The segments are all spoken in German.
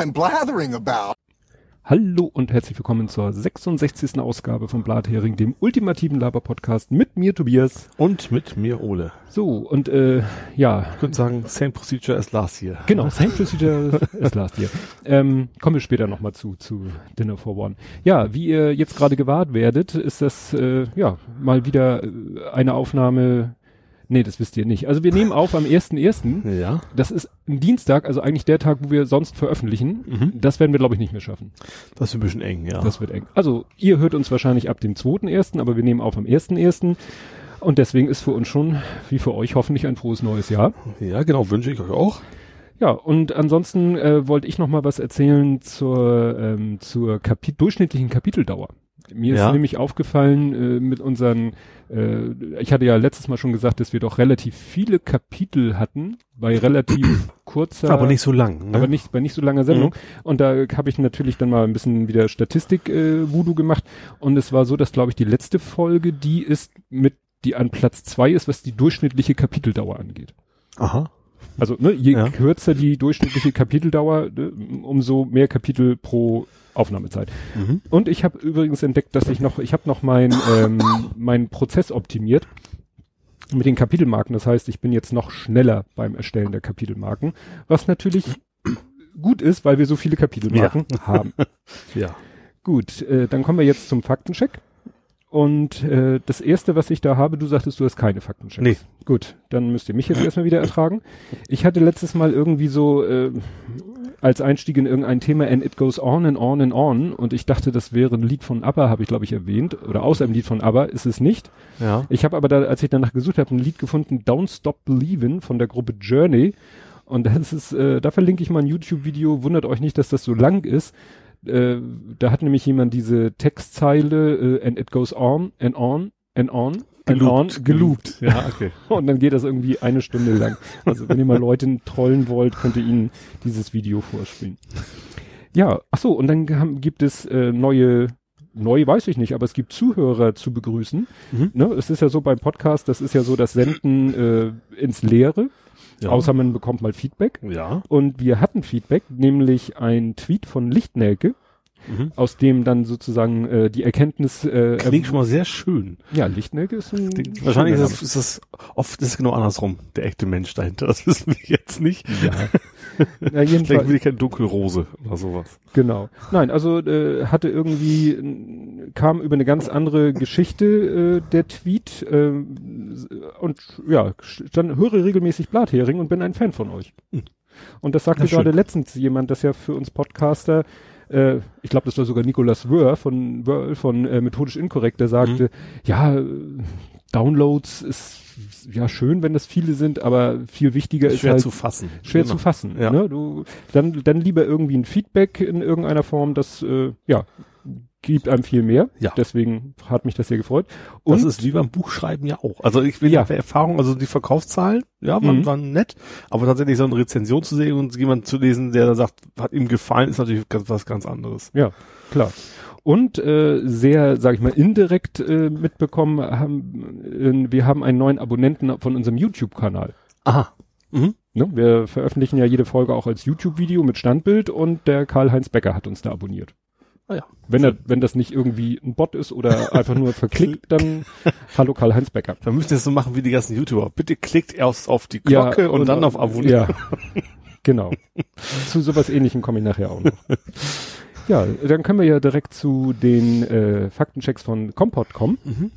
I'm blathering about. Hallo und herzlich willkommen zur 66. Ausgabe von Blathering, dem ultimativen Laber-Podcast mit mir Tobias. Und mit mir Ole. So, und äh, ja. Ich könnte sagen, same procedure as last year. Genau, same procedure as last year. Ähm, kommen wir später nochmal zu, zu Dinner for One. Ja, wie ihr jetzt gerade gewahrt werdet, ist das äh, ja mal wieder äh, eine Aufnahme Nee, das wisst ihr nicht. Also wir nehmen auf am 1.1. Ja. Das ist ein Dienstag, also eigentlich der Tag, wo wir sonst veröffentlichen. Mhm. Das werden wir, glaube ich, nicht mehr schaffen. Das ist ein bisschen eng, ja. Das wird eng. Also ihr hört uns wahrscheinlich ab dem 2.1., aber wir nehmen auf am 1.1. Und deswegen ist für uns schon, wie für euch, hoffentlich ein frohes neues Jahr. ja, genau, wünsche ich euch auch. Ja, und ansonsten äh, wollte ich noch mal was erzählen zur, ähm, zur Kapi durchschnittlichen Kapiteldauer. Mir Ja. ist nämlich aufgefallen äh, mit unseren, äh, ich hatte ja letztes Mal schon gesagt, dass wir doch relativ viele Kapitel hatten bei relativ kurzer, Aber nicht so lang. Ne? aber nicht bei nicht so langer Sendung. Und da habe ich natürlich dann mal ein bisschen wieder Statistik äh, Voodoo gemacht. Und es war so, dass glaube ich die letzte Folge, die ist mit die an Platz zwei ist, was die durchschnittliche Kapiteldauer angeht. Aha. Also ne, je Ja. kürzer die durchschnittliche Kapiteldauer, ne, umso mehr Kapitel pro Aufnahmezeit. Mhm. Und ich habe übrigens entdeckt, dass ich noch, ich habe noch mein ähm, meinen Prozess optimiert mit den Kapitelmarken. Das heißt, ich bin jetzt noch schneller beim Erstellen der Kapitelmarken, was natürlich gut ist, weil wir so viele Kapitelmarken haben. Ja. Gut, äh, dann kommen wir jetzt zum Faktencheck. Und äh, das erste, was ich da habe, du sagtest, du hast keine Faktenchecks. Nee. Gut, dann müsst ihr mich jetzt erstmal wieder ertragen. Ich hatte letztes Mal irgendwie so äh, als Einstieg in irgendein Thema and it goes on and on and on und ich dachte, das wäre ein Lied von ABBA, habe ich glaube ich erwähnt, oder außer einem Lied von ABBA, ist es nicht. Ja. Ich habe aber da, als ich danach gesucht habe, ein Lied gefunden, Don't Stop Believin' von der Gruppe Journey. Und das ist, äh, da verlinke ich mal ein YouTube-Video. Wundert euch nicht, dass das so lang ist. Äh, da hat nämlich jemand diese Textzeile äh, and it goes on and on and on on geloopt. Ja, okay. Und dann geht das irgendwie eine Stunde lang. Also wenn ihr mal Leute trollen wollt, könnt ihr ihnen dieses Video vorspielen. Ja, ach so, und dann haben, gibt es äh, neue Neu weiß ich nicht, aber es gibt Zuhörer zu begrüßen. Mhm. Ne? Es ist ja so beim Podcast, das ist ja so das Senden äh, ins Leere, Ja. außer man bekommt mal Feedback. Ja. Und wir hatten Feedback, nämlich ein Tweet von Lichtnelke, Mhm. aus dem dann sozusagen äh, die Erkenntnis äh, Klingt schon mal sehr schön. ja, Lichtnelke ist ein Klingt, wahrscheinlich ist es, ist es oft ist es genau andersrum. Der echte Mensch dahinter. Das wissen wir jetzt nicht. Ja. Na, Vielleicht jedenfalls, will ich keine Dunkelrose oder sowas. Genau. Nein, also äh, hatte irgendwie kam über eine ganz andere Geschichte äh, der Tweet äh, und ja, dann höre regelmäßig Blathering und bin ein Fan von euch. Hm. Und das sagte schön. gerade letztens jemand, das ja für uns Podcaster äh, ich glaube, das war sogar Nicolas Wörl von Wörl von äh, methodisch inkorrekt, der sagte, Mhm. ja, äh, Downloads ist ja schön, wenn das viele sind, aber viel wichtiger ist Schwer halt zu fassen. schwer Genau. zu fassen. Ja. Ne? Du, dann, dann lieber irgendwie ein Feedback in irgendeiner Form, das äh, ja gibt einem viel mehr. Ja. Deswegen hat mich das sehr gefreut. Das Und ist wie beim Buchschreiben ja auch. Also ich will Ja. ja Erfahrung, also die Verkaufszahlen, ja, waren, Mhm. waren nett, aber tatsächlich so eine Rezension zu sehen und jemand zu lesen, der da sagt, hat ihm gefallen, ist natürlich ganz, was ganz anderes. ja, klar. Und äh, sehr, sage ich mal, indirekt äh, mitbekommen haben, äh, wir haben einen neuen Abonnenten von unserem YouTube-Kanal. Aha. Mhm. Ne? Wir veröffentlichen ja jede Folge auch als YouTube-Video mit Standbild und der Karl-Heinz Becker hat uns da abonniert. Ah ja. Wenn, er, wenn das nicht irgendwie ein Bot ist oder einfach nur verklickt, dann hallo Karl-Heinz Becker. Wir müssen das so machen wie die ganzen YouTuber. Bitte klickt erst auf die Glocke und, dann auf Abonnieren. Ja, genau. zu sowas ähnlichem komme ich nachher auch noch. Ja, dann können wir ja direkt zu den äh, Faktenchecks von Compot kommen. Mhm.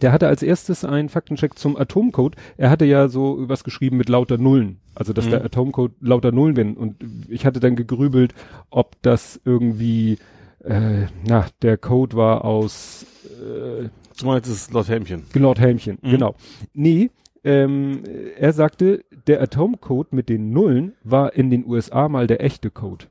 Der hatte als erstes einen Faktencheck zum Atomcode. Er hatte ja so was geschrieben mit lauter Nullen. Also, dass Mhm. der Atomcode lauter Nullen bin. Und ich hatte dann gegrübelt, ob das irgendwie, äh, na, der Code war aus, äh, Du meinst, das ist Lord Helmchen. Lord Helmchen, Mhm. genau. Nee, ähm, er sagte, der Atomcode mit den Nullen war in den USA mal der echte Code.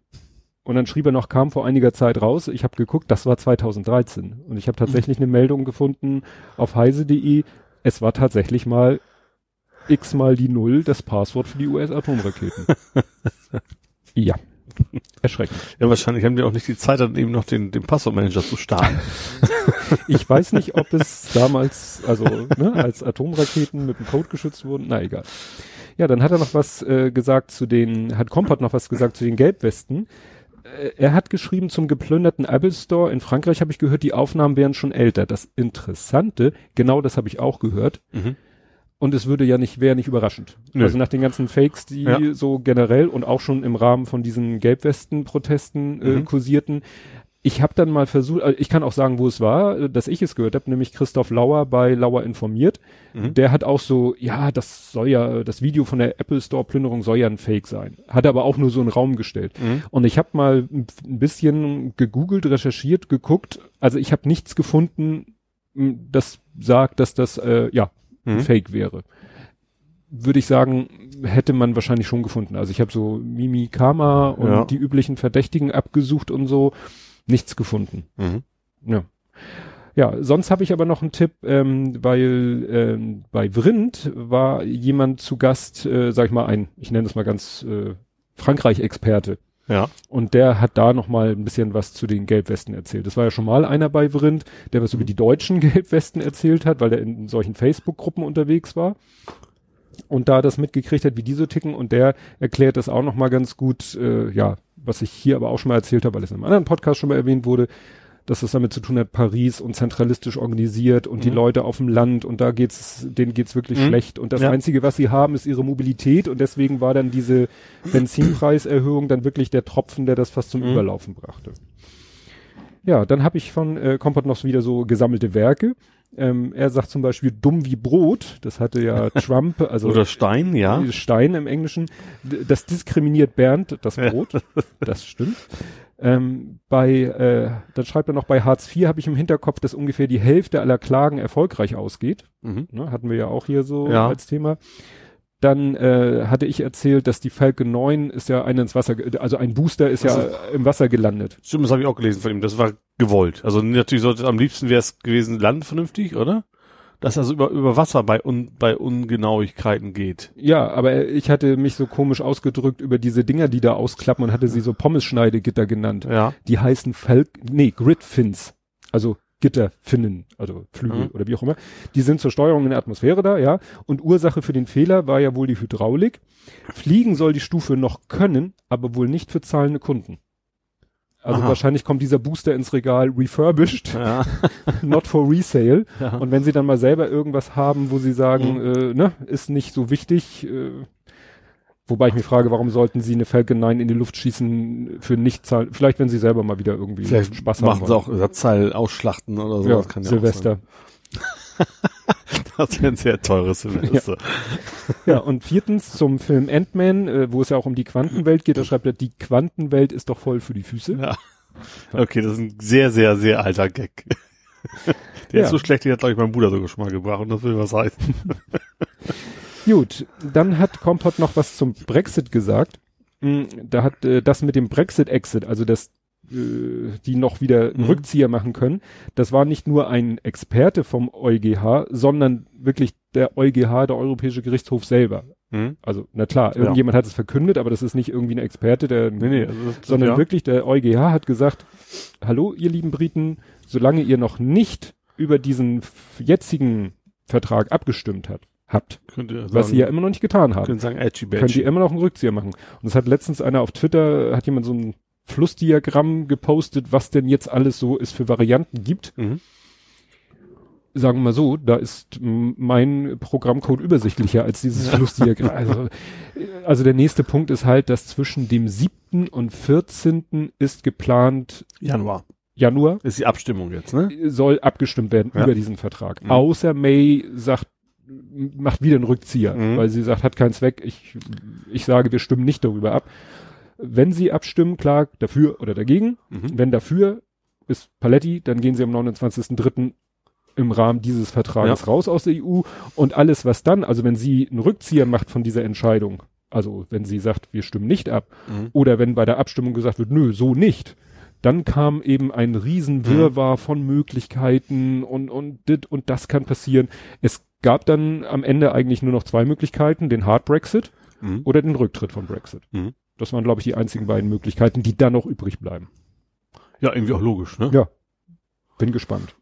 Und dann schrieb er noch, kam vor einiger Zeit raus. Ich habe geguckt, das war 2013. Und ich habe tatsächlich eine Meldung gefunden auf heise.de. Es war tatsächlich mal x mal die Null das Passwort für die US-Atomraketen. ja. Erschreckend. Ja, wahrscheinlich haben die auch nicht die Zeit, dann eben noch den, den Passwortmanager zu starten. Ich weiß nicht, ob es damals, also ne, als Atomraketen mit dem Code geschützt wurden. Na egal. Ja, dann hat er noch was äh, gesagt zu den, hat Kompott noch was gesagt zu den Gelbwesten. Äh, er hat geschrieben zum geplünderten Apple Store in Frankreich habe ich gehört, die Aufnahmen wären schon älter. Das Interessante, genau das habe ich auch gehört. Mhm. Und es würde ja nicht, wäre nicht überraschend. Nö. Also nach den ganzen Fakes, die Ja. so generell und auch schon im Rahmen von diesen Gelbwesten-Protesten äh, Mhm. kursierten. Ich habe dann mal versucht, also ich kann auch sagen, wo es war, äh, dass ich es gehört habe, nämlich Christoph Lauer bei Lauer informiert. Mhm. Der hat auch so, ja, das soll ja, das Video von der Apple Store Plünderung soll ja ein Fake sein. Hat aber auch nur so einen Raum gestellt. Mhm. Und ich habe mal ein bisschen gegoogelt, recherchiert, geguckt. Also ich habe nichts gefunden, das sagt, dass das äh, ja Mhm. Fake wäre. Würde ich sagen, hätte man wahrscheinlich schon gefunden. Also ich habe so Mimi Kama und Ja. die üblichen Verdächtigen abgesucht und so, nichts gefunden. Mhm. Ja. Ja, sonst habe ich aber noch einen Tipp, ähm, weil ähm, bei Vrind war jemand zu Gast, äh, sag ich mal, ein, ich nenne es mal ganz äh, Frankreich-Experte. Ja. Und der hat da noch mal ein bisschen was zu den Gelbwesten erzählt. Das war ja schon mal einer bei Vrind, der was über die deutschen Gelbwesten erzählt hat, weil der in solchen Facebook-Gruppen unterwegs war und da das mitgekriegt hat, wie die so ticken. Und der erklärt das auch noch mal ganz gut, äh, ja, was ich hier aber auch schon mal erzählt habe, weil es in einem anderen Podcast schon mal erwähnt wurde, dass es damit zu tun hat, Paris und zentralistisch organisiert und die Mhm. Leute auf dem Land und da geht's, denen geht's wirklich Mhm. schlecht. Und das Ja. Einzige, was sie haben, ist ihre Mobilität und deswegen war dann diese Benzinpreiserhöhung dann wirklich der Tropfen, der das fast zum Mhm. Überlaufen brachte. Ja, dann habe ich von äh, Kompott noch wieder so gesammelte Werke. Ähm, er sagt zum Beispiel dumm wie Brot, das hatte ja Trump, also Oder Stein, ja. Stein im Englischen. Das diskriminiert Bernd, das Brot. Das stimmt. Ähm, bei, äh, dann schreibt er noch, bei Hartz IV habe ich im Hinterkopf, dass ungefähr die Hälfte aller Klagen erfolgreich ausgeht. Mhm. Ne, hatten wir ja auch hier so Ja. als Thema. Dann äh, hatte ich erzählt, dass die Falcon 9 ist ja eine ins Wasser, also ein Booster ist ja Also- im Wasser gelandet. Stimmt, das habe ich auch gelesen von ihm. Das war gewollt. Also natürlich sollte am liebsten wäre es gewesen, Land vernünftig, oder? Dass also über, über Wasser bei, un, bei Ungenauigkeiten geht. Ja, aber ich hatte mich so komisch ausgedrückt über diese Dinger, die da ausklappen und hatte sie so Pommesschneidegitter genannt. Ja. Die heißen Falk, nee, Gridfins. Also Gitterfinnen, also Flügel Mhm. oder wie auch immer. Die sind zur Steuerung in der Atmosphäre da, ja. Und Ursache für den Fehler war ja wohl die Hydraulik. Fliegen soll die Stufe noch können, aber wohl nicht für zahlende Kunden. Also Aha. wahrscheinlich kommt dieser Booster ins Regal refurbished, Ja. not for resale. ja. Und wenn sie dann mal selber irgendwas haben, wo sie sagen, Mhm. äh, ne, ist nicht so wichtig, äh, wobei ich mich frage, warum sollten sie eine Falcon 9 in die Luft schießen für nicht zahlen, vielleicht wenn sie selber mal wieder irgendwie Vielleicht Spaß haben machen sie auch Ersatzteil ausschlachten oder so. ja Silvester. Das wäre ein sehr teures Silvester. Ja, und viertens zum Film Ant-Man, äh, wo es ja auch um die Quantenwelt geht, da schreibt er, die Quantenwelt ist doch voll für die Füße. Ja. Okay, das ist ein sehr, sehr, sehr alter Gag. Der Ja. ist so schlecht, den hat, glaube ich, mein Bruder sogar schon mal gebracht und das will was heißen. Gut, dann hat Kompott noch was zum Brexit gesagt. Mm, Da hat äh, das mit dem Brexit-Exit, also dass äh, die noch wieder einen Mhm. Rückzieher machen können, das war nicht nur ein Experte vom EuGH, sondern wirklich der EuGH, der Europäische Gerichtshof selber. Hm? Also, na klar, Ja. irgendjemand hat es verkündet, aber das ist nicht irgendwie ein Experte, der, Nee, nee, also das, sondern ja. wirklich der EuGH hat gesagt, hallo, ihr lieben Briten, solange ihr noch nicht über diesen jetzigen Vertrag abgestimmt hat, habt, ihr was sagen, ihr ja immer noch nicht getan habt, könnt sagen, edgy badgy. ihr immer noch einen Rückzieher machen. Und es hat letztens einer auf Twitter, hat jemand so ein Flussdiagramm gepostet, was denn jetzt alles so es für Varianten gibt. Mhm. Sagen wir mal so, da ist mein Programmcode übersichtlicher als dieses Flussdiagramm. Also, äh, also der nächste Punkt ist halt, dass zwischen dem 7. und 14. ist geplant Januar. Januar Ist die Abstimmung jetzt, ne? soll abgestimmt werden Ja. über diesen Vertrag. Mhm. Außer May sagt, macht wieder einen Rückzieher, Mhm. weil sie sagt, hat keinen Zweck. Ich, ich sage, wir stimmen nicht darüber ab. Wenn sie abstimmen, klar, dafür oder dagegen. Mhm. Wenn dafür ist Paletti, dann gehen sie am 29.03. im Rahmen dieses Vertrages Ja. raus aus der EU und alles, was dann, also wenn sie einen Rückzieher macht von dieser Entscheidung, also wenn sie sagt, wir stimmen nicht ab, Mhm. oder wenn bei der Abstimmung gesagt wird, nö, so nicht, dann kam eben ein Riesenwirrwarr von Möglichkeiten und, und dit und das kann passieren. Es gab dann am Ende eigentlich nur noch zwei Möglichkeiten, den Hard Brexit Mhm. oder den Rücktritt von Brexit. Mhm. Das waren, glaube ich, die einzigen beiden Möglichkeiten, die dann noch übrig bleiben. Ja, irgendwie auch logisch, ne? Ja. Bin gespannt.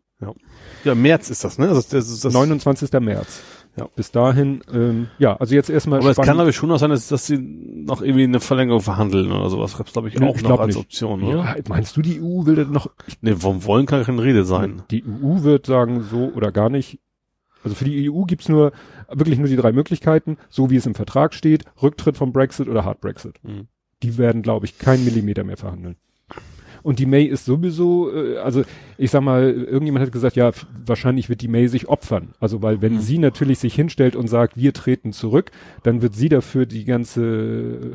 Ja, März ist das, ne? Das ist das 29. März. Ja. Bis dahin, ähm, ja, also jetzt erstmal Aber es kann aber schon auch sein, dass, dass sie noch irgendwie eine Verlängerung verhandeln oder sowas. Gab's glaube ich auch ich noch glaub als nicht. Option, oder? Ja, meinst du, die EU will das noch? Nee, vom Wollen kann keine Rede sein. Die EU wird sagen, so oder gar nicht. Also für die EU gibt's nur wirklich nur die drei Möglichkeiten, so wie es im Vertrag steht, Rücktritt vom Brexit oder Hard Brexit. Mhm. Die werden, glaube ich, keinen Millimeter mehr verhandeln. Und die May ist sowieso, äh, also ich sag mal, irgendjemand hat gesagt, ja, wahrscheinlich wird die May sich opfern. Also weil wenn Mhm. sie natürlich sich hinstellt und sagt, wir treten zurück, dann wird sie dafür die ganze,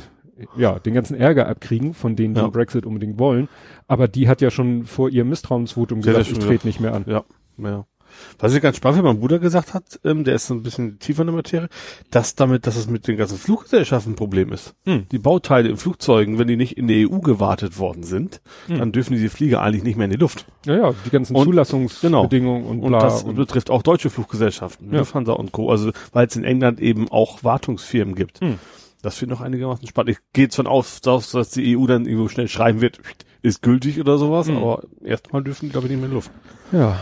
ja, den ganzen Ärger abkriegen, von denen die Ja. den Brexit unbedingt wollen. Aber die hat ja schon vor ihrem Misstrauensvotum Die gesagt, ich trete nicht mehr an. Ja, ja. Was ich ganz spannend finde, mein Bruder gesagt hat, ähm, der ist so ein bisschen tiefer in der Materie, dass damit, dass es mit den ganzen Fluggesellschaften ein Problem ist. Hm. Die Bauteile in Flugzeugen, wenn die nicht in der EU gewartet worden sind, Hm. dann dürfen diese Flieger eigentlich nicht mehr in die Luft. Ja, ja, die ganzen Und- Zulassungsbedingungen und Und bla. das und, betrifft auch deutsche Fluggesellschaften, Ja. Lufthansa und Co. Also, weil es in England eben auch Wartungsfirmen gibt. Hm. Das finde ich noch einigermaßen spannend. Ich gehe jetzt von aus, dass die EU dann irgendwo schnell schreiben wird, ist gültig oder sowas, Hm. aber erstmal dürfen die, glaube ich, nicht mehr in die Luft. ja.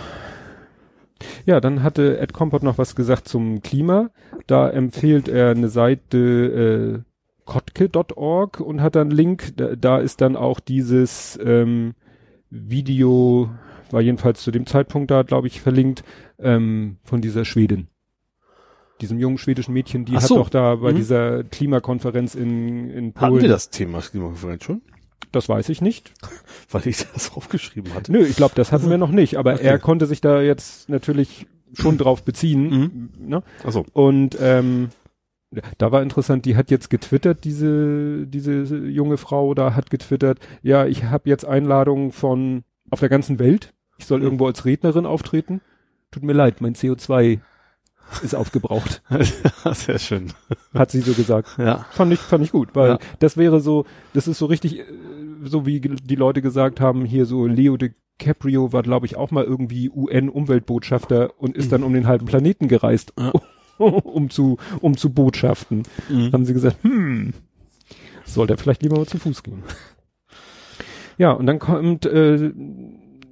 Ja, dann hatte Ed Compot noch was gesagt zum Klima. Da empfiehlt er eine Seite äh, kotke.org und hat dann einen Link. Da, da ist dann auch dieses ähm, Video, war jedenfalls zu dem Zeitpunkt da, glaube ich, verlinkt, ähm, von dieser Schwedin. Diesem jungen schwedischen Mädchen, die Ach hat so. doch da bei Mhm. dieser Klimakonferenz in, in Hatten Polen. wir das Thema Klimakonferenz schon? Das weiß ich nicht. Weil ich das aufgeschrieben hatte. Nö, ich glaube, das hatten wir noch nicht, aber Okay. er konnte sich da jetzt natürlich schon drauf beziehen. Ne? Also, Und ähm, da war interessant, die hat jetzt getwittert, diese, diese junge Frau da hat getwittert, ja, ich habe jetzt Einladungen von auf der ganzen Welt. Ich soll Mhm. irgendwo als Rednerin auftreten. Tut mir leid, mein CO2 ist aufgebraucht, sehr schön. hat sie so gesagt. Ja. Fand ich, fand ich gut, weil Ja. das wäre so, das ist so richtig, äh, so wie die Leute gesagt haben, hier so Leo DiCaprio war, glaube ich, auch mal irgendwie UN-Umweltbotschafter und ist dann um den halben Planeten gereist, Ja. um zu, um zu botschaften. Mhm. Haben sie gesagt, hm, sollte er vielleicht lieber mal zu Fuß gehen. Ja, und dann kommt, äh,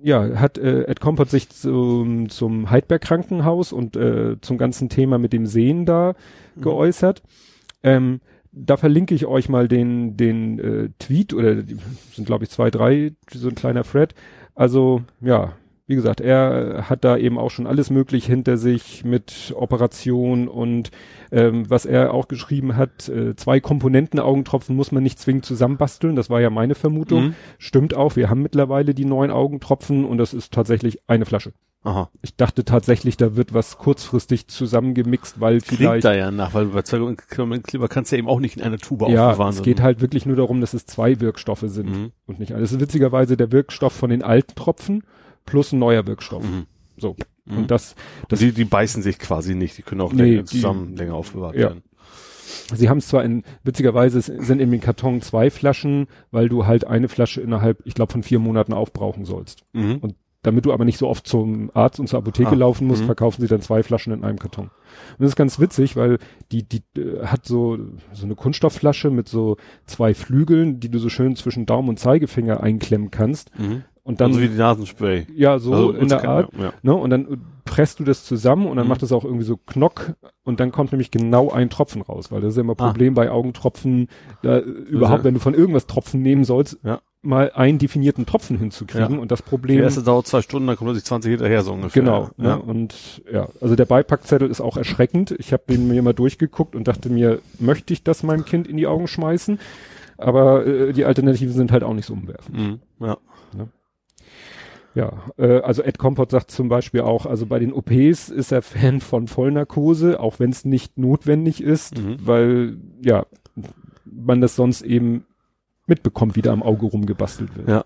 ja, hat äh, Ed Kompott sich zum, zum Heidberg Krankenhaus und äh, zum ganzen Thema mit dem Sehen da Mhm. geäußert. Ähm, da verlinke ich euch mal den, den äh, Tweet oder sind glaube ich zwei, drei, so ein kleiner Thread. Also ja, wie gesagt, er hat da eben auch schon alles möglich hinter sich mit Operation und ähm, was er auch geschrieben hat, äh, zwei Komponenten Augentropfen muss man nicht zwingend zusammenbasteln. Das war ja meine Vermutung. Mhm. Stimmt auch, wir haben mittlerweile die neuen Augentropfen und das ist tatsächlich eine Flasche. Aha. Ich dachte tatsächlich, da wird was kurzfristig zusammengemixt, weil Klingt vielleicht da ja nach, weil bei Kleber kannst du ja eben auch nicht in einer Tube ja, aufbewahren. es geht halt wirklich nur darum, dass es zwei Wirkstoffe sind Mhm. und nicht alles. Witzigerweise der Wirkstoff von den alten Tropfen plus ein neuer Wirkstoff. Mhm. So. Mhm. Und das, das die, die beißen sich quasi nicht, die können auch Nee, länger die- zusammen länger aufbewahrt Ja. werden. sie haben es zwar in, witzigerweise sind in dem Karton zwei Flaschen, weil du halt eine Flasche innerhalb, ich glaube, von vier Monaten aufbrauchen sollst. Mhm. Und damit du aber nicht so oft zum Arzt und zur Apotheke Ah, laufen musst, mhm. verkaufen sie dann zwei Flaschen in einem Karton. Und das ist ganz witzig, weil die, die äh, hat so, so eine Kunststoffflasche mit so zwei Flügeln, die du so schön zwischen Daumen und Zeigefinger einklemmen kannst. Mhm. Und dann, also wie die Nasenspray. ja, so also, in der Art. Ja. Ne? Und dann presst du das zusammen und dann Mhm. macht es auch irgendwie so Knock und dann kommt nämlich genau ein Tropfen raus, weil das ist ja immer Ah. Problem bei Augentropfen, da, äh, überhaupt, ja- wenn du von irgendwas Tropfen nehmen sollst, Ja. Mal einen definierten Tropfen hinzukriegen Ja. und das Der Problem. erste dauert zwei Stunden, dann kommt plötzlich 20 hinterher so ungefähr. Genau, Ja. ne? und ja, also der Beipackzettel ist auch erschreckend. Ich habe den mir mal durchgeguckt und dachte mir, möchte ich das meinem Kind in die Augen schmeißen? Aber äh, die Alternativen sind halt auch nicht so umwerfend. Mhm. Ja. Ja, äh, also Ed Kompott sagt zum Beispiel auch, also bei den OPs ist er Fan von Vollnarkose, auch wenn es nicht notwendig ist, Mhm. weil ja man das sonst eben mitbekommt, wie da am Auge rumgebastelt wird. Ja.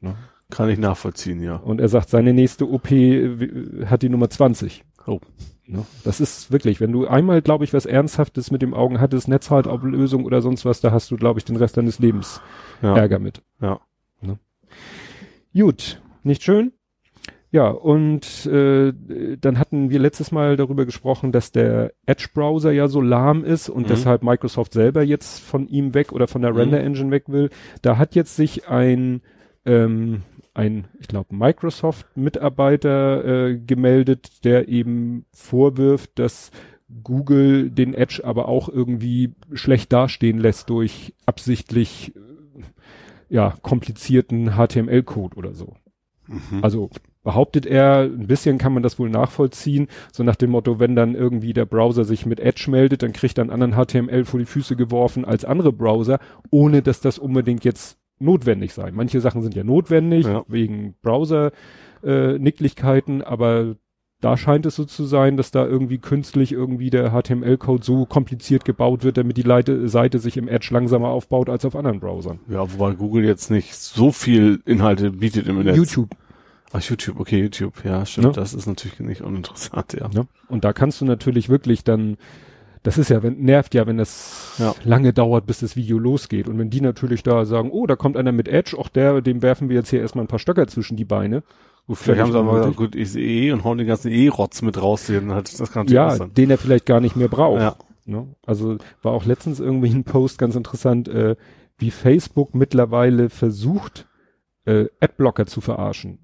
Ne? Kann ich nachvollziehen, ja. Und er sagt, seine nächste OP äh, hat die Nummer 20. Oh. Ne? Das ist wirklich, wenn du einmal, glaube ich, was Ernsthaftes mit dem Augen hattest, Netzhautablösung oder sonst was, da hast du, glaube ich, den Rest deines Lebens Ja. Ärger mit. Ja. Gut, nicht schön? Ja, und äh, dann hatten wir letztes Mal darüber gesprochen, dass der Edge-Browser ja so lahm ist und Mhm. deshalb Microsoft selber jetzt von ihm weg oder von der Mhm. Render-Engine weg will. Da hat jetzt sich ein ähm, ein, ich glaube, Microsoft-Mitarbeiter äh, gemeldet, der eben vorwirft, dass Google den Edge aber auch irgendwie schlecht dastehen lässt durch absichtlich äh, ja komplizierten HTML-Code oder so. Mhm. Also behauptet er, ein bisschen kann man das wohl nachvollziehen, so nach dem Motto, wenn dann irgendwie der Browser sich mit Edge meldet, dann kriegt er einen anderen HTML vor die Füße geworfen als andere Browser, ohne dass das unbedingt jetzt notwendig sei. Manche Sachen sind ja notwendig, Ja. wegen Browser-Nicklichkeiten, aber da scheint es so zu sein, dass da irgendwie künstlich irgendwie der HTML-Code so kompliziert gebaut wird, damit die Leite, Seite sich im Edge langsamer aufbaut als auf anderen Browsern. Ja, wobei Google jetzt nicht so viel Inhalte bietet im Netz. YouTube. Ach, YouTube, okay, YouTube, ja, stimmt. Ne? Das ist natürlich nicht uninteressant, ja. Ne? Und da kannst du natürlich wirklich dann, das ist ja, wenn, nervt ja, wenn das Ja. lange dauert, bis das Video losgeht. Und wenn die natürlich da sagen, oh, da kommt einer mit Edge, auch der, dem werfen wir jetzt hier erstmal ein paar Stöcker zwischen die Beine. Gut, vielleicht haben sie aber gesagt, gut, ich sehe eh und hauen den ganzen E-Rotz mit raus, dann hat das kann natürlich Ja, sein. den er vielleicht gar nicht mehr braucht. Ja. Ne? Also war auch letztens irgendwie ein Post ganz interessant, äh, wie Facebook mittlerweile versucht, äh, Adblocker zu verarschen.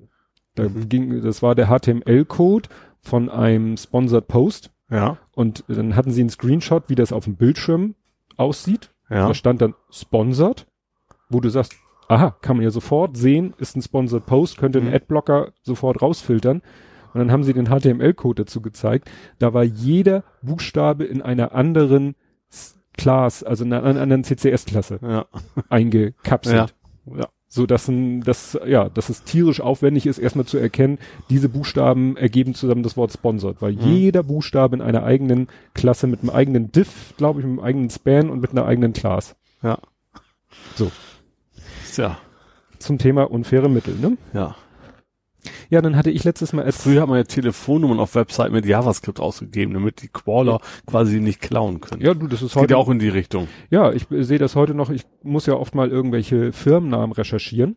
Da Mhm. ging, das war der HTML-Code von einem Sponsored Post. Ja, Und dann hatten sie einen Screenshot, wie das auf dem Bildschirm aussieht. ja. Da stand dann sponsored, wo du sagst, aha, kann man ja sofort sehen, ist ein sponsored Post, könnte ein Mhm. Adblocker sofort rausfiltern. Und dann haben sie den HTML-Code dazu gezeigt. Da war jeder Buchstabe in einer anderen Class, also in einer anderen CCS-Klasse Ja, eingekapselt. ja, ja. So dass ein, das, ja, dass es tierisch aufwendig ist, erstmal zu erkennen, diese Buchstaben ergeben zusammen das Wort sponsored, weil Mhm. jeder Buchstabe in einer eigenen Klasse mit einem eigenen Diff, glaube ich, mit einem eigenen Span und mit einer eigenen Class. ja. So. Tja, Zum Thema unfaire Mittel, ne? ja. Ja, dann hatte ich letztes Mal als Früher hat man ja Telefonnummern auf Webseiten mit JavaScript ausgegeben, damit die Crawler quasi nicht klauen können. ja, du, das ist Geht heute ja auch in die Richtung. Ja, ich sehe das heute noch. Ich muss ja oft mal irgendwelche Firmennamen recherchieren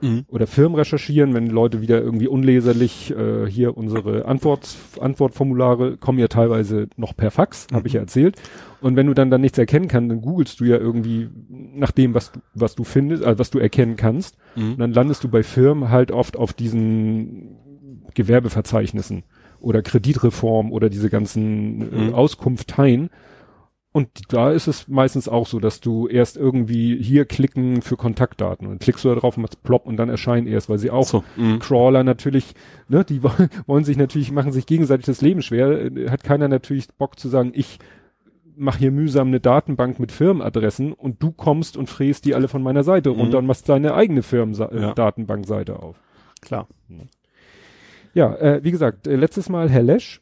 Mhm. oder Firmen recherchieren, wenn Leute wieder irgendwie unleserlich äh, hier unsere Antwort, Antwortformulare kommen ja teilweise noch per Fax, habe ich ja erzählt. Und wenn du dann dann nichts erkennen kannst, dann googelst du ja irgendwie nach dem, was du, was du findest, also was du erkennen kannst. Mhm. Und dann landest du bei Firmen halt oft auf diesen Gewerbeverzeichnissen oder Kreditreform oder diese ganzen äh, Mhm. Auskunfteien. Und da ist es meistens auch so, dass du erst irgendwie hier klicken für Kontaktdaten und klickst du da drauf und machst plopp und dann erscheinen erst, weil sie auch so. Mhm. Crawler natürlich, ne, die wollen, sich natürlich, machen sich gegenseitig das Leben schwer. Äh, Hat keiner natürlich Bock zu sagen, ich mache hier mühsam eine Datenbank mit Firmenadressen und du kommst und fräst die alle von meiner Seite Mhm. runter und machst deine eigene Firmen Ja. Datenbankseite auf. Klar. Ja, äh, wie gesagt, äh, letztes Mal Herr Lesch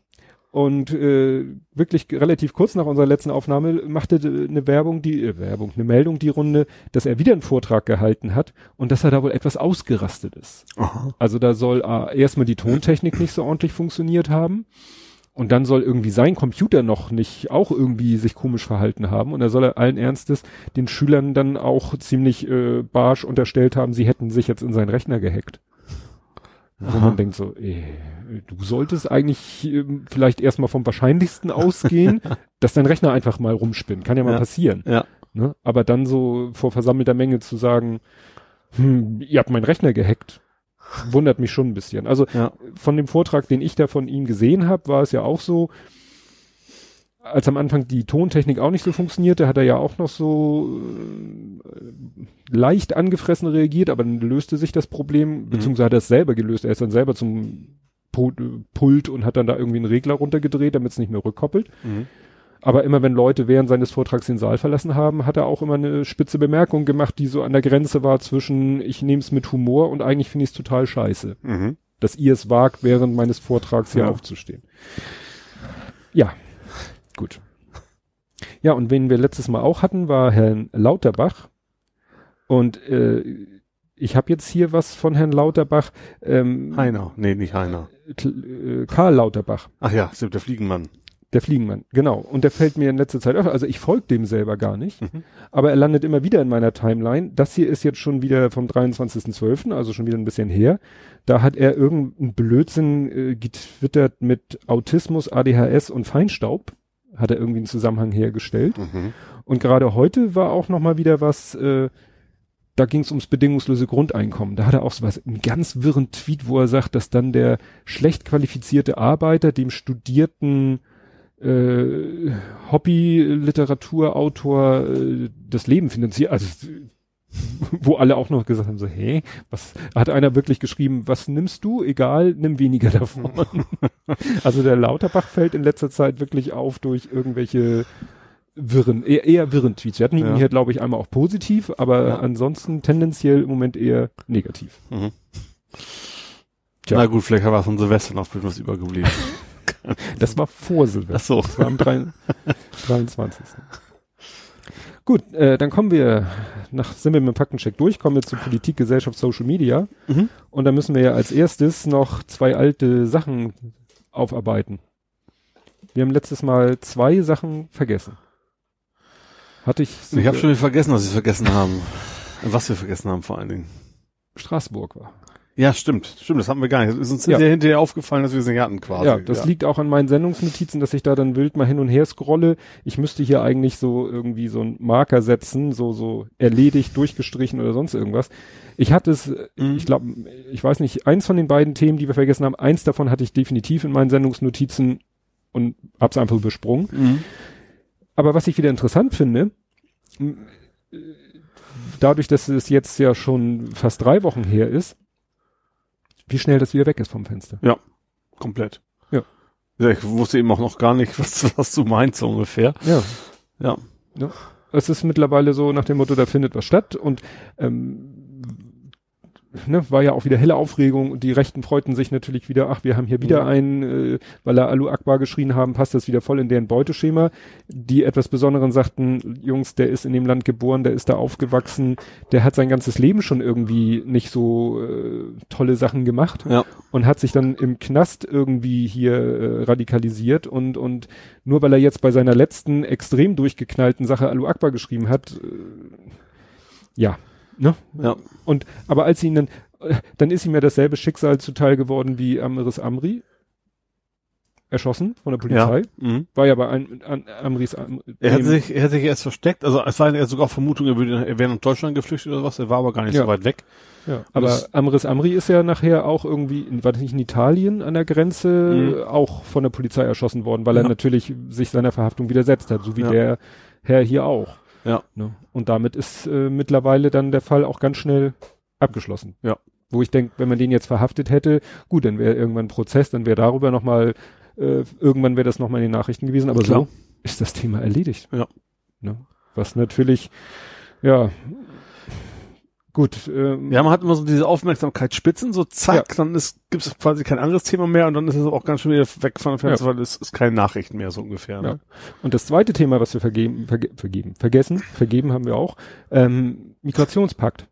und äh, wirklich relativ kurz nach unserer letzten Aufnahme machte äh, eine Werbung, die äh, Werbung, eine Meldung die Runde, dass er wieder einen Vortrag gehalten hat und dass er da wohl etwas ausgerastet ist. Aha. Also da soll äh, erstmal die Tontechnik nicht so ordentlich funktioniert haben. Und dann soll irgendwie sein Computer noch nicht auch irgendwie sich komisch verhalten haben. Und da soll er allen Ernstes den Schülern dann auch ziemlich äh, barsch unterstellt haben, sie hätten sich jetzt in seinen Rechner gehackt. Wo Aha. man denkt so, ey, du solltest eigentlich ähm, vielleicht erstmal vom Wahrscheinlichsten ausgehen, dass dein Rechner einfach mal rumspinnt. Kann ja mal Ja. passieren. Ja. Ne? Aber dann so vor versammelter Menge zu sagen, hm, ihr habt meinen Rechner gehackt, wundert mich schon ein bisschen. Also Ja. von dem Vortrag, den ich da von ihm gesehen habe, war es ja auch so, als am Anfang die Tontechnik auch nicht so funktionierte, hat er ja auch noch so äh, leicht angefressen reagiert, aber dann löste sich das Problem, beziehungsweise hat er es selber gelöst. Er ist dann selber zum Pu- Pult und hat dann da irgendwie einen Regler runtergedreht, damit es nicht mehr rückkoppelt. Mhm. Aber immer wenn Leute während seines Vortrags den Saal verlassen haben, hat er auch immer eine spitze Bemerkung gemacht, die so an der Grenze war zwischen ich nehme es mit Humor und eigentlich finde ich es total scheiße, Mhm. dass ihr es wagt, während meines Vortrags hier Ja. aufzustehen. Ja, gut. Ja, und wen wir letztes Mal auch hatten, war Herrn Lauterbach. Und äh, ich habe jetzt hier was von Herrn Lauterbach. Ähm, Heiner. Nee, nicht Heiner. Äh, Karl Lauterbach. Ach ja, stimmt, der Fliegenmann. Der Fliegenmann, genau. Und der fällt mir in letzter Zeit öfter. Also ich folge dem selber gar nicht, Mhm. aber er landet immer wieder in meiner Timeline. Das hier ist jetzt schon wieder vom 23.12., also schon wieder ein bisschen her. Da hat er irgendeinen Blödsinn äh, getwittert mit Autismus, ADHS und Feinstaub. Hat er irgendwie einen Zusammenhang hergestellt. Mhm. Und gerade heute war auch noch mal wieder was, äh, da ging es ums bedingungslose Grundeinkommen. Da hat er auch so was, einen ganz wirren Tweet, wo er sagt, dass dann der schlecht qualifizierte Arbeiter dem studierten äh, Hobby-Literaturautor äh, das Leben finanziert. Also wo alle auch noch gesagt haben, so, hä, was hat einer wirklich geschrieben, was nimmst du? Egal, nimm weniger davon. also der Lauterbach fällt in letzter Zeit wirklich auf durch irgendwelche wirren, eher, eher wirren Tweets. Wir hatten ihn Ja. hier, glaube ich, einmal auch positiv, aber Ja. ansonsten tendenziell im Moment eher negativ. Mhm. Tja. Na gut, vielleicht war von Silvester noch was übergeblieben. Das war vor Silvester. Ach so. Das war am 3, 23. Gut, äh, dann kommen wir, nach, sind wir mit dem Faktencheck durch, kommen wir zu Politik, Gesellschaft, Social Media. Mhm. Und da müssen wir ja als erstes noch zwei alte Sachen aufarbeiten. Wir haben letztes Mal zwei Sachen vergessen. Hatte ich, Ich habe schon vergessen, was wir vergessen haben. Was wir vergessen haben vor allen Dingen. Straßburg war. Ja, stimmt. Stimmt, das haben wir gar nicht. Es ist uns Ja. hinterher, aufgefallen, dass wir nicht hatten quasi. Ja, das liegt auch an meinen Sendungsnotizen, dass ich da dann wild mal hin und her scrolle. Ich müsste hier eigentlich so irgendwie so einen Marker setzen, so, so erledigt, durchgestrichen oder sonst irgendwas. Ich hatte es, Mhm. ich glaube, ich weiß nicht, eins von den beiden Themen, die wir vergessen haben, eins davon hatte ich definitiv in meinen Sendungsnotizen und hab's einfach übersprungen. Mhm. Aber was ich wieder interessant finde, dadurch, dass es jetzt ja schon fast drei Wochen her ist, wie schnell das wieder weg ist vom Fenster. Komplett. Ja. Ja, ich wusste eben auch noch gar nicht, was, was du meinst so ungefähr. Ja. Ja. Es ist mittlerweile so nach dem Motto, da findet was statt und ähm, ne, war ja auch wieder helle Aufregung und die Rechten freuten sich natürlich wieder, ach, wir haben hier wieder Mhm. einen, äh, weil er Alu Akbar geschrien haben, passt das wieder voll in deren Beuteschema. Die etwas Besonderen sagten, Jungs, der ist in dem Land geboren, der ist da aufgewachsen, der hat sein ganzes Leben schon irgendwie nicht so äh, tolle Sachen gemacht Ja. und hat sich dann im Knast irgendwie hier äh, radikalisiert und und nur weil er jetzt bei seiner letzten extrem durchgeknallten Sache Alu Akbar geschrieben hat, äh, ja, ne? Ja. Und aber als sie ihn dann, dann ist ihm ja dasselbe Schicksal zuteil geworden wie Amris Amri, erschossen von der Polizei, Mhm. war ja bei ein, an, Amris Am, Er hat sich, er hat sich erst versteckt, also es war ja sogar Vermutung, er würde, er wäre nach Deutschland geflüchtet oder was, er war aber gar nicht Ja. so weit weg. Ja, aber Amris Amri ist ja nachher auch irgendwie, in, war das nicht in Italien an der Grenze, Mhm. auch von der Polizei erschossen worden, weil er Ja. natürlich sich seiner Verhaftung widersetzt hat, so wie Ja. der Herr hier auch. Ja. Ne? Und damit ist äh, mittlerweile dann der Fall auch ganz schnell abgeschlossen. Ja. Wo ich denke, wenn man den jetzt verhaftet hätte, gut, dann wäre irgendwann ein Prozess, dann wäre darüber nochmal, äh, irgendwann wäre das nochmal in den Nachrichten gewesen, aber Klar. so ist das Thema erledigt. Ja. Ne? Was natürlich, ja, gut. Ähm, Ja, man hat immer so diese Aufmerksamkeitsspitzen, so zack, dann ist, gibt es quasi kein anderes Thema mehr und dann ist es auch ganz schön wieder weg von der Fenster, weil es ist keine Nachrichten mehr so ungefähr. Ne? Ja. Und das zweite Thema, was wir vergeben, verge vergeben, vergessen, vergeben haben wir auch, ähm, Migrationspakt.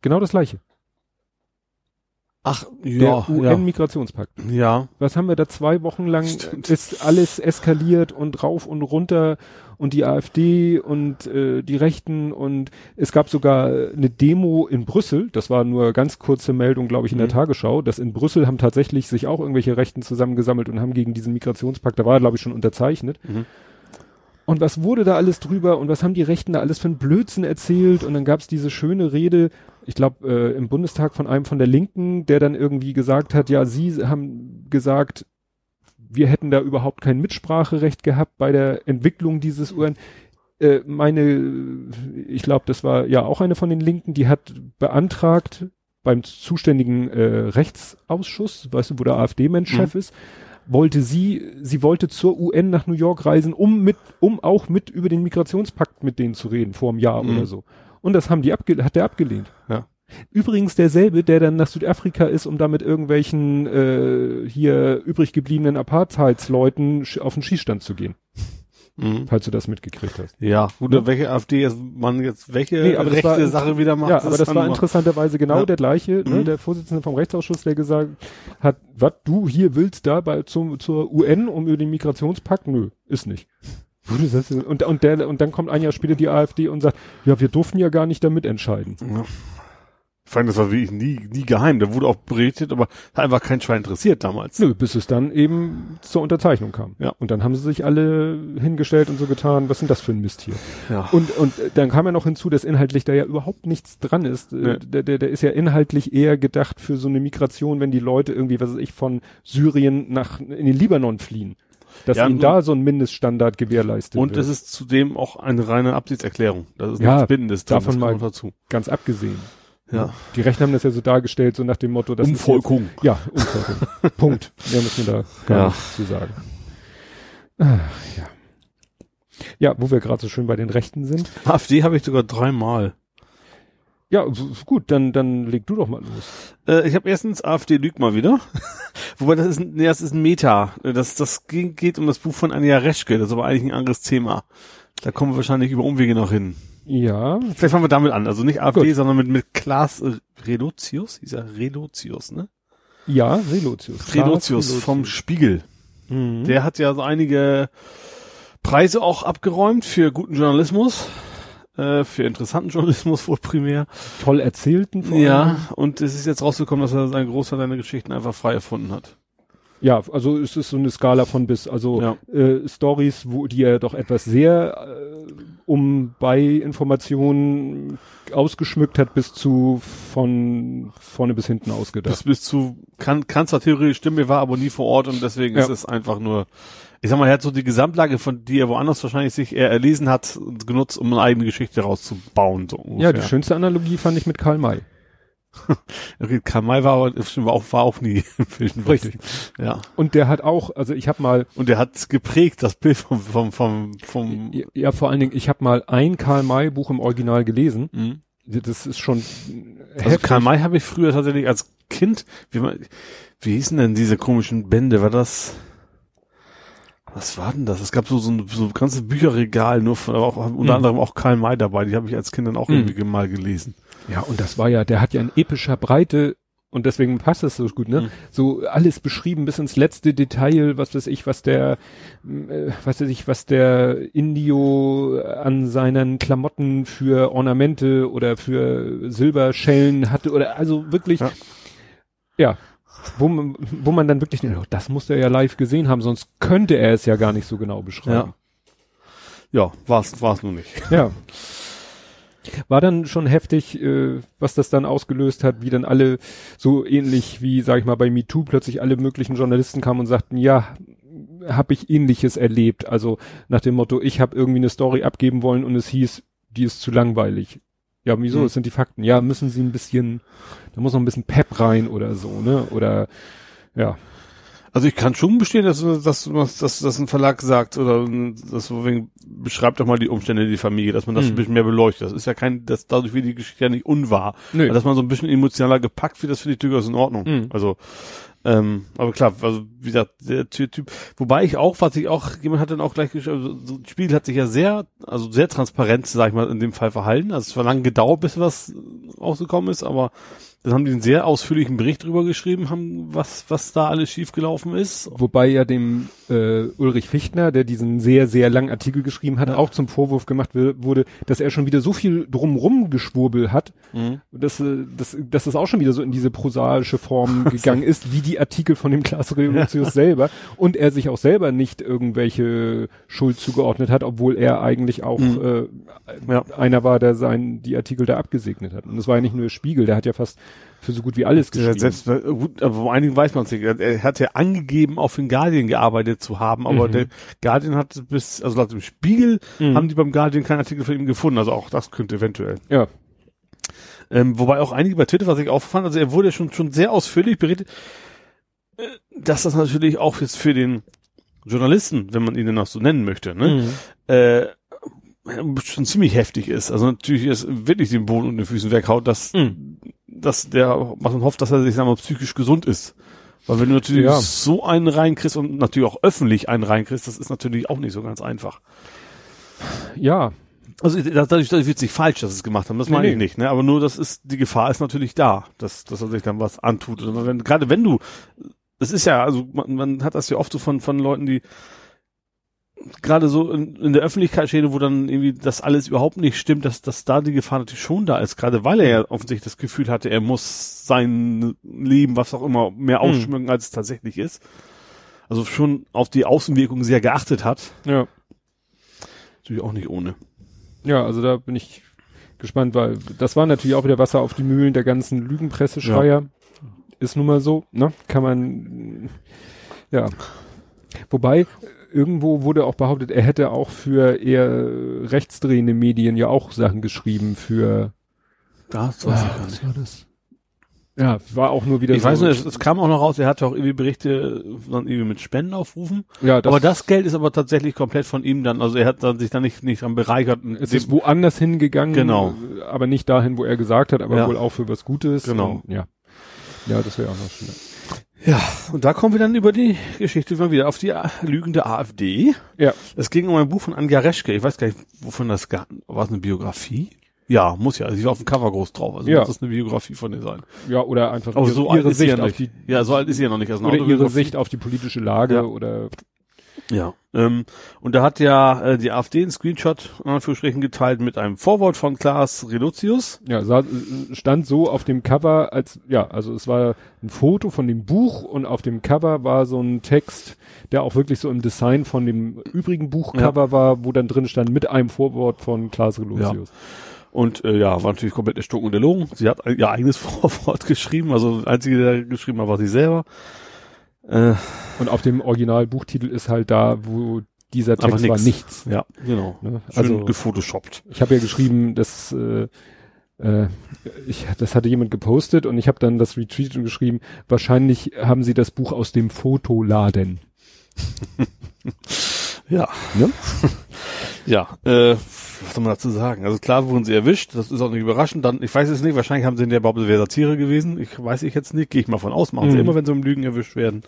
Genau das gleiche. Ach, Der ja, ja, UN-Migrationspakt. ja. Was haben wir da zwei Wochen lang, Stimmt. ist alles eskaliert und rauf und runter und die AfD und äh, die Rechten und es gab sogar eine Demo in Brüssel, das war nur ganz kurze Meldung, glaube ich, in der Mhm. Tagesschau, dass in Brüssel haben tatsächlich sich auch irgendwelche Rechten zusammengesammelt und haben gegen diesen Migrationspakt, da war er, glaube ich, schon unterzeichnet. Mhm. Und was wurde da alles drüber und was haben die Rechten da alles für einen Blödsinn erzählt? Und dann gab es diese schöne Rede, ich glaube, äh, im Bundestag von einem von der Linken, der dann irgendwie gesagt hat, ja, sie haben gesagt, wir hätten da überhaupt kein Mitspracherecht gehabt bei der Entwicklung dieses UN. Äh, meine, ich glaube, das war ja auch eine von den Linken, die hat beantragt beim zuständigen äh, Rechtsausschuss, weißt du, wo der AfD-Mensch Mhm. Chef ist, wollte sie, sie wollte zur UN nach New York reisen, um mit, um auch mit über den Migrationspakt mit denen zu reden, vor einem Jahr Mhm. oder so. Und das haben die abge hat der abgelehnt. Ja. Übrigens derselbe, der dann nach Südafrika ist, um da mit irgendwelchen äh, hier übrig gebliebenen Apartheidsleuten auf den Schießstand zu gehen, Mhm. falls du das mitgekriegt hast. Ja, gut, Ne? welche AfD jetzt, man jetzt welche Nee, aber rechte war- Sache wieder macht. ja, aber das war interessanterweise genau Ja. der gleiche, ne, Mhm. der Vorsitzende vom Rechtsausschuss, der gesagt hat, was du hier willst da bei zum, zur UN um über den Migrationspakt? Nö, ist nicht. Wo du sagst, Und, und, der, und dann kommt ein Jahr später die AfD und sagt, ja, wir durften ja gar nicht damit entscheiden. Ja. Vor allem, das war wirklich nie, nie geheim. Da wurde auch berichtet, aber hat einfach kein Schwein interessiert damals. Nö, bis es dann eben zur Unterzeichnung kam. Ja. Und dann haben sie sich alle hingestellt und so getan, was sind das für ein Mist hier? Ja. Und, und äh, dann kam ja noch hinzu, dass inhaltlich da ja überhaupt nichts dran ist. Äh, Nee. Der, der, der ist ja inhaltlich eher gedacht für so eine Migration, wenn die Leute irgendwie, was weiß ich, von Syrien nach in den Libanon fliehen. Dass Ja, ihnen und- da so ein Mindeststandard gewährleistet Und wird. es ist zudem auch eine reine Absichtserklärung. Das ist Ja, nichts Bindendes drin, davon mal- dazu. ganz abgesehen. Ja. Die Rechten haben das ja so dargestellt, so nach dem Motto, das ist Umvolkung. Jetzt, ja, Umvolkung. Punkt. Mehr müssen wir da gar Ja. nichts zu sagen. Ach, ja. Ja, wo wir gerade so schön bei den Rechten sind. AfD habe ich sogar dreimal. Ja, gut, dann, dann leg du doch mal los. Äh, ich habe erstens AfD lügt mal wieder. Wobei das ist ein, nee, das ist ein Meta. Das, das ging, geht um das Buch von Anja Reschke. Das ist aber eigentlich ein anderes Thema. Da kommen wir wahrscheinlich über Umwege noch hin. Ja, Vielleicht fangen wir damit an. Also nicht AfD, Gut. sondern mit, mit Klaas äh, Relotius. Hieß er Relotius, ne? ja, Relotius. Relotius vom Spiegel. Mhm. Der hat ja so einige Preise auch abgeräumt für guten Journalismus. Äh, für interessanten Journalismus wohl primär. toll erzählten vor Ja, allem. und es ist jetzt rausgekommen, dass er seinen Großteil seiner Geschichten einfach frei erfunden hat. Ja, also es ist so eine Skala von bis, also Ja. äh, Stories, wo die ja doch etwas sehr äh, um bei Informationen ausgeschmückt hat, bis zu von vorne bis hinten ausgedacht. Bis, bis zu, kann, kann zwar theoretisch stimmen, er war aber nie vor Ort und deswegen Ja. ist es einfach nur, ich sag mal, er hat so die Gesamtlage, von die er woanders wahrscheinlich sich eher erlesen hat, genutzt, um eine eigene Geschichte rauszubauen, so ja, die schönste Analogie fand ich mit Karl May. Okay, Karl May war, war auch, war auch nie im Wilden Richtig. Ja. Und der hat auch, also ich habe mal, Und er hat geprägt, das Bild vom, vom, vom, vom, ja, ja vor allen Dingen, ich habe mal ein Karl May Buch im Original gelesen. Mhm. Das ist schon Also heftig. Karl May habe ich früher tatsächlich als Kind, wie, man, wie hießen denn diese komischen Bände? War das, was war denn das? Es gab so, so ein so ein ganzes Bücherregal, nur von, aber auch unter Mhm. anderem auch Karl May dabei, die habe ich als Kind dann auch Mhm. irgendwie mal gelesen. Ja, und das war ja, der hat ja in epischer Breite und deswegen passt es so gut, ne? Mhm. So alles beschrieben bis ins letzte Detail, was weiß ich, was der, äh, was weiß ich, was der Indio an seinen Klamotten für Ornamente oder für Silberschellen hatte oder also wirklich, Ja. ja, wo man, wo man dann wirklich, denkt, oh, das muss er ja live gesehen haben, sonst könnte er es ja gar nicht so genau beschreiben. Ja, war's, war's nur nicht. Ja. War dann schon heftig, äh, was das dann ausgelöst hat, wie dann alle so ähnlich wie, sag ich mal, bei MeToo plötzlich alle möglichen Journalisten kamen und sagten, ja, habe ich ähnliches erlebt. Also nach dem Motto, ich habe irgendwie eine Story abgeben wollen und es hieß, die ist zu langweilig. Ja, wieso? Hm. Das sind die Fakten. Ja, müssen sie ein bisschen, da muss noch ein bisschen Pep rein oder so, ne? Oder ja. Also ich kann schon bestehen, dass, dass, dass, dass, dass ein Verlag sagt oder das so wegen, beschreibt doch mal die Umstände der Familie, dass man das Mhm. ein bisschen mehr beleuchtet. Das ist ja kein, das dadurch wird die Geschichte ja nicht unwahr. Nö. Aber dass man so ein bisschen emotionaler gepackt wird, das finde ich durchaus in Ordnung. Mhm. Also, ähm, aber klar, also wie gesagt, der Ty- Typ, wobei ich auch, was ich auch, jemand hat dann auch gleich geschrieben, also, so, das Spiel hat sich ja sehr, also sehr transparent, sag ich mal, in dem Fall verhalten. Also es war lange gedauert, bis was rausgekommen ist, aber dann haben die einen sehr ausführlichen Bericht drüber geschrieben, haben, was, was da alles schiefgelaufen ist. Wobei ja dem äh, Ulrich Fichtner, der diesen sehr, sehr langen Artikel geschrieben hat, Ja. auch zum Vorwurf gemacht wurde, dass er schon wieder so viel drumrum geschwurbel hat, Mhm. dass, äh, dass, dass das auch schon wieder so in diese prosaische Form gegangen ist, wie die Artikel von dem Klaas Revolutius selber. Und er sich auch selber nicht irgendwelche Schuld zugeordnet hat, obwohl er eigentlich auch Mhm. äh, Ja. einer war, der sein, die Artikel da abgesegnet hat. Und das war ja nicht nur Spiegel, der hat ja fast für so gut wie alles geschrieben. selbst, äh, gut, aber vor einigen weiß man es nicht. Er, hat ja angegeben, auf den Guardian gearbeitet zu haben, aber Mhm. der Guardian hat bis, also laut dem Spiegel Mhm. haben die beim Guardian keinen Artikel von ihm gefunden. Also auch das könnte eventuell. ja. Ähm, wobei auch einige bei Twitter, was ich auffand, also er wurde schon, schon sehr ausführlich berichtet, äh, dass das natürlich auch jetzt für den Journalisten, wenn man ihn denn noch so nennen möchte, ne, Mhm. äh, schon ziemlich heftig ist. Also natürlich ist wirklich den Boden unter den Füßen weghaut, dass, Mhm. Dass der, was man hofft, dass er sich, sagen wir, mal, psychisch gesund ist. Weil wenn du natürlich Ja. so einen reinkriegst und natürlich auch öffentlich einen reinkriegst, das ist natürlich auch nicht so ganz einfach. Ja, Also dadurch, dadurch wird sich falsch, dass sie es gemacht haben. Das Nee, meine ich nee. nicht. Ne? Aber nur, das ist die Gefahr ist natürlich da, dass, dass er sich dann was antut. Wenn, gerade wenn du, das ist ja, also man, man hat das ja oft so von von Leuten, die gerade so in, in der Öffentlichkeit stehen, wo dann irgendwie das alles überhaupt nicht stimmt, dass, dass da die Gefahr natürlich schon da ist, gerade weil er ja offensichtlich das Gefühl hatte, er muss sein Leben, was auch immer, mehr Hm. ausschmücken, als es tatsächlich ist. Also schon auf die Außenwirkung sehr geachtet hat. Ja. Natürlich auch nicht ohne. Ja, also da bin ich gespannt, weil das war natürlich auch wieder Wasser auf die Mühlen der ganzen Lügenpresseschreier. Ist nun mal so, ne? Kann man, ja. Wobei, irgendwo wurde auch behauptet, er hätte auch für eher rechtsdrehende Medien ja auch Sachen geschrieben für, Das Ah, was war das? Ja, war auch nur wieder Ich so. weiß nicht, es, es kam auch noch raus, er hatte auch irgendwie Berichte dann irgendwie mit Spenden aufrufen. ja, das, aber das Geld ist aber tatsächlich komplett von ihm dann, also er hat dann sich dann nicht, nicht dran bereichert. es ist woanders hingegangen, Genau. äh, aber nicht dahin, wo er gesagt hat, aber Ja. wohl auch für was Gutes. Genau. Und, ja. Ja, das wäre auch noch schön. Ja, und da kommen wir dann über die Geschichte mal wieder auf die A- lügende AfD. Ja. Es ging um ein Buch von Anja Reschke. Ich weiß gar nicht, wovon das gar, war es eine Biografie? Ja, muss ja. Sie war auf dem Cover groß drauf. Also Ja. muss das eine Biografie von ihr sein. Ja, oder einfach ihre, so ihre Sicht ja auf die Ja, so alt ist sie ja noch nicht. Also oder ihre. Sicht auf die politische Lage Ja. oder Ja. Ähm, und da hat ja äh, die AfD einen Screenshot in Anführungsstrichen geteilt mit einem Vorwort von Klaas Reduzius. ja, sah, stand so auf dem Cover als ja, also es war ein Foto von dem Buch und auf dem Cover war so ein Text, der auch wirklich so im Design von dem übrigen Buchcover war, wo dann drin stand mit einem Vorwort von Klaas Reluzius. Und äh, ja, war natürlich komplett erstunken und erlogen. Sie hat ihr eigenes Vorwort geschrieben, also der einzige, der geschrieben hat, war sie selber. Äh, Und auf dem Originalbuchtitel ist halt da, wo dieser Text war nix. nichts. ja, genau. Ne? Schön Also gefotoshoppt. ich habe ja geschrieben, dass äh, äh, ich, das hatte jemand gepostet und ich habe dann das Retweet und geschrieben, wahrscheinlich haben sie das Buch aus dem Fotoladen. Ja. Ne? Ja, äh, was soll man dazu sagen? Also klar wurden sie erwischt, das ist auch nicht überraschend. Dann, ich weiß es nicht, wahrscheinlich haben sie in der es wäre Satire gewesen. Ich weiß ich jetzt nicht, gehe ich mal von aus, machen sie Mhm. immer, wenn sie um Lügen erwischt werden.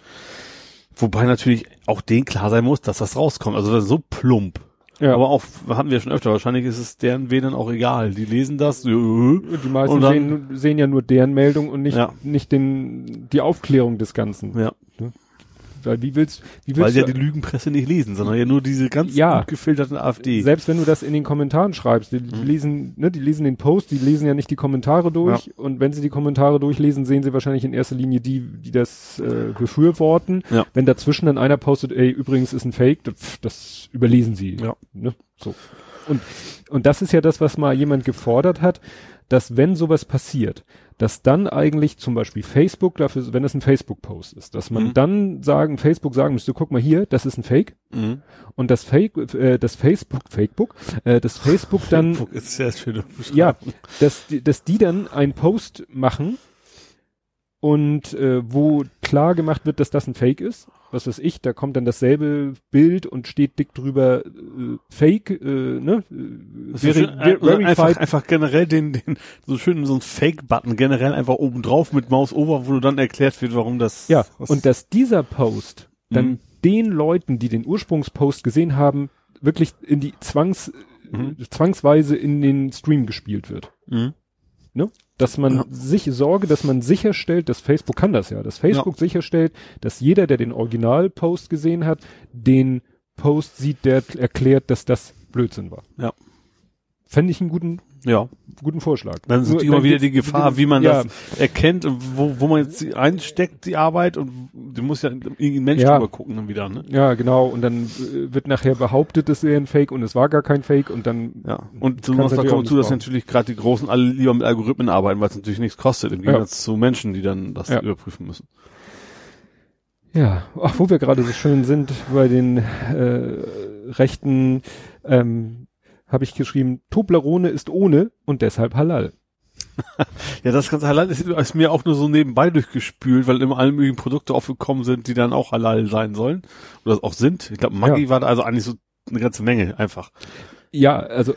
Wobei natürlich auch denen klar sein muss, dass das rauskommt. Also das ist so plump. Ja. Aber auch, hatten wir schon öfter, wahrscheinlich ist es deren Wählern auch egal. Die lesen das, äh, Die meisten dann- sehen, sehen ja nur deren Meldung und nicht, Ja. nicht den, die Aufklärung des Ganzen. ja, Weil wie willst, wie weil willst ja du, die Lügenpresse nicht lesen, sondern ja nur diese ganz Ja. gut gefilterten AfD. selbst wenn du das in den Kommentaren schreibst, die, die Mhm. lesen, ne, die lesen den Post, die lesen ja nicht die Kommentare durch und wenn sie die Kommentare durchlesen, sehen sie wahrscheinlich in erster Linie die, die das äh, befürworten. Ja. Wenn dazwischen dann einer postet, ey, übrigens ist ein Fake, pf, das überlesen sie. Ja. Ne? So. Und, und das ist ja das, was mal jemand gefordert hat, dass wenn sowas passiert, dass dann eigentlich zum Beispiel Facebook dafür, wenn das ein Facebook-Post ist, dass man Mhm. dann sagen, Facebook sagen müsste, guck mal hier, das ist ein Fake Mhm. und das Fake, äh, das Facebook, Facebook, äh, das Facebook dann, Facebook ist sehr schön. ja, dass, die- dass die dann einen Post machen und äh, wo klar gemacht wird, dass das ein Fake ist. Was weiß ich, da kommt dann dasselbe Bild und steht dick drüber äh, Fake, äh, ne? äh, veri- äh, einfach, einfach generell den, den, so schön so ein Fake-Button generell einfach oben drauf mit Maus over, wo dann erklärt wird, warum das. Ja, und dass dieser Post dann Mhm. den Leuten, die den Ursprungspost gesehen haben, wirklich in die Zwangs, Mhm. zwangsweise in den Stream gespielt wird. Mhm. Dass man Ja. sich Sorge, dass man sicherstellt, dass Facebook kann das ja, dass Facebook sicherstellt, dass jeder, der den Originalpost gesehen hat, den Post sieht, der erklärt, dass das Blödsinn war. Ja. Fände ich einen guten, Ja, guten Vorschlag. dann Nur- natürlich immer wieder die Gefahr, wie man ja, das erkennt und wo, wo man jetzt einsteckt, die Arbeit und du musst ja irgendein Mensch Ja. drüber gucken dann wieder, ne? Ja, genau. Und dann äh, wird nachher behauptet, es wäre ein Fake und es war gar kein Fake und dann Ja, und so noch da kommt zu, dass natürlich gerade die Großen alle lieber mit Algorithmen arbeiten, weil es natürlich nichts kostet, im Ja. Gegensatz zu Menschen, die dann das Ja. überprüfen müssen. Ja, ach, wo wir gerade so schön sind bei den äh, Rechten, ähm, habe ich geschrieben, Toblerone ist ohne und deshalb halal. Ja, das ganze Halal ist, ist mir auch nur so nebenbei durchgespült, weil immer alle möglichen Produkte aufgekommen sind, die dann auch Halal sein sollen. Oder auch sind. Ich glaube, Maggi Ja. war da also eigentlich so eine ganze Menge einfach. Ja, also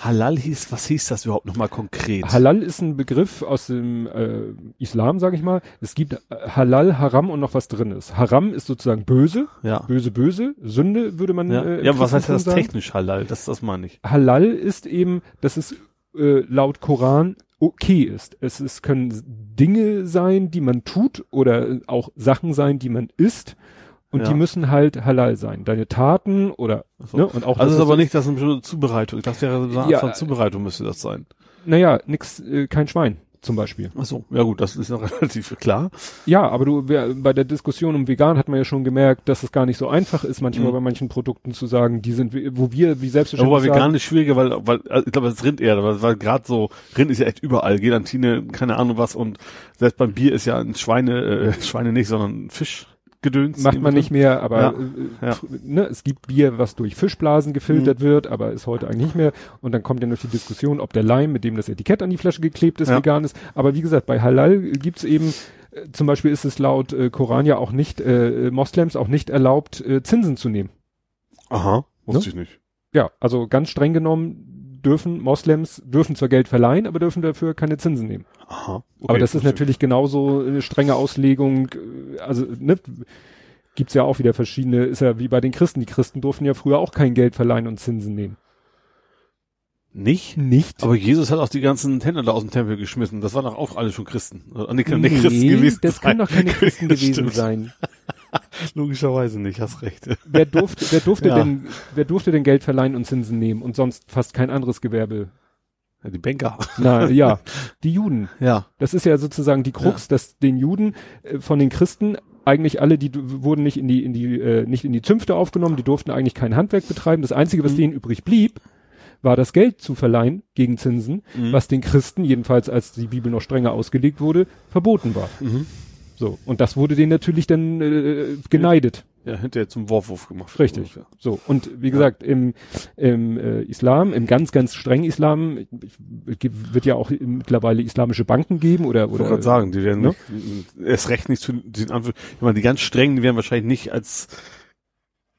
Halal hieß, was hieß das überhaupt nochmal konkret? Halal ist ein Begriff aus dem äh, Islam, sage ich mal. Es gibt äh, Halal, Haram und noch was drin ist. Haram ist sozusagen böse, Ja. böse, böse. Sünde würde man Ja, äh, ja aber was heißt das sagen. technisch Halal? Das, das meine ich. Halal ist eben, dass es äh, laut Koran okay ist. Es ist, können Dinge sein, die man tut oder auch Sachen sein, die man isst, Und Ja. die müssen halt halal sein. Deine Taten oder, so. ne, und auch Also das, ist aber nicht das eine bestimmte Zubereitung. Das wäre so eine Art Ja. von Zubereitung müsste das sein. naja, nix, äh, kein Schwein zum Beispiel. Ach so. Ja gut, das ist noch relativ klar. Ja, aber du, bei der Diskussion um vegan hat man ja schon gemerkt, dass es gar nicht so einfach ist, manchmal Mhm. bei manchen Produkten zu sagen, die sind, wo wir, wie Ja, selbstverständlich wobei sagen, vegan ist schwieriger, weil, weil also ich glaube, das Rind eher, weil, weil gerade so, Rind ist ja echt überall, Gelatine, keine Ahnung was und selbst beim Bier ist ja ein Schweine, äh, Schweine nicht, sondern Fischgedöns. macht man nicht mehr, aber Ja, äh, ja. Ne, es gibt Bier, was durch Fischblasen gefiltert wird, aber ist heute eigentlich nicht mehr. Und dann kommt ja noch die Diskussion, ob der Leim, mit dem das Etikett an die Flasche geklebt ist, Ja. vegan ist. Aber wie gesagt, bei Halal gibt's eben, äh, zum Beispiel ist es laut äh, Koran ja auch nicht, äh, Moslems auch nicht erlaubt, äh, Zinsen zu nehmen. Aha, wusste Ne? ich nicht. Ja, also ganz streng genommen dürfen Moslems, dürfen zwar Geld verleihen, aber dürfen dafür keine Zinsen nehmen. Aha. Okay, aber das ist natürlich genauso eine strenge Auslegung, äh, also ne, gibt's ja auch wieder verschiedene, ist ja wie bei den Christen. Die Christen durften ja früher auch kein Geld verleihen und Zinsen nehmen. Nicht? Nicht? Aber Jesus hat auch die ganzen Händler da aus dem Tempel geschmissen. Das waren doch auch alle schon Christen. Oder, nee, nee, Christen gewesen das können doch keine Christen gewesen sein. Logischerweise nicht, hast recht. Wer durfte, wer durfte Ja. denn, wer durfte denn Geld verleihen und Zinsen nehmen und sonst fast kein anderes Gewerbe? Ja, die Banker. Na ja, die Juden. Ja. Das ist ja sozusagen die Krux, dass den Juden äh, von den Christen eigentlich alle, die wurden nicht in die, in die, äh, nicht in die Zünfte aufgenommen, die durften eigentlich kein Handwerk betreiben. Das Einzige, was Mhm. denen übrig blieb, war das Geld zu verleihen gegen Zinsen, Mhm. was den Christen, jedenfalls als die Bibel noch strenger ausgelegt wurde, verboten war. Mhm. So. Und das wurde denen natürlich dann äh, geneidet. Ja, hinterher zum Worfwurf gemacht. Richtig. Ungefähr. So, und wie gesagt, im, im äh, Islam, im ganz, ganz strengen Islam, wird ja auch mittlerweile islamische Banken geben oder, Ich wollte oder gerade sagen, die werden ne? nicht, erst recht nicht zu den Anführ ich meine, die ganz strengen, die werden wahrscheinlich nicht als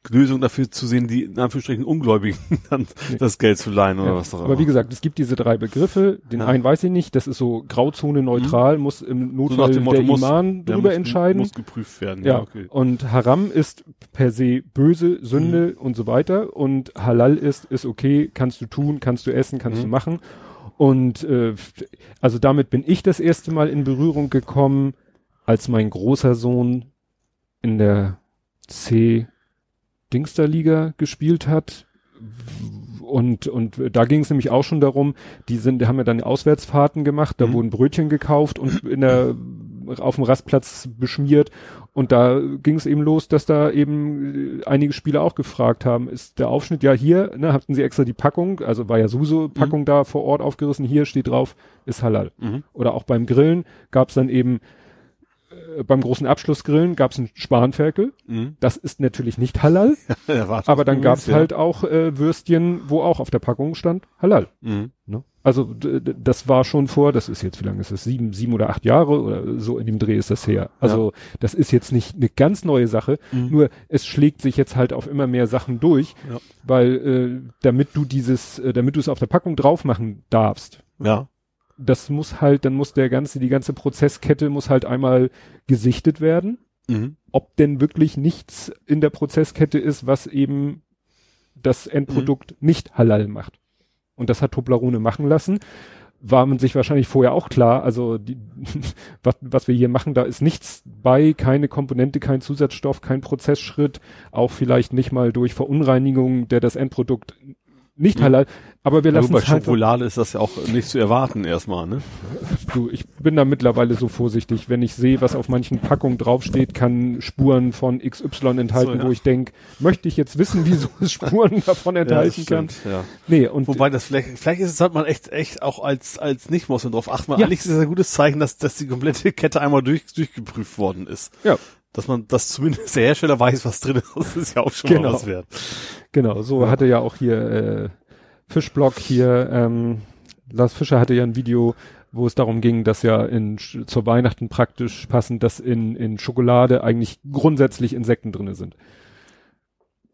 Lösung dafür zu sehen, die in Anführungsstrichen Ungläubigen dann Nee. das Geld zu leihen oder Ja, was doch aber wie gesagt, es gibt diese drei Begriffe. Den Ja. einen weiß ich nicht, das ist so Grauzone neutral, muss im So Notfall dem Motto, der muss- Iman Der drüber muss, entscheiden. Muss geprüft werden. ja, Ja, okay. und Haram ist per se böse, Sünde Mhm. und so weiter. Und Halal ist, ist okay, kannst du tun, kannst du essen, kannst Mhm. du machen. Und äh, also damit bin ich das erste Mal in Berührung gekommen, als mein großer Sohn in der C Dingster-Liga gespielt hat. Und, und da ging es nämlich auch schon darum, die sind, die haben ja dann Auswärtsfahrten gemacht, da Mhm. wurden Brötchen gekauft und in der, auf dem Rastplatz beschmiert. Und da ging es eben los, dass da eben äh, einige Spieler auch gefragt haben, ist der Aufschnitt ja hier, ne, hatten sie extra die Packung, also war ja sowieso Packung da vor Ort aufgerissen, hier steht drauf, ist halal. Mhm. Oder auch beim Grillen gab es dann eben, beim großen Abschlussgrillen gab es einen Spanferkel, Mhm. das ist natürlich nicht halal, Ja, aber dann gab es Ja. halt auch äh, Würstchen, wo auch auf der Packung stand, halal. Mhm. Ne? Also das war schon vor, das ist jetzt, wie lange ist das? Sieben, sieben oder acht Jahre oder so in dem Dreh ist das her. Also das ist jetzt nicht eine ganz neue Sache, Mhm. nur es schlägt sich jetzt halt auf immer mehr Sachen durch, Ja. weil äh, damit du dieses, äh, damit du es auf der Packung drauf machen darfst, Ja. Das muss halt, dann muss der ganze, die ganze Prozesskette muss halt einmal gesichtet werden, Mhm. ob denn wirklich nichts in der Prozesskette ist, was eben das Endprodukt nicht halal macht. Und das hat Toblerone machen lassen. War man sich wahrscheinlich vorher auch klar, also die, was, was wir hier machen, da ist nichts bei, keine Komponente, kein Zusatzstoff, kein Prozessschritt, auch vielleicht nicht mal durch Verunreinigung, der das Endprodukt nicht halal, aber wir Ja, lassen bei es halt Schokolade ist das ja auch nicht zu erwarten erstmal, ne? Du, ich bin da mittlerweile so vorsichtig, wenn ich sehe, was auf manchen Packungen draufsteht, kann Spuren von XY enthalten, So, ja. wo ich denke, möchte ich jetzt wissen, wieso es Spuren davon enthalten kann? stimmt, ja. Nee, und Wobei das vielleicht, vielleicht ist es halt man echt, echt auch als, als Nicht-Moslem drauf achten. Ja. Eigentlich ist es ein gutes Zeichen, dass, dass die komplette Kette einmal durch, durchgeprüft worden ist. ja, Dass man, dass zumindest der Hersteller weiß, was drin ist. Das ist ja auch schon Genau. mal was wert. Genau, so Ja. hatte ja auch hier äh, Fischblock hier, ähm, Lars Fischer hatte ja ein Video, wo es darum ging, dass ja in, zur Weihnachten praktisch passend, dass in, in Schokolade eigentlich grundsätzlich Insekten drinne sind.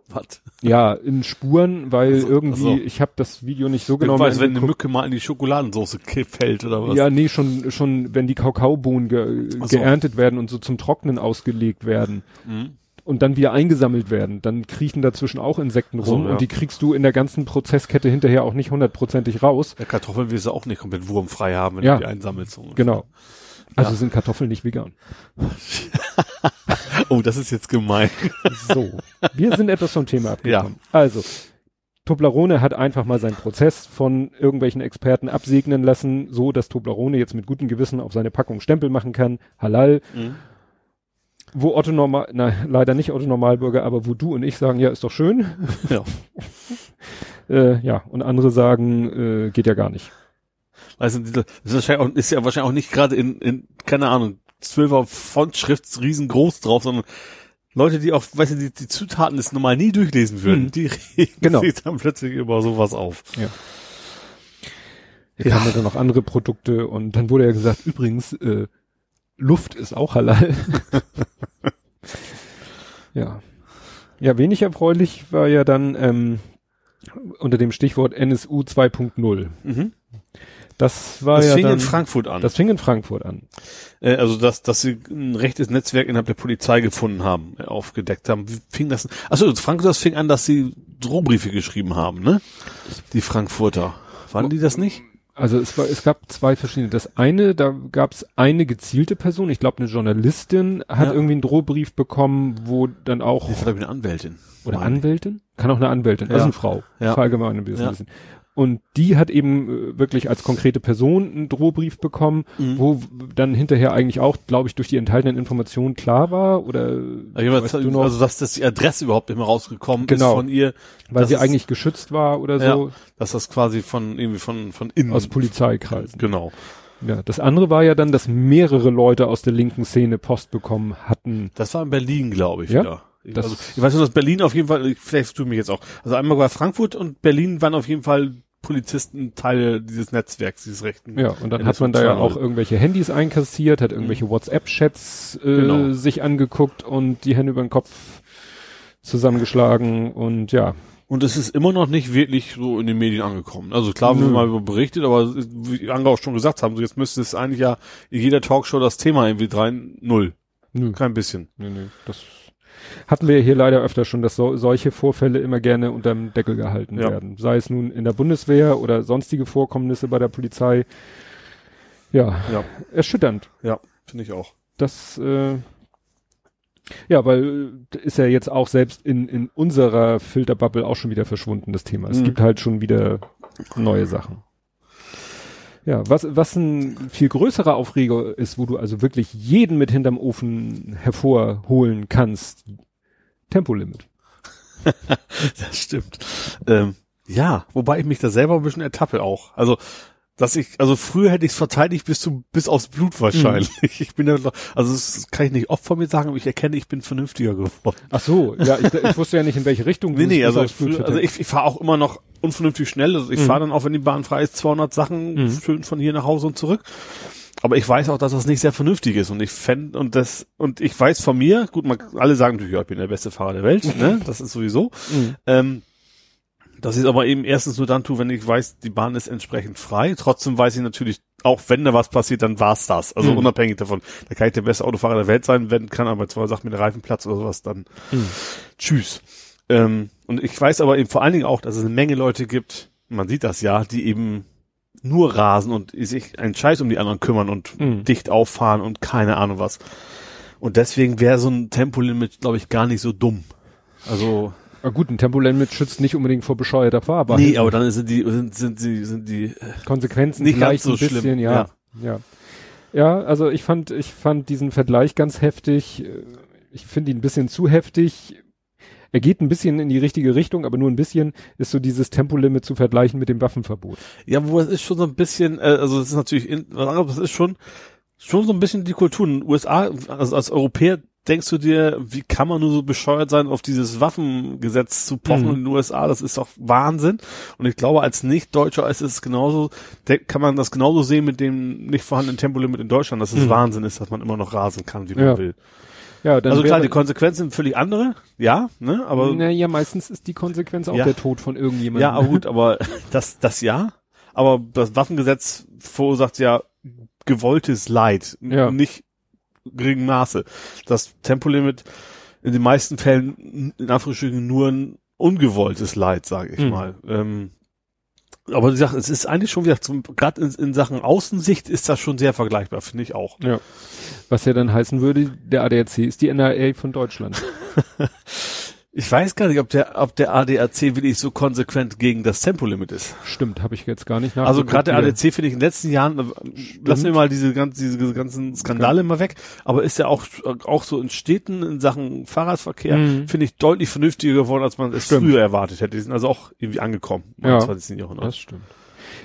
Was? Ja, in Spuren, weil Ach so, ach irgendwie, so. ich habe das Video nicht so Genau, genau weiß, wenn eine. Mücke mal in die Schokoladensauce fällt oder was? Ja, nee, schon, schon, wenn die Kakaobohnen ge Ach so. geerntet werden und so zum Trocknen ausgelegt werden Mhm. Und dann wieder eingesammelt werden, dann kriechen dazwischen auch Insekten Ach so, rum ja. und die kriegst du in der ganzen Prozesskette hinterher auch nicht hundertprozentig raus. Ja, Kartoffeln willst du auch nicht komplett wurmfrei haben, wenn Ja. du die einsammelst. Genau. Also Ja. sind Kartoffeln nicht vegan. Oh, das ist jetzt gemein. So, wir sind etwas vom Thema abgekommen. Ja. Also, Toblerone hat einfach mal seinen Prozess von irgendwelchen Experten absegnen lassen, so dass Toblerone jetzt mit gutem Gewissen auf seine Packung Stempel machen kann, halal. Mhm. Wo Otto Normal, na, leider nicht Otto Normalbürger, aber wo du und ich sagen, ja, ist doch schön. Ja. äh, ja, und andere sagen, äh, geht ja gar nicht. Also, das ist, wahrscheinlich auch, ist ja wahrscheinlich auch nicht gerade in, in, keine Ahnung, zwölfer Fontschrift riesengroß drauf, sondern Leute, die auch, weißt du, die, die Zutaten das normal nie durchlesen würden, mhm. die regen genau. sich dann plötzlich über sowas auf. Ja. Jetzt ja. haben wir dann noch andere Produkte und dann wurde ja gesagt, übrigens, äh, Luft ist auch halal. ja. Ja, wenig erfreulich war ja dann ähm, unter dem Stichwort NSU 2.0. Mhm. Das war das ja. Das fing dann, in Frankfurt an. Das fing in Frankfurt an. Äh, also, dass, dass sie ein rechtes Netzwerk innerhalb der Polizei gefunden haben, äh, aufgedeckt haben. Wie fing das an? Achso, Frankfurt, das fing an, dass sie Drohbriefe geschrieben haben, ne? Die Frankfurter. Waren die das nicht? Also es war, es gab zwei verschiedene. Das eine, da gab es eine gezielte Person, ich glaube eine Journalistin, hat ja. irgendwie einen Drohbrief bekommen, wo dann auch. Das war eine Anwältin. Oder Anwältin? Kann auch eine Anwältin, ja. also eine Frau. Ja. Verallgemeinern wir das ja. Und die hat eben äh, wirklich als konkrete Person einen Drohbrief bekommen, mhm. wo dann hinterher eigentlich auch, glaube ich, durch die enthaltenen Informationen klar war oder also, weißt also dass das die Adresse überhaupt immer rausgekommen genau. ist von ihr, weil sie eigentlich geschützt war oder so. Ja, dass das quasi von irgendwie von von innen aus Polizeikreisen. Genau. Ja, das andere war ja dann, dass mehrere Leute aus der linken Szene Post bekommen hatten. Das war in Berlin, glaube ich, ja. Wieder. Das also, ich weiß nur, dass Berlin auf jeden Fall, vielleicht tut mich jetzt auch. Also einmal war Frankfurt und Berlin waren auf jeden Fall Polizisten Teile dieses Netzwerks, dieses rechten. Ja, und dann hat man da ja auch irgendwelche Handys einkassiert, hat irgendwelche mhm. WhatsApp-Chats äh, genau. sich angeguckt und die Hände über den Kopf zusammengeschlagen und ja. Und es ist immer noch nicht wirklich so in den Medien angekommen. Also klar, wir mal berichtet, aber wie Anga auch schon gesagt haben, so jetzt müsste es eigentlich ja in jeder Talkshow das Thema irgendwie rein, null. Nö. Kein bisschen. Nee, nee, das hatten wir hier leider öfter schon, dass so, solche Vorfälle immer gerne unterm Deckel gehalten ja. werden. Sei es nun in der Bundeswehr oder sonstige Vorkommnisse bei der Polizei. Ja, ja. erschütternd. Ja, finde ich auch. Das, äh, ja, weil äh, ist ja jetzt auch selbst in, in unserer Filterbubble auch schon wieder verschwunden, das Thema. Es mhm. gibt halt schon wieder neue Sachen. Ja, was, was ein viel größerer Aufreger ist, wo du also wirklich jeden mit hinterm Ofen hervorholen kannst. Tempolimit. das stimmt. Ähm, ja, wobei ich mich da selber ein bisschen ertappe auch. Also dass ich, also früher hätte ich es verteidigt bis zu, bis aufs Blut wahrscheinlich. Mhm. Ich bin ja, also das kann ich nicht oft von mir sagen, aber ich erkenne, ich bin vernünftiger geworden. Ach so, ja, ich, ich wusste ja nicht, in welche Richtung du Nee, nee, also, früher, also ich, ich fahre auch immer noch unvernünftig schnell. Also ich mhm. fahre dann auch, wenn die Bahn frei ist, 200 Sachen mhm. schön von hier nach Hause und zurück. Aber ich weiß auch, dass das nicht sehr vernünftig ist und ich fände, und das, und ich weiß von mir, gut, man, alle sagen natürlich, ja, ich bin der beste Fahrer der Welt, ne, das ist sowieso, mhm. Das ist aber eben erstens nur dann tue, wenn ich weiß, die Bahn ist entsprechend frei. Trotzdem weiß ich natürlich, auch wenn da was passiert, dann war's das. Also mhm. unabhängig davon. Da kann ich der beste Autofahrer der Welt sein, wenn kann, aber sagt mir der Reifenplatz oder sowas, dann mhm. tschüss. Ähm, und ich weiß aber eben vor allen Dingen auch, dass es eine Menge Leute gibt, man sieht das ja, die eben nur rasen und sich einen Scheiß um die anderen kümmern und mhm. dicht auffahren und keine Ahnung was. Und deswegen wäre so ein Tempolimit, glaube ich, gar nicht so dumm. Also na gut, ein Tempolimit schützt nicht unbedingt vor bescheuerter Fahrbahn. Nee, aber dann sind die, sind, sind die, sind die äh, Konsequenzen nicht ganz so ein bisschen, schlimm. Ja, ja, ja. Ja, also ich fand, ich fand diesen Vergleich ganz heftig. Ich finde ihn ein bisschen zu heftig. Er geht ein bisschen in die richtige Richtung, aber nur ein bisschen ist so dieses Tempolimit zu vergleichen mit dem Waffenverbot. Ja, wo es ist schon so ein bisschen, äh, also es ist natürlich, was anderes, ist schon, schon so ein bisschen die Kultur. In den USA, also als Europäer denkst du dir, wie kann man nur so bescheuert sein, auf dieses Waffengesetz zu pochen mhm. in den USA? Das ist doch Wahnsinn. Und ich glaube, als Nicht-Deutscher ist es genauso, kann man das genauso sehen mit dem nicht vorhandenen Tempolimit in Deutschland, dass es mhm. Wahnsinn ist, dass man immer noch rasen kann, wie man ja. will. Ja, dann also klar, die Konsequenzen sind völlig andere, ja, ne, aber. Naja, meistens ist die Konsequenz auch ja. der Tod von irgendjemandem. Ja, aber gut, aber das, das ja. Aber das Waffengesetz verursacht ja gewolltes Leid, ja. nicht geringen Maße. Das Tempolimit in den meisten Fällen in Anführungsstrichen nur ein ungewolltes Leid, sage ich mhm. mal. Ähm, Aber die Sache, es ist eigentlich schon wieder, gerade in, in Sachen Außensicht ist das schon sehr vergleichbar, finde ich auch. Ja. Was ja dann heißen würde, der ADAC ist die NRA von Deutschland. Ich weiß gar nicht, ob der, ob der ADAC wirklich so konsequent gegen das Tempolimit ist. Stimmt, habe ich jetzt gar nicht Also gerade der ADAC finde ich in den letzten Jahren, äh, lassen wir mal diese, ganzen diese ganzen Skandale okay. mal weg, aber ist ja auch, auch so in Städten in Sachen Fahrradverkehr, mhm. finde ich deutlich vernünftiger geworden, als man es stimmt. früher erwartet hätte. Die sind also auch irgendwie angekommen im ja, 20. Jahrhundert. Das stimmt.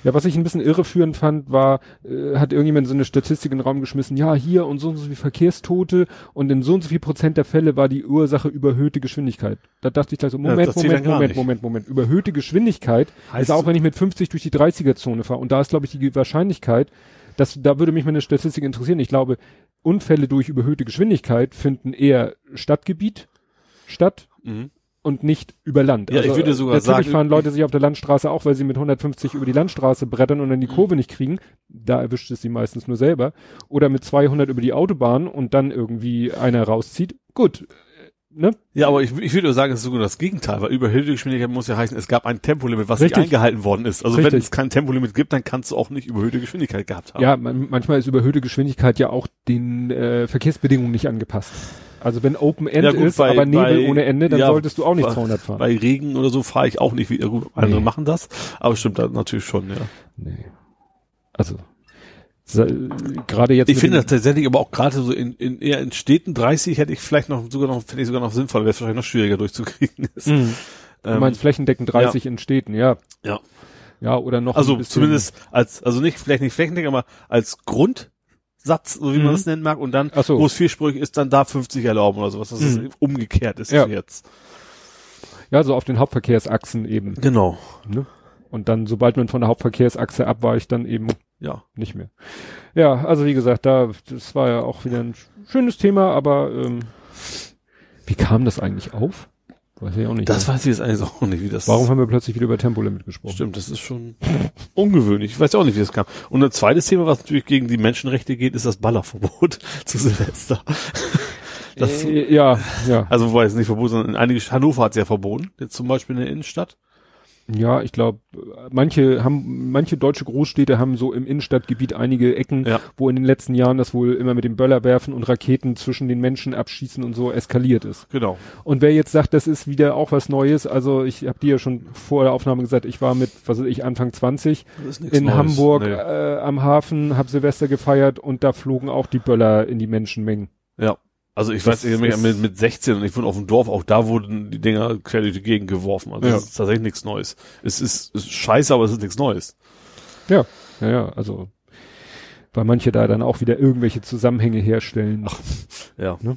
Ja, was ich ein bisschen irreführend fand, war, äh, hat irgendjemand so eine Statistik in den Raum geschmissen, ja, hier und so und so viel Verkehrstote und in so und so viel Prozent der Fälle war die Ursache überhöhte Geschwindigkeit. Da dachte ich gleich so, Moment, ja, Moment, Moment, Moment, Moment. Überhöhte Geschwindigkeit heißt ist auch, wenn ich mit 50 durch die 30er-Zone fahre. Und da ist, glaube ich, die Wahrscheinlichkeit, dass, da würde mich meine Statistik interessieren. Ich glaube, Unfälle durch überhöhte Geschwindigkeit finden eher Stadtgebiet statt. Mhm und nicht über Land. Ja, also, ich würde sogar natürlich sagen. Natürlich fahren Leute sich auf der Landstraße auch, weil sie mit 150 über die Landstraße brettern und dann die mhm. Kurve nicht kriegen. Da erwischt es sie meistens nur selber. Oder mit 200 über die Autobahn und dann irgendwie einer rauszieht. Gut. Ne? Ja, aber ich, ich würde sagen, es ist sogar das Gegenteil, weil überhöhte Geschwindigkeit muss ja heißen, es gab ein Tempolimit, was Richtig. nicht eingehalten worden ist. Also Richtig. wenn es kein Tempolimit gibt, dann kannst du auch nicht überhöhte Geschwindigkeit gehabt haben. Ja, man, manchmal ist überhöhte Geschwindigkeit ja auch den äh, Verkehrsbedingungen nicht angepasst. Also wenn Open End ja, gut, ist, bei, aber Nebel bei, ohne Ende, dann ja, solltest du auch nicht 200 fahren. Bei Regen oder so fahre ich auch nicht. Wie, gut, andere nee. machen das, aber stimmt das natürlich schon, ja. Nee. Also gerade jetzt. Ich finde das tatsächlich, aber auch gerade so in, in eher in Städten 30 hätte ich vielleicht noch sogar noch finde ich sogar noch sinnvoll, wäre es wahrscheinlich noch schwieriger durchzukriegen. Ist. Mhm. Du ähm, meinst flächendeckend 30 ja. in Städten, ja. Ja. Ja, oder noch. Also zumindest als, also nicht, vielleicht nicht flächendeckend, aber als Grund Satz, so wie mhm. man das nennen mag, und dann, so. wo es viersprüchig ist, dann da 50 erlauben oder sowas, dass mhm. es umgekehrt ist ja. jetzt. Ja, so auf den Hauptverkehrsachsen eben. Genau. Ne? Und dann, sobald man von der Hauptverkehrsachse abweicht, dann eben ja nicht mehr. Ja, also wie gesagt, da, das war ja auch wieder ein schönes Thema, aber ähm, wie kam das eigentlich auf? Weiß ich auch nicht. Das mehr. weiß ich jetzt eigentlich auch nicht, wie das. Warum haben wir plötzlich wieder über Tempolimit gesprochen? Stimmt, das ist schon ungewöhnlich. Ich weiß auch nicht, wie das kam. Und ein zweites Thema, was natürlich gegen die Menschenrechte geht, ist das Ballerverbot zu Silvester. Das, äh, ja, ja. Also, wobei es nicht verboten, sondern in einige, Hannover hat es ja verboten, jetzt zum Beispiel in der Innenstadt. Ja, ich glaube, manche haben, manche deutsche Großstädte haben so im Innenstadtgebiet einige Ecken, ja. wo in den letzten Jahren das wohl immer mit dem Böller werfen und Raketen zwischen den Menschen abschießen und so eskaliert ist. Genau. Und wer jetzt sagt, das ist wieder auch was Neues, also ich habe dir ja schon vor der Aufnahme gesagt, ich war mit, was weiß ich, Anfang 20 in Neues. Hamburg nee. äh, am Hafen, hab Silvester gefeiert und da flogen auch die Böller in die Menschenmengen. Ja. Also ich das weiß, ich mit, mit 16 und ich wohne auf dem Dorf, auch da wurden die Dinger quer durch die Gegend geworfen. Also ja. das ist tatsächlich nichts Neues. Es ist, ist scheiße, aber es ist nichts Neues. Ja, ja, ja, also weil manche da dann auch wieder irgendwelche Zusammenhänge herstellen. Ach, ja. Ne?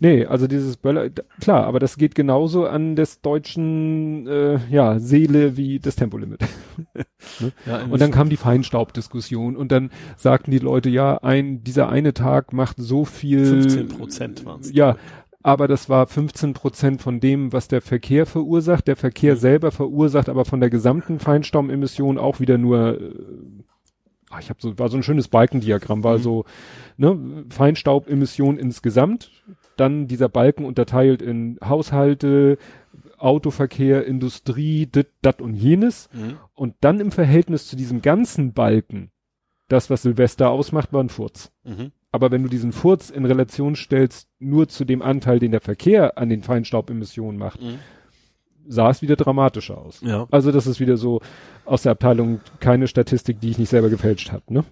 Nee, also dieses Böller, klar, aber das geht genauso an des deutschen äh, ja, Seele wie das Tempolimit. ne? ja, und dann kam die Feinstaubdiskussion und dann sagten die Leute, ja, ein, dieser eine Tag macht so viel. 15 Prozent waren's. Ja, aber das war 15 Prozent von dem, was der Verkehr verursacht. Der Verkehr mhm. selber verursacht aber von der gesamten Feinstaubemission auch wieder nur äh, ah, ich habe so war so ein schönes Balkendiagramm, war mhm. so ne, Feinstaubemission insgesamt dann dieser Balken unterteilt in Haushalte, Autoverkehr, Industrie, dit, dat und jenes. Mhm. Und dann im Verhältnis zu diesem ganzen Balken, das, was Silvester ausmacht, war ein Furz. Mhm. Aber wenn du diesen Furz in Relation stellst, nur zu dem Anteil, den der Verkehr an den Feinstaubemissionen macht, mhm. sah es wieder dramatischer aus. Ja. Also das ist wieder so aus der Abteilung keine Statistik, die ich nicht selber gefälscht habe. Ne?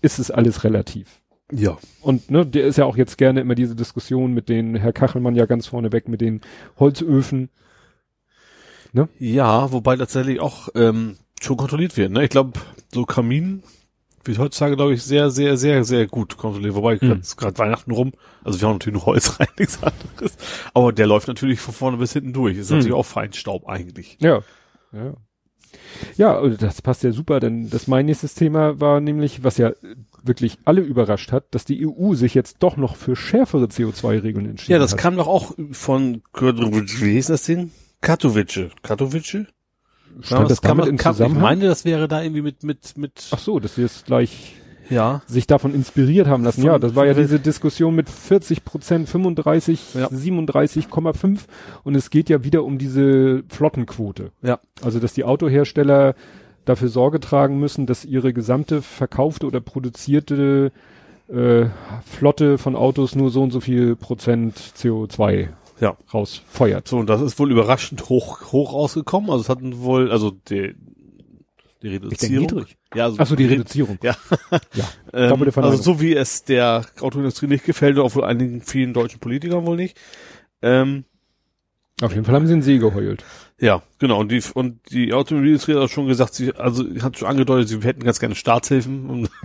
Ist es alles relativ. Ja. Und ne, der ist ja auch jetzt gerne immer diese Diskussion mit den Herr Kachelmann ja ganz vorne weg mit den Holzöfen. Ne? Ja, wobei tatsächlich auch ähm, schon kontrolliert wird. Ne? Ich glaube, so Kamin wird heutzutage, glaube ich, sehr, sehr, sehr, sehr gut kontrolliert. Wobei mhm. gerade Weihnachten rum, also wir haben natürlich nur Holz rein, nichts anderes. Aber der läuft natürlich von vorne bis hinten durch. Ist mhm. natürlich auch Feinstaub eigentlich. Ja. Ja. Ja, das passt ja super, denn das mein nächstes Thema war nämlich, was ja wirklich alle überrascht hat, dass die EU sich jetzt doch noch für schärfere CO2-Regeln entschieden hat. Ja, das hat. kam doch auch von, wie hieß das Ding? Katowice. Katowice? Stand das, das kann man im Zusammenhang? Ich meine, das wäre da irgendwie mit, mit, mit. Ach so, das ist gleich Ja. sich davon inspiriert haben lassen. Von- ja, das war ja diese Diskussion mit 40 Prozent, 35, Ja. 37,5 und es geht ja wieder um diese Flottenquote. Ja. Also, dass die Autohersteller dafür Sorge tragen müssen, dass ihre gesamte verkaufte oder produzierte äh, Flotte von Autos nur so und so viel Prozent CO2 Ja. rausfeuert. So, und das ist wohl überraschend hoch, hoch rausgekommen. Also es hatten wohl, also die, die Reduzierung. niedrig. Ja, also Ach so, die Reduzierung. Ja. Ja. Ähm, also so wie es der Autoindustrie nicht gefällt, auch wohl einigen vielen deutschen Politikern wohl nicht. Ähm, Auf jeden Fall haben sie einen See geheult. ja, genau. Und die, und die Automobilindustrie hat auch schon gesagt, sie, also hat schon angedeutet, sie hätten ganz gerne Staatshilfen.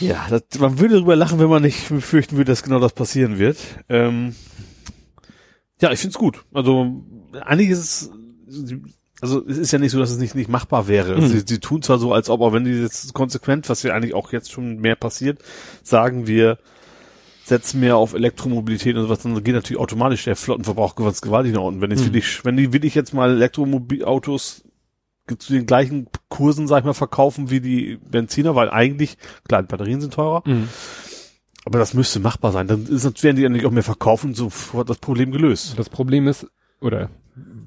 Ja, das, man würde darüber lachen, wenn man nicht befürchten würde, dass genau das passieren wird. Ähm, ja, ich find's gut. Also eigentlich ist es, also es ist ja nicht so, dass es nicht, nicht machbar wäre. Mhm. Sie, sie tun zwar so, als ob, aber wenn die jetzt konsequent, was ja eigentlich auch jetzt schon mehr passiert, sagen wir, setzen mehr auf Elektromobilität und sowas, dann geht natürlich automatisch der Flottenverbrauch ganz gewaltig nach unten. Wenn jetzt Mhm. wirklich, wenn die wirklich jetzt mal Elektromobilautos zu den gleichen Kursen, sag ich mal, verkaufen wie die Benziner, weil eigentlich, klar, die Batterien sind teurer, aber das müsste machbar sein. Dann ist, werden die ja nicht auch mehr verkaufen, so hat das Problem gelöst. Das Problem ist, oder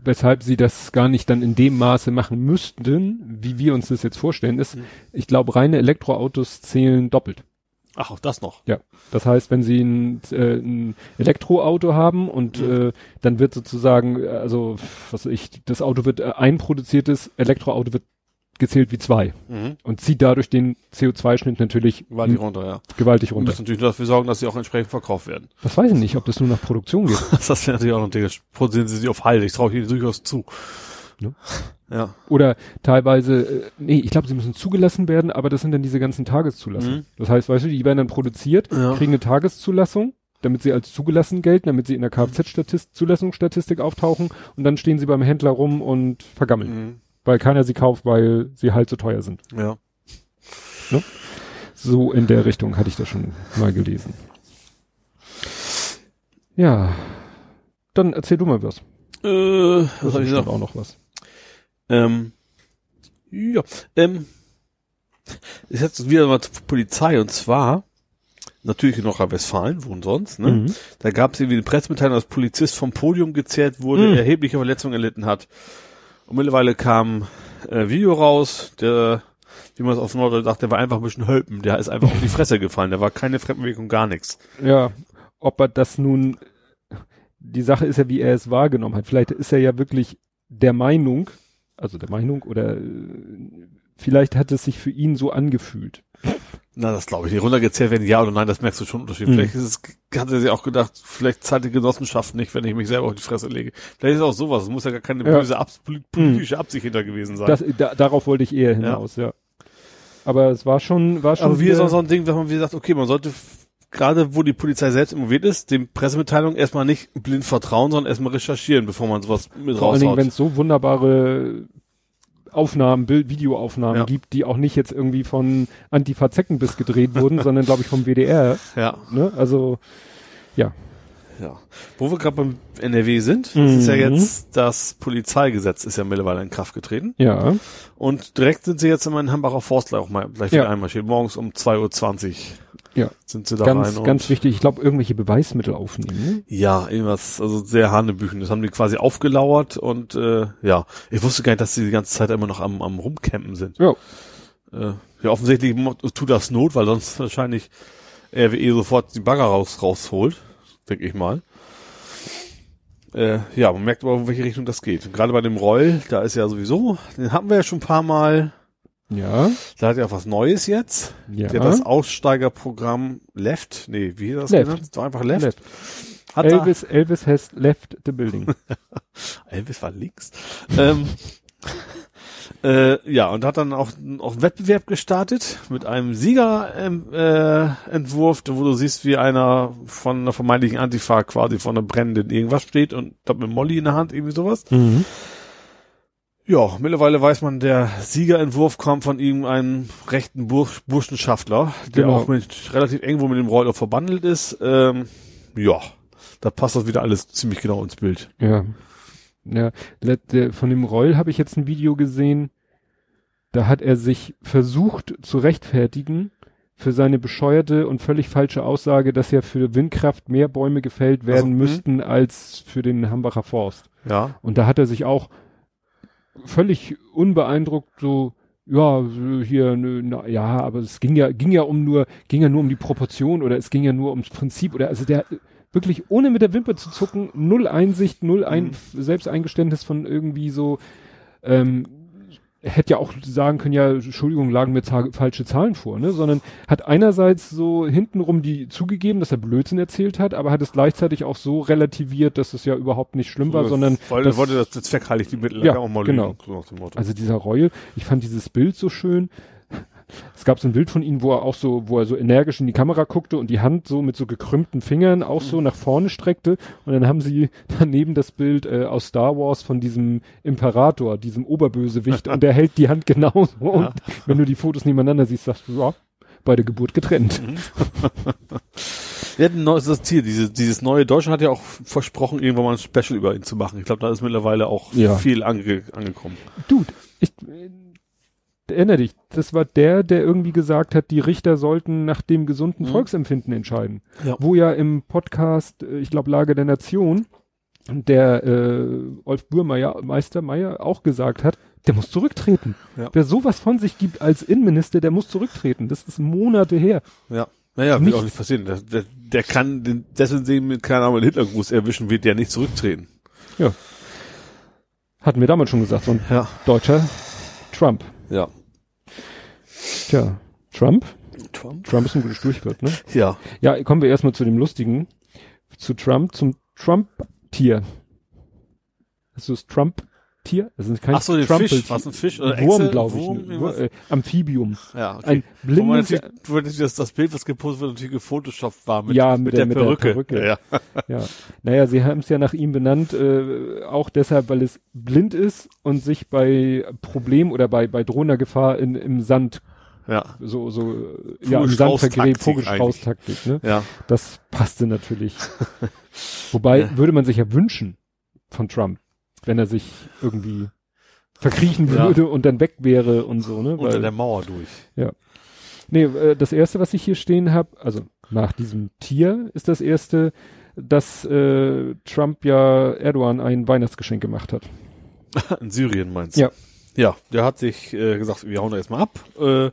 weshalb sie das gar nicht dann in dem Maße machen müssten, wie wir uns das jetzt vorstellen, ist, Mhm. ich glaube, reine Elektroautos zählen doppelt. Ach, auch das noch. Ja. Das heißt, wenn sie ein, äh, ein Elektroauto haben und Mhm. äh, dann wird sozusagen, also was weiß ich, das Auto wird äh, ein produziertes Elektroauto wird gezählt wie zwei Mhm. und zieht dadurch den CO2-Schnitt natürlich m- runter, ja. gewaltig runter. müssen natürlich dafür sorgen, dass sie auch entsprechend verkauft werden. Das weiß ich nicht, ob das nur nach Produktion geht. Das wäre natürlich auch noch ein Ding. Produzieren sie sich auf Halde. Ich traue ihnen durchaus zu. Ne? Ja. Oder teilweise, äh, nee, ich glaube, sie müssen zugelassen werden, aber das sind dann diese ganzen Tageszulassungen. Mhm. Das heißt, weißt du, die werden dann produziert, Ja. kriegen eine Tageszulassung, damit sie als zugelassen gelten, damit sie in der Kfz-Zulassungsstatistik auftauchen und dann stehen sie beim Händler rum und vergammeln, Mhm. Weil keiner sie kauft, weil sie halt so teuer sind. Ja. So in der Richtung hatte ich das schon mal gelesen. Ja, dann erzähl du mal was. Äh, was ist hab ich noch? auch noch was. Ähm, ja, ähm, ist jetzt wieder mal zur Polizei und zwar natürlich in Nordrhein-Westfalen, wo sonst, ne? Mhm. Da gab es irgendwie eine Pressemitteilung, dass Polizist vom Podium gezerrt wurde, Mhm. erhebliche Verletzungen erlitten hat. Und mittlerweile kam äh, Video raus, der, wie man es auf Norddeutsch sagt, der war einfach ein bisschen hölpen, der ist einfach auf die Fresse gefallen, der war keine Fremdenbewegung, gar nichts. Ja, ob er das nun, die Sache ist ja, wie er es wahrgenommen hat. Vielleicht ist er ja wirklich der Meinung, also der Meinung oder äh, vielleicht hat es sich für ihn so angefühlt. Na, das glaube ich nicht. Runtergezählt werden, ja oder nein, das merkst du schon Unterschied. Mhm. Vielleicht ist es, hat er sich auch gedacht, vielleicht zahlt die Genossenschaft nicht, wenn ich mich selber auf die Fresse lege. Vielleicht ist auch sowas. Es muss ja gar keine Ja. böse Abs poli- politische Absicht hinter gewesen sein. Das, da, darauf wollte ich eher hinaus, ja. Aber es war schon, war schon. Aber wie ist auch so ein Ding, wenn man wie sagt, okay, man sollte gerade wo die Polizei selbst involviert ist, dem Pressemitteilung erstmal nicht blind vertrauen, sondern erstmal recherchieren, bevor man sowas mit vor allen Dingen, raushaut. wenn es so wunderbare Aufnahmen, Bild, Videoaufnahmen Ja. gibt, die auch nicht jetzt irgendwie von Antifa Zeckenbiss gedreht wurden, sondern glaube ich vom WDR. ja, Ne? Also ja. ja. Wo wir gerade beim NRW sind, das ist ja Mhm. jetzt das Polizeigesetz ist ja mittlerweile in Kraft getreten. Ja. Und direkt sind sie jetzt in meinen Hambacher Forst gleich auch mal gleich Ja. wieder einmarschiert. Morgens um 2.20 Uhr Ja. sind sie da Ganz, rein. ganz wichtig. Ich glaube, irgendwelche Beweismittel aufnehmen. Ne? Ja, irgendwas, also sehr Hanebüchen. Das haben die quasi aufgelauert und äh, ja, ich wusste gar nicht, dass sie die ganze Zeit immer noch am, am Rumcampen sind. Ja. Äh, ja, offensichtlich tut das Not, weil sonst wahrscheinlich RWE sofort die Bagger raus rausholt, denke ich mal. Äh, ja, man merkt aber, in welche Richtung das geht. Und gerade bei dem Roll, da ist ja sowieso, den hatten wir ja schon ein paar Mal, Ja. da hat ja auch was Neues jetzt. Ja. Der hat das Aussteigerprogramm Left, nee, wie hieß das Left. genannt? So einfach Left. Left. Hat Elvis, Elvis has left the building. Elvis war links. ähm, äh, ja, und hat dann auch, auch einen Wettbewerb gestartet mit einem Siegerentwurf, äh, wo du siehst, wie einer von einer vermeintlichen Antifa quasi von einer brennenden irgendwas steht und mit Molly in der Hand, irgendwie sowas. mhm. Ja, mittlerweile weiß man, der Siegerentwurf kam von ihm, einem rechten Bur Burschenschaftler, der Genau. auch mit relativ eng wo mit dem Roller verbandelt ist. Ähm, ja, da passt das wieder alles ziemlich genau ins Bild. Ja. Ja. Von dem Roll habe ich jetzt ein Video gesehen. da hat er sich versucht zu rechtfertigen für seine bescheuerte und völlig falsche Aussage, dass ja für Windkraft mehr Bäume gefällt werden Also, müssten als für den Hambacher Forst. Ja. Und da hat er sich auch völlig unbeeindruckt so, ja, hier, nö, na, ja, aber es ging ja, ging ja um nur, ging ja nur um die Proportion oder es ging ja nur ums Prinzip oder, also der wirklich ohne mit der Wimper zu zucken, null Einsicht, null ein, Selbsteingeständnis von irgendwie so, ähm, hätte ja auch sagen können, ja, Entschuldigung, lagen mir falsche Zahlen vor, ne, sondern hat einerseits so hintenrum die zugegeben, dass er Blödsinn erzählt hat, aber hat es gleichzeitig auch so relativiert, dass es ja überhaupt nicht schlimm war, sondern Weil er wollte das, Zweck heiligt die Mittel, Ja, auch mal genau. lügen, so also dieser Reue, ich fand dieses Bild so schön. Es gab so ein Bild von ihm, wo er auch so, wo er so energisch in die Kamera guckte und die Hand so mit so gekrümmten Fingern auch so nach vorne streckte. Und dann haben sie daneben das Bild äh, aus Star Wars von diesem Imperator, diesem Oberbösewicht, und der hält die Hand genauso. Und wenn du die Fotos nebeneinander siehst, sagst du, ja, bei der Geburt getrennt. Wir hatten ein neues das Ziel. Diese, dieses neue Deutschland hat ja auch versprochen, irgendwann mal ein Special über ihn zu machen. Ich glaube, da ist mittlerweile auch Ja. viel ange, angekommen. Dude, ich erinnere dich, das war der, der irgendwie gesagt hat, die Richter sollten nach dem gesunden Mhm. Volksempfinden entscheiden. Ja. Wo ja im Podcast, äh, ich glaube, Lage der Nation, der äh, Olf Burmeier, Meister Meier auch gesagt hat, der muss zurücktreten. Ja. Wer sowas von sich gibt als Innenminister, der muss zurücktreten. Das ist Monate her. Ja. Naja, wird Nichts. auch nicht passieren. Der, der, der kann den dessen sehen mit keine Ahnung Hitlergruß erwischen, wird der nicht zurücktreten. Ja. Hatten wir damals schon gesagt, so ein Ja. deutscher Trump. Ja. Tja, Trump? Trump? Trump ist ein gutes Stichwort, ne? Ja. Ja, kommen wir erstmal zu dem Lustigen. Zu Trump, zum Trump-Tier. Hast du das Trump-Tier? Das ist kein Ach so, den. Fisch. Was ein Fisch? Oder Wurm, glaube ich. Wurm, ne? äh, Amphibium. Ja, okay. Ein blindes, natürlich das, das Bild, was gepostet wird, natürlich gefotoshoppt war mit, Ja, mit, mit der, der- mit der Perücke. Perücke. Ja. ja. Naja, sie haben es ja nach ihm benannt, äh, auch deshalb, weil es blind ist und sich bei Problem oder bei, bei drohender Gefahr in, im Sand, Ja. so, so, äh, ja, im Sand vergräbt, Vogelstrauß-Taktik, ne? Ja. Das passte natürlich. Wobei, Ja. würde man sich ja wünschen von Trump, wenn er sich irgendwie verkriechen Ja. würde und dann weg wäre und so, ne? Unter Weil, der Mauer durch. nee, äh, das erste, was ich hier stehen habe, also nach diesem Tier ist das erste, dass äh, Trump ja Erdogan ein Weihnachtsgeschenk gemacht hat. In Syrien meinst du? Ja. Ja, der hat sich äh, gesagt, wir hauen da jetzt mal ab. Äh,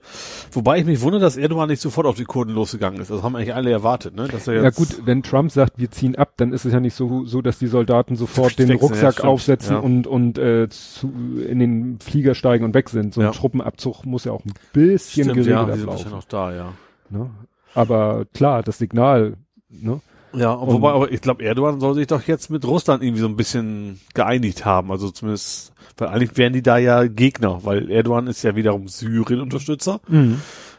wobei ich mich wundere, dass Erdogan nicht sofort auf die Kurden losgegangen ist. Das haben eigentlich alle erwartet, ne? Dass er jetzt, Ja gut, wenn Trump sagt, wir ziehen ab, dann ist es ja nicht so, so dass die Soldaten sofort den Wechseln, ja, Rucksack stimmt, aufsetzen ja. und, und äh, zu, in den Flieger steigen und weg sind. So ein Ja. Truppenabzug muss ja auch ein bisschen Stimmt, ja, geregelt die sind noch da, ja. Ne? Aber klar, das Signal, ne? Ja, und wobei, aber ich glaube, Erdogan soll sich doch jetzt mit Russland irgendwie so ein bisschen geeinigt haben. Also zumindest, weil eigentlich wären die da ja Gegner, weil Erdogan ist ja wiederum Syrien-Unterstützer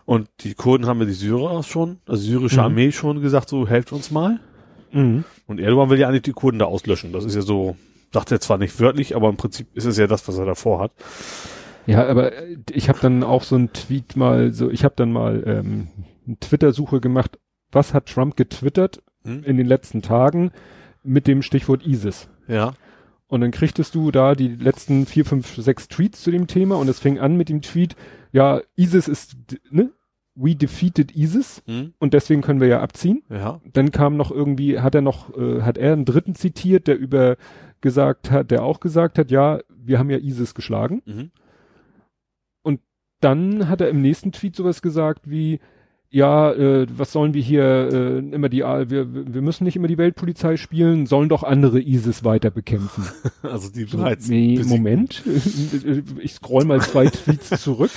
und die Kurden haben ja die Syrer schon, also syrische Mhm. Armee schon gesagt, so helft uns mal. Mhm. Und Erdogan will ja eigentlich die Kurden da auslöschen. Das ist ja so, sagt er zwar nicht wörtlich, aber im Prinzip ist es ja das, was er davor hat. Ja, aber äh, ich habe dann auch so ein Tweet mal, so ich habe dann mal ähm, eine Twitter-Suche gemacht. Was hat Trump getwittert Hm? in den letzten Tagen mit dem Stichwort ISIS? Ja. Und dann kriegtest du da die letzten vier, fünf, sechs Tweets zu dem Thema und es fing an mit dem Tweet, ja, ISIS ist, ne? We defeated ISIS Hm? und deswegen können wir ja abziehen. Ja. Dann kam noch irgendwie, hat er noch, äh, hat er einen dritten zitiert, der über gesagt hat, der auch gesagt hat, ja, wir haben ja ISIS geschlagen. Mhm. Dann hat er im nächsten Tweet sowas gesagt wie, ja, äh, was sollen wir hier äh, immer die, wir, wir müssen nicht immer die Weltpolizei spielen, sollen doch andere ISIS weiter bekämpfen. Also die bereits. nee, Moment. ich scroll mal zwei Tweets zurück.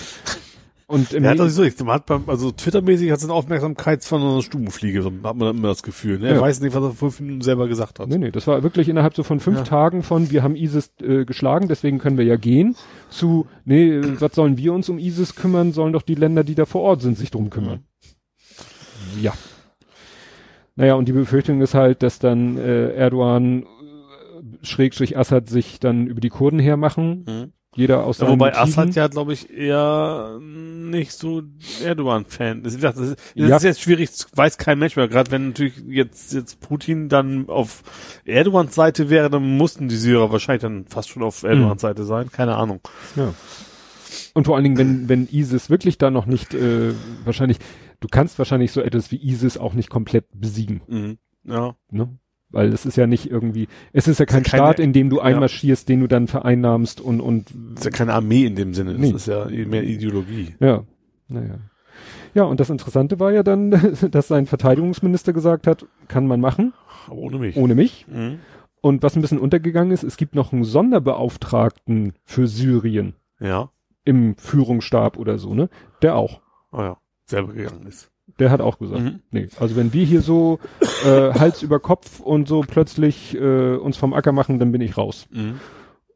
Und im Er hat das so, man hat beim, also Twitter-mäßig hat es eine Aufmerksamkeit von einer Stubenfliege, so hat man dann immer das Gefühl. Ne? Er Ja. weiß nicht, was er vor fünf Minuten selber gesagt hat. Nee, nee, das war wirklich innerhalb so von fünf Ja. Tagen von, wir haben ISIS äh, geschlagen, deswegen können wir ja gehen, zu, nee, was sollen wir uns um ISIS kümmern, sollen doch die Länder, die da vor Ort sind, sich drum kümmern. Ja. Naja, und die Befürchtung ist halt, dass dann äh, Erdogan, äh, Schrägstrich Assad, sich dann über die Kurden hermachen, Mhm. jeder aus Ja, wobei Motiven. Assad ja, glaube ich, eher nicht so Erdogan-Fan ist. Das, ist, das Ja. ist jetzt schwierig, weiß kein Mensch mehr. Gerade wenn natürlich jetzt, jetzt Putin dann auf Erdogans Seite wäre, dann mussten die Syrer wahrscheinlich dann fast schon auf Erdogans Seite sein. Keine Ahnung. Ja. Und vor allen Dingen, wenn, wenn ISIS wirklich da noch nicht, äh, wahrscheinlich, du kannst wahrscheinlich so etwas wie ISIS auch nicht komplett besiegen. Mhm. Ja. Ne? Weil es ist ja nicht irgendwie, es ist ja kein ist keine- Staat, in dem du ja. einmarschierst, den du dann vereinnahmst und, und, Das ist ja keine Armee in dem Sinne. Das Nee. ist ja mehr Ideologie. ja, naja. Ja, und das Interessante war ja dann, dass sein Verteidigungsminister gesagt hat, kann man machen, Aber ohne mich. ohne mich. Mhm. Und was ein bisschen untergegangen ist, es gibt noch einen Sonderbeauftragten für Syrien Ja. im Führungsstab oder so, ne? Der auch. Oh ja. Selber gegangen ist. Der hat auch gesagt, Mhm. nee, also wenn wir hier so äh, Hals über Kopf und so plötzlich äh, uns vom Acker machen, dann bin ich raus. Mhm.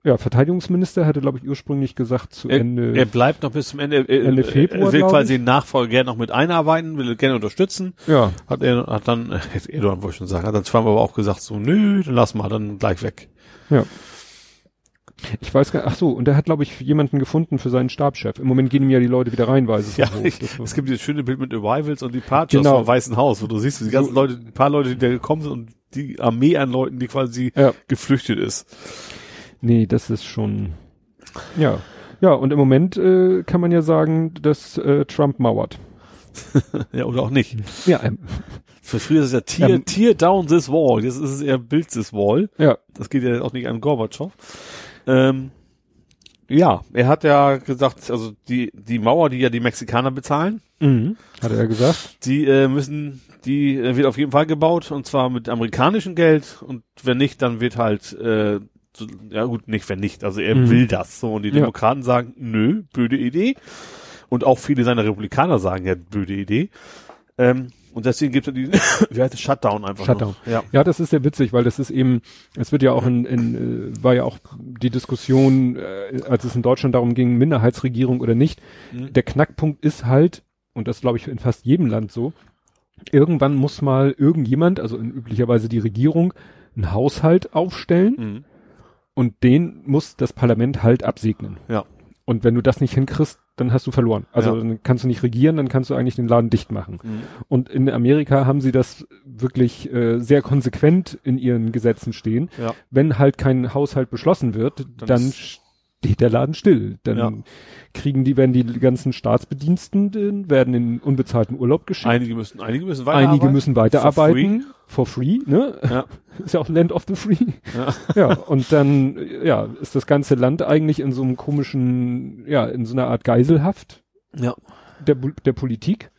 Ja, Verteidigungsminister hatte, glaube ich, ursprünglich gesagt zu Er, Ende. er bleibt noch bis zum Ende. Er, Ende Februar, Er will quasi den Nachfolger gerne noch mit einarbeiten, will gerne unterstützen. ja, Hat er, hat dann, äh, hätte Erdogan wollte ich schon sagen, hat dann Trump aber auch gesagt so, nö, dann lass mal, dann gleich weg. ja. Ich weiß gar ach so, und er hat, glaube ich, jemanden gefunden für seinen Stabschef. Im Moment gehen ihm ja die Leute wieder reinweise. Ja, ich, es gibt dieses schöne Bild mit Arrivals und Departures Genau. vom Weißen Haus, wo du siehst, die ganzen Leute, ein paar Leute, die da gekommen sind und die Armee an Leuten, die quasi Ja. geflüchtet ist. Nee, das ist schon, ja. Ja, und im Moment äh, kann man ja sagen, dass äh, Trump mauert. Ja, oder auch nicht. Ja, ähm, Für früher ist es ja Tear, Ähm, Tear down this wall. Jetzt ist es eher Build this wall. ja, Das geht ja auch nicht an Gorbatschow. Ähm, ja, er hat ja gesagt, also die, die Mauer, die ja die Mexikaner bezahlen, mhm. hat er ja gesagt. die äh, müssen, die äh, wird auf jeden Fall gebaut und zwar mit amerikanischem Geld und wenn nicht, dann wird halt, äh, so, ja gut, nicht wenn nicht, also er Mhm. will das so und die Ja. Demokraten sagen, nö, blöde Idee und auch viele seiner Republikaner sagen ja, blöde Idee. Ähm, und deswegen gibt es die, wie heißt es, Shutdown einfach. Shutdown. Noch. Ja. Ja, das ist sehr witzig, weil das ist eben, es wird ja auch in, in äh, war ja auch die Diskussion, äh, als es in Deutschland darum ging, Minderheitsregierung oder nicht. Mhm. Der Knackpunkt ist halt, und das glaube ich in fast jedem Land so, irgendwann muss mal irgendjemand, also in üblicherweise die Regierung, einen Haushalt aufstellen Mhm. und den muss das Parlament halt absegnen. Ja. Und wenn du das nicht hinkriegst, dann hast du verloren. Also Ja. dann kannst du nicht regieren, dann kannst du eigentlich den Laden dicht machen. Mhm. Und in Amerika haben sie das wirklich äh, sehr konsequent in ihren Gesetzen stehen. Ja. Wenn halt kein Haushalt beschlossen wird, Dann dann, steht der Laden still. Dann Ja. kriegen die, werden die ganzen Staatsbediensteten werden in unbezahlten Urlaub geschickt. Einige müssen, einige müssen weiterarbeiten. Einige müssen weiterarbeiten. For free, ne? Ja. Ist ja auch Land of the Free. Ja. Ja, und dann, ja, ist das ganze Land eigentlich in so einem komischen, ja, in so einer Art Geiselhaft Ja. der, der Politik.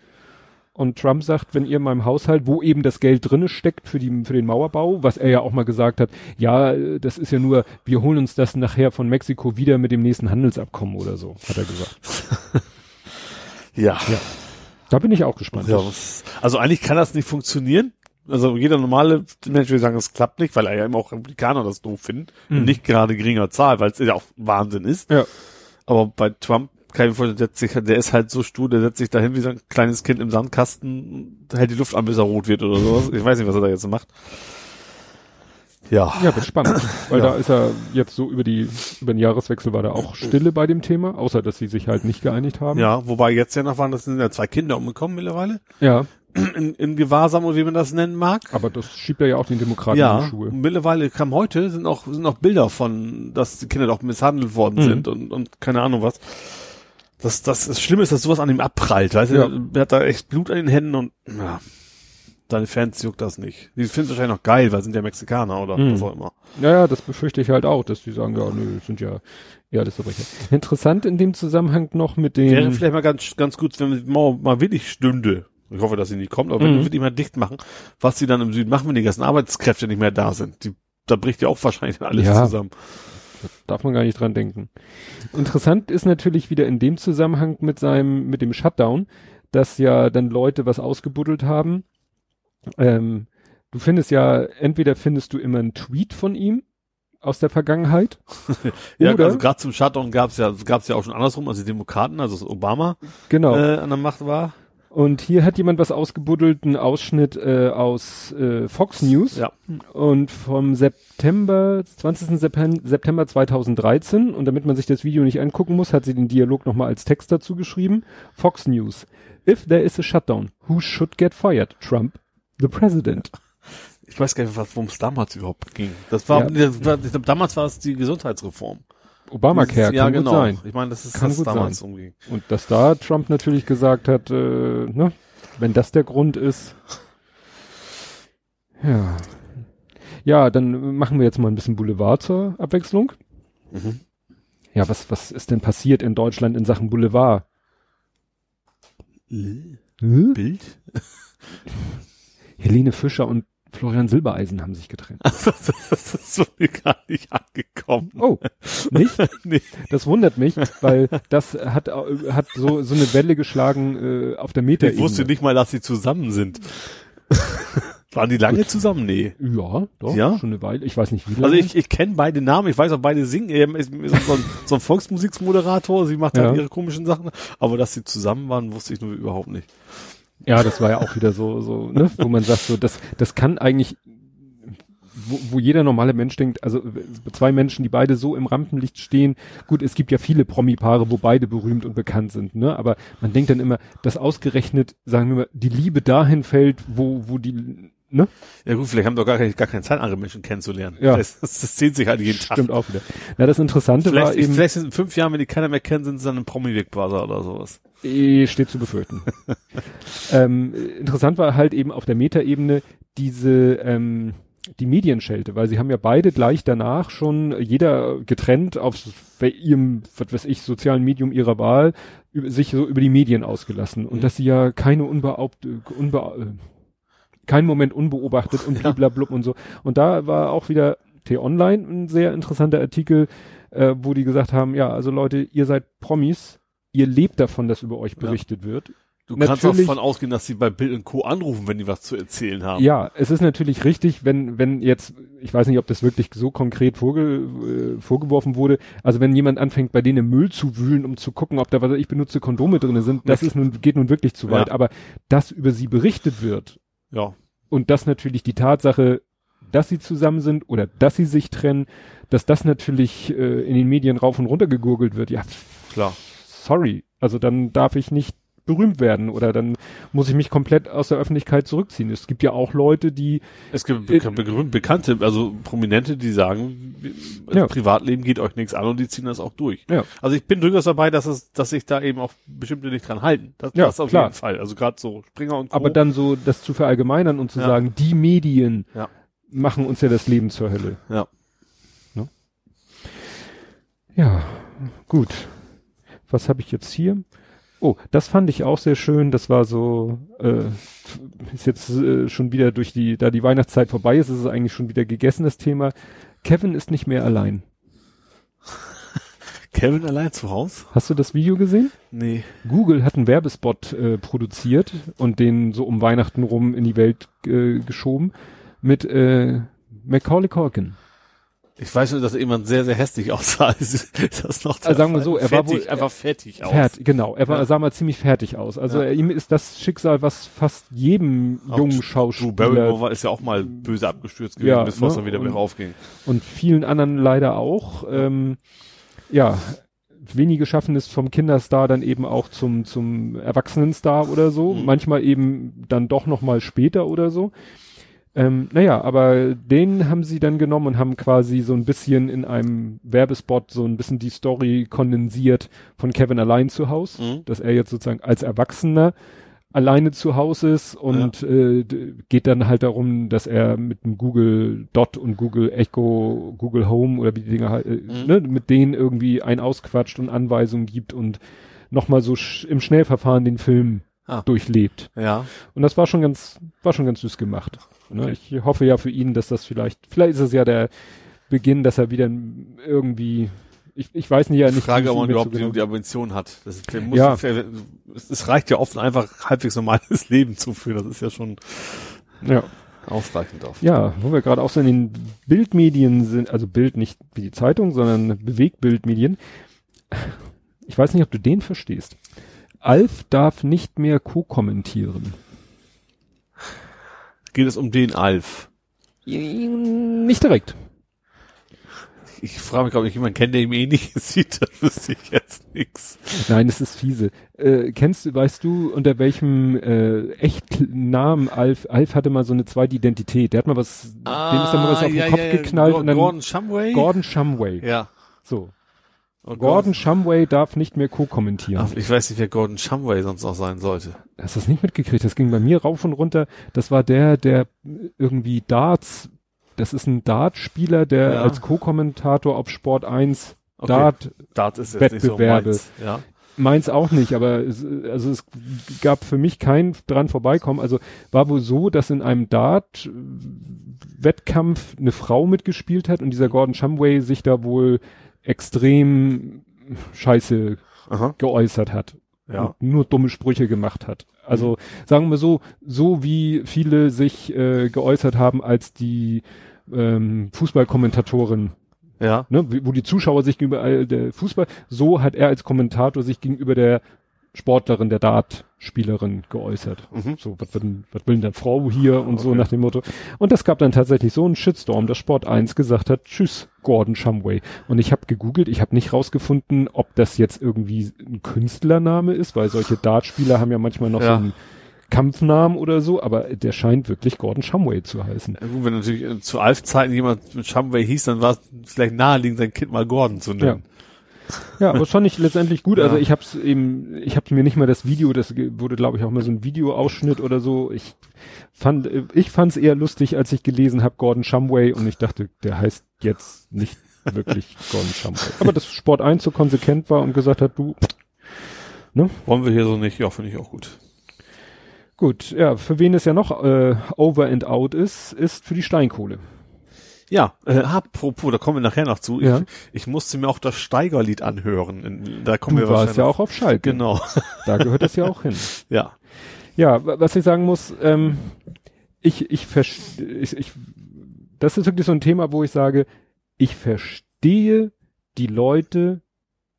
Und Trump sagt, wenn ihr in meinem Haushalt, wo eben das Geld drinne steckt für, die, für den Mauerbau, was er ja auch mal gesagt hat, ja, das ist ja nur, wir holen uns das nachher von Mexiko wieder mit dem nächsten Handelsabkommen oder so, hat er gesagt. Ja. Da bin ich auch gespannt. ja was, also eigentlich kann das nicht funktionieren. Also jeder normale Mensch will sagen, es klappt nicht, weil er ja eben auch Republikaner das doof finden. Mhm. Und nicht gerade geringer Zahl, weil es ja auch Wahnsinn ist. Ja. Aber bei Trump kann ich mir vorstellen, der, sich, der ist halt so stur, der setzt sich dahin wie so ein kleines Kind im Sandkasten, hält die Luft an, bis er rot wird oder sowas. Ich weiß nicht, was er da jetzt macht. Ja. Ja, wird spannend, weil Ja. da ist er jetzt so über die, über den Jahreswechsel war da auch Stille bei dem Thema, außer dass sie sich halt nicht geeinigt haben. Ja, wobei jetzt ja noch waren, das sind ja zwei Kinder umgekommen mittlerweile. Ja, In, in Gewahrsam oder wie man das nennen mag. aber das schiebt er ja auch den Demokraten in Ja, die Schuhe. mittlerweile kam heute, sind auch, sind auch Bilder von, dass die Kinder doch misshandelt worden Mhm. sind und, und keine Ahnung was. Das, das, das Schlimme ist, dass sowas an ihm abprallt, weißt Ja. du, er hat da echt Blut an den Händen und, ja, seine Fans juckt das nicht. Die finden es wahrscheinlich noch geil, weil sind ja Mexikaner oder Mhm. was auch immer. Ja, ja, das befürchte ich halt auch, dass die sagen, ja, nö, sind ja, ja, das Verbrecher. Interessant in dem Zusammenhang noch mit Wäre den, vielleicht mal ganz, ganz gut, wenn die Mauer mal wirklich stünde. Ich hoffe, dass sie nicht kommt, aber wenn Mhm. wir die mal dicht machen, was sie dann im Süden machen, wenn die ganzen Arbeitskräfte nicht mehr da sind. Die, da bricht ja auch wahrscheinlich alles Ja. zusammen. Darf man gar nicht dran denken. Interessant ist natürlich wieder in dem Zusammenhang mit seinem, mit dem Shutdown, dass ja dann Leute was ausgebuddelt haben. Ähm, du findest ja, entweder findest du immer einen Tweet von ihm aus der Vergangenheit. Ja, Oder? also gerade zum Shutdown gab's ja, gab's ja auch schon andersrum, als die Demokraten, also Obama Genau. äh, an der Macht war. Und hier hat jemand was ausgebuddelt, einen Ausschnitt äh, aus äh, Fox News. Ja. Und vom September, 20. Septem- September 2013, und damit man sich das Video nicht angucken muss, hat sie den Dialog nochmal als Text dazu geschrieben. Fox News. If there is a shutdown, who should get fired? Trump, the president. Ich weiß gar nicht, worum es damals überhaupt ging. Das war, Ja. das war damals war es die Gesundheitsreform. Obamacare ja, kann genau. gut sein. Ich meine, das ist Kann das gut damals umging. Und dass da Trump natürlich gesagt hat, äh, ne, wenn das der Grund ist. Ja. Ja, dann machen wir jetzt mal ein bisschen Boulevard zur Abwechslung. Mhm. Ja, was, was ist denn passiert in Deutschland in Sachen Boulevard? Hm? Bild? Helene Fischer und Florian Silbereisen haben sich getrennt. das, das ist so mir gar nicht angekommen. Oh, nicht? Nee. Das wundert mich, weil das hat, äh, hat so, so eine Welle geschlagen äh, auf der Meta. Ich wusste nicht mal, dass sie zusammen sind. Waren die lange zusammen? Nee. Ja, doch, Ja? schon eine Weile. Ich weiß nicht wie lange. Also ich, ich kenne beide Namen, ich weiß auch beide singen. Er ist ist so ein, so ein Volksmusiksmoderator, sie macht Ja. halt ihre komischen Sachen. Aber dass sie zusammen waren, wusste ich nur überhaupt nicht. Ja, das war ja auch wieder so, so, ne, wo man sagt, so, das, das kann eigentlich, wo, wo jeder normale Mensch denkt, also zwei Menschen, die beide so im Rampenlicht stehen, gut, es gibt ja viele Promi-Paare, wo beide berühmt und bekannt sind, ne, aber man denkt dann immer, dass ausgerechnet, sagen wir mal, die Liebe dahin fällt, wo, wo die, ne, Ja gut, vielleicht haben doch gar, keine- gar keine Zeit, andere Menschen kennenzulernen. Ja. Das, das, das zählt sich halt jeden Tag. stimmt auch wieder. Na, das Interessante Vielleicht, war eben, vielleicht sind in fünf Jahren, wenn die keiner mehr kennen, sind sie dann im Promi-Big Brother oder sowas. Eh, steht zu befürchten. ähm, interessant war halt eben auf der Metaebene diese ähm, die Medienschelte, weil sie haben ja beide gleich danach schon jeder getrennt auf ihrem, was weiß ich, sozialen Medium ihrer Wahl sich so über die Medien ausgelassen und Mhm. dass sie ja keine unbeaubt, unbe, keinen Moment unbeobachtet und bliblablub und so. Und da war auch wieder T-Online ein sehr interessanter Artikel, äh, wo die gesagt haben, ja, also Leute, ihr seid Promis, ihr lebt davon, dass über euch Ja. berichtet wird. Du kannst auch Natürlich- davon ausgehen, dass sie bei Bild und Co. anrufen, wenn die was zu erzählen haben. Ja, es ist natürlich richtig, wenn, wenn jetzt, ich weiß nicht, ob das wirklich so konkret vorge, äh, vorgeworfen wurde, also wenn jemand anfängt, bei denen im Müll zu wühlen, um zu gucken, ob da was ich benutze Kondome drinne sind, das ist nun, geht nun wirklich zu weit. Ja. Aber dass über sie berichtet wird Ja. und dass natürlich die Tatsache, dass sie zusammen sind oder dass sie sich trennen, dass das natürlich äh, in den Medien rauf und runter gegurgelt wird, ja, Klar. sorry, also dann darf ich nicht berühmt werden oder dann muss ich mich komplett aus der Öffentlichkeit zurückziehen. Es gibt ja auch Leute, die Es gibt Äh, Be Be Bekannte, also Prominente, die sagen, das Ja. Privatleben geht euch nichts an und die ziehen das auch durch. Ja. Also ich bin durchaus dabei, dass es, dass sich da eben auch bestimmte nicht dran halten. Das, Ja, das auf klar. jeden Fall. Also gerade so Springer und Co. aber dann so das zu verallgemeinern und zu Ja. sagen, die Medien Ja. machen uns ja das Leben zur Hölle. Ja. Ja, gut. Was habe ich jetzt hier? Oh, das fand ich auch sehr schön. Das war so, äh, ist jetzt äh, schon wieder durch die, da die Weihnachtszeit vorbei ist, ist es eigentlich schon wieder gegessen, das Thema. Kevin ist nicht mehr allein. Kevin allein zu Hause? Hast du das Video gesehen? Nee. Google hat einen Werbespot äh, produziert und den so um Weihnachten rum in die Welt äh, geschoben mit äh, Macaulay Culkin. Ich weiß nur, dass jemand sehr, sehr hässlich aussah. Ist das noch Also sagen wir so, er war fertig, wohl- einfach fertig aus. Fert, genau, er war, Ja. sah mal ziemlich fertig aus. Also Ja. ihm ist das Schicksal, was fast jedem Auch jungen Drew Schauspieler Barrymore war, ist ja auch mal böse abgestürzt gewesen, Ja, bevor es ne, dann wieder wieder raufging. und vielen anderen leider auch. Ähm, ja, wenige schaffen es vom Kinderstar dann eben auch zum zum Erwachsenenstar oder so. Mhm. Manchmal eben dann doch noch mal später oder so. Ähm, naja, aber den haben sie dann genommen und haben quasi so ein bisschen in einem Werbespot so ein bisschen die Story kondensiert von Kevin allein zu Haus, Mhm. dass er jetzt sozusagen als Erwachsener alleine zu Hause ist und äh, d- geht dann halt darum, dass er mit dem Google Dot und Google Echo, Google Home oder wie die Dinger halt, äh, Mhm. ne, mit denen irgendwie ein ausquatscht und Anweisungen gibt und nochmal so sch im Schnellverfahren den Film Ah. durchlebt. Ja. Und das war schon ganz, war schon ganz süß gemacht. Ne? Okay. Ich hoffe ja für ihn, dass das vielleicht, vielleicht ist es ja der Beginn, dass er wieder irgendwie, ich, ich weiß nicht ja Ich nicht. frage, ob man überhaupt die, genau- die Ambition hat. Das der muss, Ja. der, es, es reicht ja oft einfach halbwegs normales Leben zu führen. Das ist ja schon ja. ausreichend oft. Ja, wo wir gerade auch so in den Bildmedien sind, also Bild nicht wie die Zeitung, sondern Bewegbildmedien. Ich weiß nicht, ob du den verstehst. Alf darf nicht mehr co-kommentieren. Geht es um den Alf? Nicht direkt. Ich frage mich, ob ich jemanden kenne, der ihm ähnlich sieht. Das wüsste ich jetzt nix. Nein, es ist fiese. Äh, kennst du, weißt du, unter welchem äh, Echtnamen Alf, Alf hatte mal so eine zweite Identität. Der hat mal was, dem ist dann mal was auf den Kopf geknallt Gor- und dann Gordon Shumway? Gordon Shumway. Ja. So. Oh Gott. Gordon Shumway darf nicht mehr co-kommentieren. Ich weiß nicht, wer Gordon Shumway sonst noch sein sollte. Hast du das nicht mitgekriegt? Das ging bei mir rauf und runter. Das war der, der irgendwie Darts, das ist ein Dartspieler, der Ja. als Co-Kommentator auf Sport 1 Okay. Dart, Dart ist jetzt nicht so Wettbewerbe. meins. Ja. meins auch nicht, aber es, also es gab für mich kein dran vorbeikommen. Also war wohl so, dass in einem Dart-Wettkampf eine Frau mitgespielt hat und dieser Gordon Shumway sich da wohl extrem scheiße Aha. geäußert hat. Ja. und nur dumme Sprüche gemacht hat. Also sagen wir so, so wie viele sich äh, geäußert haben, als die ähm, Fußballkommentatorin, Ja. ne, wo die Zuschauer sich gegenüber äh, der Fußball, so hat er als Kommentator sich gegenüber der Sportlerin, der Dartspielerin geäußert. Mhm. So, was will, denn- was will denn der Frau hier und so Okay. nach dem Motto. Und das gab dann tatsächlich so einen Shitstorm, dass Sport 1 gesagt hat, tschüss, Gordon Shumway. Und ich habe gegoogelt, ich habe nicht rausgefunden, ob das jetzt irgendwie ein Künstlername ist, weil solche Dartspieler haben ja manchmal noch Ja. so einen Kampfnamen oder so, aber der scheint wirklich Gordon Shumway zu heißen. Ja, Gut, wenn natürlich äh, zu Alf-Zeiten jemand mit Shumway hieß, dann war es vielleicht naheliegend, sein Kind mal Gordon zu nennen. Ja, aber das fand ich letztendlich gut. Ja. Also ich habe es eben, ich habe mir nicht mal das Video, das wurde glaube ich auch mal so ein Videoausschnitt oder so. Ich fand, äh, ich fand es eher lustig, als ich gelesen habe Gordon Shumway und ich dachte, der heißt jetzt nicht wirklich Gordon Shumway. Aber dass Sport 1 so konsequent war und gesagt hat, du, Wollen wir hier so nicht? Ja, finde ich auch gut. gut, ja, für wen es ja noch äh, over and out ist, ist für die Steinkohle. Ja, äh, apropos, da kommen wir nachher noch zu. Ja. Ich, ich musste mir auch das Steigerlied anhören. Da kommen Du wir warst wahrscheinlich ja auch auf Schalke. Genau, Da gehört es ja auch hin. ja. Ja, wa- was ich sagen muss, ähm, ich, ich, ich, ich, das ist wirklich so ein Thema, wo ich sage, ich verstehe die Leute,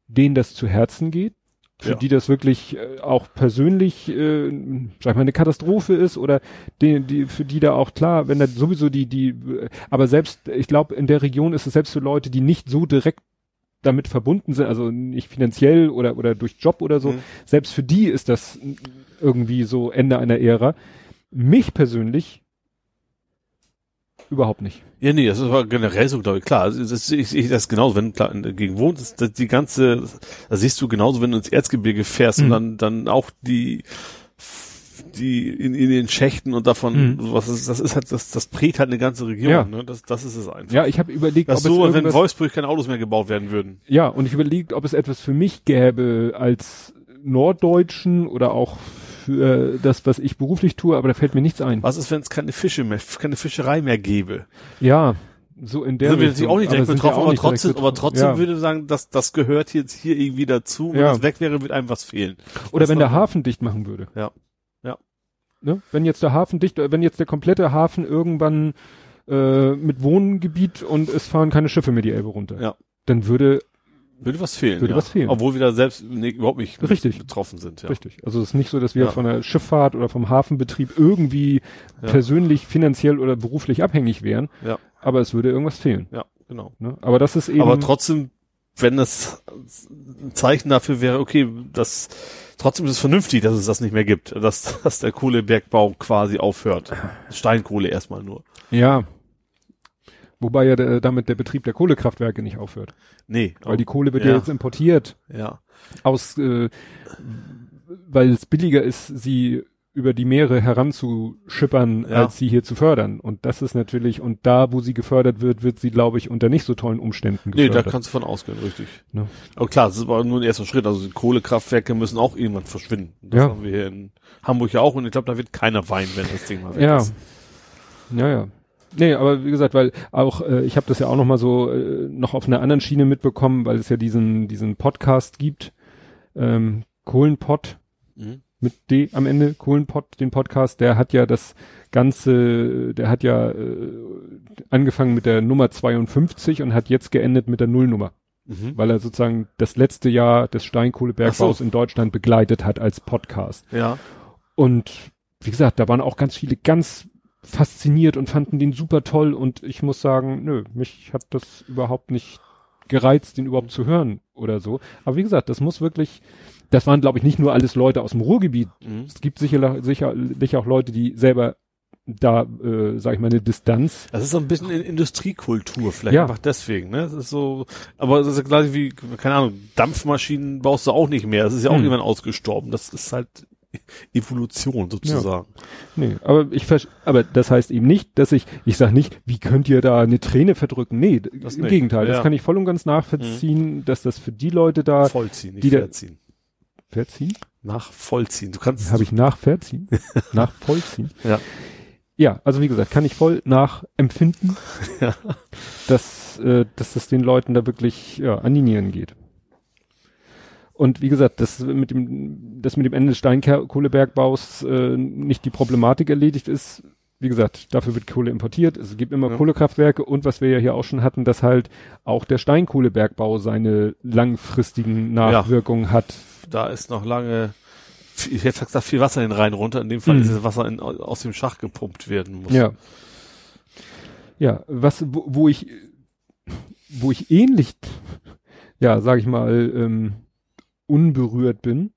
denen das zu Herzen geht, für Ja. die das wirklich äh, auch persönlich, äh, sag ich mal, eine Katastrophe ist oder die, die, für die da auch klar, wenn da sowieso die, die, äh, aber selbst, ich glaube, in der Region ist es selbst für Leute, die nicht so direkt damit verbunden sind, also nicht finanziell oder, oder durch Job oder so, Mhm. selbst für die ist das irgendwie so Ende einer Ära. Mich persönlich überhaupt nicht. Ja, nee, das war generell so, glaube ich, klar. Das, ich sehe das genauso, wenn klar wohnst, ist das die ganze, da siehst du genauso, wenn du ins Erzgebirge fährst Mhm. und dann, dann auch die, die in, in den Schächten und davon, Mhm. sowas, das, das ist halt, das, das prägt halt eine ganze Region, Ja. ne? Das, das ist es einfach. Ja, ich habe überlegt, das ist ob so, es wenn Wolfsburg keine Autos mehr gebaut werden würden. ja, und ich überlegt, ob es etwas für mich gäbe als Norddeutschen oder auch für das, was ich beruflich tue, aber da fällt mir nichts ein. Was ist, wenn es keine Fische mehr, keine Fischerei mehr gäbe? Ja, so in der sind wir Richtung, natürlich auch nicht direkt wir betroffen, aber trotzdem, aber trotzdem ja. würde ich sagen, dass das gehört jetzt hier irgendwie dazu. Wenn Ja. das weg wäre, wird einem was fehlen. Oder das wenn der Hafen dicht machen würde. Ja. Ja. Ne? Wenn jetzt der Hafen dicht, wenn jetzt der komplette Hafen irgendwann äh, mit Wohngebiet und es fahren keine Schiffe mehr die Elbe runter. Ja. Dann würde, Würde was fehlen. Würde ja. was fehlen. Obwohl wir da selbst nee, überhaupt nicht Richtig. betroffen sind. Ja. richtig. Also es ist nicht so, dass wir Ja. von der Schifffahrt oder vom Hafenbetrieb irgendwie Ja. persönlich, finanziell oder beruflich abhängig wären. Ja. Aber es würde irgendwas fehlen. ja, genau. Ne? Aber das ist eben. Aber trotzdem, wenn das ein Zeichen dafür wäre, okay, das trotzdem ist es vernünftig, dass es das nicht mehr gibt, dass, dass der Kohlebergbau quasi aufhört. Steinkohle erstmal nur. ja. Wobei ja der, damit der Betrieb der Kohlekraftwerke nicht aufhört. Nee. Weil die Kohle wird ja, Ja. jetzt importiert ja. aus, äh, weil es billiger ist, sie über die Meere heranzuschippern, Ja. als sie hier zu fördern. Und das ist natürlich, und da, wo sie gefördert wird, wird sie, glaube ich, unter nicht so tollen Umständen Nee, gefördert. da kannst du von ausgehen, richtig. Ne? Aber klar, das ist aber nur ein erster Schritt. Also die Kohlekraftwerke müssen auch irgendwann verschwinden. Das Ja. haben wir hier in Hamburg ja auch und ich glaube, da wird keiner weinen, wenn das Ding mal weg Ja. ist. Ja, ja. Nee, aber wie gesagt, weil auch, äh, ich habe das ja auch noch mal so äh, noch auf einer anderen Schiene mitbekommen, weil es ja diesen, diesen Podcast gibt, ähm, Kohlenpott Mhm. mit D am Ende, Kohlenpott, den Podcast, der hat ja das Ganze, der hat ja äh, angefangen mit der Nummer 52 und hat jetzt geendet mit der Nullnummer, Mhm. weil er sozusagen das letzte Jahr des Steinkohlebergbaus so. in Deutschland begleitet hat als Podcast. Ja. Und wie gesagt, da waren auch ganz viele ganz fasziniert und fanden den super toll und ich muss sagen, nö, mich hat das überhaupt nicht gereizt, den überhaupt zu hören oder so. Aber wie gesagt, das muss wirklich, das waren glaube ich nicht nur alles Leute aus dem Ruhrgebiet. Mhm. Es gibt sicherlich, sicherlich auch Leute, die selber da, äh, sag ich mal, eine Distanz. Das ist so ein bisschen in Industriekultur, vielleicht Ja. einfach deswegen, ne? Das ist so, aber das ist ja gleich wie, keine Ahnung, Dampfmaschinen baust du auch nicht mehr. Das ist ja auch Hm. irgendwann ausgestorben. Das ist halt Evolution sozusagen. Nee, aber ich aber das heißt eben nicht, dass ich, ich sag nicht, wie könnt ihr da eine Träne verdrücken? Nee, Das im nicht. Gegenteil, das Ja. kann ich voll und ganz nachvollziehen, dass das für die Leute da Vollziehen, nicht die da- verziehen. verziehen, Nach vollziehen. Du kannst, habe ich nachverziehen, nachvollziehen. Ja. Ja, also wie gesagt, kann ich voll nachempfinden, Ja. dass, äh, dass das den Leuten da wirklich ja, an die Nieren geht. Und wie gesagt, das mit dem, das mit dem Ende des Steinkohlebergbaus äh, nicht die Problematik erledigt ist. Wie gesagt, dafür wird Kohle importiert. Es gibt immer Ja. Kohlekraftwerke und was wir ja hier auch schon hatten, dass halt auch der Steinkohlebergbau seine langfristigen Nachwirkungen hat. da ist noch lange, ich hätte gesagt, viel Wasser in den Rhein runter. In dem Fall Mhm. ist das Wasser in, aus dem Schach gepumpt werden muss. Ja. Ja, was, wo, wo ich, wo ich ähnlich, ja, sag ich mal, ähm, unberührt bin.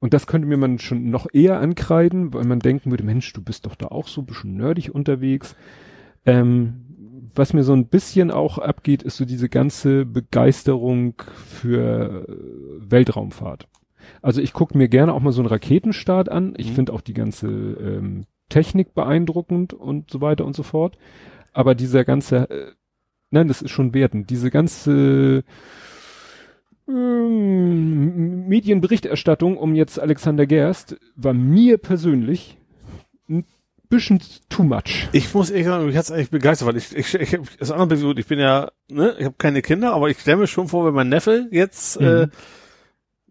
Und das könnte mir man schon noch eher ankreiden, weil man denken würde, Mensch, du bist doch da auch so ein bisschen nerdig unterwegs. Ähm, was mir so ein bisschen auch abgeht, ist so diese ganze Begeisterung für äh, Weltraumfahrt. Also ich gucke mir gerne auch mal so einen Raketenstart an. Ich Mhm. finde auch die ganze ähm, Technik beeindruckend und so weiter und so fort. Aber dieser ganze, äh, nein, das ist schon wertend. Diese ganze ähm, Medienberichterstattung um jetzt Alexander Gerst war mir persönlich ein bisschen too much. Ich muss ehrlich sagen, mich hat's eigentlich begeistert, weil ich, ich, ich, ich das andere gut, ich bin ja, ne, ich habe keine Kinder, aber ich stelle mir schon vor, wenn mein Neffe jetzt äh, Mhm.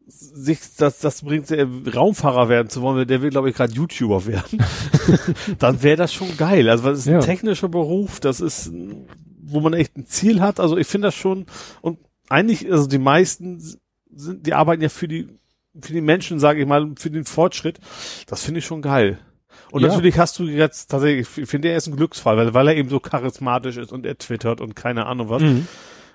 sich das, das bringt, äh, Raumfahrer werden zu wollen, der will, glaube ich, gerade YouTuber werden, dann wäre das schon geil. Also das ist ein Ja. technischer Beruf, das ist, wo man echt ein Ziel hat. Also ich finde das schon und eigentlich, also die meisten sind, die arbeiten ja für die für die Menschen, sage ich mal, für den Fortschritt. Das finde ich schon geil. Und Ja. natürlich hast du jetzt tatsächlich, ich finde, er ist ein Glücksfall, weil, weil er eben so charismatisch ist und er twittert und keine Ahnung was. Mhm.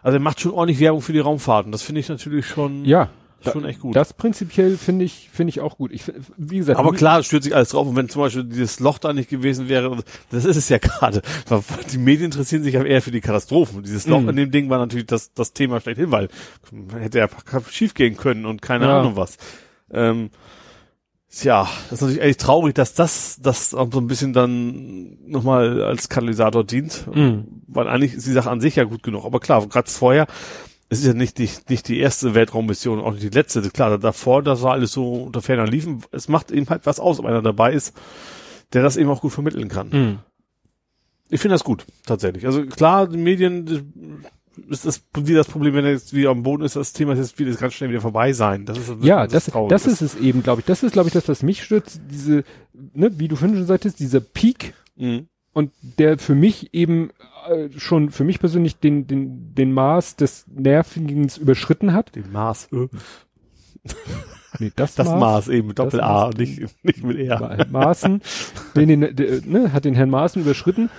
Also er macht schon ordentlich Werbung für die Raumfahrten. Das finde ich natürlich schon, Ja, schon echt gut. das prinzipiell finde ich, finde ich auch gut. Ich, wie gesagt, Aber klar, es stürzt sich alles drauf. Und wenn zum Beispiel dieses Loch da nicht gewesen wäre, das ist es ja gerade. Die Medien interessieren sich ja eher für die Katastrophen. Dieses Loch Mhm. in dem Ding war natürlich das, das Thema schlechthin, weil hätte ja schief gehen können und keine Ja. Ahnung was. Ähm, Tja, das ist natürlich echt traurig, dass das, das auch so ein bisschen dann nochmal als Katalysator dient, Mhm. weil eigentlich ist die Sache an sich ja gut genug. Aber klar, gerade vorher, es ist ja nicht die, nicht die erste Weltraummission, auch nicht die letzte. Klar, davor, das war alles so unter ferner Liefen. Es macht eben halt was aus, ob einer dabei ist, der das eben auch gut vermitteln kann. Mhm. Ich finde das gut, tatsächlich. Also klar, die Medien das ist das wie das Problem, wenn er jetzt wieder am Boden ist, das Thema ist jetzt wieder ganz schnell wieder vorbei sein. Das ist Ja, das, traurig. das ist es eben, glaube ich. Das ist, glaube ich, das, was mich stützt. Diese, ne, wie du vorhin schon sagtest, dieser Peak Mhm. und der für mich eben schon für mich persönlich den, den, den Maß des Nervigens überschritten hat. Den Maß. Äh. Nee, das, Das Maß, eben mit Das Doppel-A, Maß. nicht, nicht mit R. Ma- Maaßen, den, den, der, ne, hat den Herrn Maaßen überschritten.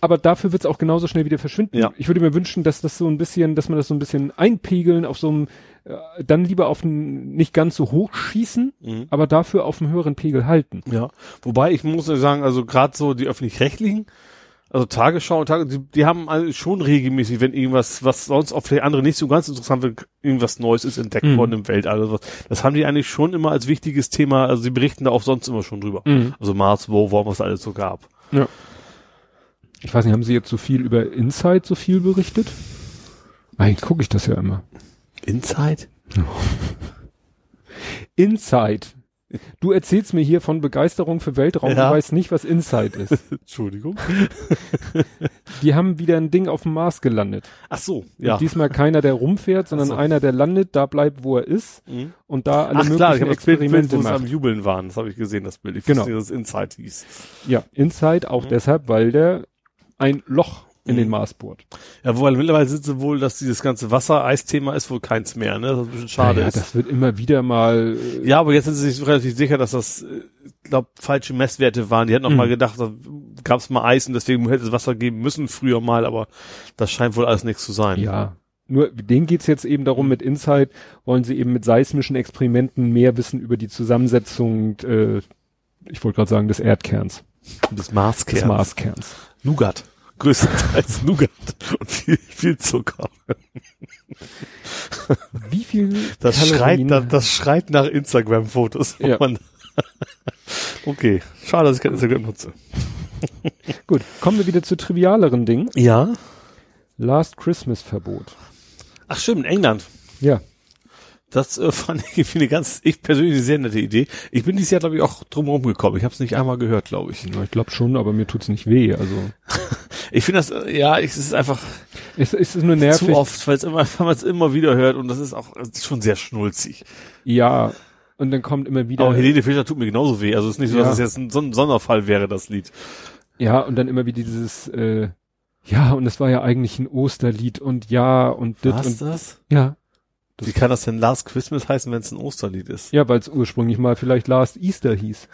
Aber dafür wird es auch genauso schnell wieder verschwinden. Ja. Ich würde mir wünschen, dass das so ein bisschen, dass man das so ein bisschen einpegeln auf so einem, äh, dann lieber auf einen, nicht ganz so hoch schießen, Mhm. aber dafür auf einem höheren Pegel halten. Ja, wobei ich muss sagen, also gerade so die öffentlich-rechtlichen, also Tagesschau und Tage, die, die haben schon regelmäßig, wenn irgendwas, was sonst auch vielleicht andere nicht so ganz interessant wird, irgendwas Neues ist entdeckt Mhm. worden im Weltall oder was. Das haben die eigentlich schon immer als wichtiges Thema, also sie berichten da auch sonst immer schon drüber. Mhm. Also Mars, wo, wo, was alles so gab. Ja. Ich weiß nicht, haben Sie jetzt so viel über Insight so viel berichtet? Eigentlich gucke ich das ja immer. Inside? Insight. Du erzählst mir hier von Begeisterung für Weltraum, Ja. du weißt nicht, was Insight ist. Entschuldigung. Die haben wieder ein Ding auf dem Mars gelandet. Ach so, Ja. Und diesmal keiner, der rumfährt, sondern so. einer, der landet, da bleibt, wo er ist Mhm. und da alle Ach möglichen klar, ich Bild, Bild, Experimente es macht. am Jubeln waren. Das habe ich gesehen, das Bild. Ich Genau. wusste dass Inside hieß. Ja, Insight auch Mhm. deshalb, weil der ein Loch in Mhm. den Mars bohrt. Ja, wobei mittlerweile sind sie wohl, dass dieses ganze Wassereisthema ist wohl keins mehr, ne? Das ist ein bisschen schade ja, ist. das wird immer wieder mal, äh, Ja, aber jetzt sind sie sich relativ sicher, dass das, äh, ich glaube, falsche Messwerte waren. Die hatten noch Mhm. mal gedacht, da gab es mal Eis und deswegen hätte es Wasser geben müssen früher mal, aber das scheint wohl alles nichts zu sein. ja. Nur denen geht's jetzt eben darum, mit Insight wollen sie eben mit seismischen Experimenten mehr wissen über die Zusammensetzung, äh, ich wollte gerade sagen, des Erdkerns. Des Marskerns. des Marskerns. Nougat. Größtenteils Nougat und viel, viel Zucker. Wie viel Das Kalorien- schreit, das, das schreit nach Instagram-Fotos. Ja. okay. Schade, dass ich kein Instagram nutze. Gut, kommen wir wieder zu trivialeren Dingen. Ja. Last Christmas Verbot. Ach stimmt, England. Ja, Das äh, fand ich eine ganz, ich persönlich eine sehr nette Idee. Ich bin dieses Jahr, glaube ich, auch drum gekommen. Ich habe es nicht einmal gehört, glaube ich. Ja, ich glaube schon, aber mir tut's nicht weh. Also Ich finde das, äh, ja, es ist einfach es, es ist nur nervig. zu oft, weil es immer, man es immer wieder hört und das ist auch ist schon sehr schnulzig. Ja, und dann kommt immer wieder. Aber Helene Fischer tut mir genauso weh. Also es ist nicht so, Ja. dass es jetzt ein Son Sonderfall wäre, das Lied. Ja, und dann immer wieder dieses, äh, ja, und es war ja eigentlich ein Osterlied und ja und dit Was und das? ja. Wie kann das denn Last Christmas heißen, wenn es ein Osterlied ist? Ja, weil es ursprünglich mal vielleicht Last Easter hieß.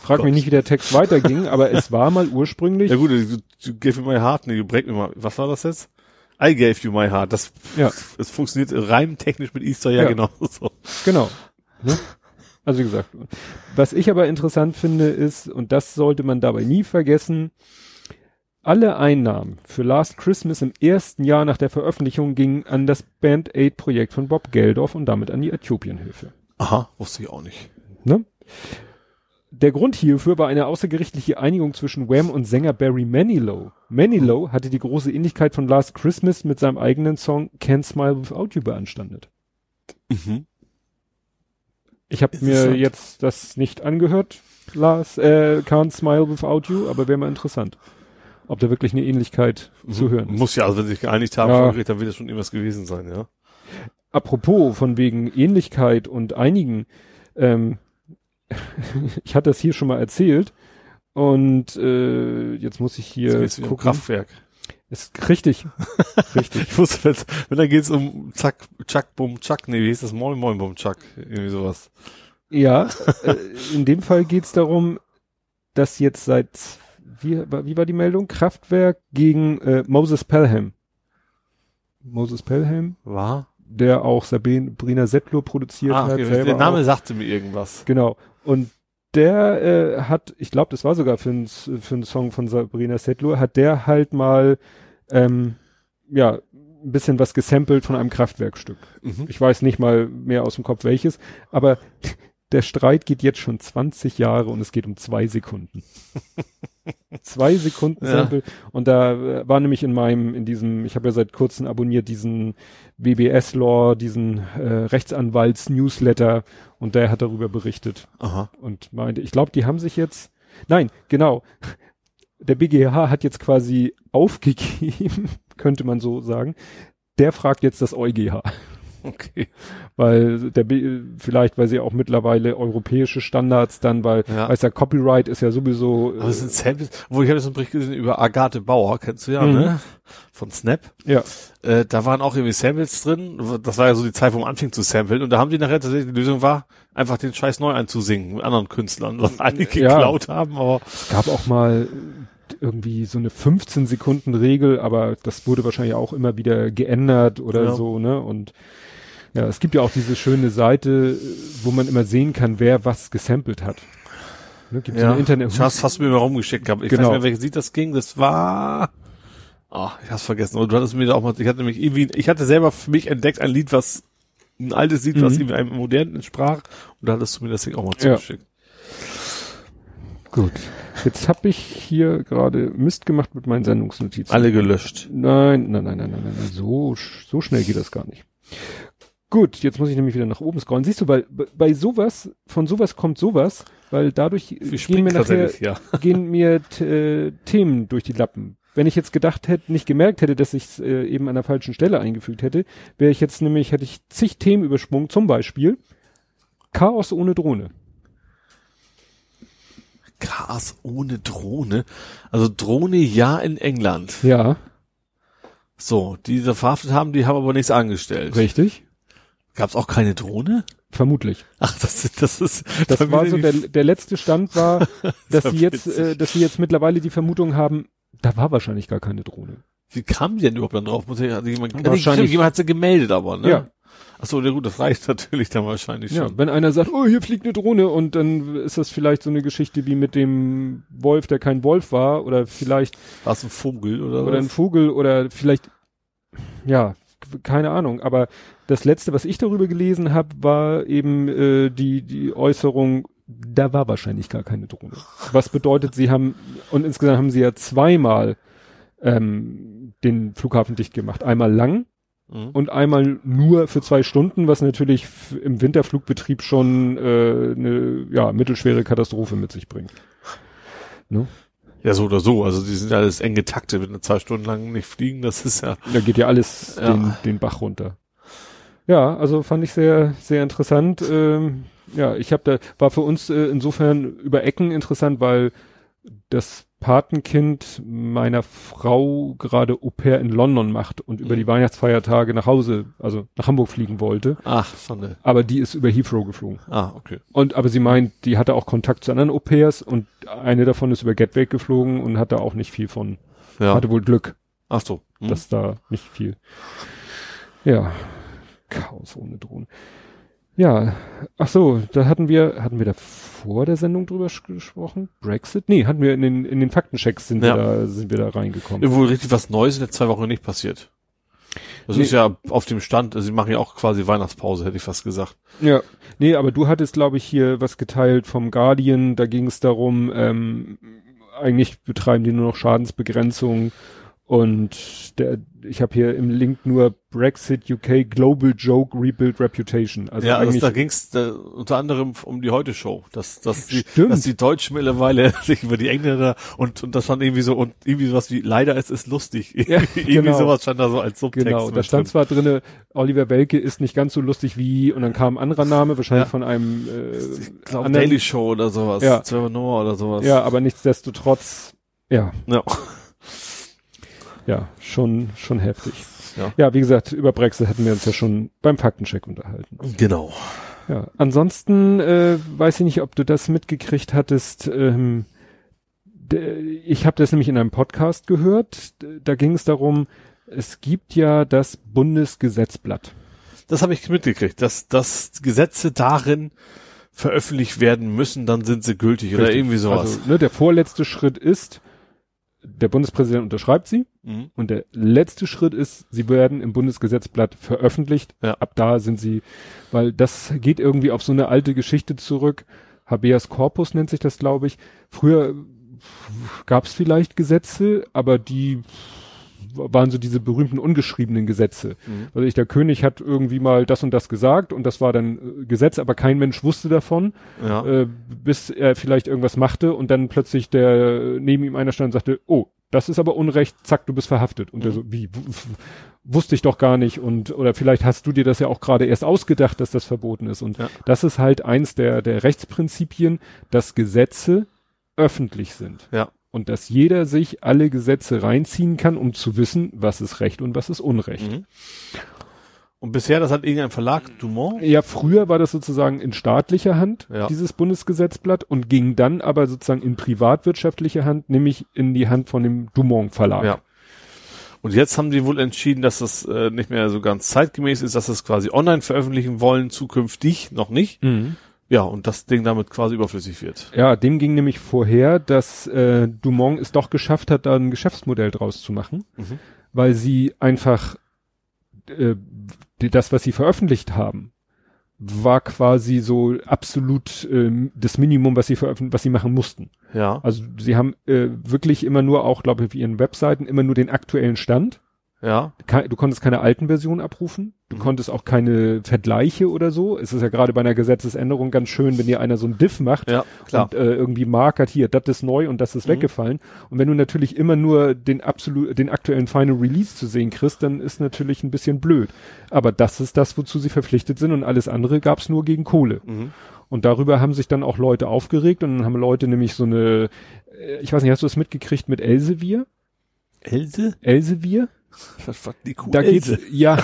Frag Gott. mich nicht, wie der Text weiterging, aber es war mal ursprünglich. Ja gut, du, du gave me my heart, nee, du break me my, was war das jetzt? I gave you my heart. Das, Ja. es funktioniert reimtechnisch mit Easter ja, Ja. genauso. Genau. Ne? Also wie gesagt, was ich aber interessant finde ist, und das sollte man dabei nie vergessen, alle Einnahmen für Last Christmas im ersten Jahr nach der Veröffentlichung gingen an das Band Aid Projekt von Bob Geldof und damit an die Äthiopienhilfe. Aha, wusste ich auch nicht. Ne? Der Grund hierfür war eine außergerichtliche Einigung zwischen Wham und Sänger Barry Manilow. Manilow hatte die große Ähnlichkeit von Last Christmas mit seinem eigenen Song Can't Smile Without You beanstandet. Mhm. Ich habe mir jetzt das nicht angehört, Lars, äh, Can't Smile Without You, aber wäre mal interessant, ob da wirklich eine Ähnlichkeit zu hören ist. Muss ja, also wenn sie sich geeinigt haben, Ja. Gericht, dann wird das schon irgendwas gewesen sein, ja. Apropos von wegen Ähnlichkeit und einigen, ähm, ich hatte das hier schon mal erzählt und äh, jetzt muss ich Jetzt hier geht's wieder um gucken. Kraftwerk. Ist richtig, richtig. Ich wusste, wenn's, wenn dann geht's um Zack, Chuck, Bum, Chuck, nee, wie hieß das? Moin, Moin, Bum, Chuck. Irgendwie sowas. Ja, äh, in dem Fall geht's darum, dass jetzt seit wie, wie war die Meldung? Kraftwerk gegen äh, Moses Pelham. Moses Pelham, War? der auch Sabrina Settler produziert Ah, hat. der Name auch. sagte mir irgendwas. Genau. Und der äh, hat, ich glaube, das war sogar für einen für einen Song von Sabrina Settler, hat der halt mal ähm, ja ein bisschen was gesampelt von einem Kraftwerkstück. Mhm. Ich weiß nicht mal mehr aus dem Kopf welches, aber der Streit geht jetzt schon 20 Jahre und es geht um zwei Sekunden. zwei Sekunden Ja. Sample. Und da äh, war nämlich in meinem, in diesem, ich habe ja seit kurzem abonniert diesen WBS-Law, diesen äh, Rechtsanwalts-Newsletter und der hat darüber berichtet Aha. und meinte, ich glaube, die haben sich jetzt, nein, genau, der BGH hat jetzt quasi aufgegeben, könnte man so sagen. Der fragt jetzt das EuGH, Okay. weil der vielleicht, weil sie auch mittlerweile europäische Standards dann, weil, Ja. weiß ja, Copyright ist ja sowieso, Aber es sind Samples, wo ich habe jetzt einen Bericht gesehen über Agathe Bauer, kennst du ja, Mhm. ne? Von Snap. ja, Äh, da waren auch irgendwie Samples drin. Das war ja so die Zeit, wo man anfing zu samplen. Und da haben die nachher tatsächlich, die Lösung war, einfach den Scheiß neu einzusingen mit anderen Künstlern, was einige Ja. geklaut haben, aber es gab auch mal irgendwie so eine 15 Sekunden Regel, aber das wurde wahrscheinlich auch immer wieder geändert oder Ja. so, ne? Und ja, es gibt ja auch diese schöne Seite, wo man immer sehen kann, wer was gesampelt hat. Ne, gibt so ja, eine Internet. hast, hast du mir mal rumgeschickt gehabt. Ich Genau. weiß nicht mehr, welches Lied das ging. Das war, ah, ich hab's vergessen. Und du hattest mir da auch mal, ich hatte nämlich irgendwie, ich hatte selber für mich entdeckt ein Lied, was, ein altes Lied, was Mhm. irgendwie einem modernen entsprach. Und da hattest du mir das Ding auch mal Ja. zugeschickt. Gut. Jetzt habe ich hier gerade Mist gemacht mit meinen Sendungsnotizen. Alle gelöscht. Nein, nein, nein, nein, nein, nein. So, so schnell geht das gar nicht. Gut, jetzt muss ich nämlich wieder nach oben scrollen. Siehst du, bei, bei sowas, von sowas kommt sowas, weil dadurch gehen mir nachher, ja. gehen mir äh, Themen durch die Lappen. Wenn ich jetzt gedacht hätte, nicht gemerkt hätte, dass ich es äh, eben an der falschen Stelle eingefügt hätte, wäre ich jetzt nämlich, hätte ich zig Themen übersprungen, zum Beispiel Chaos ohne Drohne. Chaos ohne Drohne. Also Drohne ja in England. Ja, So, die sie verhaftet haben, die haben aber nichts angestellt. richtig. Gab es auch keine Drohne? Vermutlich. Ach, das, ist- das ist. Das da war so, der, der letzte Stand war, dass ja sie jetzt, äh, dass sie jetzt mittlerweile die Vermutung haben, da war wahrscheinlich gar keine Drohne. Wie kam die denn überhaupt dann drauf? Muss ich, also jemand, Wahrscheinlich- jemand hat sie gemeldet, aber, ne? Ja. Ach so, ja gut, das reicht natürlich dann wahrscheinlich Ja, schon. wenn einer sagt, oh, hier fliegt eine Drohne und dann ist das vielleicht so eine Geschichte wie mit dem Wolf, der kein Wolf war oder vielleicht War es ein Vogel oder, oder ein was? Vogel oder vielleicht, ja, keine Ahnung. Aber das letzte, was ich darüber gelesen habe, war eben äh, die die Äußerung, da war wahrscheinlich gar keine Drohne. Was bedeutet, sie haben und insgesamt haben sie ja zweimal ähm, den Flughafen dicht gemacht. Einmal lang Mhm. und einmal nur für zwei Stunden, was natürlich im Winterflugbetrieb schon äh, eine ja, mittelschwere Katastrophe mit sich bringt. Ne? Ja, so oder so. Also die sind ja alles eng getaktet, wenn wir zwei Stunden lang nicht fliegen, das ist ja. Da geht ja alles Ja. Den, den Bach runter. Ja, also fand ich sehr, sehr interessant. Ähm, ja, ich habe da, war für uns äh, insofern über Ecken interessant, weil das Patenkind meiner Frau gerade Au pair in London macht und über Mhm. die Weihnachtsfeiertage nach Hause, also nach Hamburg fliegen wollte. Ach, Sonne. Aber die ist über Heathrow geflogen. Ah, okay. Und aber sie meint, die hatte auch Kontakt zu anderen Au pairs und eine davon ist über Gatwick geflogen und hatte auch nicht viel von, Ja. hatte wohl Glück Ach so. Hm. dass da nicht viel. Ja, Chaos ohne Drohnen. Ja, ach so, da hatten wir, hatten wir da vor der Sendung drüber gesprochen? Brexit? Nee, hatten wir in den, in den Faktenchecks sind Ja. wir da, sind wir da reingekommen. Ja, wohl richtig was Neues in den zwei Wochen nicht passiert. Das Nee. ist ja auf dem Stand, also sie machen ja auch quasi Weihnachtspause, hätte ich fast gesagt. Ja, nee, aber du hattest, glaube ich, hier was geteilt vom Guardian, da ging es darum, ähm, eigentlich betreiben die nur noch Schadensbegrenzung und der, ich habe hier im Link nur Brexit UK Global Joke Rebuild Reputation. Also ja, also da ging es äh, unter anderem um die Heute-Show, dass, dass, die, Stimmt. dass die Deutschen mittlerweile sich über die Engländer und, und das stand irgendwie so und irgendwie sowas wie leider es ist lustig. Ja, irgendwie genau. sowas stand da so als Subtext. Genau, da stand drin. zwar drinne, Oliver Welke ist nicht ganz so lustig wie, und dann kam ein anderer Name, wahrscheinlich Ja. von einem äh, ich glaube anderen- Daily Show oder sowas, Ja. Trevor Noah oder sowas. Ja, aber nichtsdestotrotz, ja, ja. Ja, schon, schon heftig. Ja. Ja, wie gesagt, über Brexit hatten wir uns ja schon beim Faktencheck unterhalten. Genau. Ja, ansonsten äh, weiß ich nicht, ob du das mitgekriegt hattest. Ähm, ich habe das nämlich in einem Podcast gehört. Da ging es darum, es gibt ja das Bundesgesetzblatt. Das habe ich mitgekriegt, dass, dass Gesetze darin veröffentlicht werden müssen, dann sind sie gültig oder Richtig. irgendwie sowas. Also, ne, der vorletzte Schritt ist, der Bundespräsident unterschreibt sie mhm. und der letzte Schritt ist, sie werden im Bundesgesetzblatt veröffentlicht. Ja. Ab da sind sie, weil das geht irgendwie auf so eine alte Geschichte zurück. Habeas Corpus nennt sich das, glaube ich. Früher gab es vielleicht Gesetze, aber die waren so diese berühmten ungeschriebenen Gesetze. Mhm. Also ich, der König hat irgendwie mal das und das gesagt und das war dann äh, Gesetz, aber kein Mensch wusste davon Ja. äh, bis er vielleicht irgendwas machte und dann plötzlich der neben ihm einer stand und sagte, oh, das ist aber Unrecht, zack, du bist verhaftet. Und er so, wie, wusste ich doch gar nicht und oder vielleicht hast du dir das ja auch gerade erst ausgedacht, dass das verboten ist. Und Ja. das ist halt eins der, der Rechtsprinzipien, dass Gesetze öffentlich sind. Ja. Und dass jeder sich alle Gesetze reinziehen kann, um zu wissen, was ist Recht und was ist Unrecht. Mhm. Und bisher, das hat irgendein Verlag, Dumont. Ja, früher war das sozusagen in staatlicher Hand, Ja. dieses Bundesgesetzblatt, und ging dann aber sozusagen in privatwirtschaftliche Hand, nämlich in die Hand von dem Dumont Verlag. Ja. Und jetzt haben die wohl entschieden, dass das äh, nicht mehr so ganz zeitgemäß ist, dass das quasi online veröffentlichen wollen, zukünftig noch nicht. Mhm. Ja, und das Ding damit quasi überflüssig wird. Ja, dem ging nämlich vorher, dass äh, Dumont es doch geschafft hat, da ein Geschäftsmodell draus zu machen, Mhm. weil sie einfach äh, das, was sie veröffentlicht haben, war quasi so absolut ähm, das Minimum, was sie veröffentlichen, was sie machen mussten. Ja. Also sie haben äh, wirklich immer nur auch, glaube ich, auf ihren Webseiten immer nur den aktuellen Stand. Ja. Du konntest keine alten Versionen abrufen. Du Mhm. konntest auch keine Vergleiche oder so. Es ist ja gerade bei einer Gesetzesänderung ganz schön, wenn dir einer so ein Diff macht Ja, klar. und äh, irgendwie markert hier, das ist neu und das ist Mhm. weggefallen. Und wenn du natürlich immer nur den absolut, den aktuellen Final Release zu sehen kriegst, dann ist natürlich ein bisschen blöd. Aber das ist das, wozu sie verpflichtet sind und alles andere gab's nur gegen Kohle. Mhm. Und darüber haben sich dann auch Leute aufgeregt und dann haben Leute nämlich so eine, äh, ich weiß nicht, hast du das mitgekriegt mit Elsevier? Else? Elsevier? Die Kuh Da geht's, ja,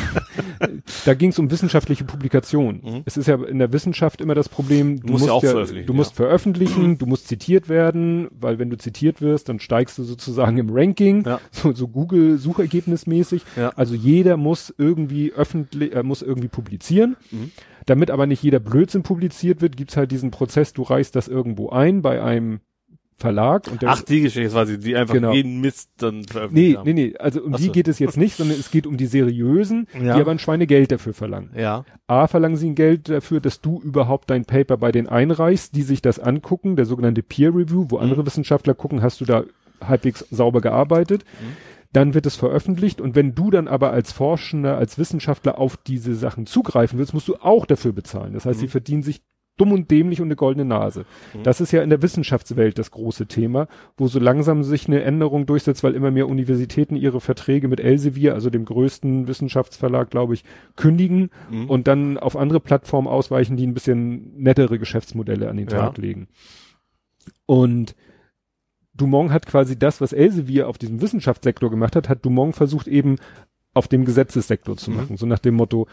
da ging es um wissenschaftliche Publikation. Mhm. Es ist ja in der Wissenschaft immer das Problem, du, musst ja auch ja, veröffentlichen, du musst ja. veröffentlichen, du musst zitiert werden, weil wenn du zitiert wirst, dann steigst du sozusagen im Ranking, Ja. so, so Google Suchergebnismäßig. Ja. Also jeder muss irgendwie öffentlich, äh, muss irgendwie publizieren. Mhm. Damit aber nicht jeder Blödsinn publiziert wird, gibt's halt diesen Prozess, du reichst das irgendwo ein bei einem Verlag und der Ach, die Geschichte quasi, die einfach Genau. jeden Mist dann Nee, veröffentlicht haben. nee, nee, also um Ach die geht es jetzt nicht, sondern es geht um die seriösen, Ja. die aber ein Schweinegeld dafür verlangen. Ja. A, verlangen sie ein Geld dafür, dass du überhaupt dein Paper bei denen einreichst, die sich das angucken, der sogenannte Peer Review, wo andere Wissenschaftler gucken, hast du da halbwegs sauber gearbeitet. Dann wird es veröffentlicht und wenn du dann aber als Forschender, als Wissenschaftler auf diese Sachen zugreifen willst, musst du auch dafür bezahlen. Das heißt, sie verdienen sich dumm und dämlich und eine goldene Nase. Das ist ja in der Wissenschaftswelt das große Thema, wo so langsam sich eine Änderung durchsetzt, weil immer mehr Universitäten ihre Verträge mit Elsevier, also dem größten Wissenschaftsverlag, glaube ich, kündigen Mhm. und dann auf andere Plattformen ausweichen, die ein bisschen nettere Geschäftsmodelle an den Ja. Tag legen. Und Dumont hat quasi das, was Elsevier auf diesem Wissenschaftssektor gemacht hat, hat Dumont versucht eben auf dem Gesetzessektor zu Mhm. machen. So nach dem Motto,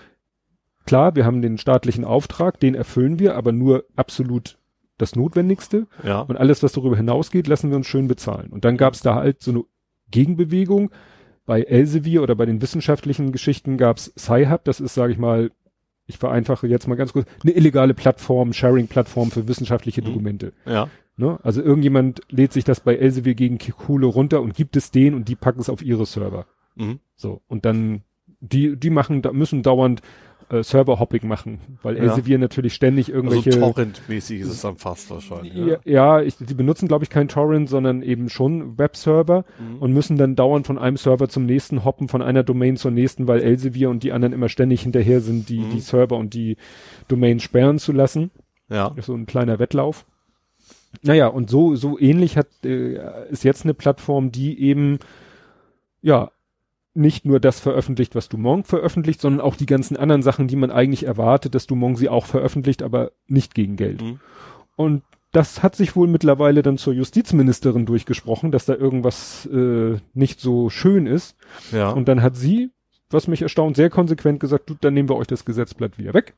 klar, wir haben den staatlichen Auftrag, den erfüllen wir, aber nur absolut das Notwendigste. Ja. Und alles, was darüber hinausgeht, lassen wir uns schön bezahlen. Und dann gab es da halt so eine Gegenbewegung. Bei Elsevier oder bei den wissenschaftlichen Geschichten gab es Sci-Hub, das ist, sage ich mal, ich vereinfache jetzt mal ganz kurz, eine illegale Plattform, Sharing-Plattform für wissenschaftliche Mhm. Dokumente. Ja. Ne? Also irgendjemand lädt sich das bei Elsevier gegen Kohle runter und gibt es denen und die packen es auf ihre Server. Mhm. So. Und dann, die, die machen, da müssen dauernd äh, Server-Hopping machen, weil Ja. Elsevier natürlich ständig Also irgendwelche. Torrent-mäßig ist es dann fast wahrscheinlich. ja, ja ich, die benutzen, glaube ich, kein Torrent, sondern eben schon Webserver Mhm. und müssen dann dauernd von einem Server zum nächsten hoppen, von einer Domain zur nächsten, weil Elsevier und die anderen immer ständig hinterher sind, die, Mhm. die Server und die Domain sperren zu lassen. Ja. So ein kleiner Wettlauf. Naja, und so, so ähnlich hat, äh, ist jetzt eine Plattform, die eben, ja, nicht nur das veröffentlicht, was Dumont veröffentlicht, sondern auch die ganzen anderen Sachen, die man eigentlich erwartet, dass Dumont sie auch veröffentlicht, aber nicht gegen Geld. Mhm. Und das hat sich wohl mittlerweile dann zur Justizministerin durchgesprochen, dass da irgendwas äh, nicht so schön ist. Ja. Und dann hat sie, was mich erstaunt, sehr konsequent gesagt, du, dann nehmen wir euch das Gesetzblatt wieder weg.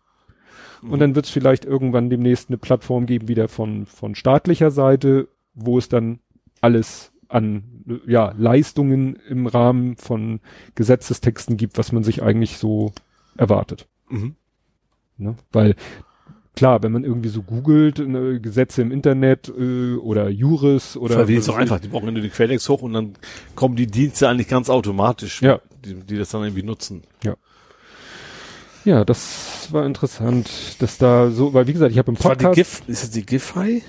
Und dann wird es vielleicht irgendwann demnächst eine Plattform geben, wieder von, von staatlicher Seite, wo es dann alles an ja, Leistungen im Rahmen von Gesetzestexten gibt, was man sich eigentlich so erwartet. Mhm. Ne? Weil klar, wenn man irgendwie so googelt, ne, Gesetze im Internet äh, oder Juris oder Oder ist doch einfach, die brauchen nur die Quelltext hoch und dann kommen die Dienste eigentlich ganz automatisch, Ja. die, die das dann irgendwie nutzen. Ja, das war interessant, dass da so, weil wie gesagt, ich habe im Das war die Podcast, GIF, ist das die GIF-High?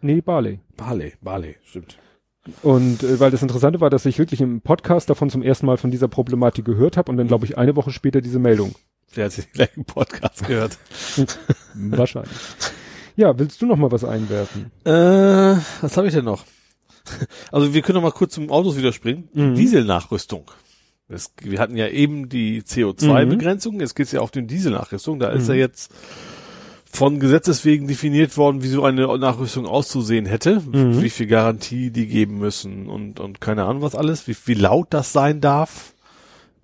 nee, Barley. Barley, Barley, stimmt. Und äh, weil das Interessante war, dass ich wirklich im Podcast davon zum ersten Mal von dieser Problematik gehört habe und dann glaube ich eine Woche später diese Meldung. Der hat sich den gleichen Podcast gehört. Wahrscheinlich. Ja, willst du noch mal was einwerfen? Äh, was habe ich denn noch? Also wir können noch mal kurz zum Autos wieder springen. Mhm. Dieselnachrüstung. Das, wir hatten ja eben die CO2-Begrenzung, jetzt geht's ja auf die Dieselnachrüstung. Da ist ja Mhm. jetzt von Gesetzes wegen definiert worden, wie so eine Nachrüstung auszusehen hätte, Mhm. wie viel Garantie die geben müssen und, und keine Ahnung was alles, wie, wie laut das sein darf.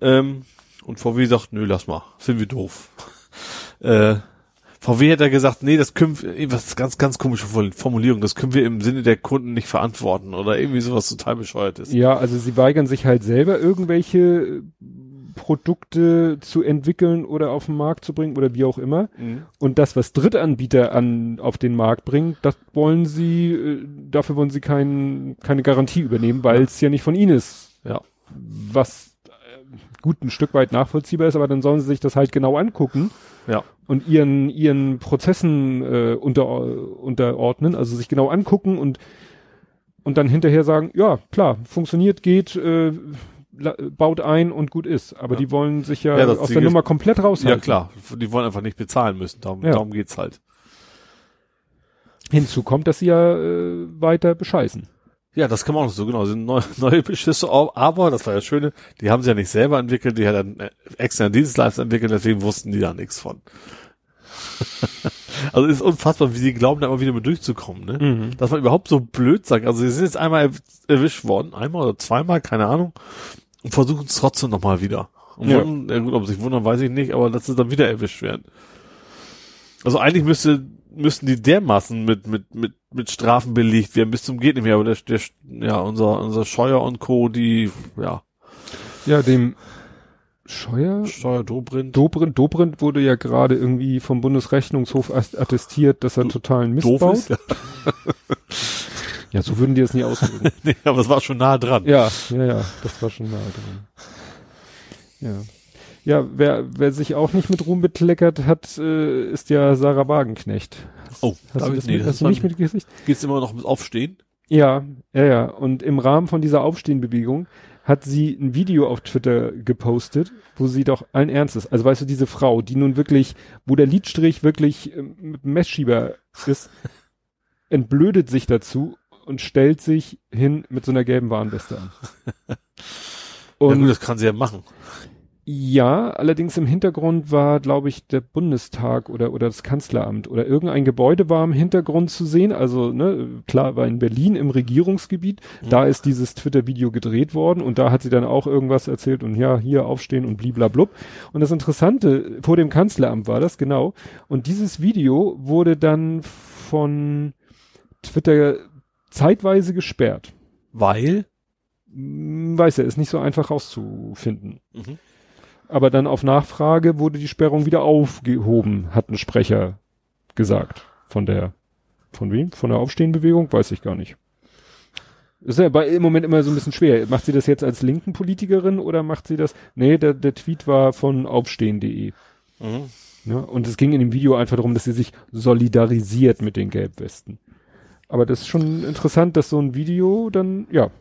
Ähm, und VW sagt, nö, lass mal, finden wir doof. äh, VW hat ja gesagt, nee, das können wir, was ganz, ganz komische Formulierung, das können wir im Sinne der Kunden nicht verantworten oder irgendwie sowas total bescheuert ist. Ja, also sie weigern sich halt selber irgendwelche Produkte zu entwickeln oder auf den Markt zu bringen oder wie auch immer. Mhm. Und das, was Drittanbieter an, auf den Markt bringen, das wollen sie, äh, dafür wollen sie kein, keine Garantie übernehmen, weil es ja nicht von ihnen ist. Ja. Was äh, gut ein Stück weit nachvollziehbar ist, aber dann sollen sie sich das halt genau angucken Ja. und ihren, ihren Prozessen äh, unter, unterordnen, also sich genau angucken und, und dann hinterher sagen, ja, klar, funktioniert, geht, äh, baut ein und gut ist. Aber Ja. die wollen sich ja, Ja, aus Ding der Nummer komplett raushalten. Ja, klar. Die wollen einfach nicht bezahlen müssen. Darum, Ja. darum geht's halt. Hinzu kommt, dass sie ja äh, weiter bescheißen. Ja, das kann man auch so genau. Sind neue, neue Beschlüsse, aber das war ja das Schöne, die haben sie ja nicht selber entwickelt, die hat dann äh, externe Dienstleister entwickelt, deswegen wussten die da nichts von. also ist unfassbar, wie sie glauben, da immer wieder mit durchzukommen, ne? Mhm. Dass man überhaupt so blöd sagt. Also sie sind jetzt einmal erw- erwischt worden, einmal oder zweimal, keine Ahnung, und versuchen es trotzdem nochmal wieder. Und Ja. wundern, ja. gut, ob sie sich wundern, weiß ich nicht, aber dass sie dann wieder erwischt werden. Also eigentlich müsste, müssten die dermaßen mit, mit, mit, mit Strafen belegt werden, bis zum geht nicht mehr, aber der, der, ja, unser, unser Scheuer und Co., die, ja, Ja, dem Scheuer, Steuer Dobrindt, Dobrindt, Dobrindt wurde ja gerade irgendwie vom Bundesrechnungshof att- attestiert, dass er totalen Mist baut. ist. Ja. Ja, so würden die es nie ausdrücken. nee, aber es war schon nah dran. ja, ja, ja, das war schon nah dran. Ja. Ja, wer, wer sich auch nicht mit Ruhm bekleckert hat, äh, ist ja Sarah Wagenknecht. Hast, Oh, hast du das nee, mit, das hast du nicht mitgekriegt? Geht's immer noch mit Aufstehen? Ja, ja, ja. Und im Rahmen von dieser Aufstehenbewegung hat sie ein Video auf Twitter gepostet, wo sie doch allen Ernstes, also weißt du, diese Frau, die nun wirklich, wo der Lidstrich wirklich ähm, mit Messschieber ist, entblödet sich dazu und stellt sich hin mit so einer gelben Warnweste an. ja Und gut, das kann sie ja machen. ja, allerdings im Hintergrund war, glaube ich, der Bundestag oder, oder das Kanzleramt oder irgendein Gebäude war im Hintergrund zu sehen. Also, ne, klar, war in Berlin im Regierungsgebiet. Mhm. Da ist dieses Twitter-Video gedreht worden und da hat sie dann auch irgendwas erzählt und ja, hier aufstehen und bliblablub. Und das Interessante, vor dem Kanzleramt war das, genau. Und dieses Video wurde dann von Twitter zeitweise gesperrt. Weil? Hm, Weiß er, ist nicht so einfach rauszufinden. Mhm. Aber dann auf Nachfrage wurde die Sperrung wieder aufgehoben, hat ein Sprecher gesagt. Von der, von wem? Von der Aufstehenbewegung? Weiß ich gar nicht. Ist ja bei, im Moment immer so ein bisschen schwer. Macht sie das jetzt als linken Politikerin oder macht sie das? Nee, der, der Tweet war von aufstehen.de. Mhm. Ne? Und es ging in dem Video einfach darum, dass sie sich solidarisiert mit den Gelbwesten. Aber das ist schon interessant, dass so ein Video dann, ja,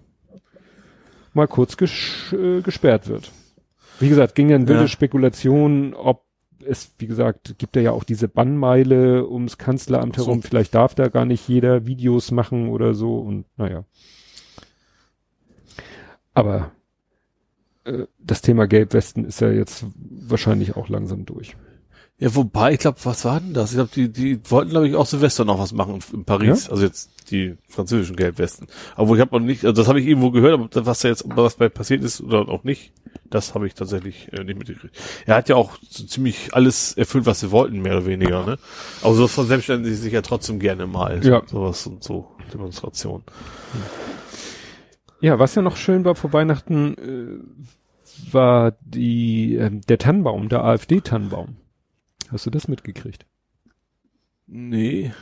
mal kurz gesch äh, gesperrt wird. Wie gesagt, ging dann wilde Ja. Spekulationen, ob es, wie gesagt, gibt ja auch diese Bannmeile ums Kanzleramt So. herum. Vielleicht darf da gar nicht jeder Videos machen oder so und naja. Aber äh, das Thema Gelbwesten ist ja jetzt wahrscheinlich auch langsam durch. Ja, wobei, ich glaube, was war denn das? Ich glaube, die, die wollten, glaube ich, auch Silvester noch was machen in Paris. Also jetzt die französischen Gelbwesten. Aber ich habe noch nicht, also das habe ich irgendwo gehört, aber was da jetzt, was bei passiert ist oder auch nicht, das habe ich tatsächlich äh, nicht mitgekriegt. Er hat ja auch so ziemlich alles erfüllt, was sie wollten, mehr oder weniger, ne? Aber sowas verselbstständigt sich ja trotzdem gerne mal. Ja. Sowas und so, Demonstration. Ja, was ja noch schön war vor Weihnachten, äh, war die, ähm, der Tannenbaum, der AfD-Tannenbaum. Hast du das mitgekriegt? Nee.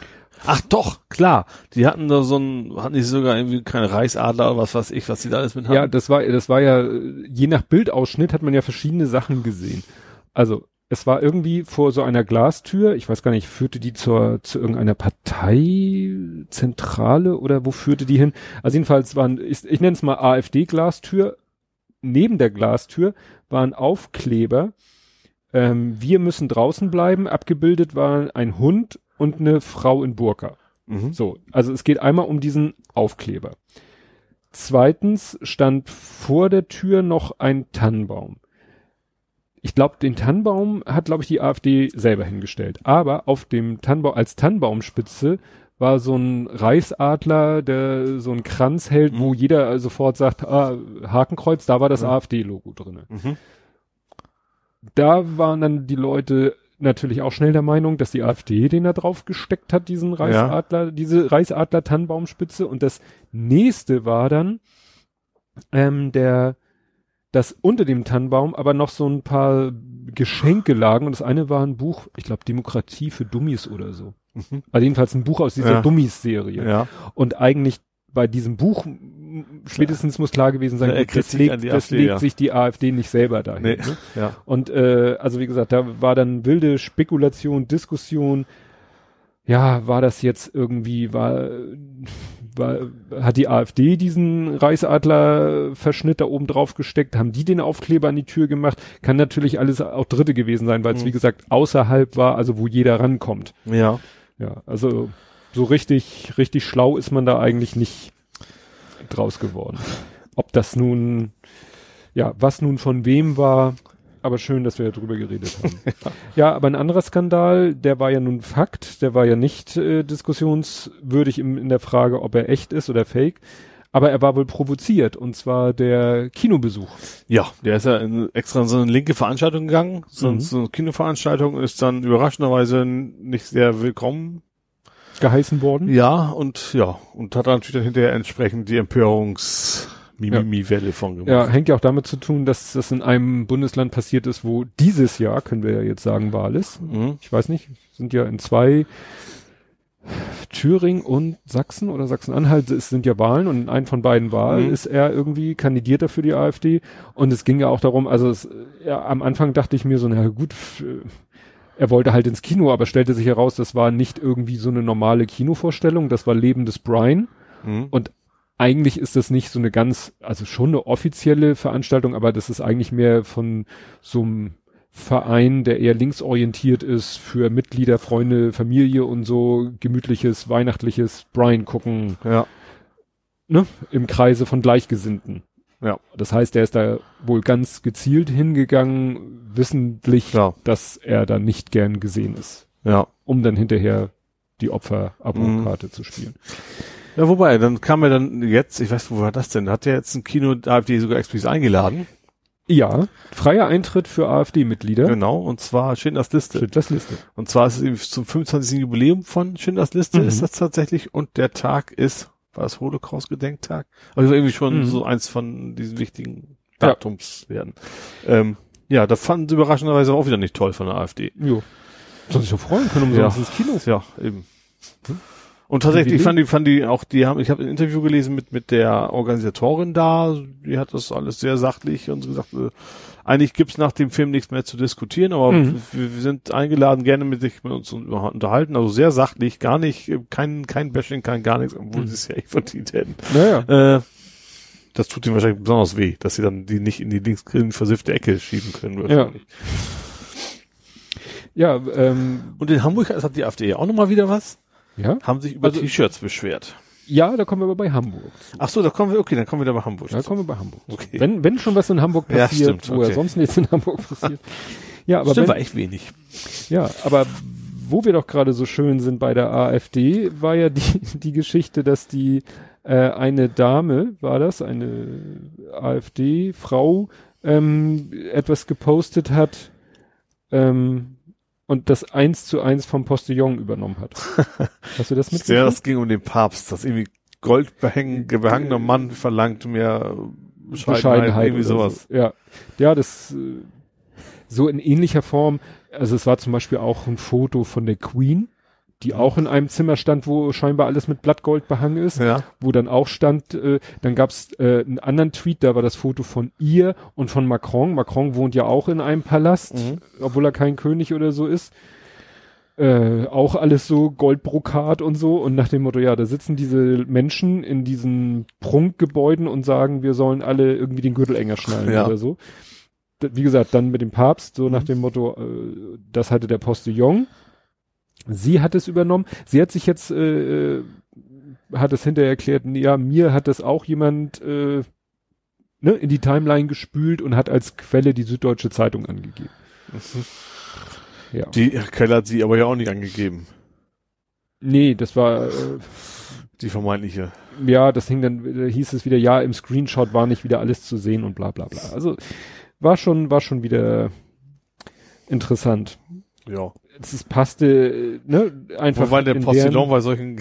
Ach doch, klar. Die hatten da so ein, hatten die sogar irgendwie keine Reichsadler oder was weiß ich, was die da alles mit haben. Ja, das war, das war ja, je nach Bildausschnitt hat man ja verschiedene Sachen gesehen. Also, es war irgendwie vor so einer Glastür, ich weiß gar nicht, führte die zur, zu irgendeiner Parteizentrale oder wo führte die hin? Also jedenfalls waren, ich, ich nenne es mal AfD-Glastür. Neben der Glastür waren Aufkleber, ähm, wir müssen draußen bleiben, abgebildet war ein Hund und eine Frau in Burka. Mhm. So, also es geht einmal um diesen Aufkleber. Zweitens stand vor der Tür noch ein Tannenbaum. Ich glaube, den Tannenbaum hat, glaube ich, die AfD selber hingestellt. Aber auf dem Tannenbaum, als Tannenbaumspitze war so ein Reichsadler, der so einen Kranz hält, wo jeder sofort sagt, ah, Hakenkreuz, da war das Ja. AfD-Logo drinne Mhm. Da waren dann die Leute natürlich auch schnell der Meinung, dass die AfD den da drauf gesteckt hat, diesen Reichsadler, diese Reichsadler-Tannenbaumspitze. Und das nächste war dann ähm, der, dass unter dem Tannenbaum aber noch so ein paar Geschenke lagen. Und das eine war ein Buch, ich glaube Demokratie für Dummies oder so. Mhm. Also jedenfalls ein Buch aus dieser Ja. Dummies-Serie. Ja. Und eigentlich bei diesem Buch spätestens muss klar gewesen sein, gut, das legt, das AfD, legt ja. sich die AfD nicht selber dahin. Nee. Ne? Ja. Und äh, also wie gesagt, da war dann wilde Spekulation, Diskussion. Ja, war das jetzt irgendwie, war, war hat die AfD diesen Reichsadler-Verschnitt da oben drauf gesteckt? Haben die den Aufkleber an die Tür gemacht? Kann natürlich alles auch Dritte gewesen sein, weil es Mhm. wie gesagt außerhalb war, also wo jeder rankommt. Ja. Ja, also so richtig, richtig schlau ist man da eigentlich nicht draus geworden. Ob das nun, ja, was nun von wem war, aber schön, dass wir darüber geredet haben. ja, aber ein anderer Skandal, der war ja nun Fakt, der war ja nicht äh, diskussionswürdig im, in der Frage, ob er echt ist oder fake. Aber er war wohl provoziert, und zwar der Kinobesuch. Ja, der ist ja in, extra in so eine linke Veranstaltung gegangen, so, Mhm. so eine Kinoveranstaltung, ist dann überraschenderweise nicht sehr willkommen. Geheißen worden. Ja, und ja, und hat dann natürlich dann hinterher entsprechend die Empörungs-Mimimi-Welle von gemacht. Ja, hängt ja auch damit zu tun, dass das in einem Bundesland passiert ist, wo dieses Jahr, können wir ja jetzt sagen, Wahl ist. Mhm. Ich weiß nicht, sind ja in zwei Thüringen und Sachsen oder Sachsen-Anhalt es sind ja Wahlen und in einem von beiden Wahlen Mhm. ist er irgendwie kandidiert für die AfD und es ging ja auch darum, also es, ja, am Anfang dachte ich mir so, na gut, er wollte halt ins Kino, aber stellte sich heraus, das war nicht irgendwie so eine normale Kinovorstellung, das war Leben des Brian Mhm. und eigentlich ist das nicht so eine ganz, also schon eine offizielle Veranstaltung, aber das ist eigentlich mehr von so einem Verein, der eher linksorientiert ist, für Mitglieder, Freunde, Familie und so gemütliches, weihnachtliches Brian gucken, Ja. ne, im Kreise von Gleichgesinnten. Ja. Das heißt, er ist da wohl ganz gezielt hingegangen, wissentlich, Ja. dass er da nicht gern gesehen ist, Ja. um dann hinterher die Opfer-Abo-Karte zu spielen. Ja, wobei, dann kam er dann jetzt, ich weiß, wo war das denn? Hat er jetzt ein Kino AfD sogar explizit eingeladen? Ja, freier Eintritt für AfD-Mitglieder. Genau, und zwar Schindlers Liste. Schindlers Liste. Und zwar ist es zum 25. Jubiläum von Schindlers Liste Mhm. ist das tatsächlich und der Tag ist, war das Holocaust-Gedenktag? Also irgendwie schon Mhm. so eins von diesen wichtigen Ja. Datums werden. Ähm, ja, da fanden sie überraschenderweise auch wieder nicht toll von der AfD. Jo. Soll sich doch freuen können, Ja. umsonst ins Kino. Ja, eben. Und tatsächlich, ich fand die, fand die auch, die haben, ich habe ein Interview gelesen mit, mit der Organisatorin da, die hat das alles sehr sachlich und gesagt, äh, eigentlich gibt's nach dem Film nichts mehr zu diskutieren, aber Mhm. wir, wir sind eingeladen, gerne mit sich mit uns unterhalten, also sehr sachlich, gar nicht, äh, kein, kein Bashing, kein gar nichts, obwohl Mhm. sie es ja echt verdient hätten. Naja. Äh, das tut ihnen wahrscheinlich besonders weh, dass sie dann die nicht in die linksgrün versiffte Ecke schieben können. wahrscheinlich. Ja, ähm, Und in Hamburg hat die AfD ja auch nochmal wieder was, ja. haben sich über Also- T-Shirts beschwert. Ja, da kommen wir aber bei Hamburg. zu. Ach so, da kommen wir, okay, dann kommen wir da bei Hamburg. Da kommen wir bei Hamburg. zu. Okay. Wenn, wenn schon was in Hamburg Ja, passiert, stimmt, wo ja okay. sonst nichts in Hamburg passiert. Ja, aber Stimmt, wenn, war echt wenig. ja, aber wo wir doch gerade so schön sind bei der AfD, war ja die, die Geschichte, dass die äh, eine Dame, war das, eine AfD-Frau, ähm, etwas gepostet hat ähm, und das eins zu eins vom Postillon übernommen hat. Hast du das Ja, mitgekriegt? das ging um den Papst, das irgendwie goldbehäng- behangener Mann verlangt mehr Bescheidenheit, Bescheidenheit irgendwie sowas. So. Ja, ja, das äh, so in ähnlicher Form. Also es war zum Beispiel auch ein Foto von der Queen, die auch in einem Zimmer stand, wo scheinbar alles mit Blattgold behangen ist, Ja. wo dann auch stand, äh, dann gab's äh, einen anderen Tweet, da war das Foto von ihr und von Macron. Macron wohnt ja auch in einem Palast, Mhm. obwohl er kein König oder so ist. Äh, auch alles so Goldbrokat und so und nach dem Motto, ja, da sitzen diese Menschen in diesen Prunkgebäuden und sagen, wir sollen alle irgendwie den Gürtel enger schnallen Ja. oder so. Wie gesagt, dann mit dem Papst, so Mhm. nach dem Motto, äh, das hatte der Postillon. Sie hat es übernommen. Sie hat sich jetzt, äh, äh, hat es hinterher erklärt, ja, mir hat das auch jemand äh, ne, in die Timeline gespült und hat als Quelle die Süddeutsche Zeitung angegeben. Ja. Die Quelle hat sie aber ja auch nicht angegeben, Nee, das war, äh, die vermeintliche. ja, das hing dann, äh, hieß es wieder, ja, im Screenshot war nicht wieder alles zu sehen und bla bla bla. Also war schon, war schon wieder interessant. Ja. Es passte, ne, einfach. Wobei der Postillon bei solchen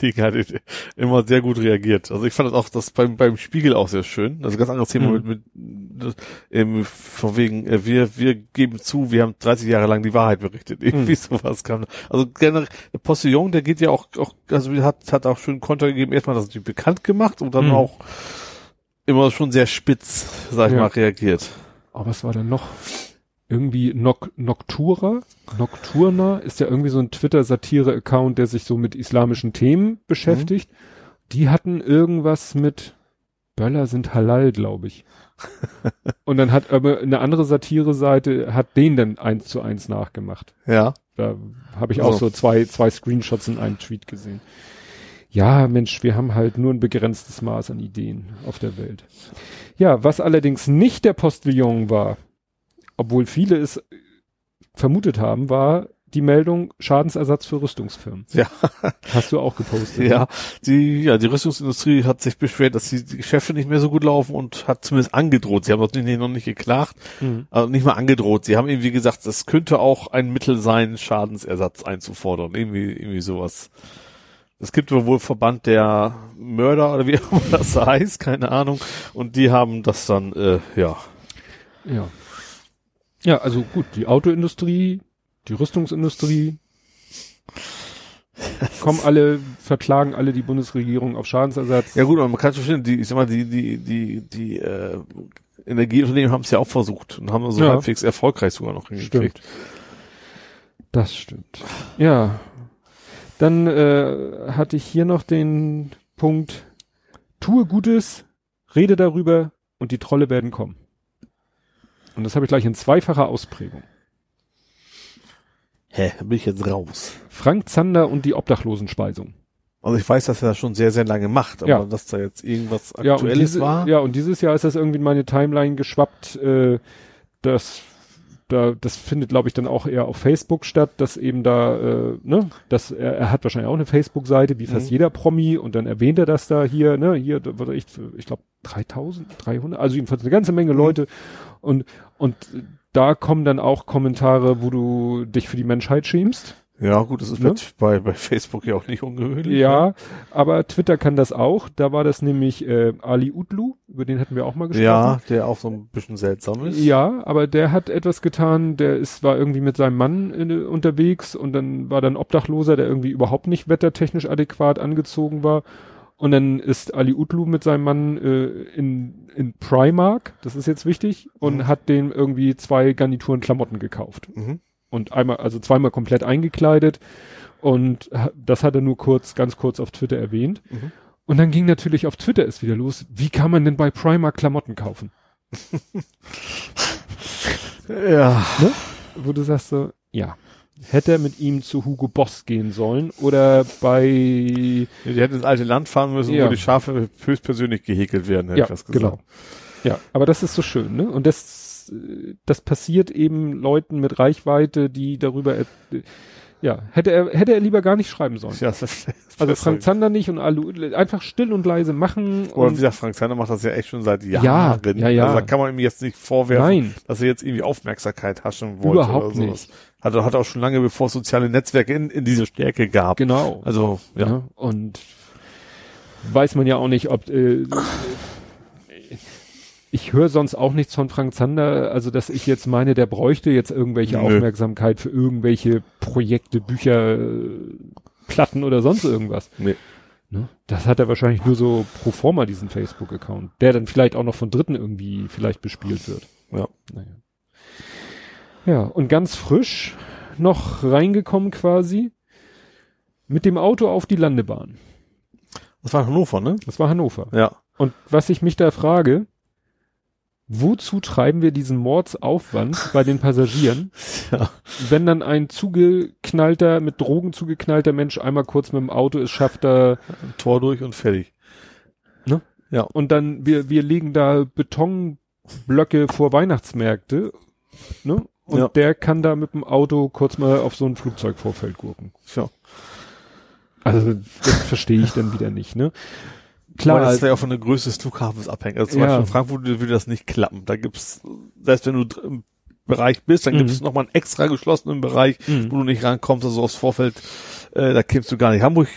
Gelegenheiten immer sehr gut reagiert. Also ich fand das auch das beim, beim Spiegel auch sehr schön. Also ganz anderes Thema Mhm. mit, mit ähm, von wegen, äh, wir, wir geben zu, wir haben 30 Jahre lang die Wahrheit berichtet. Irgendwie Mhm. sowas kam. Also generell, der Postillon, der geht ja auch, auch also hat, hat auch schön Konter gegeben, erstmal das natürlich bekannt gemacht und dann Mhm. auch immer schon sehr spitz, sag ich Ja. mal, reagiert. Oh, was war denn noch? Irgendwie Noc Noctura? Nocturna ist ja irgendwie so ein Twitter-Satire-Account, der sich so mit islamischen Themen beschäftigt. Die hatten irgendwas mit Böller sind halal, glaube ich. Und dann hat aber eine andere Satire-Seite hat den dann eins zu eins nachgemacht. Ja. Da habe ich auch Also. so zwei, zwei Screenshots in einem Tweet gesehen. Ja, Mensch, wir haben halt nur ein begrenztes Maß an Ideen auf der Welt. Ja, was allerdings nicht der Postillon war, obwohl viele es vermutet haben, war die Meldung Schadensersatz für Rüstungsfirmen. Ja. Hast du auch gepostet. Ja, die, ja, die Rüstungsindustrie hat sich beschwert, dass die, Geschäfte nicht mehr so gut laufen und hat zumindest angedroht. Sie haben noch nicht, noch nicht geklagt, Mhm. also nicht mal angedroht. Sie haben irgendwie gesagt, das könnte auch ein Mittel sein, Schadensersatz einzufordern. Irgendwie, irgendwie sowas. Es gibt wohl Verband der Mörder oder wie auch immer das heißt, keine Ahnung. Und die haben das dann, äh, ja. Ja. Ja, also gut, die Autoindustrie, die Rüstungsindustrie, kommen alle, verklagen alle die Bundesregierung auf Schadensersatz. Ja gut, aber man kann schon verstehen, die, ich sag mal, die, die, die, die, äh, Energieunternehmen haben es ja auch versucht und haben so Ja. halbwegs erfolgreich sogar noch hingekriegt. Das stimmt. Ja. Dann äh, hatte ich hier noch den Punkt, tue Gutes, rede darüber und die Trolle werden kommen. Und das habe ich gleich in zweifacher Ausprägung. Hä, bin ich jetzt raus. Frank Zander und die Obdachlosenspeisung. Also ich weiß, dass er das schon sehr, sehr lange macht, aber Ja. dass da jetzt irgendwas Ja Aktuelles diese, war. ja, und dieses Jahr ist das irgendwie in meine Timeline geschwappt. Äh, das, da, das findet, glaube ich, dann auch eher auf Facebook statt, dass eben da, äh, ne, dass er, er hat wahrscheinlich auch eine Facebook-Seite, wie fast Mhm. jeder Promi, und dann erwähnt er das da hier, ne, hier, da ich, ich glaube, 3000, 300, also jedenfalls eine ganze Menge Leute. Und, und da kommen dann auch Kommentare, wo du dich für die Menschheit schämst. Ja, gut, das ist Ne? bei, bei Facebook ja auch nicht ungewöhnlich. ne? Ja, aber Twitter kann das auch. Da war das nämlich äh, Ali Utlu, über den hatten wir auch mal gesprochen. Ja, der auch so ein bisschen seltsam ist. Ja, aber der hat etwas getan, der ist, war irgendwie mit seinem Mann in, unterwegs und dann war dann Obdachloser, der irgendwie überhaupt nicht wettertechnisch adäquat angezogen war. Und dann ist Ali Utlu mit seinem Mann äh, in, in Primark, das ist jetzt wichtig, und Mhm. hat dem irgendwie zwei Garnituren Klamotten gekauft. Mhm. Und einmal, also zweimal komplett eingekleidet. Und das hat er nur kurz, ganz kurz auf Twitter erwähnt. Mhm. Und dann ging natürlich auf Twitter es wieder los. Wie kann man denn bei Primark Klamotten kaufen? Ja. wo du sagst so, ja, hätte er mit ihm zu Hugo Boss gehen sollen oder bei, Die hätten ins alte Land fahren müssen, Ja. wo die Schafe höchstpersönlich gehäkelt werden, hätte ja, ich was gesagt. genau. Ja, aber das ist so schön, ne? Und das, äh, das passiert eben Leuten mit Reichweite, die darüber, äh, ja, hätte er, hätte er lieber gar nicht schreiben sollen. Ja, das, das Also. Frank Zander nicht und Alu, einfach still und leise machen. Oder wie gesagt, Frank Zander macht das ja echt schon seit Ja, Jahren. ja, ja. Also da kann man ihm jetzt nicht vorwerfen, nein, dass er jetzt irgendwie Aufmerksamkeit haschen wollte Überhaupt oder sowas. nicht. Hat, er- hat auch schon lange bevor es soziale Netzwerke in, in diese Stärke gab. genau. Also, ja. Ja. Und weiß man ja auch nicht, ob äh, ich höre sonst auch nichts von Frank Zander, also dass ich jetzt meine, der bräuchte jetzt irgendwelche Nö. Aufmerksamkeit für irgendwelche Projekte, Bücher, Platten oder sonst irgendwas. Nee. Ne? Das hat er wahrscheinlich nur so pro forma, diesen Facebook-Account, der dann vielleicht auch noch von Dritten irgendwie vielleicht bespielt wird. Ja. Naja. Ja, und ganz frisch noch reingekommen quasi mit dem Auto auf die Landebahn. Das war Hannover, ne? Das war Hannover. Ja. Und was ich mich da frage, wozu treiben wir diesen Mordsaufwand bei den Passagieren, Ja. wenn dann ein zugeknallter, mit Drogen zugeknallter Mensch einmal kurz mit dem Auto es schafft, da, Tor durch und fertig. und dann, wir, wir legen da Betonblöcke vor Weihnachtsmärkte, ne? Und Ja. der kann da mit dem Auto kurz mal auf so ein Flugzeugvorfeld gurken. Ja. Also, das verstehe ich dann wieder nicht, ne? Klar, Klar, das ist ja auch von der Größe des Flughafens abhängig. Also zum Ja. Beispiel in Frankfurt würde das nicht klappen. Da gibt's, selbst wenn du im Bereich bist, dann Mhm. gibt es nochmal einen extra geschlossenen Bereich, Mhm. wo du nicht rankommst, also aufs Vorfeld, äh, da kämst du gar nicht. Hamburg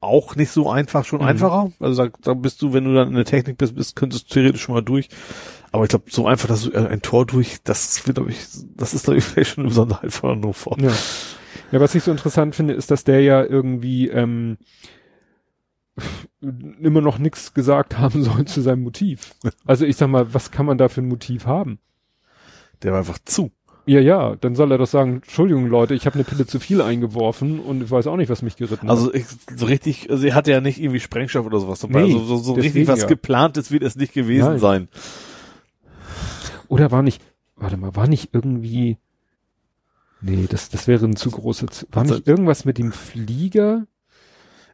auch nicht so einfach, schon Mhm. einfacher. Also da, da bist du, wenn du dann in der Technik bist, bist könntest du theoretisch schon mal durch. Aber ich glaube, so einfach, dass du äh, ein Tor durch, das wird, glaube ich, das ist, glaube ich, vielleicht schon eine Besonderheit von Hannover. Ja. ja, was ich so interessant finde, ist, dass der ja irgendwie ähm, immer noch nichts gesagt haben soll zu seinem Motiv. Also ich sag mal, was kann man da für ein Motiv haben? Der war einfach zu. Ja, ja, dann soll er doch sagen, Entschuldigung Leute, ich habe eine Pille zu viel eingeworfen und ich weiß auch nicht, was mich geritten Also hat. ich, so richtig, also er hatte ja nicht irgendwie Sprengstoff oder sowas dabei. Nee, also so, so richtig was ja. geplantes wird es nicht gewesen Nein. sein. Oder war nicht, warte mal, war nicht irgendwie, nee, das, das wäre ein zu großer, war Also- nicht irgendwas mit dem Flieger?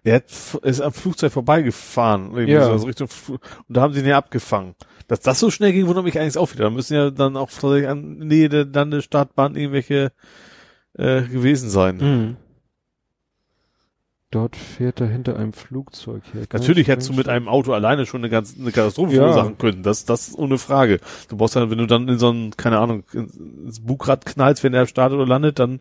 Er hat, ist am Flugzeug vorbeigefahren, Ja. so, also Richtung, und da haben sie ihn ja abgefangen. Dass das so schnell ging, wundert mich eigentlich auch wieder. Da müssen ja dann auch tatsächlich an Nähe der Landestartbahn irgendwelche äh, gewesen sein. Mhm. Dort fährt er hinter einem Flugzeug her. Natürlich hättest du mit einem Auto alleine schon eine ganz eine Katastrophe Ja. verursachen können. Das, das ist ohne Frage. Du brauchst dann, wenn du dann in so ein, keine Ahnung, ins Bugrad knallst, wenn er startet oder landet, dann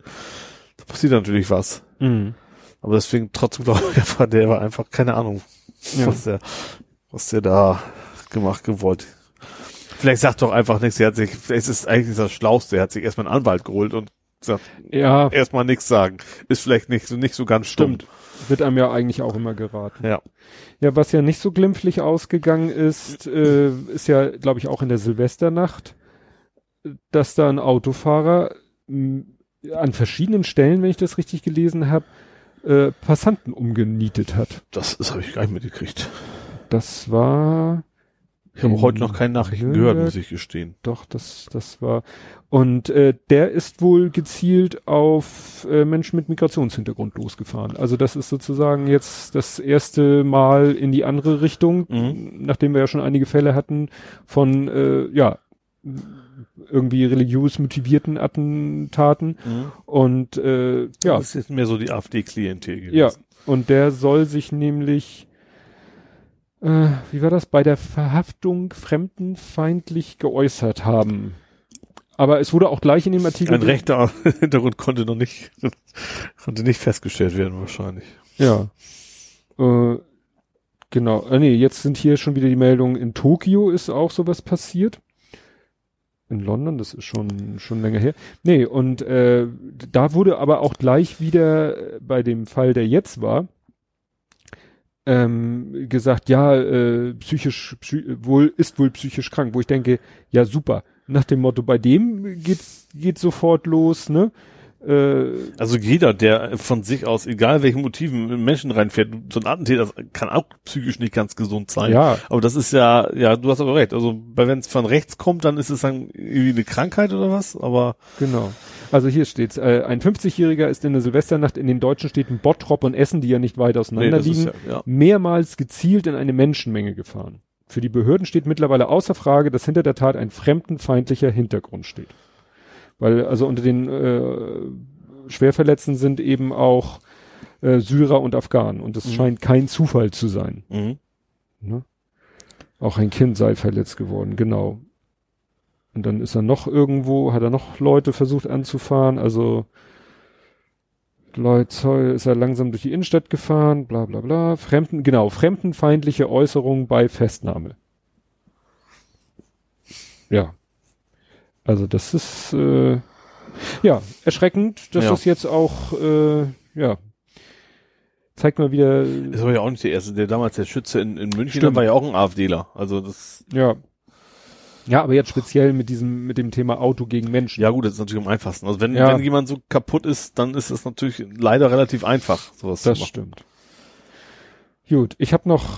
da passiert natürlich was. Mhm. Aber deswegen trotzdem glaube ich einfach, der war einfach keine Ahnung, Ja. was der, was der da gemacht gewollt. Vielleicht sagt doch einfach nichts. Er hat sich, es ist eigentlich das Schlauste. Er hat sich erstmal einen Anwalt geholt und gesagt, Ja, erstmal nichts sagen. Ist vielleicht nicht so, nicht so ganz stimmt. stumm. Wird einem ja eigentlich auch immer geraten. Ja. Ja, was ja nicht so glimpflich ausgegangen ist, äh, ist ja, glaube ich, auch in der Silvesternacht, dass da ein Autofahrer an verschiedenen Stellen, wenn ich das richtig gelesen habe, äh, Passanten umgenietet hat. Das, das habe ich gar nicht mitgekriegt. Das war Ich habe heute noch keine Nachrichten gehört, muss ich gestehen. Doch, das, das war. Und äh, der ist wohl gezielt auf äh, Menschen mit Migrationshintergrund losgefahren. Also das ist sozusagen jetzt das erste Mal in die andere Richtung, Mhm. nachdem wir ja schon einige Fälle hatten von äh, ja irgendwie religiös motivierten Attentaten. Und äh, ja, Das ist mehr so die AfD-Klientel gewesen. ja, und der soll sich nämlich, äh, wie war das, bei der Verhaftung fremdenfeindlich geäußert haben. Aber es wurde auch gleich in dem Artikel. Ein rechter Hintergrund konnte noch nicht, konnte nicht festgestellt werden wahrscheinlich. Ja. Äh, genau. Äh, nee, jetzt sind hier schon wieder die Meldungen, in Tokio ist auch sowas passiert. In London, das ist schon, schon länger her. Nee, und äh, da wurde aber auch gleich wieder äh, bei dem Fall, der jetzt war, ähm, gesagt, ja, äh, psychisch, psy wohl, ist wohl psychisch krank, wo ich denke, ja super, nach dem Motto, bei dem geht's, geht sofort los, ne? Äh, Also jeder, der von sich aus, egal welchen Motiven, Menschen reinfährt, so ein Attentäter kann auch psychisch nicht ganz gesund sein. ja, Aber das ist ja, ja, du hast aber recht. Also, wenn es von rechts kommt, dann ist es dann irgendwie eine Krankheit oder was, aber Genau. Also hier steht's. Äh, ein 50-Jähriger ist in der Silvesternacht in den deutschen Städten Bottrop und Essen, die ja nicht weit auseinander liegen, ja, ja. mehrmals gezielt in eine Menschenmenge gefahren. Für die Behörden steht mittlerweile außer Frage, dass hinter der Tat ein fremdenfeindlicher Hintergrund steht. Weil also unter den äh, Schwerverletzten sind eben auch äh, Syrer und Afghanen und es Mhm. scheint kein Zufall zu sein. Mhm. Ne? Auch ein Kind sei verletzt geworden, genau. Und dann ist er noch irgendwo, hat er noch Leute versucht anzufahren, also Leute, ist er langsam durch die Innenstadt gefahren, bla bla bla. Fremden, genau, fremdenfeindliche Äußerungen bei Festnahme. Ja. Also das ist äh, ja erschreckend, dass Ja. das jetzt auch äh, ja zeigt mal wieder Das war ja auch nicht der erste, der damals der Schütze in, in München, Stimmt. war ja auch ein AfDler. Also das, Ja. Ja, aber jetzt speziell mit diesem, mit dem Thema Auto gegen Menschen. ja gut, das ist natürlich am einfachsten. Also wenn, Ja. wenn jemand so kaputt ist, dann ist es natürlich leider relativ einfach, sowas das zu machen. stimmt. Gut, ich habe noch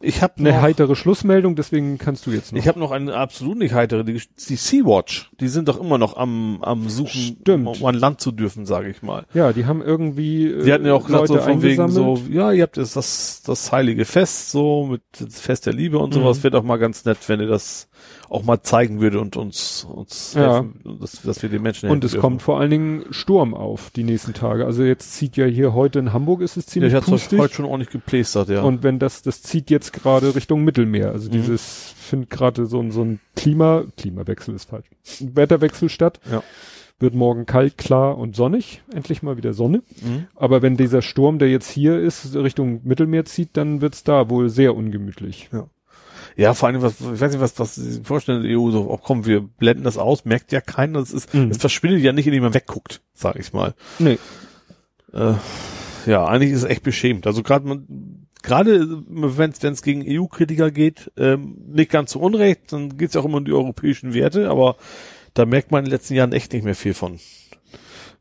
Ich habe eine noch, heitere Schlussmeldung, deswegen kannst du jetzt noch. ich habe noch eine absolut nicht heitere, die, die Sea-Watch. Die sind doch immer noch am, am Suchen, Stimmt. um an Land zu dürfen, sage ich mal. ja, die haben irgendwie äh, Die hatten ja auch gesagt, so von wegen so, ja, ihr habt jetzt das, das heilige Fest, so, mit Fest der Liebe und sowas, Mhm. wäre doch mal ganz nett, wenn ihr das auch mal zeigen würde und uns, uns Ja. helfen, dass, dass wir den Menschen Und helfen es dürfen. kommt vor allen Dingen Sturm auf die nächsten Tage. Also jetzt zieht ja hier heute in Hamburg ist es Ja, ziemlich ich hatte pustig. heute schon ordentlich geplästert, ja. Und wenn das, das zieht jetzt gerade Richtung Mittelmeer. Also Mhm. dieses findet gerade so ein, so ein Klima, Klimawechsel ist falsch. Wetterwechsel statt. Ja. Wird morgen kalt, klar und sonnig. Endlich mal wieder Sonne. Mhm. Aber wenn dieser Sturm, der jetzt hier ist, Richtung Mittelmeer zieht, dann wird's da wohl sehr ungemütlich. Ja, vor allem, was, ich weiß nicht, was, was Sie sich vorstellen, die EU so, oh, komm, wir blenden das aus, merkt ja keiner, das ist, Mhm. es verschwindet ja nicht, indem man wegguckt, sag ich mal. Nee. Äh, ja, eigentlich ist es echt beschämend. Also gerade man, gerade wenn es gegen EU-Kritiker geht, ähm, nicht ganz zu Unrecht, dann geht es auch immer um die europäischen Werte, aber da merkt man in den letzten Jahren echt nicht mehr viel von.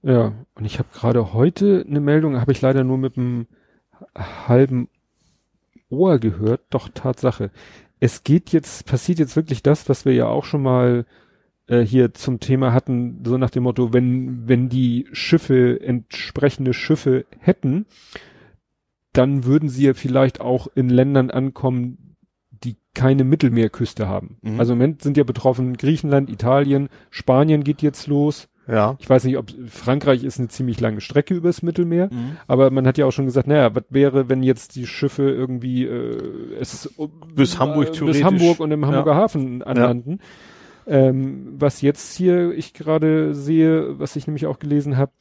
Ja. Und ich habe gerade heute eine Meldung, habe ich leider nur mit einem halben Ohr gehört. Doch, Tatsache. Es geht jetzt, passiert jetzt wirklich das, was wir ja auch schon mal äh, hier zum Thema hatten, so nach dem Motto, wenn, wenn die Schiffe entsprechende Schiffe hätten, dann würden sie ja vielleicht auch in Ländern ankommen, die keine Mittelmeerküste haben. Mhm. Also im Moment sind ja betroffen Griechenland, Italien, Spanien geht jetzt los, Ja. Ich weiß nicht, ob Frankreich ist eine ziemlich lange Strecke übers Mittelmeer, Mhm. aber man hat ja auch schon gesagt, naja, was wäre, wenn jetzt die Schiffe irgendwie äh, es Bis Hamburg äh, bis. Hamburg und im Hamburger Hafen anlanden. Ähm, was jetzt hier ich gerade sehe, was ich nämlich auch gelesen habe,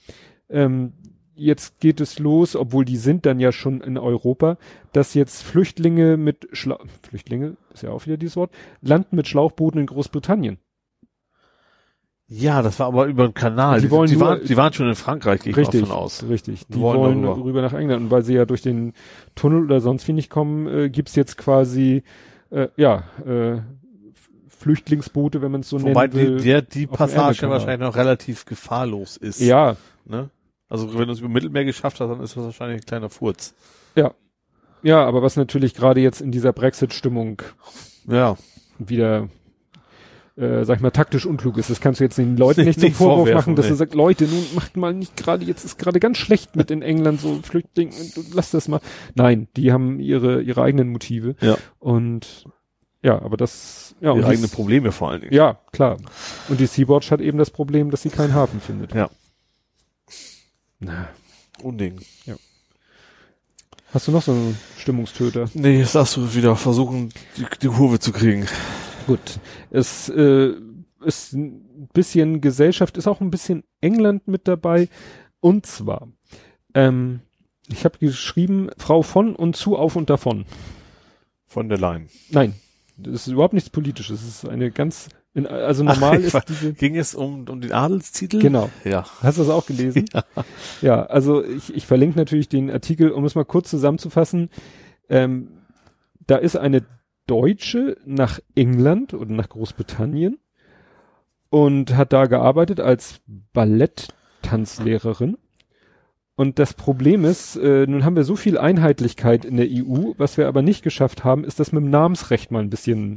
ähm, jetzt geht es los, obwohl die sind dann ja schon in Europa, dass jetzt Flüchtlinge mit Schla Flüchtlinge, ist ja auch wieder dieses Wort, landen mit Schlauchbooten in Großbritannien. Ja, das war aber über den Kanal. Die wollen die, nur- waren, die waren schon in Frankreich, gehe ich Richtig, von aus. richtig. Die Wollen wollen, darüber. rüber nach England und weil sie ja durch den Tunnel oder sonst wie nicht kommen, äh, gibt's jetzt quasi äh, ja äh, Flüchtlingsboote, wenn man es so Wobei nennen will. die, der, die Passage wahrscheinlich noch relativ gefahrlos ist. ja, Ne? Also wenn du es über Mittelmeer geschafft hast, dann ist das wahrscheinlich ein kleiner Furz. ja, aber was natürlich gerade jetzt in dieser Brexit-Stimmung Ja. wieder äh, sag ich mal, taktisch unklug ist. Das kannst du jetzt den Leuten nicht, zum Vorwurf machen, dass nee. du sagst, Leute, nun macht mal nicht gerade, jetzt ist gerade ganz schlecht mit in England so Flüchtlinge, lass das mal. Nein, die haben ihre, ihre eigenen Motive. Ja. Und ja, aber das, ja, und eigenen Probleme vor allen Dingen. ja, klar. Und die Sea-Watch hat eben das Problem, dass sie keinen Hafen findet. Ja. Na, Unding. Hast du noch so einen Stimmungstöter? Nee, jetzt darfst du wieder versuchen, die, die Kurve zu kriegen. Gut. Es äh, ist ein bisschen Gesellschaft, ist auch ein bisschen England mit dabei. Und zwar, ähm, ich habe geschrieben, Frau von und zu auf und davon. Von der Line. Nein, das ist überhaupt nichts Politisches. Es ist eine ganz, in, also normal ich ist war- diese. Ging es um, um den Adelstitel? Genau. Ja. Hast du das auch gelesen? Ja, also ich, ich verlinke natürlich den Artikel, um es mal kurz zusammenzufassen. Ähm, da ist eine Deutsche nach England oder nach Großbritannien und hat da gearbeitet als Balletttanzlehrerin. Und das Problem ist, äh, nun haben wir so viel Einheitlichkeit in der EU, was wir aber nicht geschafft haben, ist das mit dem Namensrecht mal ein bisschen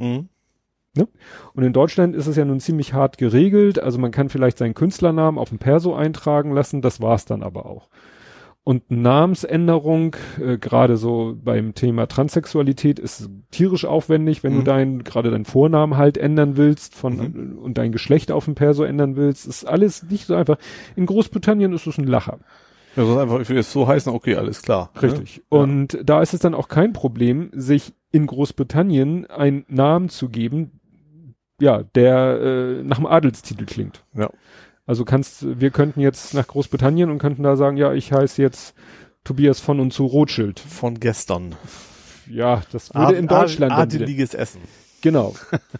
Mhm. und in Deutschland ist es ja nun ziemlich hart geregelt. Also man kann vielleicht seinen Künstlernamen auf dem Perso eintragen lassen, das war's dann aber auch. Und Namensänderung, äh, gerade so beim Thema Transsexualität, ist tierisch aufwendig, wenn du Mhm. deinen, gerade deinen Vornamen halt ändern willst von, und dein Geschlecht auf dem Perso ändern willst, ist alles nicht so einfach. In Großbritannien ist es ein Lacher. Ja, soll einfach, ich will jetzt so heißen, okay, alles klar. Richtig. Ne? Ja. Und da ist es dann auch kein Problem, sich in Großbritannien einen Namen zu geben, ja, der äh, nach dem Adelstitel klingt. Ja. Also kannst, wir könnten jetzt nach Großbritannien und könnten da sagen, ja, ich heiße jetzt Tobias von und zu Rothschild. Von gestern. Ja, das würde in Deutschland wieder. Adeliges Essen. Genau.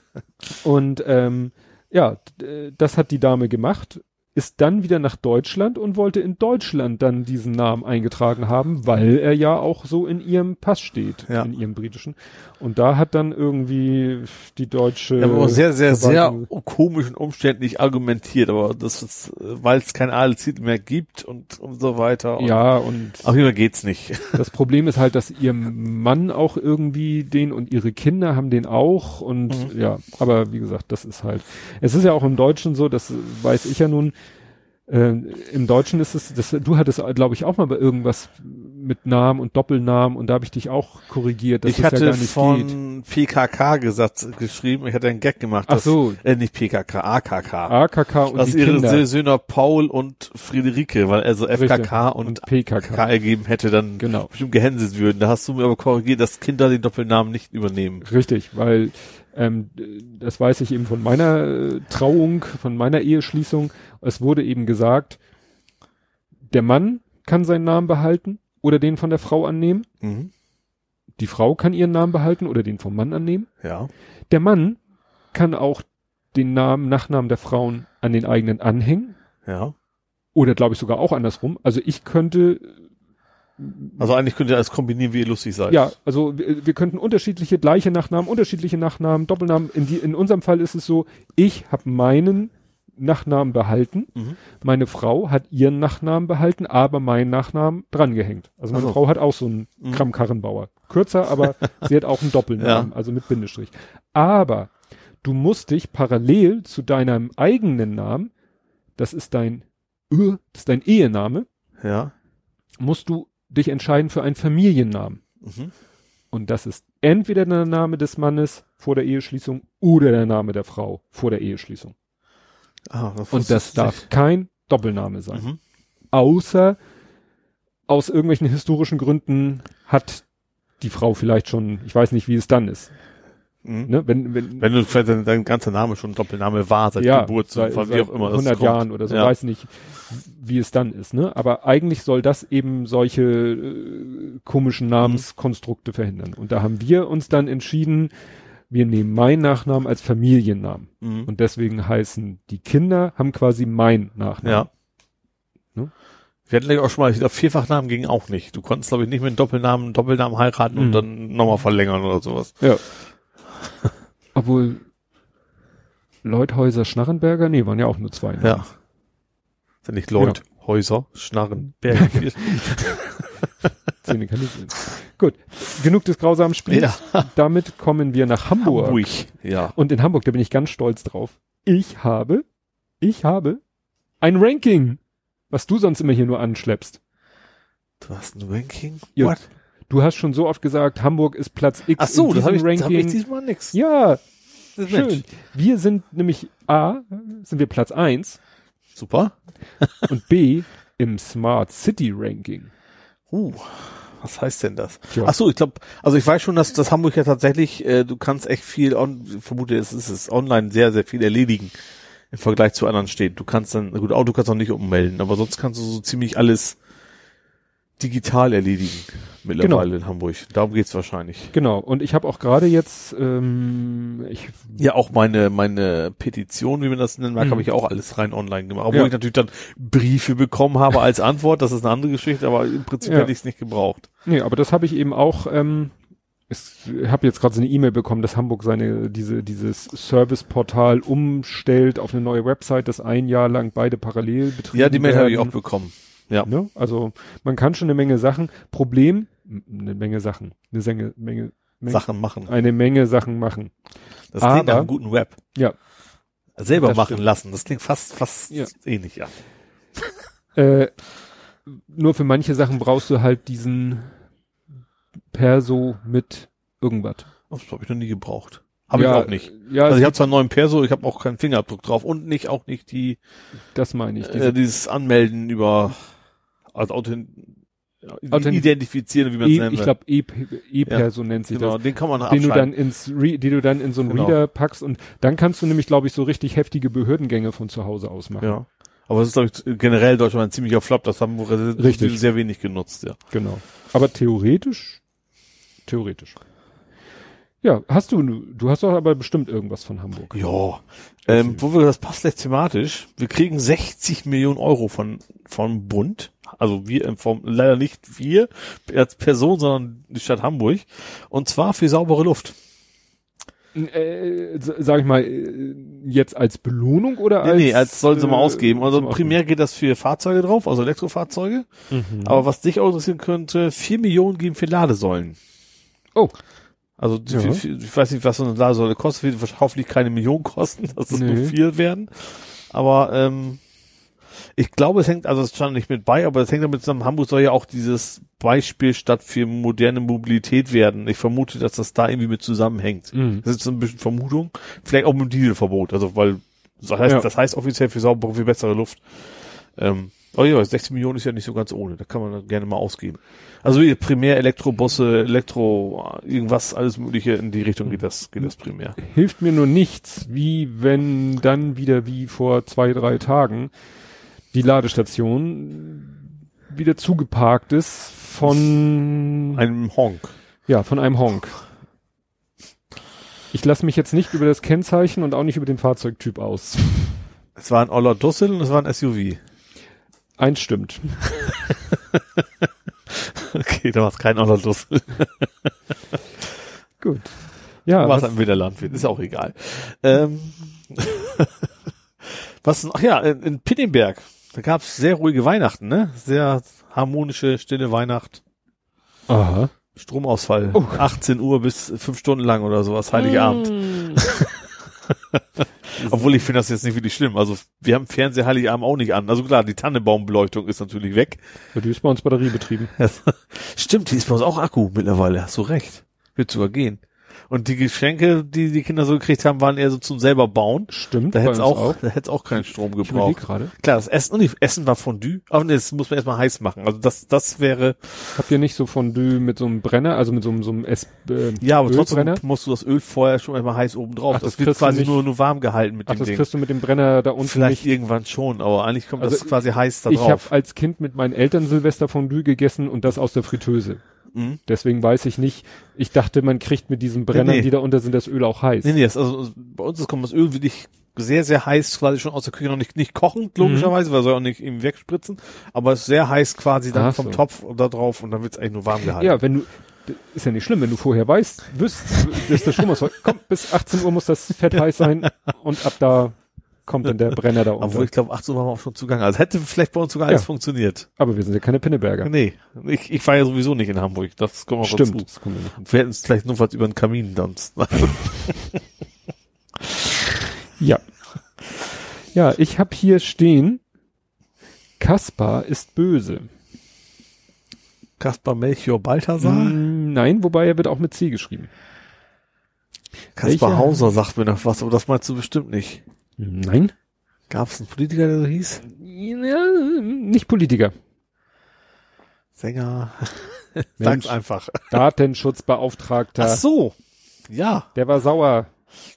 und ähm, ja, d- das hat die Dame gemacht, ist dann wieder nach Deutschland und wollte in Deutschland dann diesen Namen eingetragen haben, weil er ja auch so in ihrem Pass steht, Ja. in ihrem britischen. Und da hat dann irgendwie die deutsche Ja, aber sehr, sehr, sehr Verwaltung- komischen umständlich argumentiert, aber das ist, weil es kein Adelstitel mehr gibt und, und so weiter. Und ja, und Auf jeden Fall geht's nicht. das Problem ist halt, dass ihr Mann auch irgendwie den und ihre Kinder haben den auch und Mhm. ja, aber wie gesagt, das ist halt, es ist ja auch im Deutschen so, das weiß ich ja nun, äh, im Deutschen ist es, das, du hattest, glaube ich, auch mal bei irgendwas mit Namen und Doppelnamen und da habe ich dich auch korrigiert, dass ich das hatte ja gar nicht von geht. PKK gesagt, geschrieben, ich hatte einen Gag gemacht. Ach dass- so. Äh, nicht PKK, AKK. AKK und dass ihre Kinder Sö- Söhne Paul und Friederike, weil also FKK Richtig. und, und PKK. K ergeben hätte, dann Genau. bestimmt gehänselt würden. Da hast du mir aber korrigiert, dass Kinder den Doppelnamen nicht übernehmen. Richtig, weil ähm, das weiß ich eben von meiner äh, Trauung, von meiner Eheschließung. Es wurde eben gesagt, der Mann kann seinen Namen behalten oder den von der Frau annehmen. Mhm. Die Frau kann ihren Namen behalten oder den vom Mann annehmen. Ja. Der Mann kann auch den Namen, Nachnamen der Frauen an den eigenen anhängen Ja. oder glaube ich sogar auch andersrum. Also ich könnte Also eigentlich könnt ihr alles kombinieren, wie ihr lustig seid. Ja, also wir, wir könnten unterschiedliche gleiche Nachnamen, unterschiedliche Nachnamen, Doppelnamen. In, die, in unserem Fall ist es so, ich habe meinen Nachnamen behalten, Mhm. meine Frau hat ihren Nachnamen behalten, aber meinen Nachnamen drangehängt. Also meine Ach so. Frau hat auch so einen Mhm. Kramkarrenbauer. Kürzer, aber sie hat auch einen Doppelnamen, Ja. also mit Bindestrich. Aber du musst dich parallel zu deinem eigenen Namen, das ist dein, das ist dein Ehename, Ja. musst du dich entscheiden für einen Familiennamen. Mhm. Und das ist entweder der Name des Mannes vor der Eheschließung oder der Name der Frau vor der Eheschließung. Ah, Und das darf kein Doppelname sein. Mhm. Außer aus irgendwelchen historischen Gründen hat die Frau vielleicht schon, ich weiß nicht, wie es dann ist. Mhm. Ne? Wenn, wenn, Wenn du vielleicht dein, dein ganzer Name schon Doppelname war, seit ja, Geburt, seit, von wie auch immer. das 100 kommt. Jahren oder so, Ja. weiß nicht, wie es dann ist. Ne? Aber eigentlich soll das eben solche äh, komischen Mhm. Namenskonstrukte verhindern. Und da haben wir uns dann entschieden, wir nehmen meinen Nachnamen als Familiennamen. Mhm. Und deswegen heißen die Kinder, haben quasi mein Nachnamen. Ja. Ne? Wir hatten gleich auch schon mal, ich glaube, Vierfachnamen ging auch nicht. Du konntest, glaube ich, nicht mit einem Doppelnamen, einen Doppelnamen heiraten Mhm. und dann nochmal verlängern oder sowas. Ja. Obwohl Leuthäuser Schnarrenberger, nee, waren ja auch nur zwei. ne? Ja. Sind nicht Lloyd, Häuser, Schnarren, Berge. Zähne kann ich sehen. Gut, genug des grausamen Spiels. ja. Damit kommen wir nach Hamburg. Hamburg. Ja. Und in Hamburg, da bin ich ganz stolz drauf. Ich habe, ich habe ein Ranking, was du sonst immer hier nur anschleppst. Du hast ein Ranking? Ja. What? Du hast schon so oft gesagt, Hamburg ist Platz X Ach so, in das habe ich, diesem das hab ich Ranking. diesmal nix. ja, Das ist schön. Mensch. Wir sind nämlich A, sind wir Platz eins Super. und B im Smart City Ranking. Uh, was heißt denn das? Tja. Ach so, ich glaube, also ich weiß schon, dass das Hamburg ja tatsächlich, äh, du kannst echt viel, on, ich vermute, es ist es online sehr, sehr viel erledigen im Vergleich zu anderen Städten. Du kannst dann, gut, Auto kannst du noch nicht ummelden, aber sonst kannst du so ziemlich alles digital erledigen mittlerweile in Hamburg. Darum geht's wahrscheinlich. Genau. Und ich habe auch gerade jetzt, ähm, ich Ja, auch meine meine Petition, wie man das nennen mag, Mhm. habe ich auch alles rein online gemacht. Obwohl Ja. ich natürlich dann Briefe bekommen habe als Antwort, das ist eine andere Geschichte, aber im Prinzip Ja. hätte ich es nicht gebraucht. Nee, aber das habe ich eben auch, ähm, ich habe jetzt gerade so eine E-Mail bekommen, dass Hamburg seine, diese, dieses Serviceportal umstellt auf eine neue Website, das ein Jahr lang beide parallel betrieben Ja, die Mail habe ich auch werden. bekommen. Ja. Ne? Also man kann schon eine Menge Sachen. Problem, eine Menge Sachen, eine Menge, Menge, Menge Sachen machen. eine Menge Sachen machen. Das klingt nach Aber- einem guten Web. Ja. Selber Das machen stimmt. lassen. Das klingt fast, fast Ja. ähnlich, ja. Äh, nur für manche Sachen brauchst du halt diesen Perso mit irgendwas. Das habe ich noch nie gebraucht. Habe ja, ich auch nicht. Ja, Also ich habe zwar einen neuen Perso, ich habe auch keinen Fingerabdruck drauf und nicht auch nicht die das meine ich. Diese äh, dieses Anmelden über also Authent ja, Authent- identifizieren, wie man es E, nennt. ich glaube E-Perso nennt sich genau, das. den kann man Den du dann ins Re die du dann in so einen Genau. Reader packst und dann kannst du nämlich, glaube ich, so richtig heftige Behördengänge von zu Hause aus machen. Ja. Aber es ist, glaube ich, generell Deutschland ein ziemlicher Flop. Das haben wir Richtig. sehr wenig genutzt, ja. Genau. Aber theoretisch, theoretisch. Ja, hast du, du hast doch aber bestimmt irgendwas von Hamburg. Ja. Ähm, wo wir das passt gleich thematisch. Wir kriegen 60 Millionen Euro von vom Bund. Also wir in Form, leider nicht wir als Person, sondern die Stadt Hamburg. Und zwar für saubere Luft. Äh, sag ich mal, äh, jetzt als Belohnung oder Nee, als? nee, als sollen sie mal äh, ausgeben. Also primär geht das für Fahrzeuge drauf, also Elektrofahrzeuge. Mhm. Aber was dich auch interessieren könnte, 4 Millionen geben für Ladesäulen. Oh. Also Ja. ich weiß nicht, was so eine Ladesäule kostet, wird hoffentlich keine Million kosten, dass das nur Nee. viel werden. Aber ähm, ich glaube, es hängt, also es stand nicht mit bei, aber es hängt damit zusammen, Hamburg soll ja auch dieses Beispielstadt für moderne Mobilität werden. Ich vermute, dass das da irgendwie mit zusammenhängt. Mhm. Das ist so ein bisschen Vermutung. Vielleicht auch mit dem Dieselverbot, also weil das heißt, Ja. das heißt offiziell für saubere, für bessere Luft. Ähm, oh ja, 16 Millionen ist ja nicht so ganz ohne. Da kann man gerne mal ausgeben. Also wie primär Elektrobusse, Elektro, irgendwas, alles mögliche in die Richtung geht das, geht das primär. Hilft mir nur nichts, wie wenn dann wieder wie vor zwei, drei Tagen die Ladestation wieder zugeparkt ist von, Ein Honk. ja, von einem Honk. Ich lasse mich jetzt nicht über das Kennzeichen und auch nicht über den Fahrzeugtyp aus. Es war ein Oller Dussel und es war ein SUV. Eins stimmt. Okay, da war es kein Dussel. Gut. Ja, war es was, ein wilder Landwirt, ist auch egal. Ähm, was, ach ja, in, in Pittenberg, da gab es sehr ruhige Weihnachten, ne? Sehr harmonische, stille Weihnacht. aha. Stromausfall. Oh. 18 Uhr bis fünf Stunden lang oder sowas, Heiligabend. Mm. Obwohl ich finde das jetzt nicht wirklich schlimm. Also wir haben Fernseher Heiligabend auch nicht an. Also klar, die Tannenbaumbeleuchtung ist natürlich weg. Ja, die ist bei uns batteriebetrieben. Stimmt, die ist bei uns auch Akku mittlerweile. Hast du recht. Wird sogar gehen. Und die Geschenke, die die Kinder so gekriegt haben, waren eher so zum selber bauen. Stimmt. Da hätte es uns auch, da hätte auch keinen Strom gebraucht. gerade. Klar, das Essen, und die Essen war Fondue, aber nee, das muss man erstmal heiß machen. Also das, das wäre, Habt ihr nicht so Fondue mit so einem Brenner, also mit so einem, so einem S äh, ja, aber trotzdem musst du das Öl vorher schon einmal heiß oben drauf. Ach, das das wird quasi nicht- nur, nur warm gehalten mit Ach, dem das Ding. kriegst du mit dem Brenner da unten Vielleicht nicht. irgendwann schon, aber eigentlich kommt Also das quasi heiß da Ich habe drauf. als Kind mit meinen Eltern Silvester Fondue gegessen und das aus der Fritteuse. Mhm. Deswegen weiß ich nicht. Ich dachte, man kriegt mit diesen Brennern, nee. die da unter sind, das Öl auch heiß. Nee, nee, das, also bei uns ist, kommt das Öl wirklich sehr, sehr heiß, quasi schon aus der Küche noch nicht, nicht kochend, logischerweise, weil soll auch nicht eben wegspritzen, aber es ist sehr heiß quasi dann Ach vom so. Topf da drauf und dann wird's eigentlich nur warm gehalten. Ja, wenn du, ist ja nicht schlimm, wenn du vorher weißt, wüsst, dass der Stromausfall, komm, bis 18 Uhr muss das Fett heiß sein und ab da kommt dann der Brenner da unter. Obwohl ich glaube, 18 Uhr waren wir auch schon zugange. Also hätte vielleicht bei uns sogar alles Ja. funktioniert. Aber wir sind ja keine Pinneberger. Nee, ich, ich war ja sowieso nicht in Hamburg. Das kommt auch Stimmt. dazu. Das kommt. Wir hätten es vielleicht nur was über den Kamin dann. Ja. Ja, ich habe hier stehen, Kaspar ist böse. Kaspar Melchior Balthasar? Mm, nein, wobei er wird auch mit C geschrieben. Kaspar welcher? Hauser sagt mir noch was, aber das meinst du bestimmt nicht. Nein? Gab es einen Politiker, der so hieß? Ja, nicht Politiker. Sänger? Mensch. Sag's einfach. Datenschutzbeauftragter. Ach so. Ja. Der war sauer.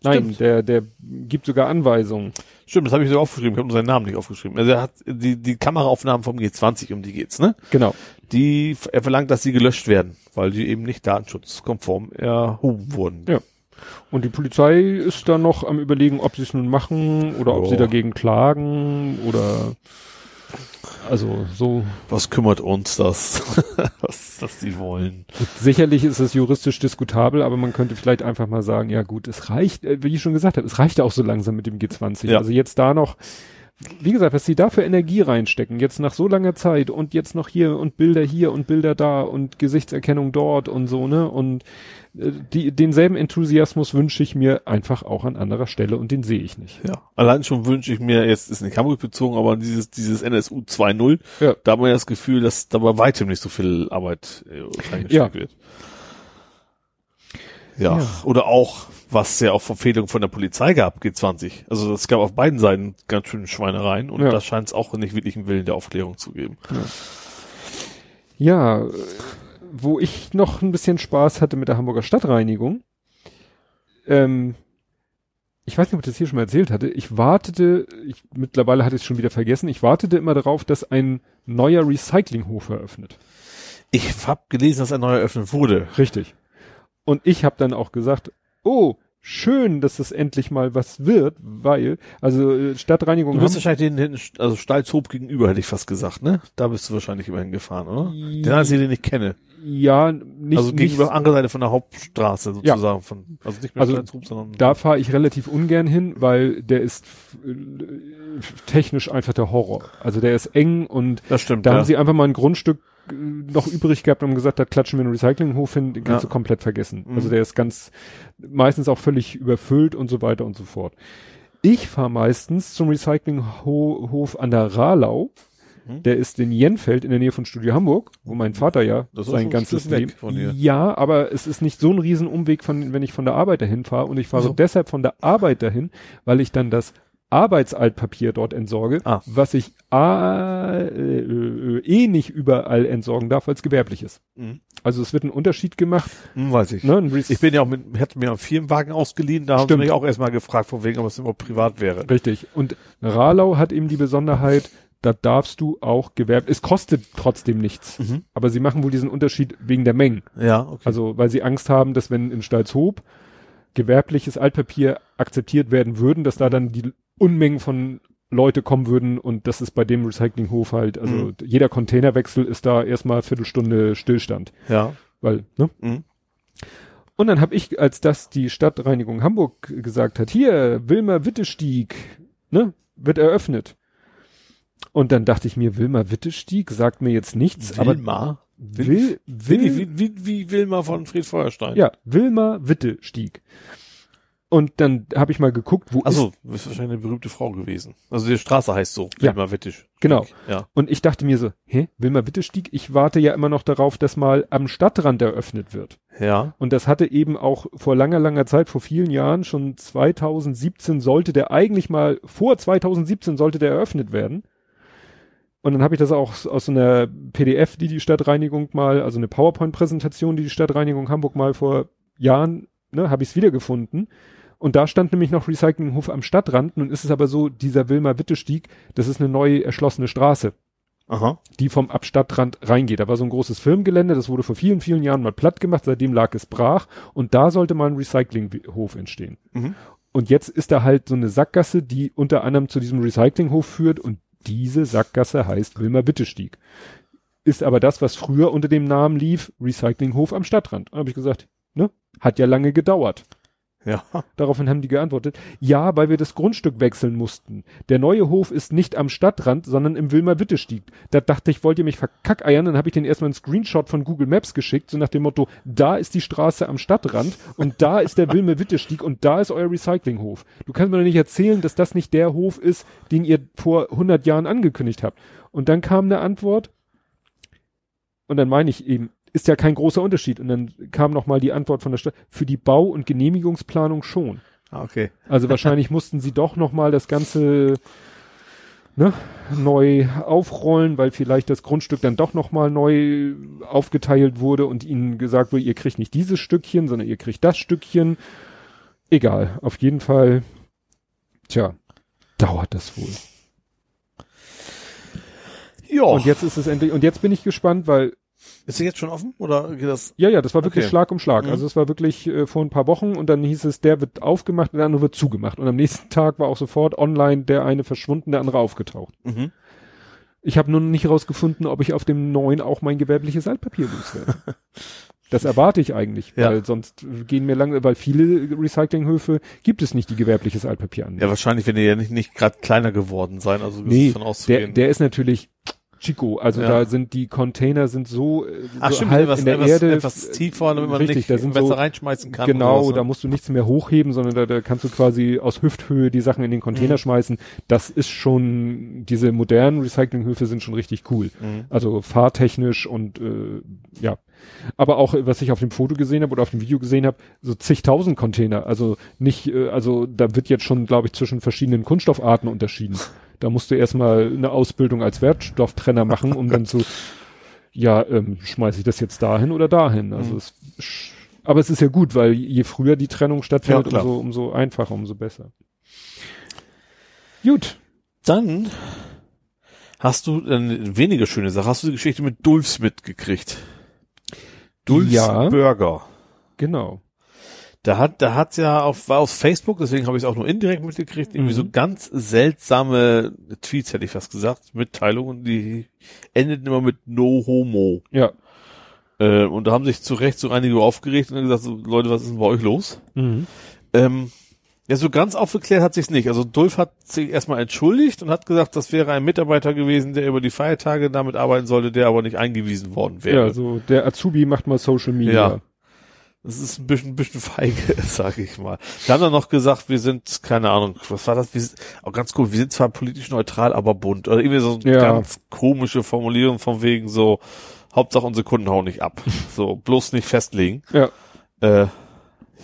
Nein, Stimmt. der, der gibt sogar Anweisungen. Stimmt, das habe ich so aufgeschrieben. Ich habe nur seinen Namen nicht aufgeschrieben. Also er hat die, die Kameraaufnahmen vom G20, um die geht's, ne? Genau. Die, er verlangt, dass sie gelöscht werden, weil die eben nicht datenschutzkonform erhoben wurden. Ja. Und die Polizei ist da noch am überlegen, ob sie es nun machen oder ob sie dagegen klagen oder also so. Was kümmert uns das, was, was sie wollen? Sicherlich ist es juristisch diskutabel, aber man könnte vielleicht einfach mal sagen, ja gut, es reicht, äh, wie ich schon gesagt habe, es reicht auch so langsam mit dem G20. Ja. Also jetzt da noch, wie gesagt, was sie da für Energie reinstecken, jetzt nach so langer Zeit und jetzt noch hier und Bilder hier und Bilder da und Gesichtserkennung dort und so, ne? Und äh, die, denselben Enthusiasmus wünsche ich mir einfach auch an anderer Stelle und den sehe ich nicht. Ja. Allein schon wünsche ich mir, jetzt ist nicht Hamburg bezogen, aber dieses, dieses NSU 2.0, Ja. da hat man ja das Gefühl, dass da bei weitem nicht so viel Arbeit äh, reingesteckt Ja. wird. Ja. Ja. Oder auch, was ja auch Verfehlungen von der Polizei gab, G20. Also es gab auf beiden Seiten ganz schöne Schweinereien und Ja. da scheint es auch nicht wirklich einen Willen der Aufklärung zu geben. Ja, äh, wo ich noch ein bisschen Spaß hatte mit der Hamburger Stadtreinigung, ähm, ich weiß nicht, ob ich das hier schon mal erzählt hatte, ich wartete, ich, mittlerweile hatte ich es schon wieder vergessen, ich wartete immer darauf, dass ein neuer Recyclinghof eröffnet. Ich habe gelesen, dass ein neuer eröffnet wurde. Richtig. Und ich habe dann auch gesagt, oh, schön, dass das endlich mal was wird, weil, also äh, Stadtreinigung Du bist wahrscheinlich den, den also Stalzhof gegenüber, hätte ich fast gesagt, ne? Da bist du wahrscheinlich immerhin gefahren, oder? Den einzigen, den ich kenne. ja, nicht, also nicht gegenüber andere Seite von der Hauptstraße sozusagen. Von, also nicht mehr Also Stalzhof, sondern Da fahre ich relativ ungern hin, weil der ist äh, technisch einfach der Horror. Also der ist eng und das stimmt. da ja. haben sie einfach mal ein Grundstück noch übrig gehabt und haben gesagt, da klatschen wir einen Recyclinghof hin, den kannst Ja. du komplett vergessen. Mhm. Also der ist ganz, meistens auch völlig überfüllt und so weiter und so fort. Ich fahre meistens zum Recyclinghof an der Rahlau. Mhm. Der ist in Jenfeld in der Nähe von Studio Hamburg, wo mein Vater ja Das sein ganzes Leben. Ja, aber es ist nicht so ein Riesenumweg von, wenn ich von der Arbeit dahin fahre und ich fahre So. deshalb von der Arbeit dahin, weil ich dann das Arbeitsaltpapier dort entsorge, Ah. was ich A, äh, äh, eh nicht überall entsorgen darf, weil es gewerblich ist. Mhm. Also es wird ein Unterschied gemacht. Hm, weiß ich. Ne? Ich bin ja auch mit, hätte mir einen Firmenwagen ausgeliehen, da haben sie Stimmt. mich auch erstmal gefragt, von wegen, ob es immer privat wäre. Richtig. Und Rahlau hat eben die Besonderheit, da darfst du auch gewerb, es kostet trotzdem nichts. Mhm. Aber sie machen wohl diesen Unterschied wegen der Mengen. Ja, okay. Also, weil sie Angst haben, dass wenn in Stalzhoop gewerbliches Altpapier akzeptiert werden würden, dass da dann die Unmengen von Leute kommen würden und das ist bei dem Recyclinghof halt, also Mhm. jeder Containerwechsel ist da erstmal Viertelstunde Stillstand, ja. weil, ne? Mhm. Und dann habe ich, als das die Stadtreinigung Hamburg gesagt hat, hier, Wilmer Wittestieg, ne, wird eröffnet. Und dann dachte ich mir, Wilmer Wittestieg sagt mir jetzt nichts, aber Wilma. Will, Wie, Will, wie, wie, wie Wilma von Fried Feuerstein. ja, Wilma Wittestieg. Und dann habe ich mal geguckt, wo Also, du bist wahrscheinlich eine berühmte Frau gewesen. Also die Straße heißt so, Ja. Wilma Wittisch. Genau. Ja. Und ich dachte mir so, hä, Wilma Wittestieg, ich warte ja immer noch darauf, dass mal am Stadtrand eröffnet wird. Ja. Und das hatte eben auch vor langer, langer Zeit, vor vielen Jahren, schon 2017 sollte der eigentlich mal, vor 2017 sollte der eröffnet werden. Und dann habe ich das auch aus so einer PDF, die die Stadtreinigung mal, also eine PowerPoint-Präsentation, die die Stadtreinigung Hamburg mal vor Jahren, ne, habe ich es wiedergefunden. Und da stand nämlich noch Recyclinghof am Stadtrand. Nun ist es aber so, dieser Wilma-Witte-Stieg, das ist eine neu erschlossene Straße Aha. die vom Abstadtrand reingeht. Da war so ein großes Firmengelände, das wurde vor vielen, vielen Jahren mal platt gemacht, seitdem lag es brach und da sollte mal ein Recyclinghof entstehen. Mhm. Und jetzt ist da halt so eine Sackgasse, die unter anderem zu diesem Recyclinghof führt und diese Sackgasse heißt Wilma Wittestieg. Ist aber das, was früher unter dem Namen lief, Recyclinghof am Stadtrand. Da habe ich gesagt, ne, hat ja lange gedauert. Ja. Daraufhin haben die geantwortet, ja, weil wir das Grundstück wechseln mussten. Der neue Hof ist nicht am Stadtrand, sondern im Wilmer-Witte-Stieg. Da dachte ich, wollt ihr mich verkackeiern? Dann habe ich den erstmal einen Screenshot von Google Maps geschickt, so nach dem Motto, da ist die Straße am Stadtrand und da ist der Wilmer-Witte-Stieg und da ist euer Recyclinghof. Du kannst mir doch nicht erzählen, dass das nicht der Hof ist, den ihr vor 100 Jahren angekündigt habt. Und dann kam eine Antwort und dann meine ich eben, ist ja kein großer Unterschied. Und dann kam noch mal die Antwort von der Stadt, für die Bau- und Genehmigungsplanung schon. Ah, okay. Also wahrscheinlich mussten sie doch noch mal das Ganze ne, neu aufrollen, weil vielleicht das Grundstück dann doch noch mal neu aufgeteilt wurde und ihnen gesagt wurde, ihr kriegt nicht dieses Stückchen, sondern ihr kriegt das Stückchen. Egal, auf jeden Fall, tja, dauert das wohl. Ja. Und jetzt ist es endlich, und jetzt bin ich gespannt, weil ist der jetzt schon offen oder geht das? Ja, ja, das war wirklich Okay. Schlag um Schlag. Mhm. Also es war wirklich äh, vor ein paar Wochen und dann hieß es, der wird aufgemacht und der andere wird zugemacht. Und am nächsten Tag war auch sofort online der eine verschwunden, der andere aufgetaucht. Mhm. Ich habe nur nicht herausgefunden, ob ich auf dem neuen auch mein gewerbliches Altpapier loswerde. das erwarte ich eigentlich, Ja. weil sonst gehen mir lange, weil viele Recyclinghöfe gibt es nicht, die gewerbliches Altpapier an. Ja, wahrscheinlich, wenn die ja nicht, nicht gerade kleiner geworden sein, also nee, von der, der ist natürlich Chico, also Ja. da sind die Container sind so, äh, Ach, so stimmt, halb etwas, in der etwas, Erde etwas tiefer, damit man richtig, nicht da sind besser so- reinschmeißen kann. Genau, sowas, da musst du nichts mehr hochheben, sondern da, da kannst du quasi aus Hüfthöhe die Sachen in den Container Mhm. schmeißen. Das ist schon, diese modernen Recyclinghöfe sind schon richtig cool. Mhm. Also fahrtechnisch und äh, ja. Aber auch, was ich auf dem Foto gesehen habe oder auf dem Video gesehen habe, so zigtausend Container. Also nicht, äh, also da wird jetzt schon, glaube ich, zwischen verschiedenen Kunststoffarten unterschieden. Da musst du erstmal eine Ausbildung als Wertstofftrenner machen, um dann zu, ja, ähm, schmeiße ich das jetzt dahin oder dahin. Also Mhm. es, aber es ist ja gut, weil je früher die Trennung stattfindet, Ja, umso, umso einfacher, umso besser. Gut. Dann hast du eine weniger schöne Sache. Hast du die Geschichte mit Dulfs mitgekriegt? Dulfs Ja. Burger. Genau. Da hat, da hat's ja auf, war auf Facebook, deswegen habe ich es auch nur indirekt mitgekriegt, irgendwie Mhm. so ganz seltsame Tweets, hätte ich fast gesagt, Mitteilungen, die endeten immer mit No Homo. Ja. Äh, und da haben sich zu Recht so einige aufgeregt und gesagt, so, Leute, was ist denn bei euch los? Mhm. Ähm, ja, so ganz aufgeklärt hat sich's nicht. Also Dulf hat sich erstmal entschuldigt und hat gesagt, das wäre ein Mitarbeiter gewesen, der über die Feiertage damit arbeiten sollte, der aber nicht eingewiesen worden wäre. Ja, so der Azubi macht mal Social Media. Ja. Das ist ein bisschen, ein bisschen feige, sag ich mal. Wir haben dann noch gesagt, wir sind, keine Ahnung, was war das? Wir sind, auch ganz cool, wir sind zwar politisch neutral, aber bunt. Oder irgendwie so eine Ja. ganz komische Formulierung von wegen so, Hauptsache unsere Kunden hauen nicht ab. So, bloß nicht festlegen. Ja. Äh,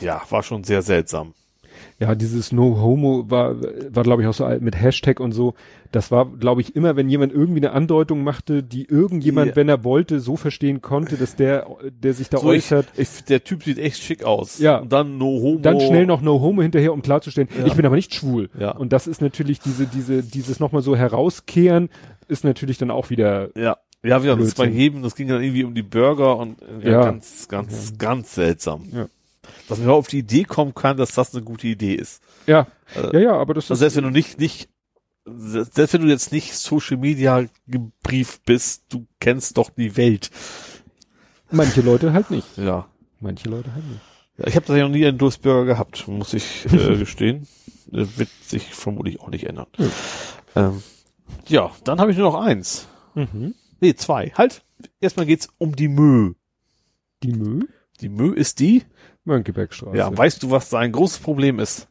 ja, war schon sehr seltsam. Ja, dieses No Homo war, war glaube ich auch so alt mit Hashtag und so. Das war, glaube ich, immer, wenn jemand irgendwie eine Andeutung machte, die irgendjemand, Ja. wenn er wollte, so verstehen konnte, dass der, der sich da So, ich, äußert, ich, der Typ sieht echt schick aus. Ja. Und dann no homo. dann schnell noch No Homo hinterher, um klarzustellen, Ja. ich bin aber nicht schwul. Ja. Und das ist natürlich diese, diese, dieses nochmal so herauskehren, ist natürlich dann auch wieder, Ja. Ja, wieder das bei Blödsinn. jedem, das ging dann irgendwie um die Burger und äh, ja, Ja. ganz, ganz, ganz seltsam. Ja. Dass man überhaupt auf die Idee kommen kann, dass das eine gute Idee ist. ja, Also- ja, ja, aber das Also ist, selbst wenn du nicht, nicht, selbst wenn du jetzt nicht Social Media gebrieft bist, du kennst doch die Welt. manche Leute halt nicht. Ja. Manche Leute halt nicht. ja ich habe das ja noch nie einen Durstburger gehabt, muss ich äh, gestehen. Das wird sich vermutlich auch nicht ändern. Hm. Ähm, ja, dann habe ich nur noch eins. Mhm. Nee, zwei. Halt. Erstmal geht's um die Mö. Die Müll? Die Mö ist die? Mönckebergstraße. Ja, weißt du, was sein großes Problem ist?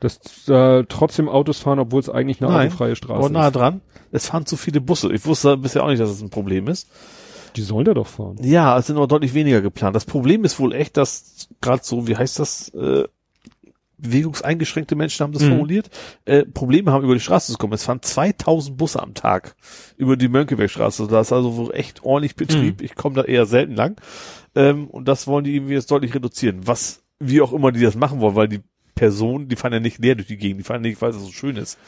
Dass da trotzdem Autos fahren, obwohl es eigentlich eine Nein. autofreie Straße Aber nahe ist. dran. Es fahren zu viele Busse. Ich wusste bisher auch nicht, dass es ein Problem ist. Die sollen da doch fahren. Ja, es sind aber deutlich weniger geplant. Das Problem ist wohl echt, dass gerade so, wie heißt das, äh, bewegungseingeschränkte Menschen haben das Mhm. formuliert, äh, Probleme haben, über die Straße zu kommen. Es fahren 2000 Busse am Tag über die Mönckebergstraße. Da ist also wohl echt ordentlich Betrieb. Ich komme da eher selten lang. Ähm, und das wollen die irgendwie jetzt deutlich reduzieren. Was, wie auch immer die das machen wollen, weil die Personen, die fahren ja nicht leer durch die Gegend, die fahren nicht, weil es so schön ist.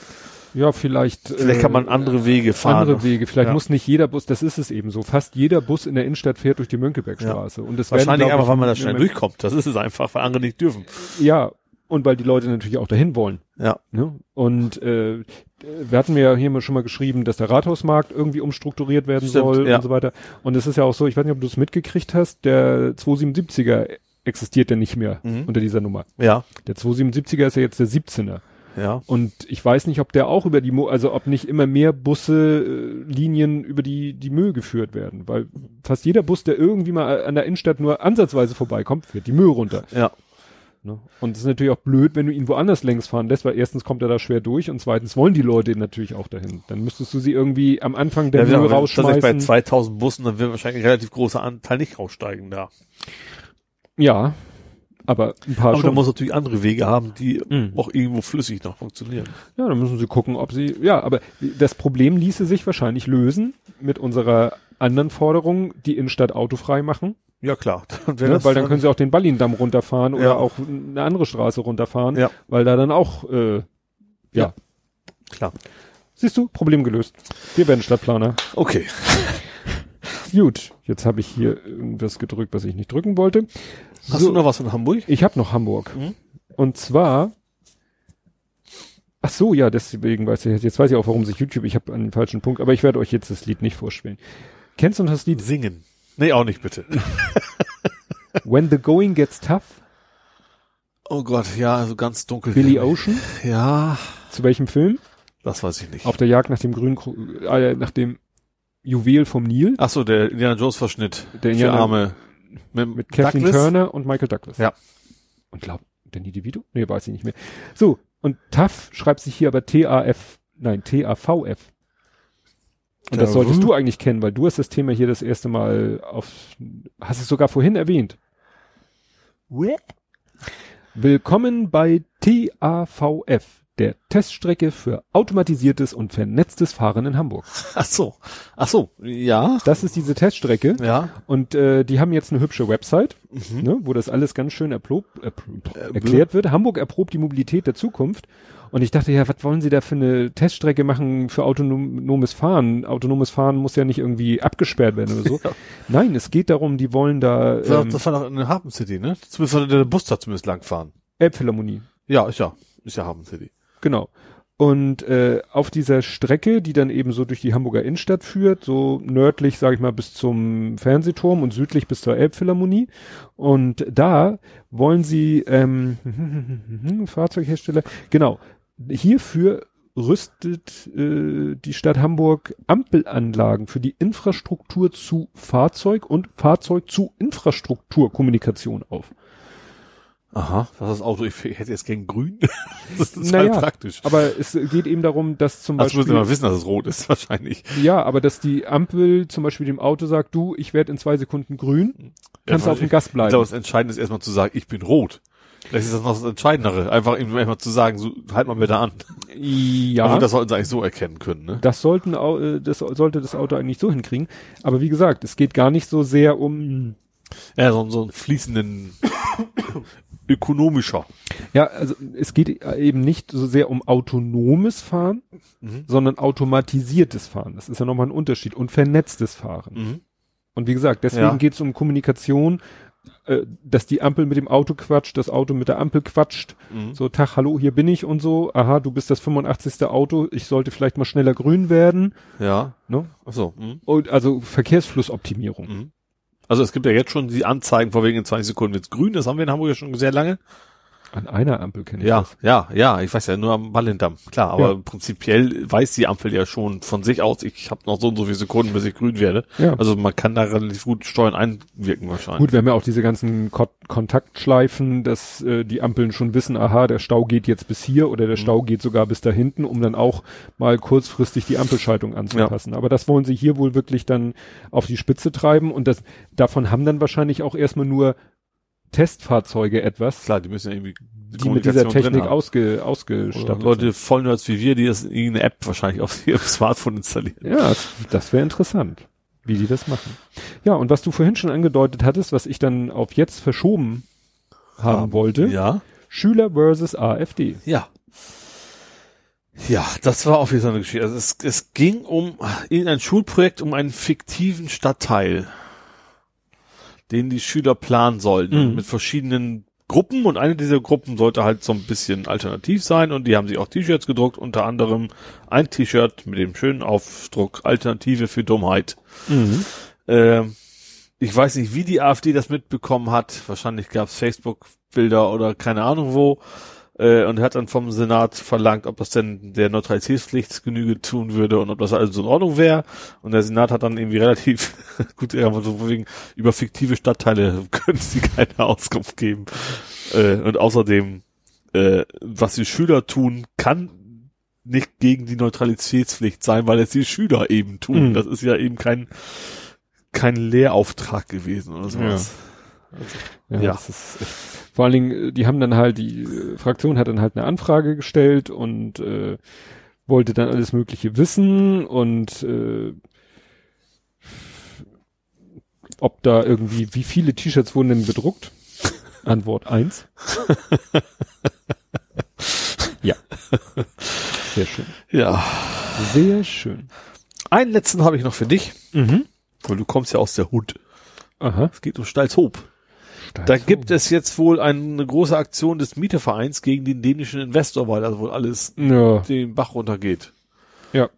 Ja, vielleicht. Vielleicht kann man andere Wege fahren. Andere Wege. Vielleicht Ja. muss nicht jeder Bus, das ist es eben so. Fast jeder Bus in der Innenstadt fährt durch die Mönckebergstraße. Und das werden, Wahrscheinlich glaub einfach, ich, weil man da schnell durchkommt. Das ist es einfach, weil andere nicht dürfen. Ja, und weil die Leute natürlich auch dahin wollen. Ja. Ne? Und äh, wir hatten mir ja hier mal schon mal geschrieben, dass der Rathausmarkt irgendwie umstrukturiert werden Stimmt, soll ja. und so weiter. Und es ist ja auch so, ich weiß nicht, ob du es mitgekriegt hast, der 277er existiert ja nicht mehr Mhm. unter dieser Nummer. Ja. Der 277er ist ja jetzt der 17er. Ja. Und ich weiß nicht, ob der auch über die, Mo also ob nicht immer mehr Busse, äh, Linien über die, die Müll geführt werden. Weil fast jeder Bus, der irgendwie mal an der Innenstadt nur ansatzweise vorbeikommt, fährt die Müll runter. Ja. Ne? Und es ist natürlich auch blöd, wenn du ihn woanders längs fahren lässt, weil erstens kommt er da schwer durch und zweitens wollen die Leute natürlich auch dahin. Dann müsstest du sie irgendwie am Anfang der ja, wir haben tatsächlich bei rausschmeißen. 2000 Bussen, dann wird wahrscheinlich ein relativ großer Anteil nicht raussteigen da. Ja, aber ein paar Aber da muss natürlich andere Wege haben, die Mhm. auch irgendwo flüssig noch funktionieren. Ja, dann müssen sie gucken, ob sie, ja, aber das Problem ließe sich wahrscheinlich lösen mit unserer anderen Forderung, die Innenstadt autofrei machen. Ja, klar. Dann wär Ne? Weil dann können sie auch den Ballindamm runterfahren oder Ja. auch eine andere Straße runterfahren, Ja. weil da dann auch, äh, ja. Ja. Klar. Siehst du, Problem gelöst. Wir werden Stadtplaner. Okay. Gut, jetzt habe ich hier irgendwas gedrückt, was ich nicht drücken wollte. Hast So, du noch was von Hamburg? ich habe noch Hamburg. Mhm. Und zwar, ach so, ja, deswegen weiß ich, jetzt weiß ich auch, warum sich YouTube, ich habe einen falschen Punkt, aber ich werde euch jetzt das Lied nicht vorspielen. Kennst du noch das Lied Singen. Nee, auch nicht, bitte. When the Going Gets Tough? Oh Gott, ja, so ganz dunkel. Billy Ocean? Ja, Zu welchem Film? das weiß ich nicht. Auf der Jagd nach dem grünen, äh, nach dem Juwel vom Nil. Ach so, der Indiana Jones Verschnitt. Der Indiana- Arme. Mit, Mit Kathleen Douglas? Turner und Michael Douglas. Ja. Und glaub, Danny DeVito? Nee, weiß ich nicht mehr. So, und TAF schreibt sich hier aber T-A-F, nein, T-A-V-F. Und das solltest hm. du eigentlich kennen, weil du hast das Thema hier das erste Mal auf, hast es sogar vorhin erwähnt. Willkommen bei TAVF, der Teststrecke für automatisiertes und vernetztes Fahren in Hamburg. Ach so. Ach so, ja. Das ist diese Teststrecke. Ja. Und äh, die haben jetzt eine hübsche Website, Mhm. ne, wo das alles ganz schön erprob, erpro, Äh, erklärt wird. Hamburg erprobt die Mobilität der Zukunft. Und ich dachte, ja, was wollen Sie da für eine Teststrecke machen für autonomes Fahren? Autonomes Fahren muss ja nicht irgendwie abgesperrt werden oder so. Ja. Nein, es geht darum, die wollen da Das war- ähm, das war doch in der Hafen City, ne? Zumindest der Bus da zumindest langfahren. Elbphilharmonie. Ja, ist ja. Ist ja Hafen City. Genau. Und äh, auf dieser Strecke, die dann eben so durch die Hamburger Innenstadt führt, so nördlich, sage ich mal, bis zum Fernsehturm und südlich bis zur Elbphilharmonie. Und da wollen sie ähm, Fahrzeughersteller, genau, hierfür rüstet äh, die Stadt Hamburg Ampelanlagen für die Infrastruktur zu Fahrzeug und Fahrzeug zu Infrastrukturkommunikation auf. Aha. Was ist das Auto? Ich, hätte jetzt gegen grün. das ist Naja, halt praktisch. Aber es geht eben darum, dass zum Also müssen Beispiel wir mal wissen, dass es rot ist, wahrscheinlich. Ja, aber dass die Ampel zum Beispiel dem Auto sagt, du, ich werde in zwei Sekunden grün, kannst Ja, auf dem Gas Ich glaube, bleiben. das Entscheidende ist erstmal zu sagen, ich bin rot. Vielleicht ist das noch das Entscheidendere. Einfach ihm erstmal zu sagen, so, halt mal bitte an. Ja, Aber das, das sollten sie eigentlich so erkennen können, ne? sollten, au- äh, das sollte das Auto eigentlich so hinkriegen. Aber wie gesagt, es geht gar nicht so sehr um, Ja, so, so einen fließenden, ökonomischer. ja, also es geht eben nicht so sehr um autonomes Fahren, Mhm. sondern automatisiertes Fahren. Das ist ja nochmal ein Unterschied und vernetztes Fahren. Mhm. Und wie gesagt, deswegen Ja. geht es um Kommunikation, äh, dass die Ampel mit dem Auto quatscht, das Auto mit der Ampel quatscht. Mhm. So, Tag, hallo, hier bin ich und so. Aha, du bist das 85. Auto, ich sollte vielleicht mal schneller grün werden. Ja. Ne? Ach so. Mhm. Und also Verkehrsflussoptimierung. Also es gibt ja jetzt schon die Anzeigen vor wegen in 20 Sekunden wird's grün. Das haben wir in Hamburg ja schon sehr lange. An einer Ampel kenne ich Ja, das. ja, ja, ich weiß ja nur am Ballendamm, klar, aber Ja. prinzipiell weiß die Ampel ja schon von sich aus, ich habe noch so und so viele Sekunden, bis ich grün werde. Ja. Also man kann da relativ gut steuern einwirken wahrscheinlich. Gut, wir haben ja auch diese ganzen Ko Kontaktschleifen, dass äh, die Ampeln schon wissen, aha, der Stau geht jetzt bis hier oder der Stau geht sogar bis da hinten, um dann auch mal kurzfristig die Ampelschaltung anzupassen. Aber das wollen sie hier wohl wirklich dann auf die Spitze treiben und das davon haben dann wahrscheinlich auch erstmal nur Testfahrzeuge etwas, Klar, die müssen ja irgendwie die mit dieser Technik ausge, Oder ausgestattet Leute Vollnerds wie wir, die das in irgendeine App wahrscheinlich auf ihrem Smartphone installieren. Ja, das, wäre interessant, wie die das machen. Ja, und was du vorhin schon angedeutet hattest, was ich dann auf jetzt verschoben haben wollte, Ja. Schüler versus AfD. Ja. Ja, das war auch wieder so eine Geschichte. Also es, es ging um irgendein Schulprojekt, um einen fiktiven Stadtteil, den die Schüler planen sollten, Mhm. mit verschiedenen Gruppen und eine dieser Gruppen sollte halt so ein bisschen alternativ sein und die haben sich auch T-Shirts gedruckt, unter anderem ein T-Shirt mit dem schönen Aufdruck Alternative für Dummheit. Ähm, ich weiß nicht, wie die AfD das mitbekommen hat. Wahrscheinlich gab es Facebook-Bilder oder keine Ahnung wo. Äh, und hat dann vom Senat verlangt, ob das denn der Neutralitätspflicht Genüge tun würde und ob das alles so in Ordnung wäre. Und der Senat hat dann irgendwie relativ gut, ja, so wegen über fiktive Stadtteile können sie keine Auskunft geben. Äh, und außerdem, äh, was die Schüler tun, kann nicht gegen die Neutralitätspflicht sein, weil es die Schüler eben tun. Mhm. Das ist ja eben kein kein Lehrauftrag gewesen oder sowas. Ja, Ja. Das ist echt, vor allen Dingen, äh, die haben dann halt, die äh, Fraktion hat dann halt eine Anfrage gestellt und äh, wollte dann alles Mögliche wissen und äh, ob da irgendwie, wie viele T-Shirts wurden denn bedruckt? Antwort eins. ja. Sehr schön. Ja. Sehr schön. Einen letzten habe ich noch für dich, Mhm. weil du kommst ja aus der Hut. Aha. Es geht um Stalzhoop. Da gibt es jetzt wohl eine große Aktion des Mietervereins gegen den dänischen Investor, weil das wohl alles Ja, den Bach runtergeht. ja,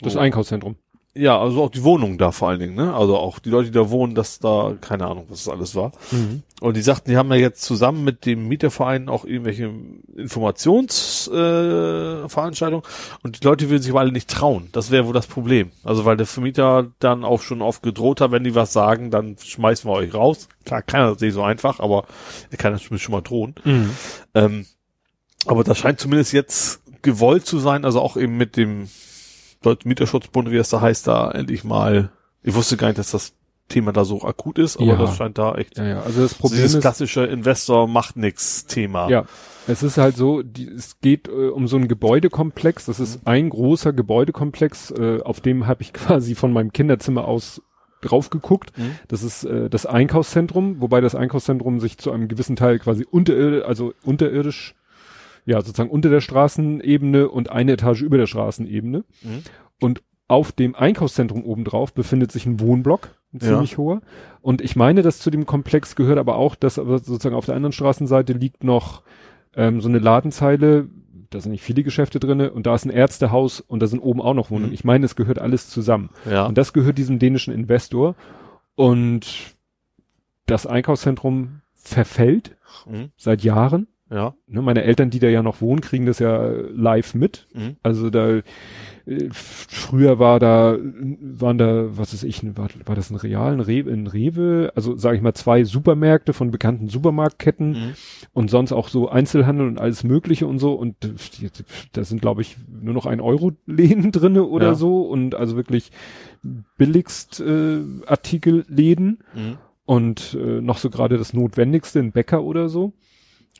das So. Einkaufszentrum. Ja, also auch die Wohnungen da vor allen Dingen, ne? Also auch die Leute, die da wohnen, dass da, keine Ahnung, was das alles war. Mhm. Und die sagten, die haben ja jetzt zusammen mit dem Mieterverein auch irgendwelche Informationsveranstaltungen äh, und die Leute würden sich aber alle nicht trauen. Das wäre wohl das Problem. Also weil der Vermieter dann auch schon oft gedroht hat, wenn die was sagen, dann schmeißen wir euch raus. Klar, kann er das nicht so einfach, aber er kann das schon mal drohen. Mhm. Ähm, aber das scheint zumindest jetzt gewollt zu sein, also auch eben mit dem Mieterschutzbund, wie es da heißt, da endlich mal, ich wusste gar nicht, dass das Thema da so akut ist, aber Ja. das scheint da echt Ja, ja, also das Problem dieses ist, klassische Investor macht nix Thema. Ja, es ist halt so, die, es geht äh, um so einen Gebäudekomplex. Das ist ein großer Gebäudekomplex, äh, auf dem habe ich quasi von meinem Kinderzimmer aus drauf geguckt. Mhm. Das ist äh, das Einkaufszentrum, wobei das Einkaufszentrum sich zu einem gewissen Teil quasi unterirdisch, also unterirdisch, ja sozusagen unter der Straßenebene und eine Etage über der Straßenebene. Mhm. Und auf dem Einkaufszentrum obendrauf befindet sich ein Wohnblock, ein Ja. ziemlich hoher. Und ich meine, dass zu dem Komplex gehört aber auch, dass aber sozusagen auf der anderen Straßenseite liegt noch ähm, so eine Ladenzeile, da sind nicht viele Geschäfte drinne und da ist ein Ärztehaus und da sind oben auch noch Wohnungen. Mhm. Ich meine, es gehört alles zusammen. Ja. Und das gehört diesem dänischen Investor und das Einkaufszentrum verfällt Mhm. seit Jahren. Ja. Ne, meine Eltern, die da ja noch wohnen, kriegen das ja live mit. Mhm. Also da äh, früher war da waren da was ist ich war, war das ein Real ein Rewe, ein Rewe also sage ich mal zwei Supermärkte von bekannten Supermarktketten Mhm. und sonst auch so Einzelhandel und alles Mögliche und so und da sind glaube ich nur noch ein Euro Läden drinne oder Ja. so und also wirklich billigst äh, Artikelläden Mhm. und äh, noch so gerade das Notwendigste, ein Bäcker oder so.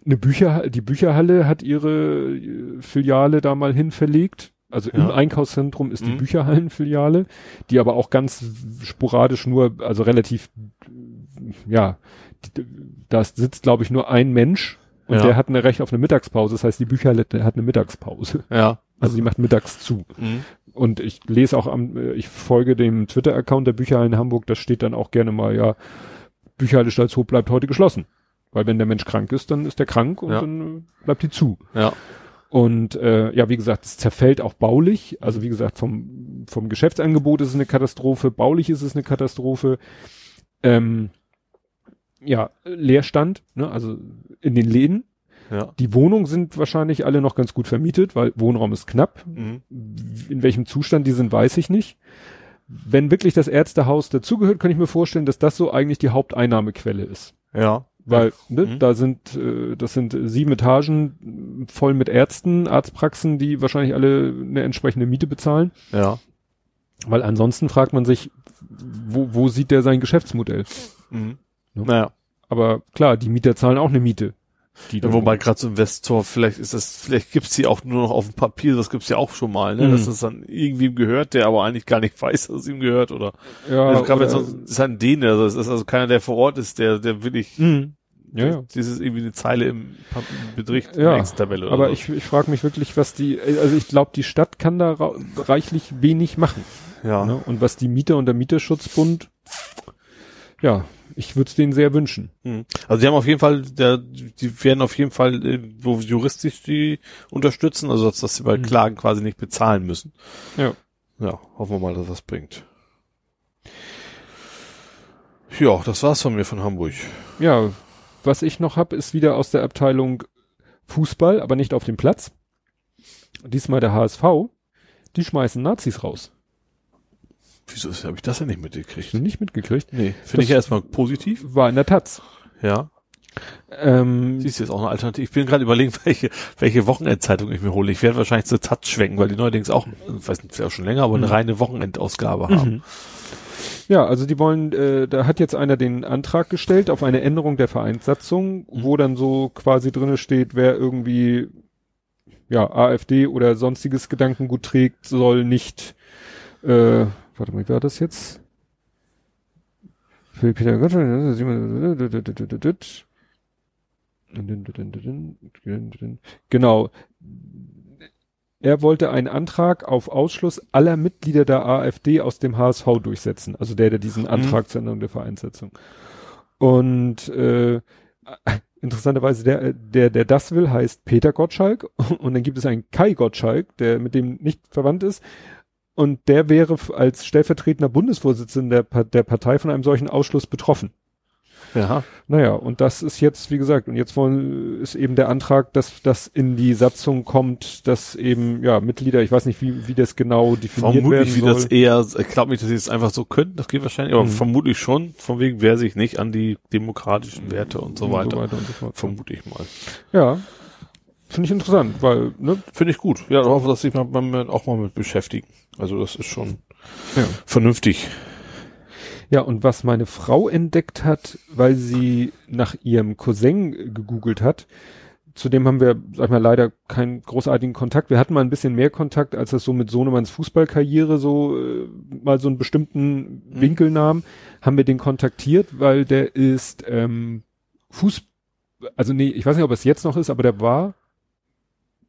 Eine Bücher, die Bücherhalle hat ihre äh, Filiale da mal hin verlegt. Also im Ja. Einkaufszentrum ist die Mhm. Bücherhallenfiliale, die aber auch ganz sporadisch nur, also relativ, ja, die, da sitzt glaube ich nur ein Mensch und Ja. der hat ein Recht auf eine Mittagspause. Das heißt, die Bücherhalle hat eine Mittagspause. Ja. Also die macht mittags zu. Mhm. Und ich lese auch am, äh, ich folge dem Twitter-Account der Bücherhallen Hamburg, da steht dann auch gerne mal, ja, Bücherhalle Stalzhof bleibt heute geschlossen. Weil wenn der Mensch krank ist, dann ist der krank und Ja. dann äh, bleibt die zu. Ja. Und äh, ja, wie gesagt, es zerfällt auch baulich. Also wie gesagt, vom, vom Geschäftsangebot ist es eine Katastrophe, baulich ist es eine Katastrophe. Ähm, ja, Leerstand, ne, also in den Läden. Ja. Die Wohnungen sind wahrscheinlich alle noch ganz gut vermietet, weil Wohnraum ist knapp. Mhm. In welchem Zustand die sind, weiß ich nicht. Wenn wirklich das Ärztehaus dazugehört, kann ich mir vorstellen, dass das so eigentlich die Haupteinnahmequelle ist. Ja. Weil, ne, Mhm. da sind, äh, das sind sieben Etagen voll mit Ärzten, Arztpraxen, die wahrscheinlich alle eine entsprechende Miete bezahlen. Ja. Weil ansonsten fragt man sich, wo, wo sieht der sein Geschäftsmodell? Mhm. Ja. Naja. Aber klar, die Mieter zahlen auch eine Miete. Wobei gerade so Investor, vielleicht ist das, vielleicht gibt's die auch nur noch auf dem Papier, das gibt's ja auch schon mal, ne? Mhm. Dass das dann irgendwem gehört, der aber eigentlich gar nicht weiß, dass es ihm gehört, oder? ja, also gerade wenn so, ist halt ein Däne, also es ist also keiner, der vor Ort ist, der, der wirklich, Mhm. Ja, ja. dieses irgendwie eine Zeile im Betricht, Ja, Excel-Tabelle oder Aber so. ich, ich frage mich wirklich, was die, also ich glaube, die Stadt kann da reichlich wenig machen. ja. Ne? Und was die Mieter und der Mieterschutzbund, ja, ich würde es denen sehr wünschen. Mhm. Also die haben auf jeden Fall, der, die werden auf jeden Fall äh, juristisch die unterstützen, also dass, dass sie bei Mhm. Klagen quasi nicht bezahlen müssen. Ja. Ja, hoffen wir mal, dass das bringt. Ja, das war's von mir von Hamburg. Ja, was ich noch hab, ist wieder aus der Abteilung Fußball, aber nicht auf dem Platz. Diesmal der HSV. Die schmeißen Nazis raus. Wieso habe ich das denn nicht mitgekriegt? nicht mitgekriegt? Nee, finde ich erstmal positiv. War in der Taz. Ja. Ähm, Siehst du jetzt auch eine Alternative? Ich bin gerade überlegen, welche, welche Wochenendzeitung ich mir hole. Ich werde wahrscheinlich zur Taz schwenken, weil die neuerdings auch, ich weiß nicht, vielleicht auch schon länger, aber eine Mhm. reine Wochenendausgabe haben. Mhm. Ja, also die wollen, äh, da hat jetzt einer den Antrag gestellt auf eine Änderung der Vereinssatzung, wo dann so quasi drinne steht, wer irgendwie ja AfD oder sonstiges Gedankengut trägt, soll nicht äh, warte mal, wie war das jetzt? Für Peter Gottschalk, Genau. Er wollte einen Antrag auf Ausschluss aller Mitglieder der AfD aus dem HSV durchsetzen. Also der, der diesen Antrag zur Änderung der Vereinssetzung. Und äh, interessanterweise, der, der, der das will, heißt Peter Gottschalk. Und dann gibt es einen Kai Gottschalk, der mit dem nicht verwandt ist. Und der wäre als stellvertretender Bundesvorsitzender der, der Partei von einem solchen Ausschluss betroffen. Ja. Naja, und das ist jetzt, wie gesagt, und jetzt wollen, ist eben der Antrag, dass das in die Satzung kommt, dass eben, ja, Mitglieder, ich weiß nicht, wie, wie das genau definiert Vermutlich, wie werden das soll. eher, ich glaube nicht, dass sie es einfach so könnten, das geht wahrscheinlich, aber Mhm. vermutlich schon, von wegen, wer sich nicht an die demokratischen Werte und so und weiter. so weiter und so fort. Vermute ich mal. Ja, finde ich interessant, weil, ne, Finde ich gut. Ja, ich hoffe, dass sich mal, mal auch mal mit beschäftigen. Also das ist schon ja. vernünftig. Ja, und was meine Frau entdeckt hat, weil sie nach ihrem Cousin gegoogelt hat, zu dem haben wir, sag ich mal, leider keinen großartigen Kontakt. Wir hatten mal ein bisschen mehr Kontakt, als das so mit Sohnemanns Fußballkarriere so äh, mal so einen bestimmten Winkel nahm, haben wir den kontaktiert, weil der ist ähm, Fuß, also nee, ich weiß nicht, ob es jetzt noch ist, aber der war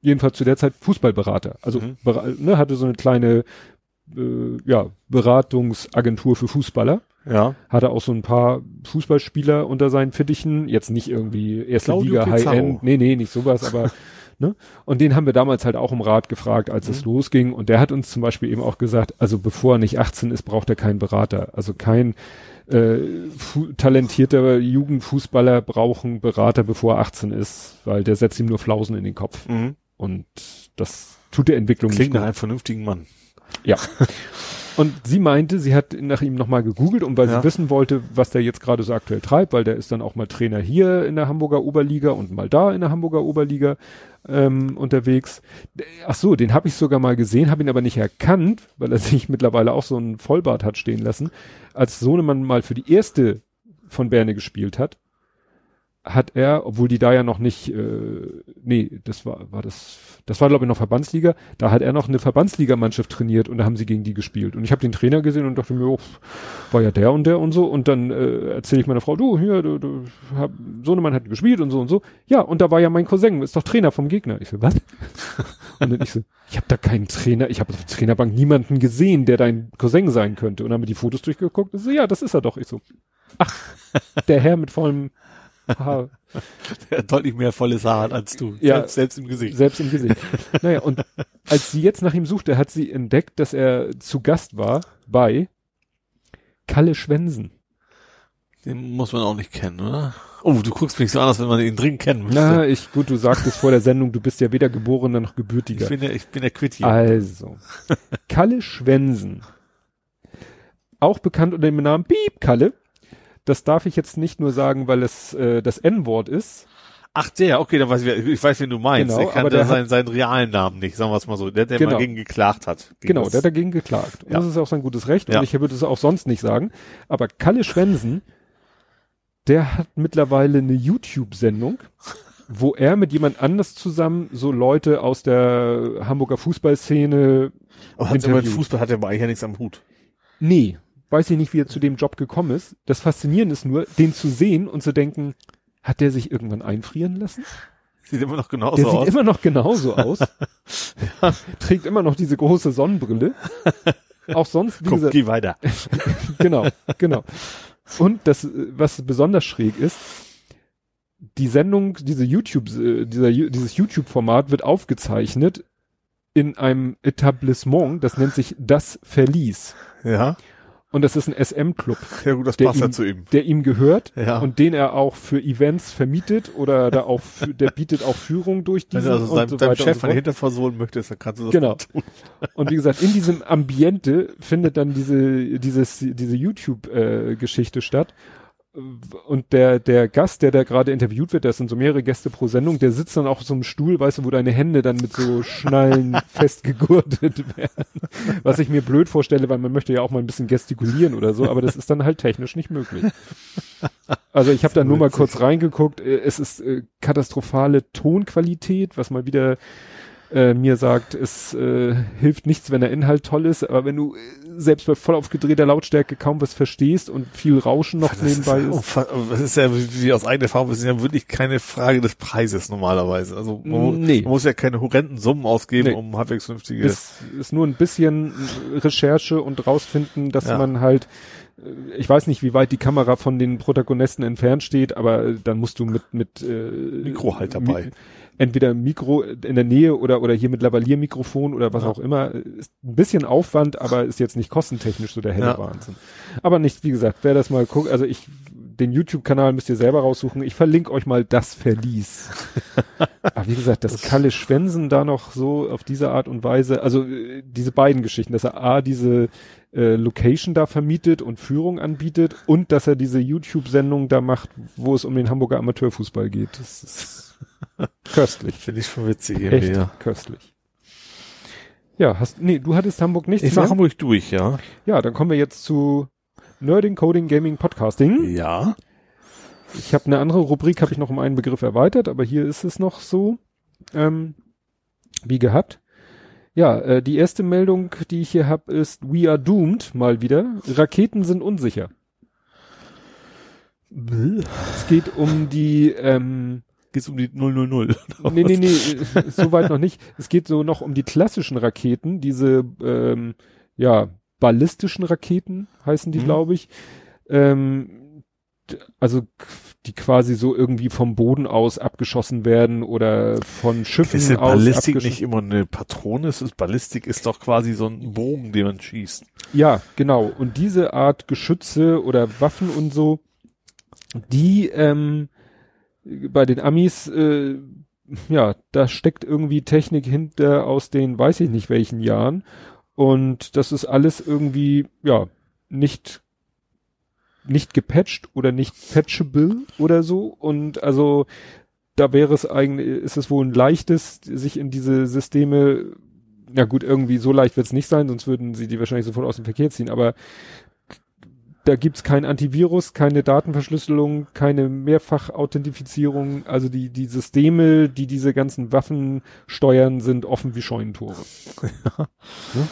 jedenfalls zu der Zeit Fußballberater. Also Mhm. ne, hatte so eine kleine äh, ja, Beratungsagentur für Fußballer Ja. hatte auch so ein paar Fußballspieler unter seinen Fittichen, jetzt nicht irgendwie erste Claudio Liga. High-End, nee, nee, nicht sowas, aber, ne? Und den haben wir damals halt auch um Rat gefragt, als es losging und der hat uns zum Beispiel eben auch gesagt, also bevor er nicht 18 ist, braucht er keinen Berater, also kein äh, talentierter Jugendfußballer braucht einen Berater, bevor er 18 ist, weil der setzt ihm nur Flausen in den Kopf Mhm. Und das tut der Entwicklung Klingt nicht nach gut. einem vernünftigen Mann. Ja. Und sie meinte, sie hat nach ihm nochmal gegoogelt und weil Ja. sie wissen wollte, was der jetzt gerade so aktuell treibt, weil der ist dann auch mal Trainer hier in der Hamburger Oberliga und mal da in der Hamburger Oberliga ähm, unterwegs. Ach so, den habe ich sogar mal gesehen, habe ihn aber nicht erkannt, weil er sich mittlerweile auch so einen Vollbart hat stehen lassen. Als Sohnemann mal für die erste von Berne gespielt hat, hat er, obwohl die da ja noch nicht, äh, nee, das war, war das, das war glaube ich noch Verbandsliga, da hat er noch eine Verbandsligamannschaft trainiert und da haben sie gegen die gespielt. Und ich habe den Trainer gesehen und dachte mir, oh, war ja der und der und so. Und dann äh, erzähle ich meiner Frau, du, hier, du, du, hab, Sohnemann hat gespielt und so und so. Ja, und da war ja mein Cousin, ist doch Trainer vom Gegner. Ich so, was? und dann ich so, ich habe da keinen Trainer, ich habe auf der Trainerbank niemanden gesehen, der dein Cousin sein könnte. Und dann haben wir die Fotos durchgeguckt und so, ja, das ist er doch. Ich so, ach, der Herr mit vollem. Der hat deutlich mehr volles Haar hat als du. Ja. Selbst, selbst im Gesicht. Selbst im Gesicht. naja, und als sie jetzt nach ihm suchte, hat sie entdeckt, dass er zu Gast war bei Kalle Schwensen. Den muss man auch nicht kennen, oder? Oh, du guckst mich so an, als wenn man ihn dringend kennen müsste. Na, ich, gut, du sagtest vor der Sendung, du bist ja weder geborener noch gebürtiger. ich bin der, ich bin der Quitty. Also, Kalle Schwensen. Auch bekannt unter dem Namen Piep Kalle. Das darf ich jetzt nicht nur sagen, weil es äh, das N-Wort ist. Ach der, okay, dann weiß ich, ich weiß, wen du meinst. Genau, ich kannte aber der seinen, seinen realen Namen nicht, sagen wir es mal so. Der, der Genau. mal gegen geklagt hat. Genau, das- der hat dagegen geklagt. Und Ja. das ist auch sein gutes Recht Ja. und ich würde es auch sonst nicht sagen. Aber Kalle Schwensen, der hat mittlerweile eine YouTube-Sendung, wo er mit jemand anders zusammen so Leute aus der Hamburger Fußballszene, Aber hat er mit. Fußball hat er aber eigentlich ja nichts am Hut. nee, weiß ich nicht, wie er zu dem Job gekommen ist. Das Faszinierende ist nur, den zu sehen und zu denken, hat der sich irgendwann einfrieren lassen? Sieht immer noch genauso Der sieht aus. immer noch genauso aus. Trägt immer noch diese große Sonnenbrille. Auch sonst, wie Guck, geh weiter. genau, genau. Und das, was besonders schräg ist, die Sendung, diese YouTube, äh, dieser, dieses YouTube-Format wird aufgezeichnet in einem Etablissement, das nennt sich Das Verlies. Ja. Und das ist ein SM-Club, Ja gut, das Der passt ja ihm- zu ihm. der ihm gehört Ja. und den er auch für Events vermietet oder da auch, für, der bietet auch Führung durch diesen also und deinem, so weiter Chef und so von fort. hinten versohlen möchtest, dann kannst du das Genau. tun. Und wie gesagt, in diesem Ambiente findet dann diese, dieses, diese YouTube-Geschichte statt. Und der, der Gast, der da gerade interviewt wird, das sind so mehrere Gäste pro Sendung, der sitzt dann auch auf so einem Stuhl, weißt du, wo deine Hände dann mit so Schnallen festgegurtet werden. Was ich mir blöd vorstelle, weil man möchte ja auch mal ein bisschen gestikulieren oder so, aber das ist dann halt technisch nicht möglich. Also ich habe da nur mal kurz reingeguckt. Äh, Es ist äh, katastrophale Tonqualität, was mal wieder äh, mir sagt, es äh, hilft nichts, wenn der Inhalt toll ist, aber wenn du äh, selbst bei voll aufgedrehter Lautstärke kaum was verstehst und viel Rauschen noch Das nebenbei ist, das ist ja, wie aus eigener Erfahrung, das ist ja wirklich keine Frage des Preises normalerweise. Also man, Nee. man muss ja keine horrenden Summen ausgeben, Nee. um halbwegs vernünftige. Es ist nur ein bisschen Recherche und rausfinden, dass Ja. man halt, äh, ich weiß nicht, wie weit die Kamera von den Protagonisten entfernt steht, aber äh, dann musst du mit mit äh, Mikro halt dabei. Mi entweder Mikro in der Nähe oder oder hier mit Lavalier-Mikrofon oder was Ja. auch immer. Ist ein bisschen Aufwand, aber ist jetzt nicht kostentechnisch so der helle Ja. Wahnsinn. Aber nicht, wie gesagt, wer das mal guckt, also ich den YouTube-Kanal müsst ihr selber raussuchen. Ich verlinke euch mal das Verlies. Aber wie gesagt, dass Kalle Schwensen da noch so auf diese Art und Weise, also äh, diese beiden Geschichten, dass er A, diese äh, Location da vermietet und Führung anbietet und dass er diese YouTube-Sendung da macht, wo es um den Hamburger Amateurfußball geht. Das ist köstlich. Finde ich schon witzig Echt ja. köstlich. Ja, hast, nee, du hattest Hamburg nicht. Ich war Hamburg durch, ja. Ja, dann kommen wir jetzt zu Nerding, Coding, Gaming, Podcasting. Ja. Ich habe eine andere Rubrik, habe ich noch um einen Begriff erweitert, aber hier ist es noch so, ähm, wie gehabt. Ja, äh, die erste Meldung, die ich hier habe, ist We are doomed, mal wieder. Raketen sind unsicher. Es geht um die, ähm, Geht's um die 000. nee, nee, nee, äh, so weit noch nicht. Es geht so noch um die klassischen Raketen, diese, ähm, ja, ballistischen Raketen heißen die, Mhm. glaube ich. Ähm, also die quasi so irgendwie vom Boden aus abgeschossen werden oder von Schiffen Ist aus Ballistik nicht immer eine Patrone? Es ist Ballistik ist doch quasi so ein Bogen, den man schießt. Ja, genau. Und diese Art Geschütze oder Waffen und so, die ähm, bei den Amis, äh, ja, da steckt irgendwie Technik hinter aus den weiß ich nicht welchen Jahren. Und das ist alles irgendwie, ja, nicht nicht gepatcht oder nicht patchable oder so. Und also da wäre es eigentlich, ist es wohl ein leichtes, sich in diese Systeme, na gut, irgendwie so leicht wird es nicht sein, sonst würden sie die wahrscheinlich sofort aus dem Verkehr ziehen, aber da gibt's kein Antivirus, keine Datenverschlüsselung, keine Mehrfach-Authentifizierung. Also die, die Systeme, die diese ganzen Waffen steuern, sind offen wie Scheunentore. Ne?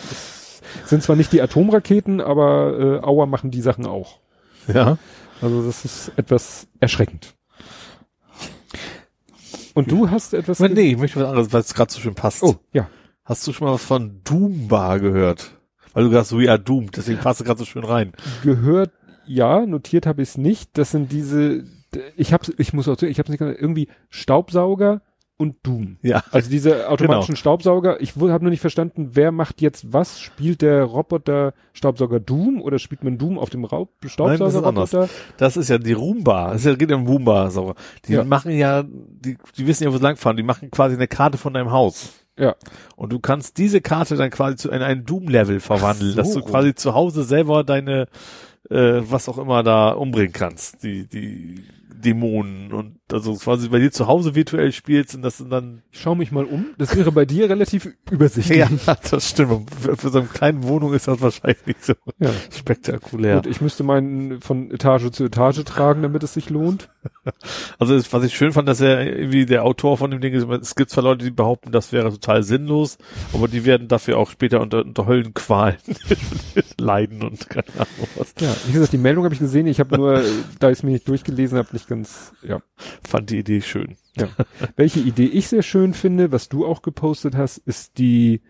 Das sind zwar nicht die Atomraketen, aber äh, Auer machen die Sachen auch. Ja. Also das ist etwas erschreckend. Und du hast etwas... Nee, ich möchte was anderes, weil es gerade so schön passt. Oh, ja. Hast du schon mal was von Doombar gehört? Weil du sagst, we are doomed, deswegen passt es gerade so schön rein. Gehört, ja, notiert habe ich es nicht. Das sind diese, ich hab's, ich muss auch sagen, ich habe nicht gesagt, irgendwie Staubsauger, und Doom. Ja. Also diese automatischen Staubsauger. Ich habe nur nicht verstanden, wer macht jetzt was? Spielt der Roboter Staubsauger Doom oder spielt man Doom auf dem Raub Staubsaugerroboter? Das ist ja die Roomba. Das ist ja, geht ja um Roomba-Sauger. Die Ja. machen ja, die, die wissen ja, wo sie langfahren. Die machen quasi eine Karte von deinem Haus. Ja. Und du kannst diese Karte dann quasi zu in ein Doom-Level verwandeln, so dass du quasi zu Hause selber deine, äh, was auch immer da umbringen kannst. Die, die Dämonen und also quasi bei dir zu Hause virtuell spielst und das sind dann Ich schau mich mal um. Das wäre bei dir relativ übersichtlich. ja, das stimmt. Für, für so eine kleine Wohnung ist das wahrscheinlich nicht so Ja. spektakulär. Und ich müsste meinen von Etage zu Etage tragen, damit es sich lohnt. Also es- was ich schön fand, dass er irgendwie der Autor von dem Ding ist, es gibt zwar Leute, die behaupten, das wäre total sinnlos, aber die werden dafür auch später unter, unter Höllenqualen leiden und keine Ahnung was. Ja, wie gesagt, die Meldung habe ich gesehen. Ich habe nur, da ich es mir nicht durchgelesen habe, nicht ganz, ja. Fand die Idee schön. Welche Idee ich sehr schön finde, was du auch gepostet hast, ist die,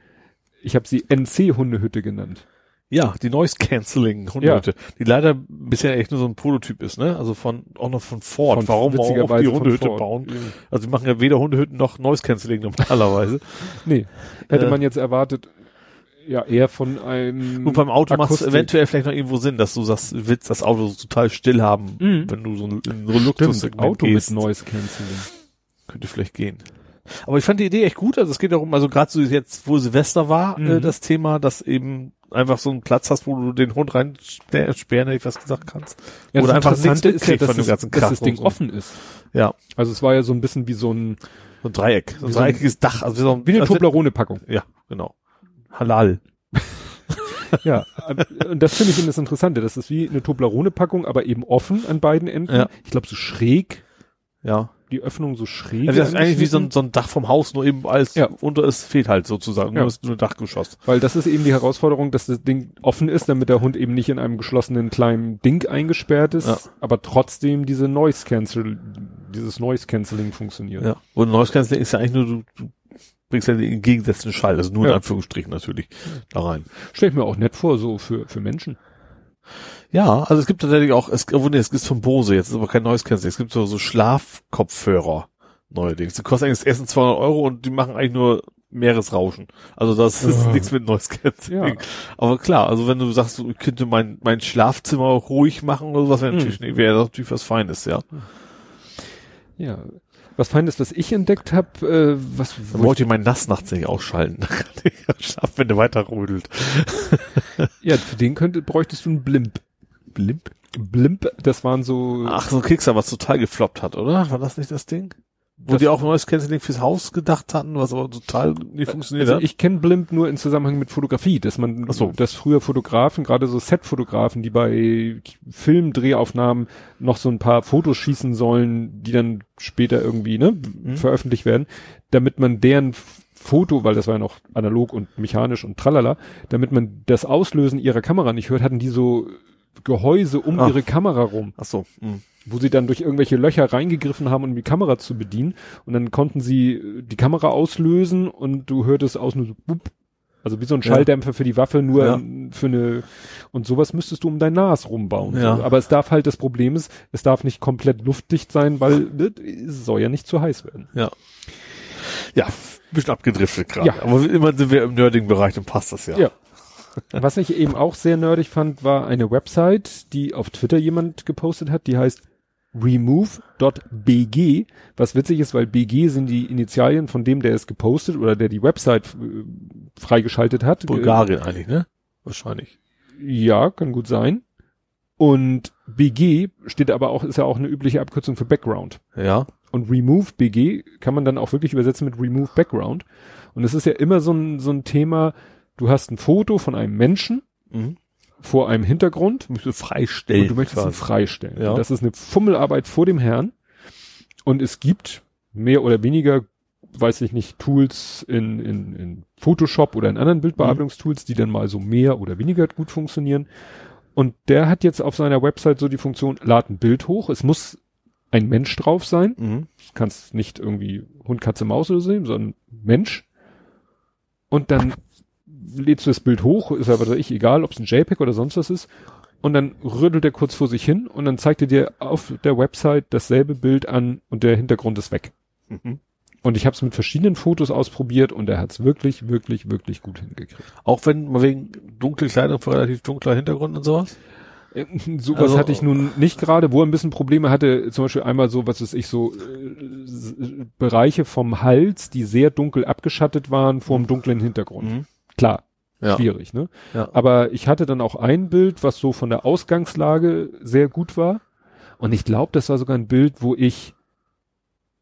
ich habe sie NC-Hundehütte genannt. Ja, die Noise Cancelling Hundehütte, die leider bisher echt nur so ein Prototyp ist, ne? Also von auch noch von Ford. Von- Warum auch die Hundehütte bauen? Also die machen ja weder Hundehütten noch Noise Cancelling normalerweise. Nee, hätte Äh. man jetzt erwartet, ja, eher von einem. Und beim Auto macht es eventuell vielleicht noch irgendwo Sinn, dass du sagst, willst das Auto so total still haben, Mhm. wenn du so ein, ein Luxus Auto mit Noise Cancelling. Könnte vielleicht gehen. Aber ich fand die Idee echt gut. Also es geht darum, also gerade so jetzt, wo Silvester war, Mhm. äh, das Thema, dass eben einfach so einen Platz hast, wo du den Hund reinsperren, hätte ich was gesagt kannst. Ja, Oder das einfach nichts Interessante ist ja, dass, von dem ganzen dass das Ding so. offen ist. Ja, Also es war ja so ein bisschen wie so ein, so ein Dreieck, so ein Wie so ein- dreieckiges Dach. Also wie, so ein, wie eine also, Toblerone-Packung. Ja, genau. Halal. Ja, und das finde ich eben das Interessante. Das ist wie eine Toblerone-Packung, aber eben offen an beiden Enden. Ja. Ich glaube so schräg, Ja. die Öffnung so schräg. Also das ist eigentlich wie so ein, so ein Dach vom Haus, nur eben alles Ja. unter es fehlt halt sozusagen. Ja. Nur ist nur ein Dachgeschoss. Weil das ist eben die Herausforderung, dass das Ding offen ist, damit der Hund eben nicht in einem geschlossenen kleinen Ding eingesperrt ist, Ja. aber trotzdem diese Noise Cancel, dieses Noise Cancelling funktioniert. Ja. Und Noise Cancelling ist ja eigentlich nur, du, du bringst ja den entgegengesetzten Schall, also nur in Ja. Anführungsstrichen natürlich da rein. Stell ich mir auch nett vor, so für, für Menschen. Ja, also es gibt tatsächlich auch, es, oh, nee, es ist von Bose, jetzt ist aber kein Noise Cancelling, es gibt so, so Schlafkopfhörer neuerdings. Die kosten eigentlich das ersten 200 Euro und die machen eigentlich nur Meeresrauschen. Also das ist Ah. nichts mit Noise Cancelling. Ja. Aber klar, also wenn du sagst, ich könnte mein, mein Schlafzimmer ruhig machen oder sowas, wäre Mhm. natürlich, wäre das natürlich was Feines, ja. Ja. Was Feines, was ich entdeckt habe, äh, was Dann wollte ich meinen Nass nachts nicht ausschalten. Schlafen, wenn der weiter rödelt. ja, für den könnte, bräuchtest du einen Blimp. Blimp? Blimp, das waren so, Ach, so ein Kickstarter, was total gefloppt hat, oder? War das nicht das Ding? Wo Das- die auch neues Canceling fürs Haus gedacht hatten, was aber total nicht funktioniert also hat? ich kenne Blimp nur in Zusammenhang mit Fotografie, dass man, Ach so. dass früher Fotografen, gerade so Set-Fotografen, die bei Filmdrehaufnahmen noch so ein paar Fotos schießen sollen, die dann später irgendwie, ne, Mhm. veröffentlicht werden, damit man deren Foto, weil das war ja noch analog und mechanisch und tralala, damit man das Auslösen ihrer Kamera nicht hört, hatten die so Gehäuse um Ah. ihre Kamera rum. Ach so. hm. Wo sie dann durch irgendwelche Löcher reingegriffen haben, um die Kamera zu bedienen. Und dann konnten sie äh, die Kamera auslösen und du hörtest aus nur so bup. Also wie so ein Ja. Schalldämpfer für die Waffe, nur Ja. für eine, und sowas müsstest du um dein Nas rumbauen. Ja. So. Aber es darf halt, das Problem ist, es darf nicht komplett luftdicht sein, weil ne, es soll ja nicht zu heiß werden. Ja. Ja, bisschen abgedriftet gerade. Ja. Aber immer sind wir im nerdigen Bereich, dann passt das ja. Ja. Was ich eben auch sehr nerdig fand, war eine Website, die auf Twitter jemand gepostet hat, die heißt remove.bg, was witzig ist, weil BG sind die Initialien von dem, der es gepostet oder der die Website äh, freigeschaltet hat. Bulgarien eigentlich, ne? Wahrscheinlich. Ja, kann gut sein. Und BG steht aber auch, ist ja auch eine übliche Abkürzung für Background. Ja. Und Remove BG kann man dann auch wirklich übersetzen mit Remove Background. Und es ist ja immer so ein, so ein Thema, du hast ein Foto von einem Menschen Mhm. Vor einem Hintergrund Du musst freistellen. und du möchtest ihn quasi. freistellen. Ja. Und das ist eine Fummelarbeit vor dem Herrn. Und es gibt mehr oder weniger, weiß ich nicht, Tools in, in, in Photoshop oder in anderen Bildbearbeitungstools, die dann mal so mehr oder weniger gut funktionieren. Und der hat jetzt auf seiner Website so die Funktion, lad ein Bild hoch. Es muss ein Mensch drauf sein. Mhm. Du kannst nicht irgendwie Hund, Katze, Maus oder so sehen, sondern Mensch. Und dann lädst du das Bild hoch, ist aber ich egal, ob es ein JPEG oder sonst was ist. Und dann rüttelt er kurz vor sich hin und dann zeigt er dir auf der Website dasselbe Bild an und der Hintergrund ist weg. Mhm. Und ich habe es mit verschiedenen Fotos ausprobiert und er hat es wirklich, wirklich, wirklich gut hingekriegt. Auch wenn man wegen dunkle Kleidung vor relativ dunkler Hintergrund und sowas? Äh, Sowas Also- hatte ich nun nicht gerade, wo er ein bisschen Probleme hatte, zum Beispiel einmal so, was weiß ich, so äh, Bereiche vom Hals, die sehr dunkel abgeschattet waren vor dem dunklen Hintergrund. Mhm. Klar, Ja. schwierig, ne? Ja. Aber ich hatte dann auch ein Bild, was so von der Ausgangslage sehr gut war. Und ich glaube, das war sogar ein Bild, wo ich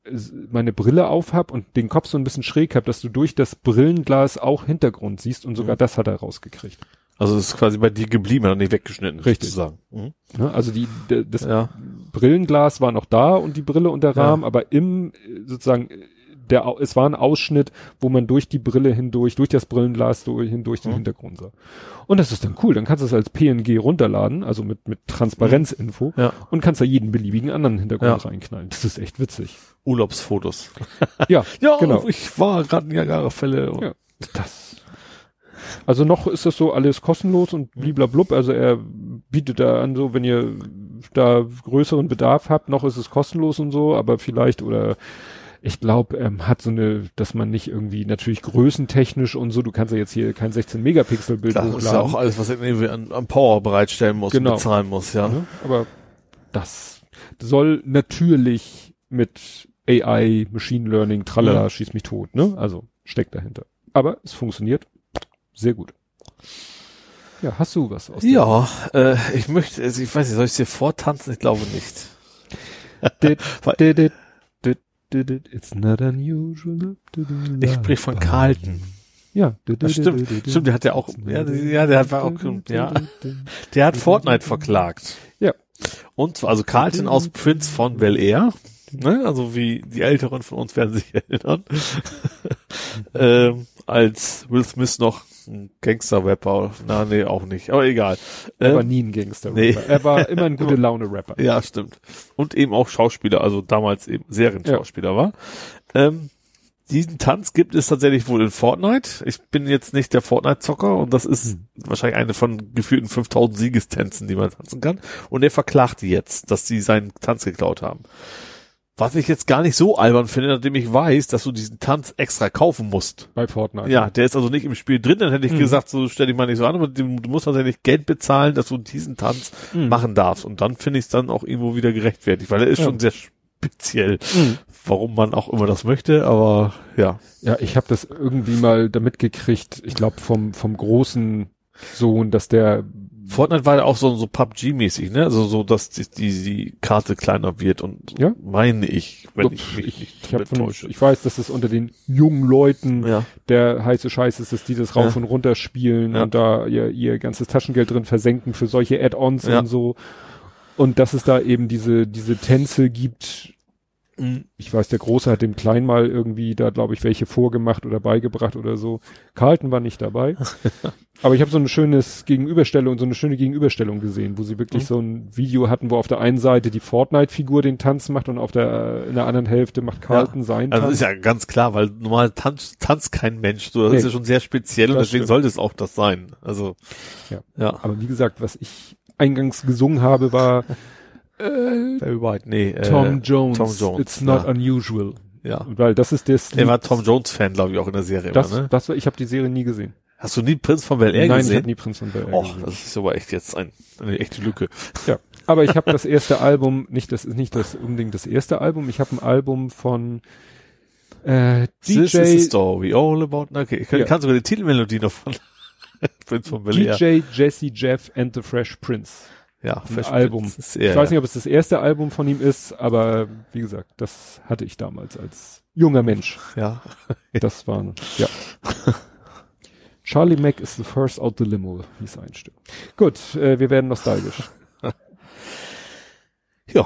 s- meine Brille auf hab und den Kopf so ein bisschen schräg hab, dass du durch das Brillenglas auch Hintergrund siehst und sogar Mhm. das hat er rausgekriegt. Also es ist quasi bei dir geblieben, hat er nicht weggeschnitten. Richtig. Sozusagen. Mhm. Ne? Also die, das Ja. Brillenglas war noch da und die Brille und der Ja. Rahmen, aber im äh, sozusagen äh, der es war ein Ausschnitt, wo man durch die Brille hindurch, durch das Brillenglas durch, hindurch den Mhm. Hintergrund sah. Und das ist dann cool. Dann kannst du es als PNG runterladen, also mit mit Transparenzinfo Ja. und kannst da jeden beliebigen anderen Hintergrund Ja. reinknallen. Das ist echt witzig. Urlaubsfotos. Ja, Ja, genau. ich war gerade in Niagara-Fälle. und- Ja. Das. Also noch ist das so alles kostenlos und bliblablub. Also er bietet da an, so wenn ihr da größeren Bedarf habt, noch ist es kostenlos und so, aber vielleicht oder ich glaube, ähm, hat so eine, dass man nicht irgendwie natürlich größentechnisch und so, du kannst ja jetzt hier kein 16 Megapixel Bild Das ist ja auch alles, was irgendwie an, an Power bereitstellen muss Genau. bezahlen muss, ja. Ne? Aber das soll natürlich mit AI, Machine Learning, tralala, Ja. schieß mich tot, ne? Also steckt dahinter. Aber es funktioniert sehr gut. Ja, hast du was aus Ja, äh, ich möchte, also ich weiß nicht, soll ich es dir vortanzen? Ich glaube nicht. It's not unusual. Ich sprich von Carlton. Ja, Das stimmt. Stimmt, der hat ja auch, ja, der war auch, ja, der hat Fortnite verklagt. Ja. Und zwar, also Carlton aus Prince von Bel Air, ne, also wie die Älteren von uns werden sich erinnern, ähm, als Will Smith noch ein Gangster-Rapper, na, nee, auch nicht, aber egal. Er war Ähm, nie ein Gangster. nee. Er war immer ein gute Laune Rapper. Ja, stimmt. Und eben auch Schauspieler, also damals eben Serienschauspieler war. Ähm, diesen Tanz gibt es tatsächlich wohl in Fortnite. Ich bin jetzt nicht der Fortnite-Zocker und das ist wahrscheinlich eine von gefühlten 5000 Siegestänzen, die man tanzen kann. Und er verklagt die jetzt, dass sie seinen Tanz geklaut haben. Was ich jetzt gar nicht so albern finde, nachdem ich weiß, dass du diesen Tanz extra kaufen musst. Bei Fortnite. Ja, der ist also nicht im Spiel drin, dann hätte ich Mhm. gesagt, so stell dich mal nicht so an, aber du, musst tatsächlich Geld bezahlen, dass du diesen Tanz Mhm. machen darfst. Und dann finde ich es dann auch irgendwo wieder gerechtfertigt, weil er ist Ja. schon sehr speziell, Mhm. warum man auch immer das möchte, aber ja. Ja, ich habe das irgendwie mal damit gekriegt, ich glaube vom vom großen Sohn, dass der Fortnite war ja auch so, so PUBG-mäßig, ne? Also so, dass die, die, die Karte kleiner wird und Ja. meine ich, wenn ich, ich mich ich, ich, von, ich weiß, dass es unter den jungen Leuten Ja. der heiße Scheiß ist, dass die das rauf Ja. und runter spielen Ja. und da ihr, ihr ganzes Taschengeld drin versenken für solche Add-ons und so. Und dass es da eben diese, diese Tänze gibt. Mhm. Ich weiß, der Große hat dem Kleinen mal irgendwie da, glaube ich, welche vorgemacht oder beigebracht oder so. Carlton war nicht dabei. Aber ich habe so eine schönes Gegenüberstellung, so eine schöne Gegenüberstellung gesehen, wo sie wirklich Mhm. so ein Video hatten, wo auf der einen Seite die Fortnite-Figur den Tanz macht und auf der, in der anderen Hälfte macht Carlton seinen Also Tanz. ist ja ganz klar, weil normal tanzt, tanzt kein Mensch. So, das Nee. ist ja schon sehr speziell und deswegen stimmt. sollte es auch das sein. Also Ja. ja. Aber wie gesagt, was ich eingangs gesungen habe, war äh, Barry White, nee. äh, Tom Jones. Tom Jones, It's not ja. unusual. Ja. Weil das ist das. Er war Tom Jones-Fan, glaube ich, auch in der Serie. das, immer, ne? das war, ich habe die Serie nie gesehen. Hast du nie Prinz von Bel Air Nein, ich gesehen? habe nie Prinz von Bel Air Och, gesehen. das ist aber echt jetzt ein, eine echte Lücke. Ja, aber ich habe das erste Album, nicht das ist nicht das unbedingt das erste Album, ich habe ein Album von äh, This is a DJ story all about, okay, ich kann, Ja. kann sogar die Titelmelodie noch von Prinz von Bel Air. DJ Jesse Jeff and the Fresh Prince. Ja, Ein Album. Ist eher, ich weiß nicht, ob es das erste Album von ihm ist, aber wie gesagt, das hatte ich damals als junger Mensch. ja. Das war ja. Charlie Mack is the first out the limo, hieß ein Stück. Gut, äh, wir werden nostalgisch. Ja.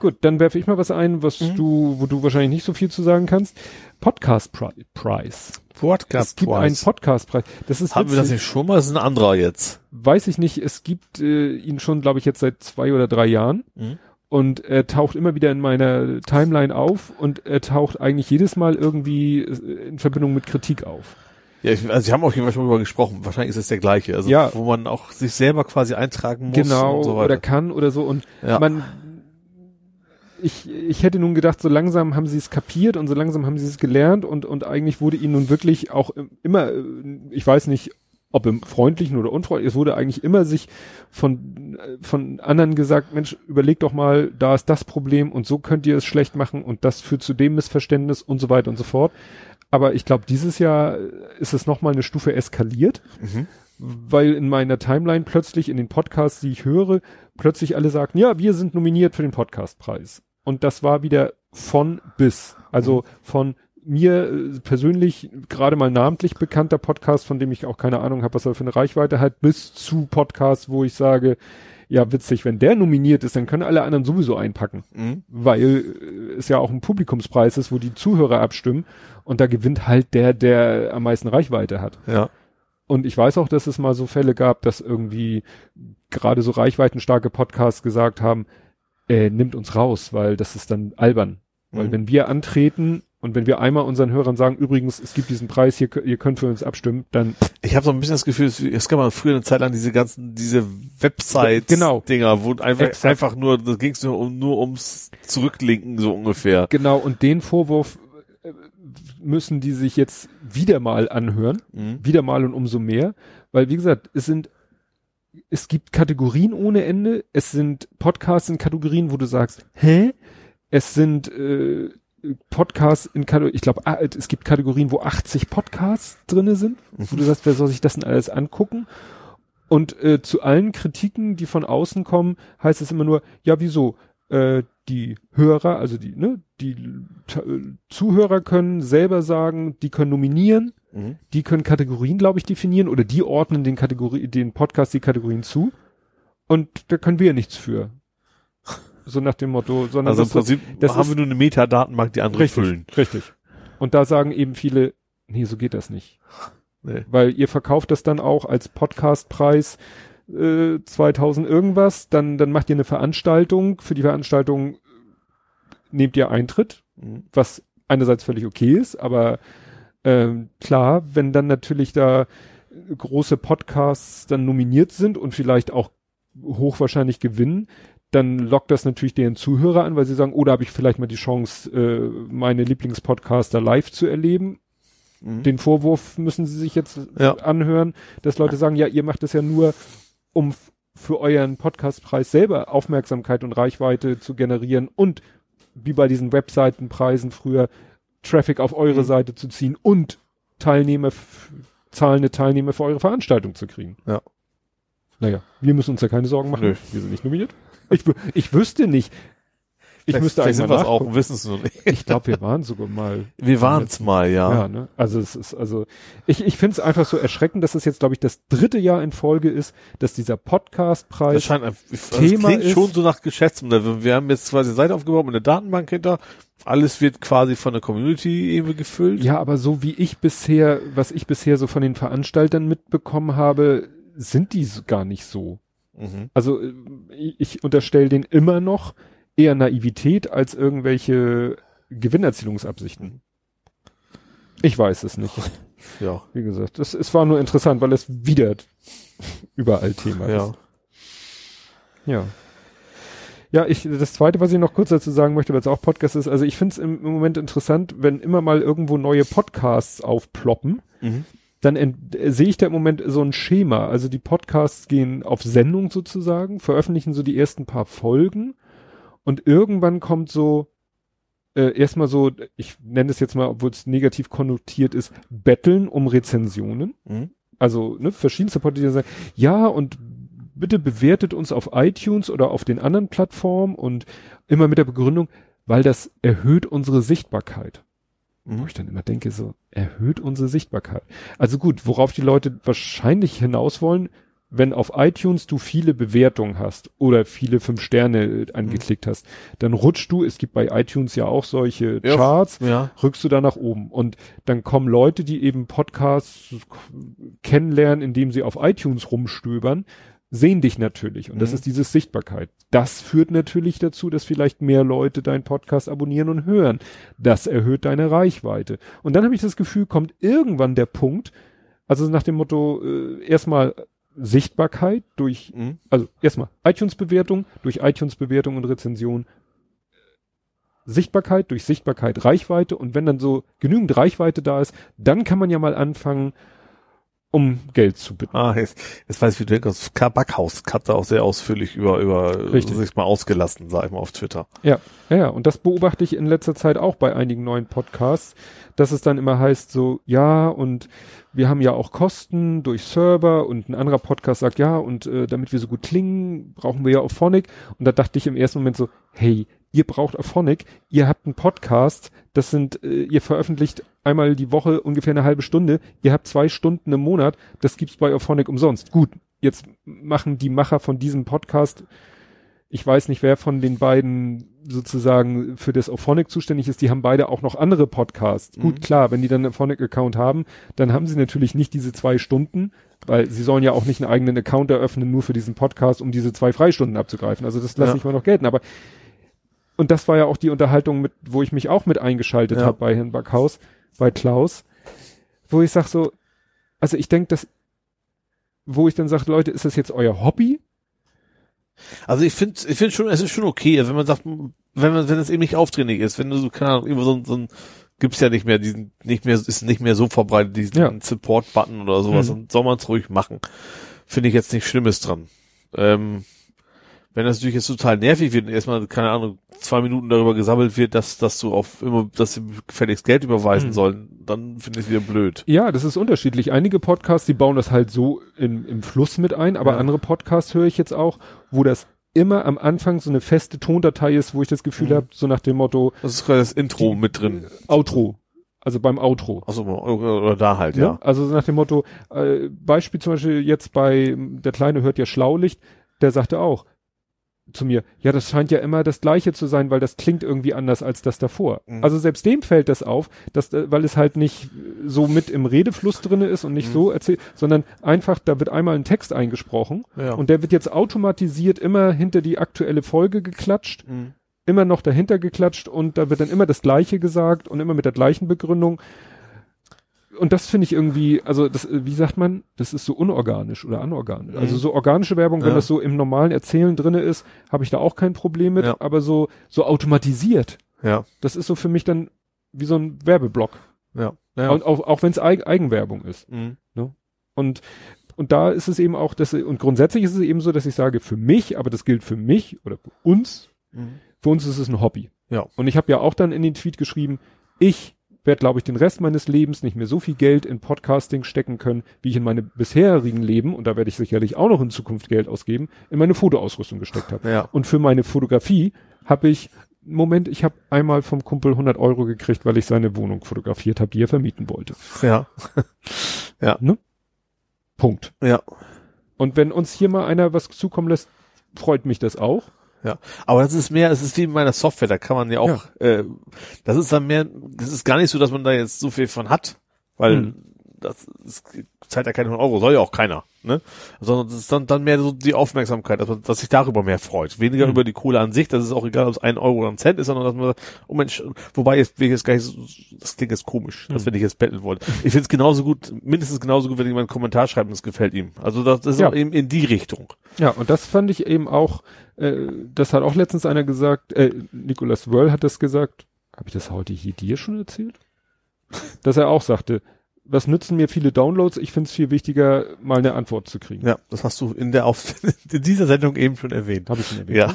Gut, dann werfe ich mal was ein, was Mhm. du, wo du wahrscheinlich nicht so viel zu sagen kannst. Podcast Pri Prize. Podcast es gibt einen Podcastpreis. Das ist Haben wir das witzig. nicht schon mal? Das ist ein anderer jetzt. Weiß ich nicht. Es gibt äh, ihn schon, glaube ich, jetzt seit zwei oder drei Jahren. Mhm. Und er taucht immer wieder in meiner Timeline auf und er taucht eigentlich jedes Mal irgendwie äh, in Verbindung mit Kritik auf. Ja, ich, also Sie haben auf jeden Fall schon drüber gesprochen. Wahrscheinlich ist es der gleiche. Also, Ja. wo man auch sich selber quasi eintragen muss genau, und so weiter. oder kann oder so. Und Ja. man ich, ich hätte nun gedacht, so langsam haben sie es kapiert und so langsam haben sie es gelernt und, und eigentlich wurde ihnen nun wirklich auch immer, äh, ich weiß nicht, ob im freundlichen oder unfreundlichen, es wurde eigentlich immer sich von, von anderen gesagt, Mensch, überleg doch mal, da ist das Problem und so könnt ihr es schlecht machen und das führt zu dem Missverständnis und so weiter und so fort. Aber ich glaube, dieses Jahr ist es nochmal eine Stufe eskaliert, mhm. weil in meiner Timeline plötzlich in den Podcasts, die ich höre, plötzlich alle sagten, ja, wir sind nominiert für den Podcastpreis. Und das war wieder von bis. Also mhm. von mir äh, persönlich gerade mal namentlich bekannter Podcast, von dem ich auch keine Ahnung habe, was er für eine Reichweite hat, bis zu Podcasts, wo ich sage, ja witzig, wenn der nominiert ist, dann können alle anderen sowieso einpacken, mhm. weil äh, es ja auch ein Publikumspreis ist, wo die Zuhörer abstimmen und da gewinnt halt der, der am meisten Reichweite hat. Ja. Und ich weiß auch, dass es mal so Fälle gab, dass irgendwie gerade so reichweitenstarke Podcasts gesagt haben, äh, nimmt uns raus, weil das ist dann albern. Weil mhm. wenn wir antreten und wenn wir einmal unseren Hörern sagen, übrigens, es gibt diesen Preis, hier, ihr könnt für uns abstimmen, dann. Ich habe so ein bisschen das Gefühl, es gab mal früher eine Zeit lang diese ganzen, diese Website-Dinger, genau. wo einfach, einfach nur, da ging es nur, um, nur ums Zurücklinken, so ungefähr. Genau, und den Vorwurf äh, müssen die sich jetzt wieder mal anhören, mhm. wieder mal und umso mehr, weil wie gesagt, es sind es gibt Kategorien ohne Ende, es sind Podcasts in Kategorien, wo du sagst, hä? Es sind äh, Podcasts in Kategorien, ich glaube, es gibt Kategorien, wo 80 Podcasts drinne sind, wo du sagst, wer soll sich das denn alles angucken? Und äh, zu allen Kritiken, die von außen kommen, heißt es immer nur, ja, wieso? Äh, die Hörer, also die, ne, die äh, Zuhörer können selber sagen, die können nominieren, mhm. die können Kategorien, glaube ich, definieren oder die ordnen den Kategorie, den Podcast die Kategorien zu. Und da können wir nichts für so nach dem Motto, sondern also im Prinzip das haben ist, wir nur eine Metadatenbank, die andere richtig, füllen. Richtig. Und da sagen eben viele, nee, so geht das nicht. Nee. Weil ihr verkauft das dann auch als Podcastpreis äh, 2000 irgendwas, dann dann macht ihr eine Veranstaltung, für die Veranstaltung nehmt ihr Eintritt, mhm. was einerseits völlig okay ist, aber ähm, klar, wenn dann natürlich da große Podcasts dann nominiert sind und vielleicht auch hochwahrscheinlich gewinnen, dann lockt das natürlich deren Zuhörer an, weil sie sagen, oder oh, habe ich vielleicht mal die Chance, äh, meine Lieblingspodcaster live zu erleben. Mhm. Den Vorwurf müssen sie sich jetzt ja. anhören, dass Leute sagen, ja, ihr macht das ja nur, um für euren Podcastpreis selber Aufmerksamkeit und Reichweite zu generieren und wie bei diesen Webseitenpreisen früher Traffic auf eure mhm. Seite zu ziehen und Teilnehmer, zahlende Teilnehmer für eure Veranstaltung zu kriegen. Ja. Naja, wir müssen uns ja keine Sorgen machen. Nö. Wir sind nicht nominiert. Ich, ich wüsste nicht. Ich vielleicht, müsste eigentlich mal auch, wissen es nur nicht. Ich glaube, wir waren sogar mal. Wir waren es mal, ja. Ja, ne? Also es ist, also ich, ich finde es einfach so erschreckend, dass es jetzt, glaube ich, das dritte Jahr in Folge ist, dass dieser Podcastpreis das scheint, also Thema klingt ist. schon so nach Geschäftsmodell. Wir haben jetzt quasi eine Seite aufgebaut mit einer Datenbank hinter. Alles wird quasi von der Community eben gefüllt. Ja, aber so wie ich bisher, was ich bisher so von den Veranstaltern mitbekommen habe, sind die gar nicht so. Mhm. Also äh, ich unterstelle den immer noch eher Naivität als irgendwelche Gewinnerzielungsabsichten. Ich weiß es nicht. Ja. Wie gesagt, es, es war nur interessant, weil es wieder überall Thema ja. ist. Ja. Ja, ich, das zweite, was ich noch kurz dazu sagen möchte, weil es auch Podcast ist, also ich finde es im, im, Moment interessant, wenn immer mal irgendwo neue Podcasts aufploppen, mhm dann äh, sehe ich da im Moment so ein Schema. Also die Podcasts gehen auf Sendung sozusagen, veröffentlichen so die ersten paar Folgen und irgendwann kommt so äh, erstmal so, ich nenne es jetzt mal, obwohl es negativ konnotiert ist, Betteln um Rezensionen. Mhm. Also ne, verschiedenste Podcasts sagen, ja und bitte bewertet uns auf iTunes oder auf den anderen Plattformen und immer mit der Begründung, weil das erhöht unsere Sichtbarkeit. Mhm. Wo ich dann immer denke, so, erhöht unsere Sichtbarkeit. Also gut, worauf die Leute wahrscheinlich hinaus wollen, wenn auf iTunes du viele Bewertungen hast oder viele fünf Sterne äh, angeklickt mhm. hast, dann rutschst du, es gibt bei iTunes ja auch solche ja, Charts, ja. rückst du da nach oben. Und dann kommen Leute, die eben Podcasts kennenlernen, indem sie auf iTunes rumstöbern, sehen dich natürlich. Und mhm. das ist diese Sichtbarkeit. Das führt natürlich dazu, dass vielleicht mehr Leute deinen Podcast abonnieren und hören. Das erhöht deine Reichweite. Und dann habe ich das Gefühl, kommt irgendwann der Punkt, also nach dem Motto, äh, erstmal Sichtbarkeit durch, mhm. also erstmal iTunes-Bewertung, durch iTunes-Bewertung und Rezension Sichtbarkeit, durch Sichtbarkeit Reichweite und wenn dann so genügend Reichweite da ist, dann kann man ja mal anfangen, um Geld zu bitten. Ah, jetzt, jetzt weiß ich, wie du denkst, Backhaus hat da auch sehr ausführlich über, über Richtig. sich mal ausgelassen, sag ich mal, auf Twitter. Ja, ja, ja, und das beobachte ich in letzter Zeit auch bei einigen neuen Podcasts, dass es dann immer heißt so, ja, und wir haben ja auch Kosten durch Server und ein anderer Podcast sagt, ja, und äh, damit wir so gut klingen, brauchen wir ja Auphonic. Und da dachte ich im ersten Moment so, hey, ihr braucht Auphonic, ihr habt einen Podcast, das sind, äh, ihr veröffentlicht einmal die Woche ungefähr eine halbe Stunde, ihr habt zwei Stunden im Monat, das gibt's bei Auphonic umsonst. Gut, jetzt machen die Macher von diesem Podcast ich weiß nicht, wer von den beiden sozusagen für das Auphonic zuständig ist. Die haben beide auch noch andere Podcasts. Mhm. Gut, klar, wenn die dann einen Auphonic-Account haben, dann haben sie natürlich nicht diese zwei Stunden, weil sie sollen ja auch nicht einen eigenen Account eröffnen, nur für diesen Podcast, um diese zwei Freistunden abzugreifen. Also das lasse Ja. ich mal noch gelten. Aber und das war ja auch die Unterhaltung, mit, wo ich mich auch mit eingeschaltet Ja. habe bei Herrn Backhaus, bei Klaus, wo ich sag so, also ich denke, dass, wo ich dann sage, Leute, ist das jetzt euer Hobby? Also ich finde, ich finde schon, es ist schon okay, wenn man sagt, wenn man, wenn es eben nicht aufdringlich ist, wenn du so, keine Ahnung, immer so, ein- so ein, gibt's ja nicht mehr diesen, nicht mehr, ist nicht mehr so verbreitet, diesen Ja. Support-Button oder sowas, Mhm. dann soll man es ruhig machen. Finde ich jetzt nichts Schlimmes dran. Ähm, wenn das natürlich jetzt total nervig wird und erstmal, keine Ahnung, zwei Minuten darüber gesammelt wird, dass, dass du auf immer, dass sie gefälligst Geld überweisen Mhm. sollen, dann finde ich es wieder blöd. Ja, das ist unterschiedlich. Einige Podcasts, die bauen das halt so im, im Fluss mit ein, aber Ja. andere Podcasts höre ich jetzt auch, wo das immer am Anfang so eine feste Tondatei ist, wo ich das Gefühl Mhm. habe, so nach dem Motto Das ist quasi das Intro Die- mit drin. Outro. Also beim Outro. Achso, oder, da halt, Ne? ja. Also so nach dem Motto, äh, Beispiel zum Beispiel jetzt bei, der Kleine hört ja Schlaulicht, der sagte auch zu mir, ja, das scheint ja immer das Gleiche zu sein, weil das klingt irgendwie anders als das davor. Mhm. Also selbst dem fällt das auf, dass, äh, weil es halt nicht so mit im Redefluss drinne ist und nicht Mhm. so erzählt, sondern einfach, da wird einmal ein Text eingesprochen ja. und der wird jetzt automatisiert immer hinter die aktuelle Folge geklatscht Mhm. immer noch dahinter geklatscht und da wird dann immer das Gleiche gesagt und immer mit der gleichen Begründung. Und das finde ich irgendwie, also das, äh, wie sagt man, das ist so unorganisch oder anorganisch. Also Mhm. so organische Werbung, wenn Ja. das so im normalen Erzählen drinne ist, habe ich da auch kein Problem mit, Ja. aber so, so automatisiert, ja, das ist so für mich dann wie so ein Werbeblock. ja, ja. Und auch, auch wenn es Eig Eigenwerbung ist. Mhm. Und, und da ist es eben auch, dass, und grundsätzlich ist es eben so, dass ich sage, für mich, aber das gilt für mich oder für uns, Mhm. für uns ist es ein Hobby. Ja. Und ich habe ja auch dann in den Tweet geschrieben, ich werde, glaube ich, den Rest meines Lebens nicht mehr so viel Geld in Podcasting stecken können, wie ich in meine bisherigen Leben, und da werde ich sicherlich auch noch in Zukunft Geld ausgeben, in meine Fotoausrüstung gesteckt habe. Ja. Und für meine Fotografie habe ich, Moment, ich habe einmal vom Kumpel 100 Euro gekriegt, weil ich seine Wohnung fotografiert habe, die er vermieten wollte. Ja. Punkt. Ja. Und wenn uns hier mal einer was zukommen lässt, freut mich das auch. Aber das ist mehr, es ist wie in meiner Software, da kann man ja auch, äh, das ist dann mehr, das ist gar nicht so, dass man da jetzt so viel von hat, weil Hm. das ist, zahlt ja keine 100 Euro, soll ja auch keiner, ne? Sondern das ist dann, dann mehr so die Aufmerksamkeit, dass man, dass sich darüber mehr freut. Weniger Hm. über die Kohle an sich, das ist auch egal, ob es ein Euro oder ein Cent ist, sondern dass man sagt, oh Mensch, wobei jetzt will ich jetzt gar nicht so, das klingt jetzt komisch, dass Hm. wenn ich jetzt betteln wollte. Ich finde es genauso gut, mindestens genauso gut, wenn jemand einen Kommentar schreibt und es gefällt ihm. Also das, das ist Ja. auch eben in die Richtung. Ja, und das fand ich eben auch, äh, das hat auch letztens einer gesagt, äh, Nicolas Wörl hat das gesagt, habe ich das heute hier dir schon erzählt? Dass er auch sagte, was nützen mir viele Downloads? Ich finde es viel wichtiger, mal eine Antwort zu kriegen. Ja, das hast du in der Auf in dieser Sendung eben schon erwähnt. Habe ich schon erwähnt. Ja,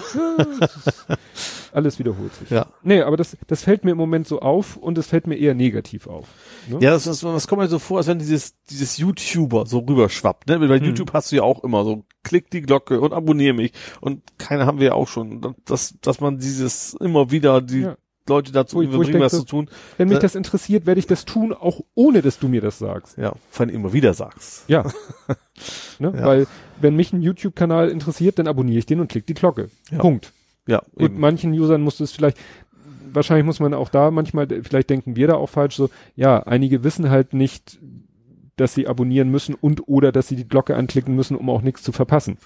das Alles wiederholt sich. ja. Nee, aber das, das fällt mir im Moment so auf und es fällt mir eher negativ auf. Ne? Ja, das, ist, das kommt mir so vor, als wenn dieses, dieses YouTuber so rüberschwappt. Ne? Bei Mhm. YouTube hast du ja auch immer so, klick die Glocke und abonniere mich. Und keine haben wir ja auch schon. Dass, dass man dieses immer wieder die Ja. Leute dazu Wo ich- wo ich bringen, was zu tun. Wenn mich das interessiert, werde ich das tun, auch ohne dass du mir das sagst. Ja, vor allem immer wieder sagst. Ja. ne? Ja. Weil, wenn mich ein YouTube-Kanal interessiert, dann abonniere ich den und klick die Glocke. Ja. Punkt. Ja, Gut, eben. manchen Usern musst du es vielleicht, wahrscheinlich muss man auch da manchmal, vielleicht denken wir da auch falsch, so, ja, einige wissen halt nicht, dass sie abonnieren müssen und oder dass sie die Glocke anklicken müssen, um auch nichts zu verpassen.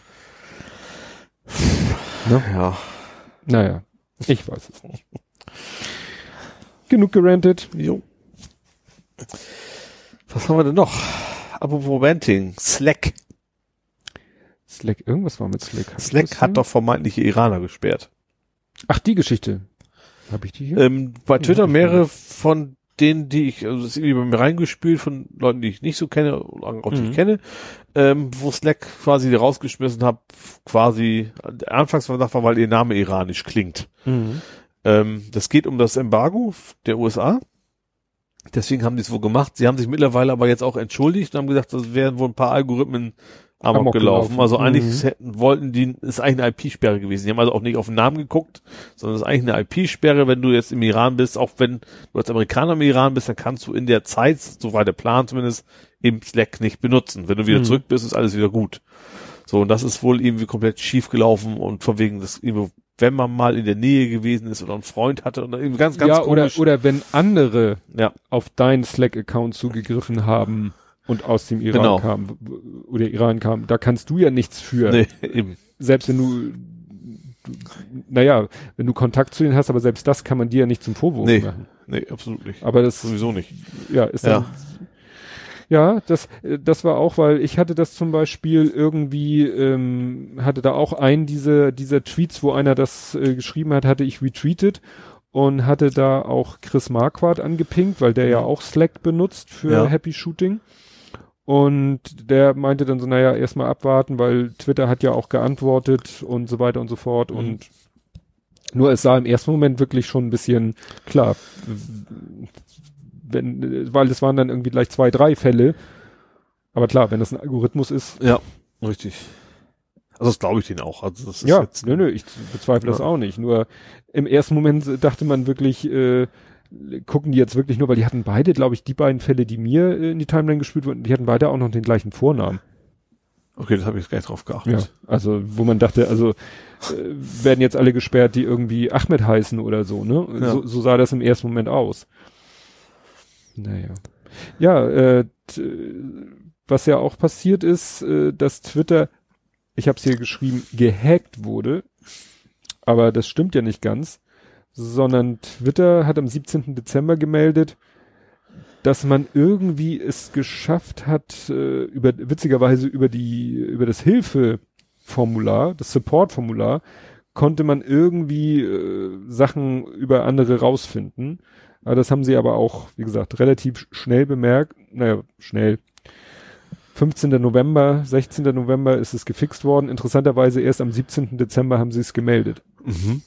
ja. Naja, ich weiß es nicht. Genug gerantet. Jo. Was haben wir denn noch? Apropos Ranting. Slack. Slack, irgendwas war mit Slack. Hast du Slack hat doch vermeintliche Iraner gesperrt. Ach, die Geschichte. Habe ich die hier? Ähm, bei Ja, Twitter mehrere von denen, die ich, also das ist irgendwie bei mir reingespült von Leuten, die ich nicht so kenne, auch die Mhm. ich kenne, ähm, wo Slack quasi rausgeschmissen hat, quasi, der Anfangsverdacht war, weil ihr Name iranisch klingt. Mhm. Ähm, das geht um das Embargo der USA. Deswegen haben die es wohl gemacht. Sie haben sich mittlerweile aber jetzt auch entschuldigt und haben gesagt, das wären wohl ein paar Algorithmen amok, Amok gelaufen. gelaufen. Also eigentlich Mhm. hätten, wollten die, ist eigentlich eine IP-Sperre gewesen. Die haben also auch nicht auf den Namen geguckt, sondern es ist eigentlich eine IP-Sperre, wenn du jetzt im Iran bist, auch wenn du als Amerikaner im Iran bist, dann kannst du in der Zeit, so war der Plan zumindest, eben Slack nicht benutzen. Wenn du wieder Mhm. zurück bist, ist alles wieder gut. So, und das ist wohl irgendwie komplett schief gelaufen und von wegen, irgendwie, wenn man mal in der Nähe gewesen ist oder einen Freund hatte oder irgendwie ganz, ganz ja, oder, komisch. oder wenn andere ja, auf deinen Slack-Account zugegriffen haben und aus dem Iran Genau. kamen oder Iran kamen, da kannst du ja nichts für. nee, eben. Selbst wenn du, du naja, wenn du Kontakt zu denen hast, aber selbst das kann man dir ja nicht zum Vorwurf Nee. machen. Nee, absolut nicht. Aber das, Sowieso nicht. ja, ist Ja. dann, ja, das, äh, das war auch, weil ich hatte das zum Beispiel irgendwie, ähm, hatte da auch einen dieser, dieser Tweets, wo einer das äh, geschrieben hat, hatte ich retweetet und hatte da auch Chris Marquardt angepinkt, weil der ja auch Slack benutzt für Ja. Happy Shooting. Und der meinte dann so, naja, erstmal abwarten, weil Twitter hat ja auch geantwortet und so weiter und so fort. Mhm. Und nur es sah im ersten Moment wirklich schon ein bisschen klar, wenn, weil es waren dann irgendwie gleich zwei, drei Fälle. Aber klar, wenn das ein Algorithmus ist, Ja, richtig. Also das glaube ich denen auch. Also das ist ja, jetzt, nö, nö, ich bezweifle das Ja. auch nicht. Nur im ersten Moment dachte man wirklich, äh, gucken die jetzt wirklich nur, weil die hatten beide, glaube ich, die beiden Fälle, die mir äh, in die Timeline gespielt wurden, die hatten beide auch noch den gleichen Vornamen. Okay, das habe ich jetzt gar nicht drauf geachtet. Ja, also wo man dachte, also äh, werden jetzt alle gesperrt, die irgendwie Ahmed heißen oder so, ne? Ja. So, so sah das im ersten Moment aus. Naja. Ja, äh, was ja auch passiert ist, äh, dass Twitter, ich habe es hier geschrieben, gehackt wurde, aber das stimmt ja nicht ganz, sondern Twitter hat am 17. Dezember gemeldet, dass man irgendwie es geschafft hat, äh, über witzigerweise über die über das Hilfeformular, das Supportformular, konnte man irgendwie äh, Sachen über andere rausfinden. Das haben sie aber auch, wie gesagt, relativ schnell bemerkt. Naja, schnell. 15. November, 16. November ist es gefixt worden. Interessanterweise erst am 17. Dezember haben sie es gemeldet. Mhm.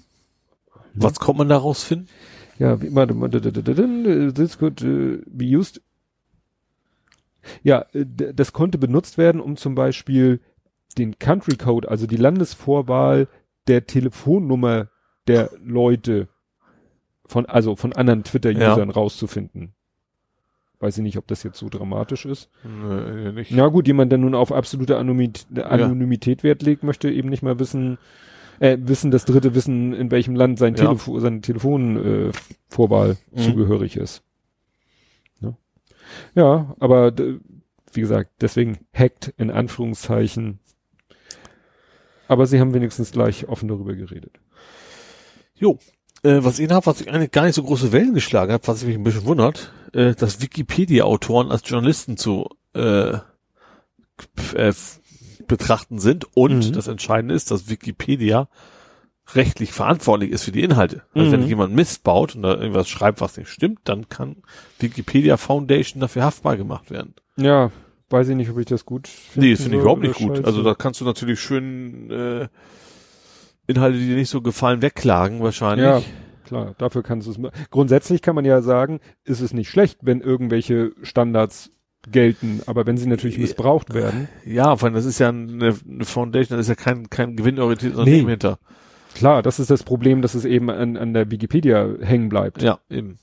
Was kommt man da rausfinden? Ja, wie, warte, this could be used. Ja, äh, das konnte benutzt werden, um zum Beispiel den Country Code, also die Landesvorwahl der Telefonnummer der Leute von, also von anderen Twitter-Usern rauszufinden. Weiß ich nicht, ob das jetzt so dramatisch ist. Nee, nicht. Na gut, jemand, der nun auf absolute Anonymität, Anonymität Wert legt, möchte eben nicht mal wissen, äh, wissen, das dritte wissen, in welchem Land sein Ja. Telefon, seine Telefonvorwahl äh, Mhm. zugehörig ist. Ne? Ja, aber wie gesagt, deswegen hackt in Anführungszeichen. Aber sie haben wenigstens gleich offen darüber geredet. Jo. Äh, was ich habe, was ich eigentlich gar nicht so große Wellen geschlagen hat, was mich ein bisschen wundert, äh, dass Wikipedia-Autoren als Journalisten zu äh, äh, betrachten sind und Mhm. das Entscheidende ist, dass Wikipedia rechtlich verantwortlich ist für die Inhalte. Also wenn Mhm. jemand Mist baut und da irgendwas schreibt, was nicht stimmt, dann kann Wikipedia Foundation dafür haftbar gemacht werden. Ja, weiß ich nicht, ob ich das gut Nee, das finde ich überhaupt nicht gut. scheiße. Also da kannst du natürlich schön äh, Inhalte, die dir nicht so gefallen, wegklagen wahrscheinlich. Ja, klar, dafür kannst du es. Grundsätzlich kann man ja sagen, ist es nicht schlecht, wenn irgendwelche Standards gelten, aber wenn sie natürlich missbraucht werden, Ja, vor allem, das ist ja eine, eine Foundation, das ist ja kein, kein gewinnorientiertes Nee. Unternehmen hinter. klar, das ist das Problem, dass es eben an, an der Wikipedia hängen bleibt. Ja, eben.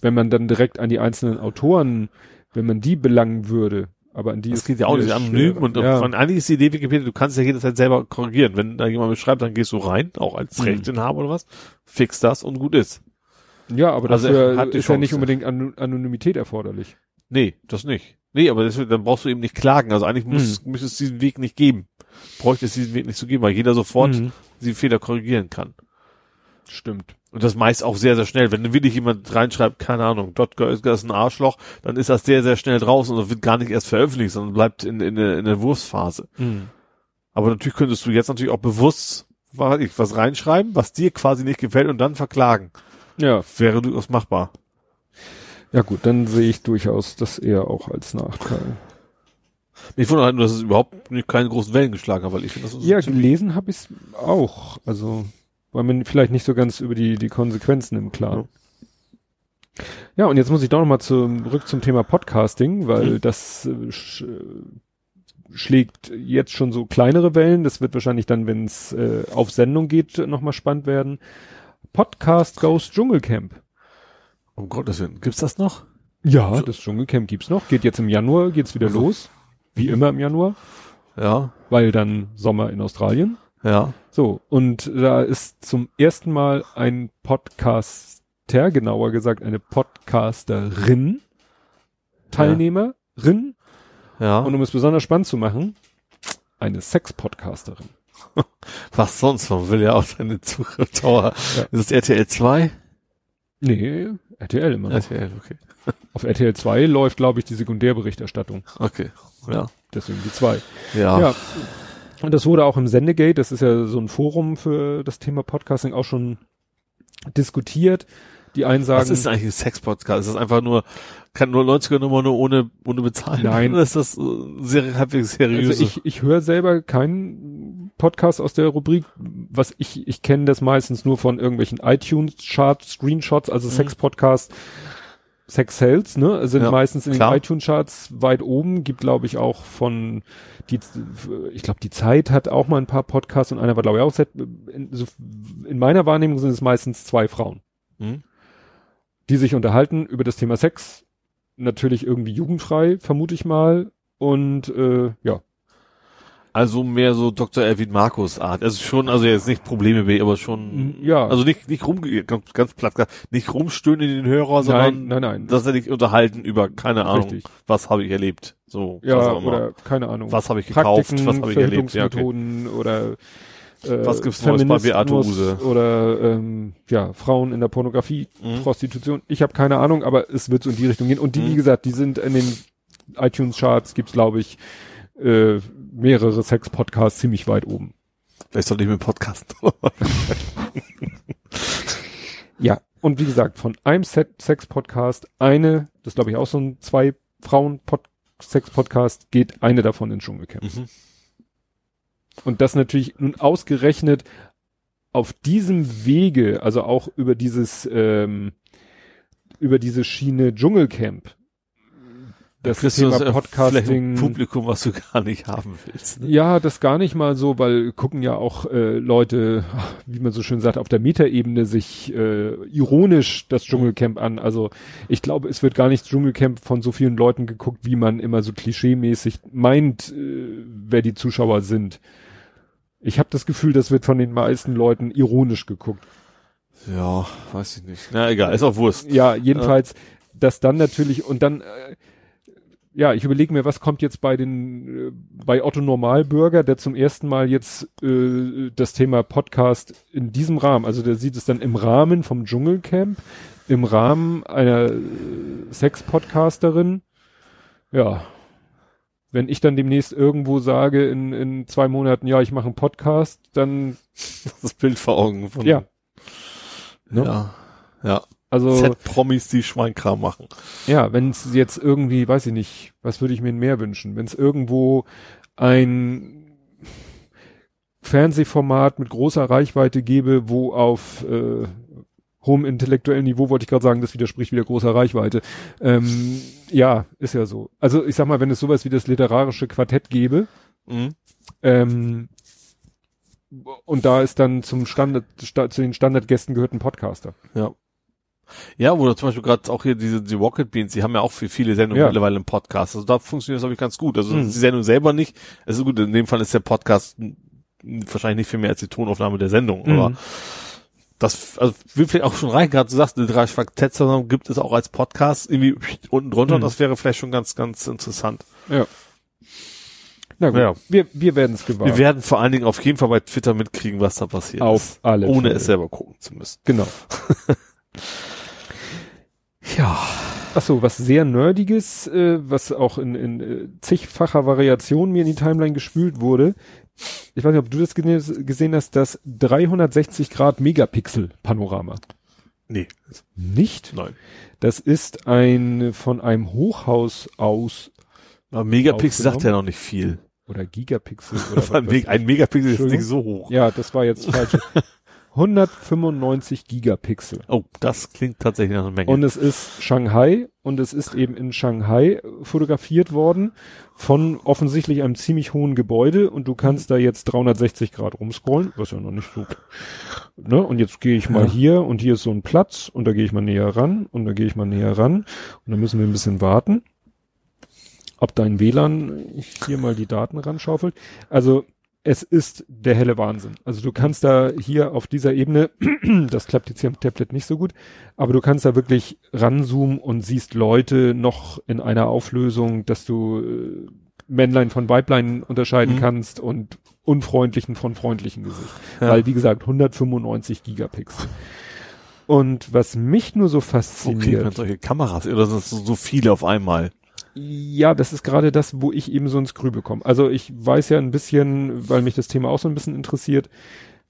Wenn man dann direkt an die einzelnen Autoren, wenn man die belangen würde, aber an die Das ist geht ja auch nicht anonym und ja. von eigentlich ist die Idee Wikipedia, du kannst ja jederzeit selber korrigieren. Wenn da jemand beschreibt, dann gehst du rein, auch als Mhm. Rechteinhaber oder was, fix das und gut ist. ja, aber Also dafür ist ja nicht Chance. unbedingt An Anonymität erforderlich. Nee, das nicht. Nee, aber das, dann brauchst du eben nicht klagen. Also eigentlich muss, müsste es diesen Weg nicht geben. Bräuchte es diesen Weg nicht zu geben, weil jeder sofort Mhm. die Fehler korrigieren kann. Stimmt. Und das meist auch sehr, sehr schnell. Wenn wirklich jemand reinschreibt, keine Ahnung, Dotger ist ein Arschloch, dann ist das sehr, sehr schnell draußen und wird gar nicht erst veröffentlicht, sondern bleibt in, in, der- in der Wurfsphase. Mhm. Aber natürlich könntest du jetzt natürlich auch bewusst was, ich, was reinschreiben, was dir quasi nicht gefällt und dann verklagen. Ja. Wäre durchaus machbar. Ja gut, dann sehe ich durchaus das eher auch als Nachteil. Ich wundere halt nur, dass es überhaupt nicht keine großen Wellen geschlagen hat, weil ich finde das so Ja, gelesen habe ich es auch. Also war mir vielleicht nicht so ganz über die, die Konsequenzen im Klaren. Ja, und jetzt muss ich doch nochmal zurück zum Thema Podcasting, weil Mhm. das äh, sch, äh, schlägt jetzt schon so kleinere Wellen. Das wird wahrscheinlich dann, wenn es äh, auf Sendung geht, nochmal spannend werden. Podcast Goes Dschungelcamp. um Gottes Willen. Gibt's das noch? Ja, das Dschungelcamp gibt's noch. Geht jetzt im Januar, geht's wieder Also. los. Wie immer im Januar, Ja, weil dann Sommer in Australien. ja. So, und da ist zum ersten Mal ein Podcaster, genauer gesagt eine Podcasterin, Teilnehmerin, Ja. und um es besonders spannend zu machen, eine Sex-Podcasterin. was sonst? Man will ja auch seine Zuschauer. Ja. Ist es RTL 2? Nee, RTL immer noch. RTL, okay. Auf RTL 2 läuft, glaube ich, die Sekundärberichterstattung. Okay. Ja. Deswegen die 2. Ja. Ja. Und das wurde auch im Sendegate, das ist ja so ein Forum für das Thema Podcasting, auch schon diskutiert. Die einen sagen, Was ist eigentlich ein Sex-Podcast? Ist das einfach nur, kann nur 90er Nummer nur ohne, ohne bezahlen? Nein. Oder ist das sehr, halbwegs seriös? Also ich, ich höre selber keinen Podcast aus der Rubrik. Was ich, ich kenne das meistens nur von irgendwelchen iTunes-Charts, Screenshots, also Mhm. Sex-Podcast, Sex Sales, ne, sind Ja, meistens in klar. den iTunes-Charts weit oben. Gibt, glaube ich, auch von die, ich glaube, die Zeit hat auch mal ein paar Podcasts und einer war, glaube ich, auch in, in meiner Wahrnehmung sind es meistens zwei Frauen, Hm? die sich unterhalten über das Thema Sex. Natürlich irgendwie jugendfrei, vermute ich mal. Und äh, ja, Also mehr so Dr. Erwin Markus Art. Also schon, also jetzt nicht Probleme aber schon, ja. also nicht, nicht rum, ganz, ganz platt nicht rumstöhnen in den Hörer, sondern, nein, nein, nein. dass er dich unterhalten über, keine Ahnung, Richtig. was habe ich erlebt, so, was Ja, auch immer. oder keine Ahnung. was habe ich gekauft, Praktiken, was habe ich erlebt, ja, okay. Oder äh, Was gibt's Neues bei Beate Feminismus Use? Oder ähm, ja, Frauen in der Pornografie, Mhm. Prostitution. Ich habe keine Ahnung, aber es wird so in die Richtung gehen. Und die, Mhm. wie gesagt, die sind in den iTunes-Charts, gibt's glaube ich, äh, mehrere Sex-Podcasts ziemlich weit oben. Vielleicht soll ich mit Podcast. Ja. Und wie gesagt, von einem Sex-Podcast, eine, das glaube ich auch so ein zwei Frauen Sex Podcast, geht eine davon ins Dschungelcamp. Mhm. Und das natürlich nun ausgerechnet auf diesem Wege, also auch über dieses, ähm, über diese Schiene Dschungelcamp, das Thema äh, Podcasting. Publikum, was du gar nicht haben willst. Ne? Ja, das gar nicht mal so, weil gucken ja auch äh, Leute, wie man so schön sagt, auf der Metaebene sich äh, ironisch das Dschungelcamp an. Also ich glaube, es wird gar nicht Dschungelcamp von so vielen Leuten geguckt, wie man immer so klischeemäßig meint, äh, wer die Zuschauer sind. Ich habe das Gefühl, das wird von den meisten Leuten ironisch geguckt. Ja, weiß ich nicht. Na egal, ist auch Wurst. Ja, jedenfalls, dass dann natürlich und dann äh, ja, ich überlege mir, was kommt jetzt bei den äh, bei Otto Normalbürger, der zum ersten Mal jetzt äh, das Thema Podcast in diesem Rahmen, also der sieht es dann im Rahmen vom Dschungelcamp, im Rahmen einer äh, Sex-Podcasterin. Ja. Wenn ich dann demnächst irgendwo sage in, in zwei Monaten, ja, ich mache einen Podcast, dann Das Bild vor Augen von, ja. Ne? ja, ja. Also Z-Promis, die Schweinkram machen. Ja, wenn es jetzt irgendwie, weiß ich nicht, was würde ich mir mehr wünschen? Wenn es irgendwo ein Fernsehformat mit großer Reichweite gäbe, wo auf äh, hohem intellektuellen Niveau, wollte ich gerade sagen, das widerspricht wieder großer Reichweite. Ähm, ja, ist ja so. Also ich sag mal, wenn es sowas wie das literarische Quartett gäbe, Mhm. ähm, und da ist dann zum Standard, sta, zu den Standardgästen gehört ein Podcaster. Ja. Ja, wo zum Beispiel gerade auch hier diese die Rocket Beans, die haben ja auch für viele Sendungen Ja. mittlerweile einen Podcast. Also da funktioniert das, glaube ich, ganz gut. Also Mhm. die Sendung selber nicht. Es ist gut, in dem Fall ist der Podcast wahrscheinlich nicht viel mehr als die Tonaufnahme der Sendung. Mhm. Aber das also, will vielleicht auch schon rein, gerade du sagst, die drei Quartettsendung gibt es auch als Podcast irgendwie unten drunter. Mhm. Das wäre vielleicht schon ganz, ganz interessant. Ja. Na gut, Ja. wir, wir werden es gewahr. Wir werden vor allen Dingen auf jeden Fall bei Twitter mitkriegen, was da passiert Auf ist. alle Ohne Fälle. es selber gucken zu müssen. Genau. Ja. Ach so, was sehr nerdiges, äh, was auch in, in äh, zigfacher Variation mir in die Timeline gespült wurde. Ich weiß nicht, ob du das gesehen hast, das 360 Grad Megapixel Panorama. Nee. Nicht? Nein. Das ist ein von einem Hochhaus aus Aber Megapixel sagt ja noch nicht viel. oder Gigapixel oder was ein, Megapixel ist nicht so hoch. Ja, das war jetzt falsch. 195 Gigapixel. Oh, das klingt tatsächlich nach einer Menge. Und es ist Shanghai und es ist eben in Shanghai fotografiert worden von offensichtlich einem ziemlich hohen Gebäude und du kannst da jetzt 360 Grad rumscrollen, was ja noch nicht so. Ne? Und jetzt gehe ich mal Ja. hier und hier ist so ein Platz und da gehe ich mal näher ran und da gehe ich mal näher ran und dann müssen wir ein bisschen warten, ob dein WLAN hier mal die Daten ranschaufelt. Also es ist der helle Wahnsinn. Also du kannst da hier auf dieser Ebene, das klappt jetzt hier am Tablet nicht so gut, aber du kannst da wirklich ranzoomen und siehst Leute noch in einer Auflösung, dass du äh, Männlein von Weiblein unterscheiden Mhm. kannst und unfreundlichen von freundlichen Gesicht. Ja. Weil, wie gesagt, 195 Gigapixel. Und was mich nur so okay, fasziniert, man solche Kameras, oder sind so viele auf einmal? Ja, das ist gerade das, wo ich eben so ins Grübe komme. Also ich weiß ja ein bisschen, weil mich das Thema auch so ein bisschen interessiert,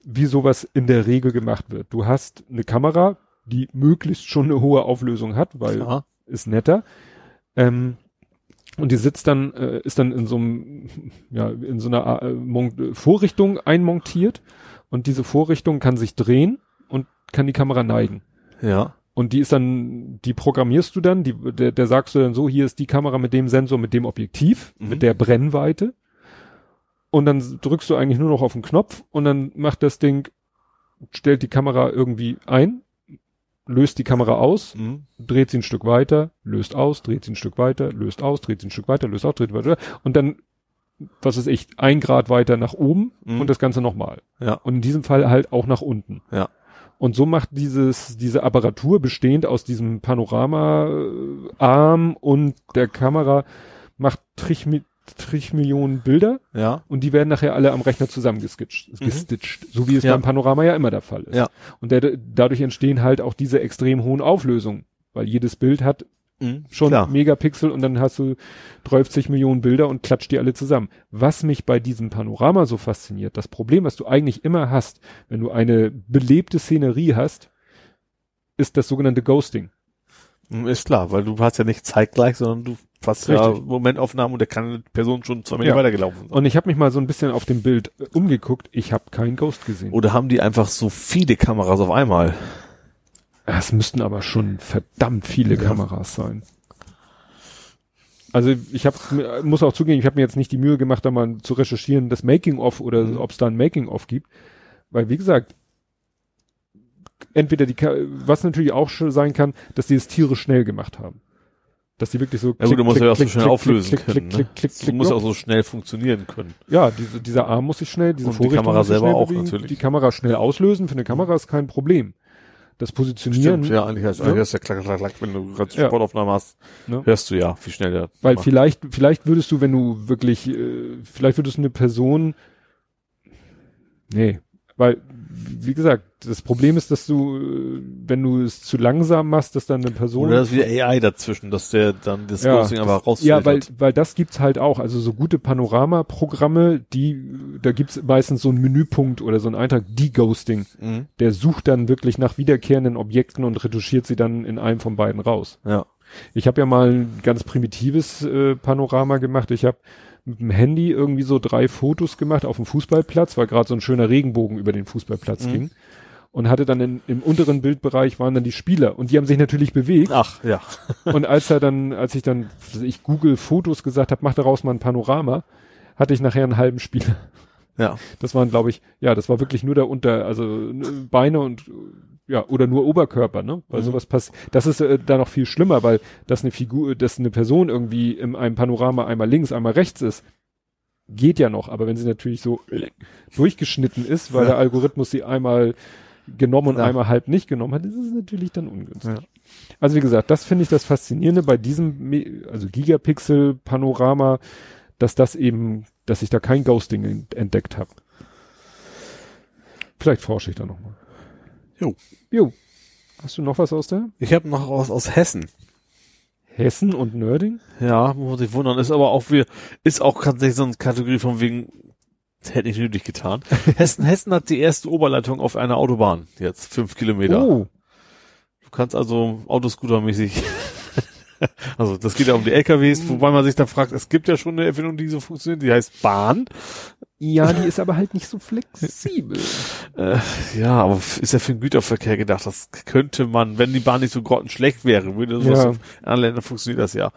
wie sowas in der Regel gemacht wird. Du hast eine Kamera, die möglichst schon eine hohe Auflösung hat, weil Klar. ist netter. Ähm, und die sitzt dann, äh, ist dann in so einem, ja, in so einer äh, Vorrichtung einmontiert und diese Vorrichtung kann sich drehen und kann die Kamera neigen. Ja. Und die ist dann, die programmierst du dann, die, der, der sagst du dann so, hier ist die Kamera mit dem Sensor, mit dem Objektiv, Mhm. mit der Brennweite. Und dann drückst du eigentlich nur noch auf den Knopf und dann macht das Ding, stellt die Kamera irgendwie ein, löst die Kamera aus, Mhm. dreht sie ein Stück weiter, löst aus, dreht sie ein Stück weiter, löst aus, dreht sie ein Stück weiter, löst aus, dreht weiter und dann, was ist ich, ein Grad weiter nach oben Mhm. und das Ganze nochmal. Ja. Und in diesem Fall halt auch nach unten. Ja. Und so macht dieses, diese Apparatur bestehend aus diesem Panorama-Arm und der Kamera macht Trich, Trich Millionen Bilder Ja. und die werden nachher alle am Rechner zusammengestitcht, Mhm. gestitcht, so wie es Ja. beim Panorama ja immer der Fall ist. Ja. Und der, dadurch entstehen halt auch diese extrem hohen Auflösungen, weil jedes Bild hat Mhm. schon Klar. Megapixel und dann hast du 30 Millionen Bilder und klatscht die alle zusammen. Was mich bei diesem Panorama so fasziniert, das Problem, was du eigentlich immer hast, wenn du eine belebte Szenerie hast, ist das sogenannte Ghosting. Mhm, Ist klar, weil du hast ja nicht zeitgleich, sondern du hast ja Richtig. Momentaufnahmen und da kann eine Person schon zwei Meter Ja. weitergelaufen sein. Und ich habe mich mal so ein bisschen auf dem Bild äh, umgeguckt, ich habe keinen Ghost gesehen. Oder haben die einfach so viele Kameras auf einmal? Es müssten aber schon verdammt viele Ja. Kameras sein. Also ich habe muss auch zugeben, ich habe mir jetzt nicht die Mühe gemacht, da mal zu recherchieren, das Making of oder Mhm. ob es da ein Making of gibt, weil wie gesagt, entweder die was natürlich auch schon sein kann, dass die es tierisch schnell gemacht haben. Dass die wirklich so Ja gut, du musst ja auch so klick, schnell klick, auflösen klick, können. klick, klick, klick, ne? klick, musst ja. auch so schnell funktionieren können. Ja, diese, dieser Arm muss sich schnell, diese Und die Vorrichtung Kamera muss sich selber auch bewegen, natürlich. Die Kamera schnell auslösen, für eine Kamera ist kein Problem. Das Positionieren, ja, eigentlich heißt, eigentlich heißt ja klack, klack, klack, wenn du gerade Ja. Sportaufnahme hast, Ne? hörst du ja, wie schnell der weil macht. vielleicht, vielleicht würdest du, wenn du wirklich, äh, vielleicht würdest du eine Person, nee, weil, wie gesagt, das Problem ist, dass du, wenn du es zu langsam machst, dass dann eine Person Oder ist wieder AI dazwischen, dass der dann das Ja, Ghosting einfach rausfiltert. Ja, weil, weil das gibt's halt auch. Also so gute Panorama-Programme, die, da gibt's meistens so einen Menüpunkt oder so einen Eintrag, Deghosting. Mhm. Der sucht dann wirklich nach wiederkehrenden Objekten und retuschiert sie dann in einem von beiden raus. Ja. Ich habe ja mal ein ganz primitives äh, Panorama gemacht. Ich habe mit dem Handy irgendwie so drei Fotos gemacht auf dem Fußballplatz, weil gerade so ein schöner Regenbogen über den Fußballplatz Mhm. ging. Und hatte dann in, im unteren Bildbereich waren dann die Spieler und die haben sich natürlich bewegt. Ach, ja. Und als er dann, als ich dann, ich Google Fotos gesagt habe, mach daraus mal ein Panorama, hatte ich nachher einen halben Spieler. Ja. Das waren, glaube ich, ja, das war wirklich nur der Unter, also ne, Beine und ja, oder nur Oberkörper, ne? Weil Mhm. sowas passt. Das ist äh, da noch viel schlimmer, weil dass eine Figur, dass eine Person irgendwie in einem Panorama einmal links, einmal rechts ist, geht ja noch. Aber wenn sie natürlich so durchgeschnitten ist, weil Ja. der Algorithmus sie einmal genommen und Ja. einmal halb nicht genommen hat, ist es natürlich dann ungünstig. Ja. Also wie gesagt, das finde ich das Faszinierende bei diesem, also Gigapixel-Panorama, dass das eben, dass ich da kein Ghosting en- entdeckt habe. Vielleicht forsche ich da nochmal. Jo. Jo. Hast du noch was aus der? Ich habe noch aus, aus Hessen. Hessen und Nörding? Ja, muss man sich wundern. Ist aber auch wir, ist auch tatsächlich so eine Kategorie von wegen, hätte ich nötig getan. Hessen, Hessen hat die erste Oberleitung auf einer Autobahn. Jetzt fünf Kilometer. Oh, Du kannst also Autoscooter-mäßig. also das geht ja um die LKWs, wobei man sich da fragt, es gibt ja schon eine Erfindung, die so funktioniert, die heißt Bahn. ja, die ist aber halt nicht so flexibel. Äh, ja, aber ist ja für den Güterverkehr gedacht. Das könnte man, wenn die Bahn nicht so grottenschlecht wäre, würde sowas Ja. in anderen Ländern funktioniert das ja.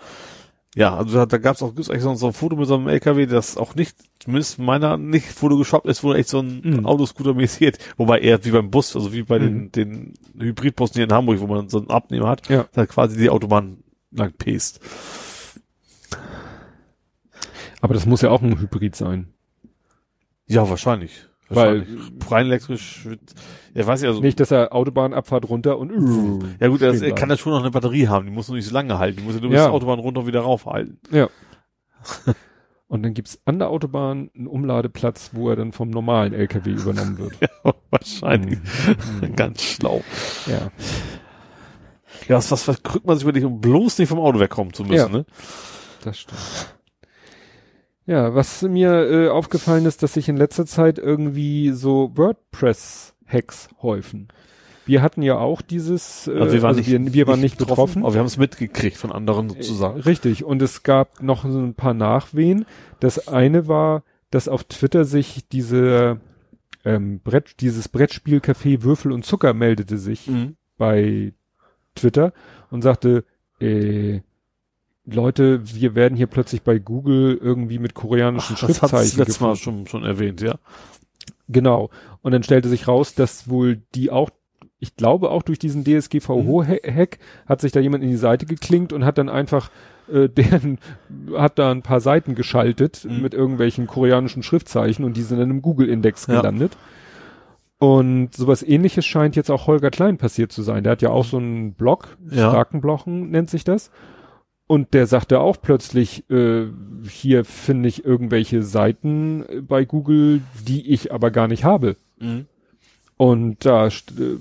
Ja, also da, da gab es auch gibt's eigentlich so, ein Foto mit so einem LKW, das auch nicht, zumindest meiner nicht photogeshoppt ist, wo echt so ein Mhm. Autoscooter mäßig. Wobei eher wie beim Bus, also wie bei Mhm. den, den Hybridbussen hier in Hamburg, wo man so einen Abnehmer hat, Ja. da quasi die Autobahn lang pest. Aber das muss ja auch ein Hybrid sein. Ja, wahrscheinlich. Weil- rein elektrisch wird, ja, weiß ich also. Nicht, dass er Autobahnabfahrt runter und Ja gut, er, er kann ja schon noch eine Batterie haben, die muss nur nicht so lange halten, die muss ja nur bis Ja. zur Autobahn runter und wieder raufhalten. Ja. Und dann gibt's an der Autobahn einen Umladeplatz, wo er dann vom normalen LKW übernommen wird. Wahrscheinlich. Mhm. Ganz schlau. Ja. Ja, was, was verkrückt man sich wirklich, um bloß nicht vom Auto wegkommen zu müssen, Ja. ne? Das stimmt. Ja, was mir äh, aufgefallen ist, dass sich in letzter Zeit irgendwie so WordPress-Hacks häufen. Wir hatten ja auch dieses, äh, Also wir waren also nicht, wir, wir waren nicht betroffen. aber wir haben es mitgekriegt von anderen sozusagen. Richtig. Und es gab noch so ein paar Nachwehen. Das eine war, dass auf Twitter sich diese ähm, Brett, dieses Brettspielcafé Würfel und Zucker meldete sich Mhm. bei Twitter und sagte, äh, Leute, wir werden hier plötzlich bei Google irgendwie mit koreanischen Ach, das hat's Schriftzeichen letztes Mal schon, schon erwähnt, ja. Genau. Und dann stellte sich raus, dass wohl die auch, ich glaube auch durch diesen DSGVO-Hack hat sich da jemand in die Seite geklinkt und hat dann einfach äh, deren, hat da ein paar Seiten geschaltet Mhm. mit irgendwelchen koreanischen Schriftzeichen und die sind dann im Google-Index Ja. Und sowas ähnliches scheint jetzt auch Holger Klein passiert zu sein. Der hat ja auch so einen Blog, Ja. starken Blochen nennt sich das. Und der sagte auch plötzlich, äh, hier finde ich irgendwelche Seiten bei Google, die ich aber gar nicht habe. Mhm. Und da, äh,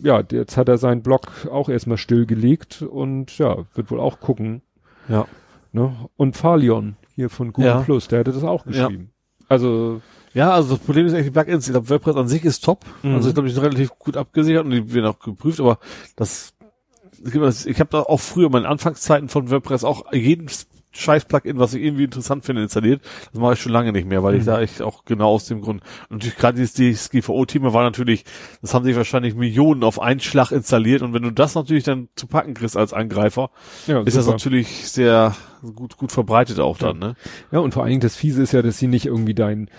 ja, jetzt hat er seinen Blog auch erstmal stillgelegt und ja, wird wohl auch gucken. Ja. Ne? Und Falion hier von Google Ja. Plus, der hätte das auch Ja. geschrieben. Also, Ja, also das Problem ist eigentlich die Plugins. Ich glaube, WordPress an sich ist top. Mhm. Also ich glaube, die sind relativ gut abgesichert und die werden auch geprüft, aber das, ich habe da auch früher in meinen Anfangszeiten von WordPress auch jeden scheiß Plugin, was ich irgendwie interessant finde, installiert. Das mache ich schon lange nicht mehr, weil ich Mhm. da echt auch genau aus dem Grund. Und natürlich gerade dieses DSGVO-Thema war natürlich, das haben sich wahrscheinlich Millionen auf einen Schlag installiert und wenn du das natürlich dann zu packen kriegst als Angreifer, ja, ist das natürlich sehr gut, gut verbreitet auch dann, ne? Ja, und vor allen Dingen das Fiese ist ja, dass sie nicht irgendwie dein,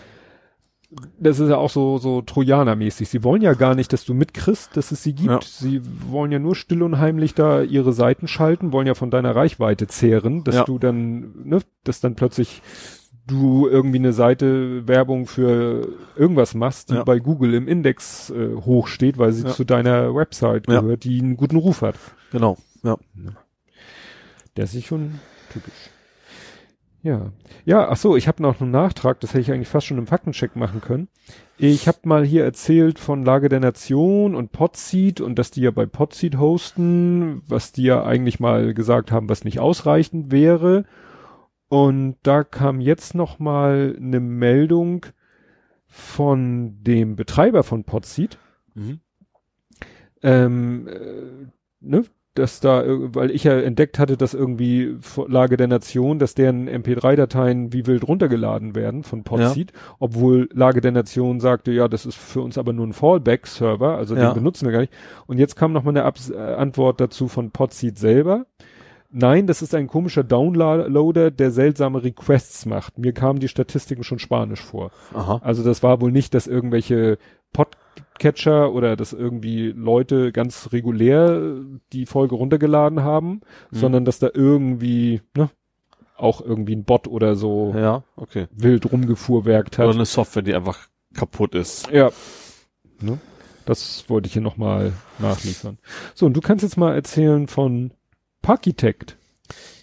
das ist ja auch so, so Trojaner-mäßig. Sie wollen ja gar nicht, dass du mitkriegst, dass es sie gibt. Ja. Sie wollen ja nur still und heimlich da ihre Seiten schalten, wollen ja von deiner Reichweite zehren, dass Ja. du dann, ne, dass dann plötzlich du irgendwie eine Seite Werbung für irgendwas machst, die Ja. bei Google im Index äh, hochsteht, weil sie zu deiner Website gehört, die einen guten Ruf hat. Genau. Ja. Der ist schon typisch. Ja. Ja, ach so, ich habe noch einen Nachtrag, das hätte ich eigentlich fast schon im Faktencheck machen können. Ich habe mal hier erzählt von Lage der Nation und Podseed und dass die ja bei Podseed hosten, was die ja eigentlich mal gesagt haben, was nicht ausreichend wäre. Und da kam jetzt noch mal eine Meldung von dem Betreiber von Podseed, Mhm. ähm, äh, ne, dass da, weil ich ja entdeckt hatte, dass irgendwie Lage der Nation, dass deren MP3-Dateien wie wild runtergeladen werden von Podseed, obwohl Lage der Nation sagte, ja, das ist für uns aber nur ein Fallback-Server, also Ja. den benutzen wir gar nicht. Und jetzt kam noch mal eine Abs äh, Antwort dazu von Podseed selber. Nein, das ist ein komischer Downloader, der seltsame Requests macht. Mir kamen die Statistiken schon spanisch vor. Aha. Also das war wohl nicht, dass irgendwelche Podcatcher oder dass irgendwie Leute ganz regulär die Folge runtergeladen haben, Mhm. sondern dass da irgendwie, ne, auch irgendwie ein Bot oder so Ja, okay. wild rumgefuhrwerkt Oder hat. eine Software, die einfach kaputt ist. Ja. Ne? Das wollte ich hier nochmal nachliefern. So, und du kannst jetzt mal erzählen von Parkitect.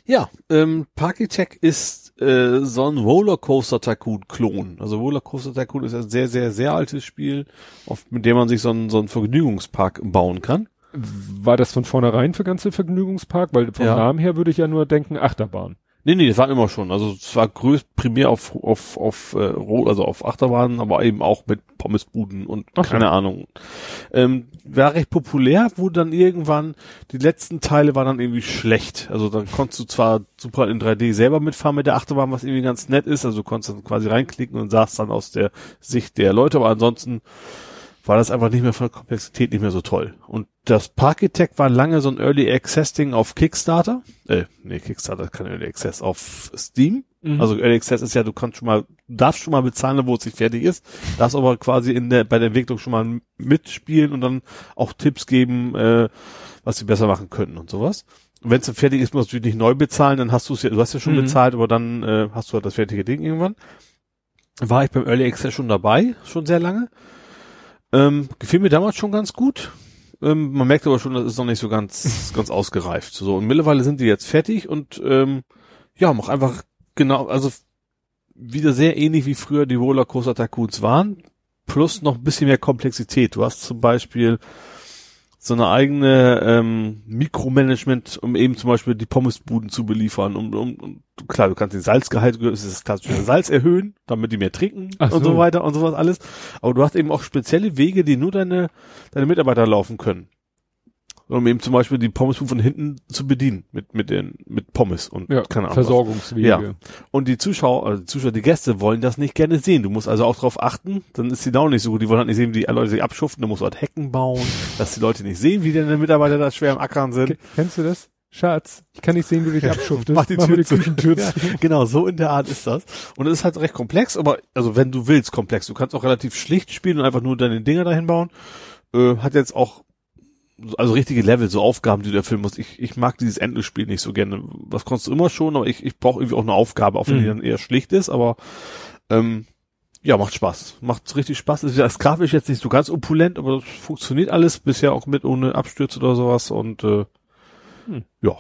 Ja, ähm, Parkitech ist äh, so ein Rollercoaster Tycoon Klon. Also Rollercoaster Tycoon ist ein sehr, sehr, sehr altes Spiel, auf, mit dem man sich so einen, so einen Vergnügungspark bauen kann. War das von vornherein für ganze Vergnügungspark? Weil vom Ja. Namen her würde ich ja nur denken, Achterbahn. Nee, nee, das war immer schon. Also es war größt primär auf auf auf äh, Ro- also auf Achterbahnen, aber eben auch mit Pommesbuden und Ach keine Ahnung. Ähm, war recht populär, wurde dann irgendwann die letzten Teile waren dann irgendwie schlecht. Also dann konntest du zwar super in 3D selber mitfahren mit der Achterbahn, was irgendwie ganz nett ist. Also du konntest dann quasi reinklicken und sahst dann aus der Sicht der Leute, aber ansonsten war das einfach nicht mehr von der Komplexität nicht mehr so toll. Und das Parkitect war lange so ein Early Access Ding auf Kickstarter. Äh, nee, Kickstarter ist kein Early Access, auf Steam. Mhm. Also Early Access ist ja, du kannst schon mal, du darfst schon mal bezahlen, wo es nicht fertig ist. Darfst aber quasi in der, bei der Entwicklung schon mal mitspielen und dann auch Tipps geben, äh, was sie besser machen könnten und sowas. Wenn es dann fertig ist, musst du nicht neu bezahlen, dann hast du es ja, du hast ja schon Mhm. bezahlt, aber dann äh, hast du halt das fertige Ding irgendwann. War ich beim Early Access schon dabei, schon sehr lange. Ähm, gefiel mir damals schon ganz gut. Ähm, man merkt aber schon, das ist noch nicht so ganz, ganz ausgereift. So, und mittlerweile sind die jetzt fertig und ähm, ja, mach einfach genau, also wieder sehr ähnlich wie früher die Rollercoaster Tycoons waren, plus noch ein bisschen mehr Komplexität. Du hast zum Beispiel so eine eigene ähm, Mikromanagement, um eben zum Beispiel die Pommesbuden zu beliefern. Um, um, um, klar, du kannst den Salzgehalt, das ist das klassische Salz erhöhen, damit die mehr trinken Ach und so. so weiter und sowas alles. Aber du hast eben auch spezielle Wege, die nur deine, deine Mitarbeiter laufen können. Um eben zum Beispiel die Pommesbuden von hinten zu bedienen mit, mit den, mit Pommes und Ja, keine Ahnung. was. Versorgungswege. Ja. Und die Zuschauer, also die Zuschauer, die Gäste wollen das nicht gerne sehen. Du musst also auch darauf achten, dann ist die auch nicht so gut. Die wollen halt nicht sehen, wie die Leute sich abschuften. Du musst halt Hecken bauen, dass die Leute nicht sehen, wie deine Mitarbeiter da schwer am Ackern sind. Ke- Kennst du das? Schatz, ich kann nicht sehen, wie du dich abschuftest. Mach die mir Tür die zu. Küchentür Ja, zu. genau, so in der Art ist das. Und es ist halt recht komplex, aber also wenn du willst, komplex. Du kannst auch relativ schlicht spielen und einfach nur deine Dinger dahin bauen. Äh, hat jetzt auch also richtige Level, so Aufgaben, die du erfüllen musst. Ich, ich mag dieses Endlosspiel nicht so gerne. Das konntest du immer schon, aber ich, ich brauche irgendwie auch eine Aufgabe, auch wenn die Mhm. dann eher schlicht ist, aber ähm, ja, macht Spaß. Macht richtig Spaß. Ist ja das grafisch jetzt nicht so ganz opulent, aber das funktioniert alles bisher auch mit ohne Abstürze oder sowas und äh, Hm. ja.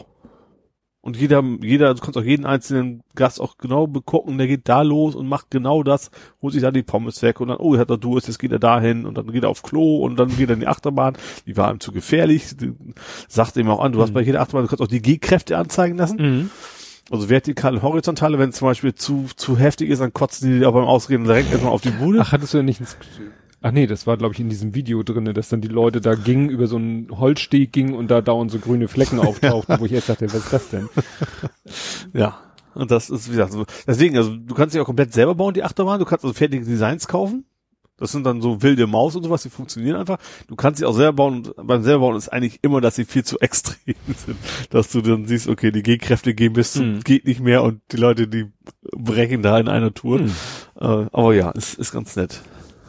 Und jeder, jeder, du kannst auch jeden einzelnen Gast auch genau begucken, der geht da los und macht genau das, holt sich da die Pommes weg und dann, oh, er hat er Durst, jetzt geht er dahin und dann geht er auf Klo und dann geht er in die Achterbahn, die war ihm zu gefährlich, sagt ihm auch an, du hast Mhm. bei jeder Achterbahn, du kannst auch die G-Kräfte anzeigen lassen, Mhm. also vertikale und horizontale, wenn es zum Beispiel zu, zu heftig ist, dann kotzen die auch beim Ausreden direkt erstmal auf die Bude. Ach, hattest du ja nicht ins, Ach nee, das war glaube ich in diesem Video drinne, dass dann die Leute da gingen, über so einen Holzsteg gingen und da dauernd so grüne Flecken auftauchten, wo ich erst dachte, was ist das denn? Ja. Und das ist, wie gesagt, so, deswegen, also du kannst dich auch komplett selber bauen, die Achterbahn, du kannst also fertige Designs kaufen. Das sind dann so wilde Maus und sowas, die funktionieren einfach. Du kannst sie auch selber bauen und beim selber bauen ist eigentlich immer, dass sie viel zu extrem sind. Dass du dann siehst, okay, die G-Kräfte gehen bis zum Mhm. geht nicht mehr und die Leute, die brechen da in einer Tour. Mhm. Äh, aber ja, ist, ist ganz nett.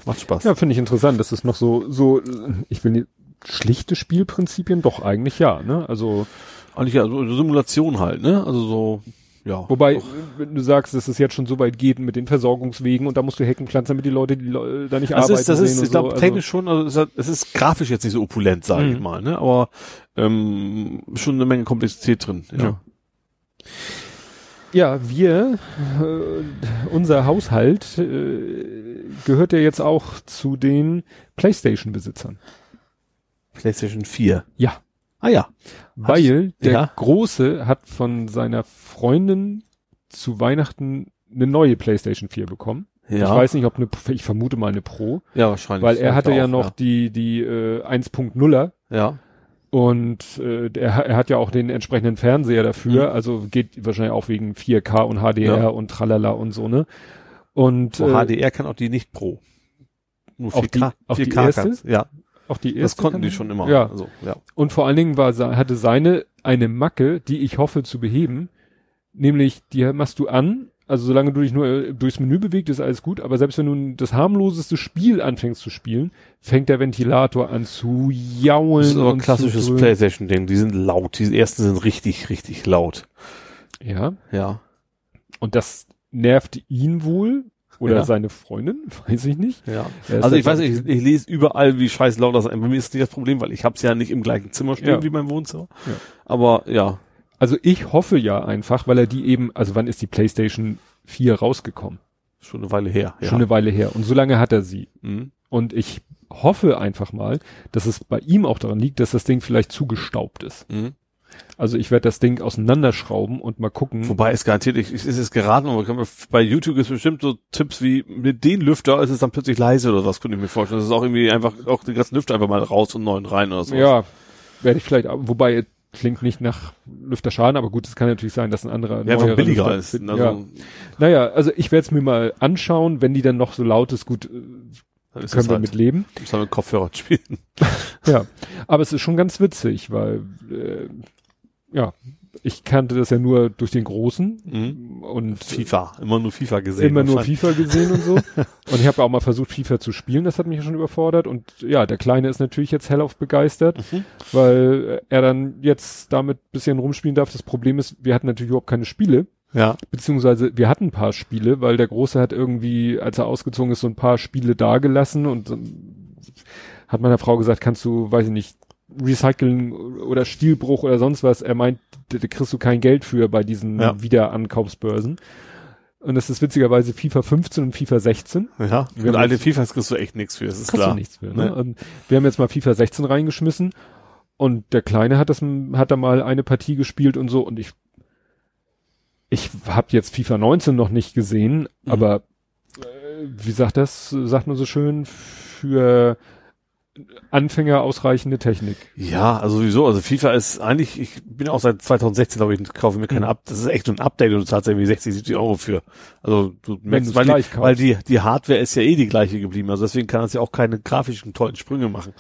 Macht Spaß. Ja, finde ich interessant, dass es noch so, so, ich will nicht, schlichte Spielprinzipien doch eigentlich ja, ne? Also, Eigentlich ja, so Simulation halt, ne? Also so, ja. wobei, Doch. wenn du sagst, dass es jetzt schon so weit geht mit den Versorgungswegen und da musst du Hecken pflanzen, damit die Leute, die Leu- da nicht Das arbeiten ist, das ist, ich glaube, so. Also, technisch schon, also es, es ist grafisch jetzt nicht so opulent, sage ich Mhm. mal, ne? Aber ähm, schon eine Menge Komplexität drin. Ja. Ja. Ja, wir, äh, unser Haushalt äh, gehört ja jetzt auch zu den Playstation-Besitzern. PlayStation 4. Ja. Ah ja. Weil der ja. Große hat von seiner Freundin zu Weihnachten eine neue Playstation 4 bekommen. Ja. Ich weiß nicht, ob eine, ich vermute mal eine Pro, ja, wahrscheinlich. weil er Ja, hatte ja auch, noch die, die äh, 1.0er Ja. Und äh, der, er hat ja auch den entsprechenden Fernseher dafür, Mhm. also geht wahrscheinlich auch wegen 4K und HDR Ja. und tralala und so, ne? Und Wo äh, HDR kann auch die nicht Pro. Nur Auf 4K. die- auf die 4K erste? kann's. Ja, auch die das erste konnten kann- die schon immer. Ja. Also, ja. Und vor allen Dingen war, hatte seine eine Macke, die ich hoffe zu beheben, nämlich die machst du an, also solange du dich nur äh, durchs Menü bewegst, ist alles gut, aber selbst wenn du das harmloseste Spiel anfängst zu spielen, fängt der Ventilator an zu jaulen. Das ist aber ein klassisches. PlayStation-Ding. Die sind laut. Die ersten sind richtig, richtig laut. Ja, Ja. und das nervt ihn wohl oder Ja. seine Freundin, weiß ich nicht. Ja. Also ich weiß nicht, ich, ich lese überall, wie scheiß laut das ist. Bei mir ist nicht das Problem, weil ich hab's ja nicht im gleichen Zimmer stehen Ja. wie mein Wohnzimmer. Ja. Aber ja, Also ich hoffe ja einfach, weil er die eben, also wann ist die PlayStation 4 rausgekommen? schon eine Weile her. Ja. Schon eine Weile her. Und so lange hat er sie. mhm. Und ich hoffe einfach mal, dass es bei ihm auch daran liegt, dass das Ding vielleicht zugestaubt ist. Mhm. Also ich werde das Ding auseinanderschrauben und mal gucken. Wobei es garantiert, ich, ich ist es geraten, aber bei YouTube ist bestimmt so Tipps wie mit den Lüfter ist es dann plötzlich leise oder was, könnte ich mir vorstellen. Das ist auch irgendwie einfach, auch die ganzen Lüfter einfach mal raus und neuen rein oder so. Ja, werde ich vielleicht, wobei klingt nicht nach Lüfterschaden, aber gut, es kann natürlich sein, dass ein anderer Ja, einfach billiger Lüfter ist. Also, ja. Naja, also ich werde es mir mal anschauen, wenn die dann noch so laut ist, gut, äh, dann können wir halt, mit leben. muss mit Kopfhörer spielen. Ja, aber es ist schon ganz witzig, weil äh, ja, ich kannte das ja nur durch den Großen Mhm. und FIFA, immer nur FIFA gesehen. immer nur. FIFA gesehen und so. Und ich habe auch mal versucht, FIFA zu spielen, das hat mich schon überfordert. Und ja, der Kleine ist natürlich jetzt hellauf begeistert, Mhm. weil er dann jetzt damit bisschen rumspielen darf. Das Problem ist, wir hatten natürlich überhaupt keine Spiele, Ja. beziehungsweise wir hatten ein paar Spiele, weil der Große hat irgendwie, als er ausgezogen ist, so ein paar Spiele dagelassen und hat meiner Frau gesagt, kannst du, weiß ich nicht, recyceln oder Stilbruch oder sonst was. Er meint, da da kriegst du kein Geld für bei diesen Ja. Wiederankaufsbörsen. Und das ist witzigerweise FIFA 15 und FIFA 16. Ja. Wir Mit haben alte FIFAs kriegst du echt nichts für, das ist klar. du nichts für. Ne? Ne? Und wir haben jetzt mal FIFA 16 reingeschmissen und der Kleine hat das, hat da mal eine Partie gespielt und so und ich ich habe jetzt FIFA 19 noch nicht gesehen, Mhm. aber äh, wie sagt das, sagt man so schön, für Anfänger ausreichende Technik. Ja, also sowieso, also FIFA ist eigentlich, ich bin auch seit 2016, glaube ich, kaufe mir keine Mhm. ab. Das ist echt ein Update und du zahlst irgendwie 60, 70 Euro für. Also du merkst, weil, die, weil die, die Hardware ist ja eh die gleiche geblieben. Also deswegen kann es ja auch keine grafischen tollen Sprünge machen.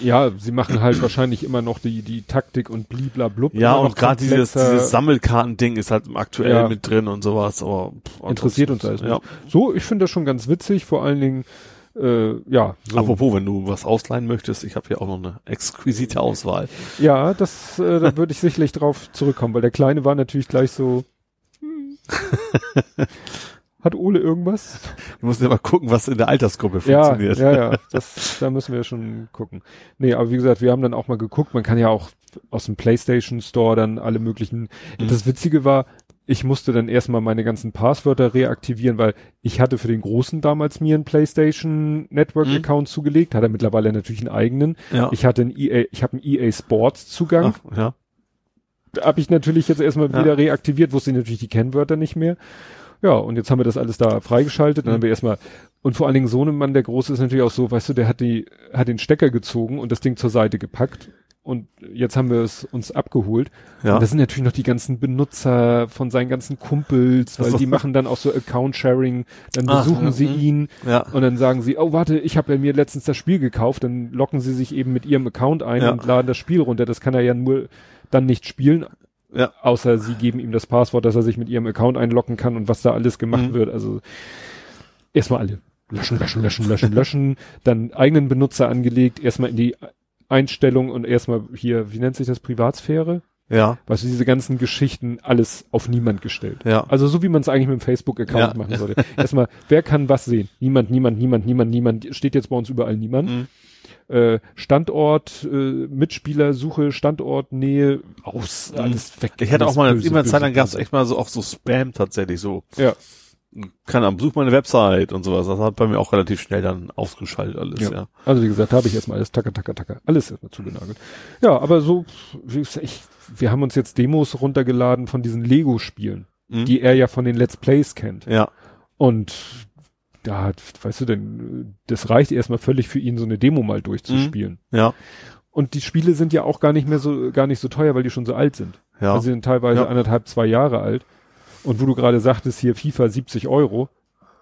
Ja, sie machen halt wahrscheinlich immer noch die die Taktik und bliblablub. Ja, und gerade dieses, dieses Sammelkarten-Ding ist halt aktuell Ja. mit drin und sowas. Aber pff, interessiert uns alles. Ja. nicht. So, ich finde das schon ganz witzig, vor allen Dingen äh, ja, so. Apropos, wenn du was ausleihen möchtest, ich habe hier auch noch eine exquisite Auswahl. Ja, das, äh, da würde ich sicherlich drauf zurückkommen, weil der Kleine war natürlich gleich so. hm. Hat Ole irgendwas? Du musst ja mal gucken, was in der Altersgruppe Ja, funktioniert. ja, ja. Das, da müssen wir schon gucken. Nee, aber wie gesagt, wir haben dann auch mal geguckt. Man kann ja auch aus dem PlayStation Store dann alle möglichen. Mhm. Das Witzige war, ich musste dann erstmal meine ganzen Passwörter reaktivieren, weil ich hatte für den Großen damals mir einen PlayStation Network Mhm. Account zugelegt, hat er mittlerweile natürlich einen eigenen. Ja. Ich hatte einen EA, ich habe einen EA Sports Zugang. Ach, ja. habe ich natürlich jetzt erstmal Ja. wieder reaktiviert, wusste ich natürlich die Kennwörter nicht mehr. Ja, und jetzt haben wir das alles da freigeschaltet. Dann Mhm. haben wir erstmal, und vor allen Dingen so ein Mann, der Große ist natürlich auch so, weißt du, der hat die, hat den Stecker gezogen und das Ding zur Seite gepackt. Und jetzt haben wir es uns abgeholt. Ja. Und das sind natürlich noch die ganzen Benutzer von seinen ganzen Kumpels, weil Ach die machen dann auch so Account-Sharing, dann Ach, besuchen ja, sie mhm. ihn ja. und dann sagen sie, oh warte, ich habe ja mir letztens das Spiel gekauft, dann locken sie sich eben mit ihrem Account ein Ja. und laden das Spiel runter. Das kann er ja nur dann nicht spielen, Ja. außer sie geben ihm das Passwort, dass er sich mit ihrem Account einloggen kann und was da alles gemacht Mhm. wird. Also erstmal alle löschen, löschen, löschen, löschen, löschen, dann eigenen Benutzer angelegt, erstmal in die Einstellung und erstmal hier, wie nennt sich das, Privatsphäre? Ja. Weißt du, diese ganzen Geschichten, alles auf niemand gestellt. Ja. Also so wie man es eigentlich mit dem Facebook-Account Ja. machen sollte. Erstmal, wer kann was sehen? Niemand, niemand, niemand, niemand, niemand. Steht jetzt bei uns überall niemand. Mhm. Äh, Standort, äh, Mitspieler, Suche, Standort, Nähe, aus, alles weg. Mhm. Ich hatte Alles auch mal, immer Zeit lang gab es echt mal so auch so Spam tatsächlich so. Ja. Keine Ahnung, besuch meine Website und sowas. Das hat bei mir auch relativ schnell dann ausgeschaltet alles, ja. Ja. Also wie gesagt, da habe ich erstmal alles tacker, tacker, tacker, alles erstmal zugenagelt. Ja, aber so, ich, wir haben uns jetzt Demos runtergeladen von diesen Lego-Spielen, Mhm. die er ja von den Let's Plays kennt. Ja. Und da hat, weißt du denn, das reicht erstmal völlig für ihn, so eine Demo mal durchzuspielen. Ja. Und die Spiele sind ja auch gar nicht mehr so, gar nicht so teuer, weil die schon so alt sind. Ja. Also sie sind teilweise Ja. anderthalb, zwei Jahre alt. Und wo du gerade sagtest, hier FIFA 70 Euro,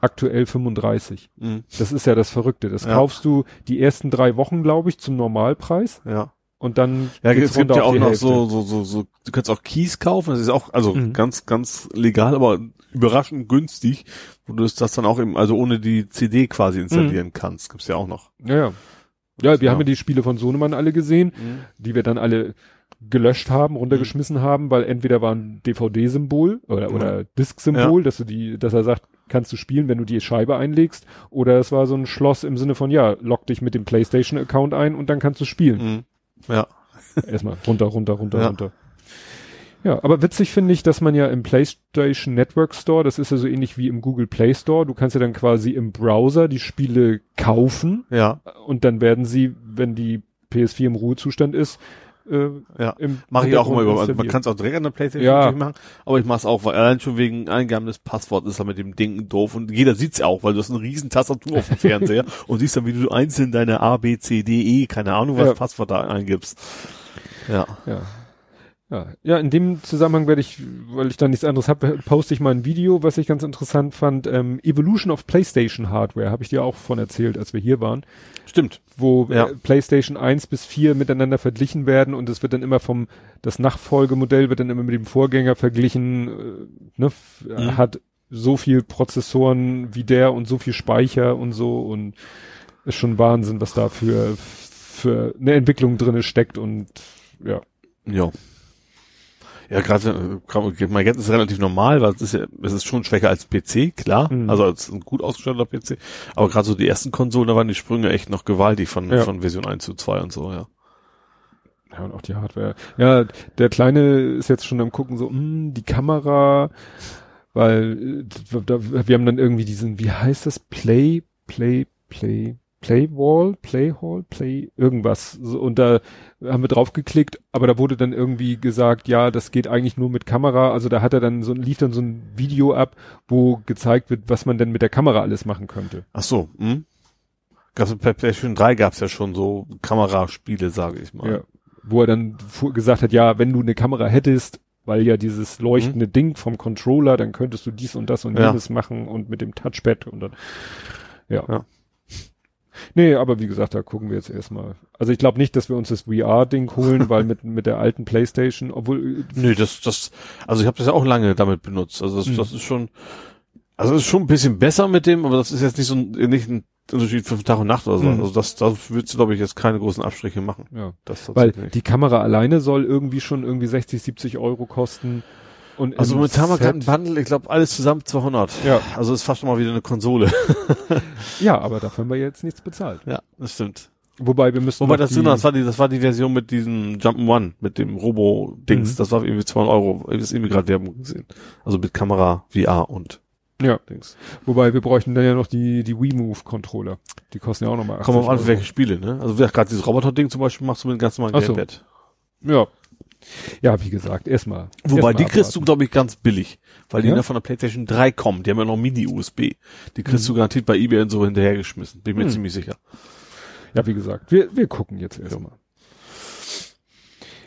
aktuell 35. Mhm. Das ist ja das Verrückte. Das Ja. kaufst du die ersten drei Wochen, glaube ich, zum Normalpreis Ja. und dann Ja, geht's es gibt ja auch noch Hälfte. so, so, so, so, du kannst auch Keys kaufen, das ist auch, also Mhm. ganz, ganz legal, aber überraschend günstig, wo du das dann auch eben, also ohne die CD quasi installieren kannst, gibt's ja auch noch. Ja, ja. Ja, wir Ja. haben ja die Spiele von Sohnemann alle gesehen, die wir dann alle gelöscht haben, runtergeschmissen haben, weil entweder war ein DVD-Symbol oder, Mhm. oder Disk-Symbol, dass du die, dass er sagt, kannst du spielen, wenn du die Scheibe einlegst, oder es war so ein Schloss im Sinne von, ja, log dich mit dem PlayStation-Account ein und dann kannst du spielen. Mhm. Ja. Erstmal runter, runter, runter, Ja. runter. Ja, aber witzig finde ich, dass man ja im PlayStation Network Store, das ist ja so ähnlich wie im Google Play Store, du kannst ja dann quasi im Browser die Spiele kaufen Ja, und dann werden sie, wenn die PS4 im Ruhezustand ist, äh, ja. Mache ich auch immer über. Also man kann es auch direkt an der Playstation Ja. machen, aber ich mache es auch, weil allein schon wegen Eingaben des Passworts ist er mit dem Ding doof und jeder sieht's ja auch, weil du hast eine riesen Tastatur auf dem Fernseher und siehst dann, wie du einzeln deine A, B, C, D, E, keine Ahnung, was Ja. Passwort da eingibst. Ja. Ja. Ja, ja, in dem Zusammenhang werde ich, weil ich da nichts anderes habe, poste ich mal ein Video, was ich ganz interessant fand. Ähm, Evolution of PlayStation Hardware, habe ich dir auch von erzählt, als wir hier waren, Stimmt. wo Ja. äh, PlayStation 1 bis 4 miteinander verglichen werden und es wird dann immer vom, das Nachfolgemodell wird dann immer mit dem Vorgänger verglichen, äh, ne, Mhm. hat so viel Prozessoren wie der und so viel Speicher und so und ist schon Wahnsinn, was da für, für eine Entwicklung drinne steckt und ja. Ja. Ja, gerade äh, mein jetzt ist relativ normal, weil es ist ja, es ist schon schwächer als PC, klar, Mhm. also als ein gut ausgestatteter PC, aber gerade so die ersten Konsolen, da waren die Sprünge echt noch gewaltig von, Ja. von Version 1 zu 2 und so, ja. Ja, und auch die Hardware. Ja, der Kleine ist jetzt schon am gucken, so, mh, die Kamera, weil äh, da, wir haben dann irgendwie diesen, wie heißt das? Play, Play, Play, Playwall, Playhall, Play, irgendwas. So, und da haben wir drauf geklickt, aber da wurde dann irgendwie gesagt, ja, das geht eigentlich nur mit Kamera. Also da hat er dann so, lief dann so ein Video ab, wo gezeigt wird, was man denn mit der Kamera alles machen könnte. Ach so, hm? Gab's bei PlayStation 3 gab's ja schon so Kameraspiele, sage ich mal. Ja. Wo er dann gesagt hat, ja, wenn du eine Kamera hättest, weil ja dieses leuchtende Ding vom Controller, dann könntest du dies und das und Ja. jenes machen und mit dem Touchpad und dann, ja. Ja. Nee, aber wie gesagt, da gucken wir jetzt erstmal. Also ich glaube nicht, dass wir uns das VR-Ding holen, weil mit, mit der alten Playstation, obwohl, äh, Nö, das, das, also ich habe das ja auch lange damit benutzt. Also das, Mhm. das ist schon, also es ist schon ein bisschen besser mit dem, aber das ist jetzt nicht so ein, nicht ein Unterschied von Tag und Nacht oder so. Mhm. Also das, da würdest du, glaube ich, jetzt keine großen Abstriche machen. ja. Das Weil die Kamera alleine soll irgendwie schon irgendwie 60, 70 Euro kosten. Und Also momentan mal Set- gerade ein Bundle, ich glaube, alles zusammen 200. Ja. Also ist fast schon mal wieder eine Konsole. Ja, aber dafür haben wir jetzt nichts bezahlt. Ja, das stimmt. Wobei wir müssen Wobei das die- das war die, das war die Version mit diesem Jump'n'One, mit dem Robo-Dings. Mhm. Das war irgendwie 200 Euro. Ich habe irgendwie gerade Werbung gesehen. Also mit Kamera, VR und Ja, Dings. wobei wir bräuchten dann ja noch die, die Wii-Move-Controller. Die kosten ja auch nochmal 80 Kommt auf an, welche Spiele, ne? Also gerade dieses Roboter-Ding zum Beispiel machst du mit einem ganz normalen Ach so. Gamepad. Ja. Ja, wie gesagt, erstmal. Wobei, erstmal die kriegst du, glaube ich, ganz billig. Weil die Ja? ja? von der PlayStation 3 kommen. Die haben ja noch Mini-USB. Die kriegst du garantiert bei eBay und so hinterhergeschmissen. Bin mir Hm. ziemlich sicher. Ja, wie gesagt, wir, wir gucken jetzt erstmal.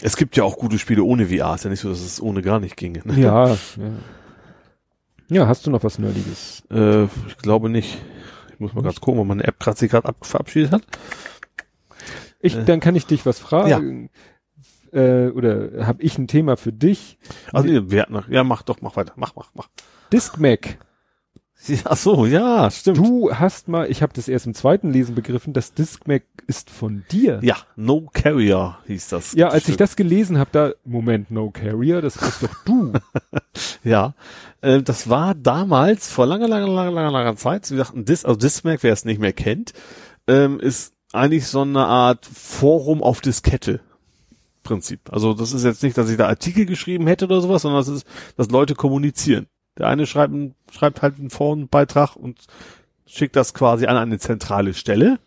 Es gibt ja auch gute Spiele ohne VR. Ist ja nicht so, dass es ohne gar nicht ginge. Ne? Ja, ja. Ja, hast du noch was Nerdiges? Äh, ich glaube nicht. Ich muss mal ganz gucken, ob meine App gerade sich gerade ab- verabschiedet hat. Ich, Äh. dann kann ich dich was fragen. Äh, oder habe ich ein Thema für dich? Also nee, wir hatten noch, ja, mach doch, mach weiter. Mach, mach, mach. Discmac. Ach so, ja, stimmt. Du hast mal, ich habe das erst im zweiten Lesen begriffen, das Discmac ist von dir. Ja, No Carrier hieß das. Ja, als ich Stück. das gelesen habe, da, Moment, No Carrier, das bist doch du. Ja, äh, das war damals vor langer, langer, langer, langer, langer Zeit. Wie gesagt, ein Dis, also Discmac, wer es nicht mehr kennt, ähm, ist eigentlich so eine Art Forum auf Diskette. Prinzip. Also das ist jetzt nicht, dass ich da Artikel geschrieben hätte oder sowas, sondern das ist, dass Leute kommunizieren. Der eine schreibt, schreibt halt einen Forenbeitrag und schickt das quasi an eine zentrale Stelle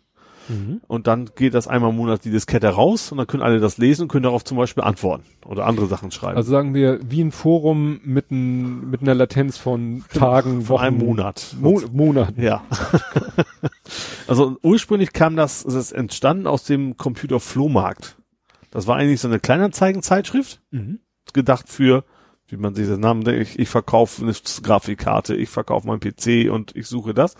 Mhm. und dann geht das einmal im Monat die Diskette raus und dann können alle das lesen und können darauf zum Beispiel antworten oder andere Sachen schreiben. Also sagen wir, wie ein Forum mit, ein, mit einer Latenz von Tagen, von Wochen, einem Monat. Mo Monaten. Ja. also ursprünglich kam das, es ist entstanden aus dem Computer Flohmarkt. Das war eigentlich so eine Kleinanzeigenzeitschrift, Mhm. gedacht für, wie man sich den Namen denkt, ich, ich verkaufe eine Grafikkarte, ich verkaufe meinen PC und ich suche das.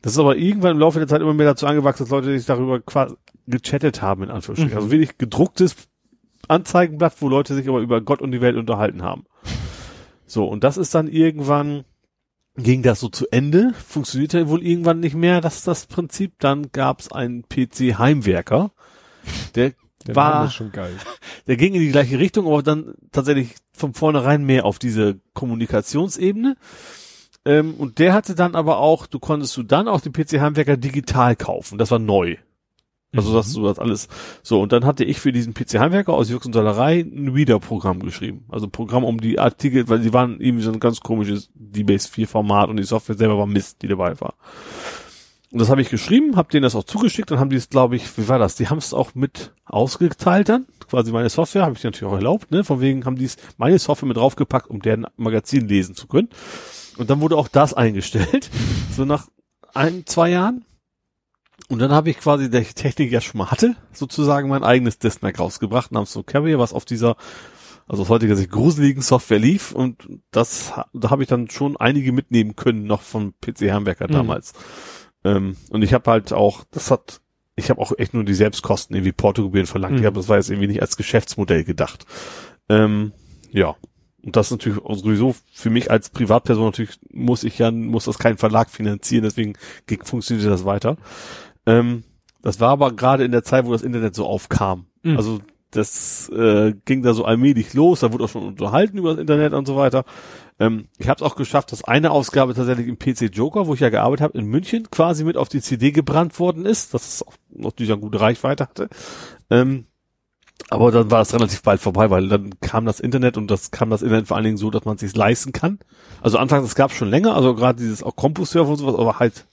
Das ist aber irgendwann im Laufe der Zeit immer mehr dazu angewachsen, dass Leute sich darüber quasi gechattet haben, in Anführungsstrichen. Mhm. Also wenig gedrucktes Anzeigenblatt, wo Leute sich aber über Gott und die Welt unterhalten haben. So, und das ist dann irgendwann, ging das so zu Ende, funktionierte wohl irgendwann nicht mehr, das das Prinzip. Dann gab es einen PC-Heimwerker, der, Der war, schon geil. der ging in die gleiche Richtung, aber dann tatsächlich von vornherein mehr auf diese Kommunikationsebene. Ähm, und der hatte dann aber auch, du konntest du dann auch den PC-Heimwerker digital kaufen. Das war neu. Also Mhm. das so das alles. So, und dann hatte ich für diesen PC-Heimwerker aus Jux und Dollerei ein Reader-Programm geschrieben. Also ein Programm, um die Artikel, weil die waren irgendwie so ein ganz komisches DBase 4-Format und die Software selber war Mist, die dabei war. Und das habe ich geschrieben, habe denen das auch zugeschickt und haben die es, glaube ich, wie war das? Die haben es auch mit ausgeteilt dann. Quasi meine Software, habe ich natürlich auch erlaubt, ne? Von wegen haben die es meine Software mit draufgepackt, um deren Magazin lesen zu können. Und dann wurde auch das eingestellt. So nach ein, zwei Jahren. Und dann habe ich quasi, der Technik ja schon mal hatte, sozusagen mein eigenes Diskmac rausgebracht namens so Carrier, was auf dieser, also aus heutiger Sicht gruseligen Software lief. Und das, da habe ich dann schon einige mitnehmen können, noch vom PC Handwerker Mhm. damals. Ähm, und ich habe halt auch, das hat, ich habe auch echt nur die Selbstkosten irgendwie Portogebühren verlangt. Mhm. Ich habe das war jetzt irgendwie nicht als Geschäftsmodell gedacht. Ähm, ja. Und das ist natürlich sowieso für mich als Privatperson natürlich muss ich ja, muss das kein Verlag finanzieren, deswegen funktioniert das weiter. Ähm, das war aber gerade in der Zeit, wo das Internet so aufkam. Mhm. Also das äh, ging da so allmählich los, da wurde auch schon unterhalten über das Internet und so weiter. Ähm, ich habe es auch geschafft, dass eine Ausgabe tatsächlich im PC Joker, wo ich ja gearbeitet habe, in München quasi mit auf die CD gebrannt worden ist, dass es auch natürlich eine gute Reichweite hatte. Ähm, aber dann war es relativ bald vorbei, weil dann kam das Internet und das kam das Internet vor allen Dingen so, dass man es sich leisten kann. Also anfangs, es gab schon länger, also gerade dieses auch CompuServe und sowas, aber halt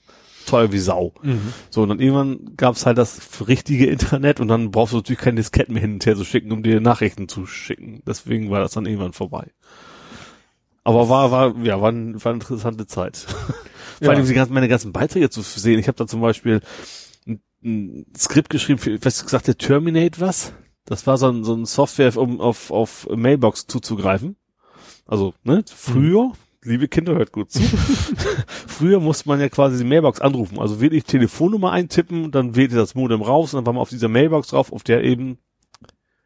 teuer wie Sau. Mhm. So, und dann irgendwann gab es halt das richtige Internet und dann brauchst du natürlich keine Disketten mehr hin und her zu schicken, um dir Nachrichten zu schicken. Deswegen war das dann irgendwann vorbei. Aber war, war, ja, war, ein, war eine interessante Zeit. Vor Ja. allem die ganzen, meine ganzen Beiträge zu sehen. Ich habe da zum Beispiel ein, ein Skript geschrieben für, was gesagt, der Terminate was? Das war so ein, so ein Software, um auf, auf Mailbox zuzugreifen. Also, ne, früher, liebe Kinder, hört gut zu. früher musste man ja quasi die Mailbox anrufen. Also wirklich Telefonnummer eintippen, dann wählte das Modem raus und dann war man auf dieser Mailbox drauf, auf der eben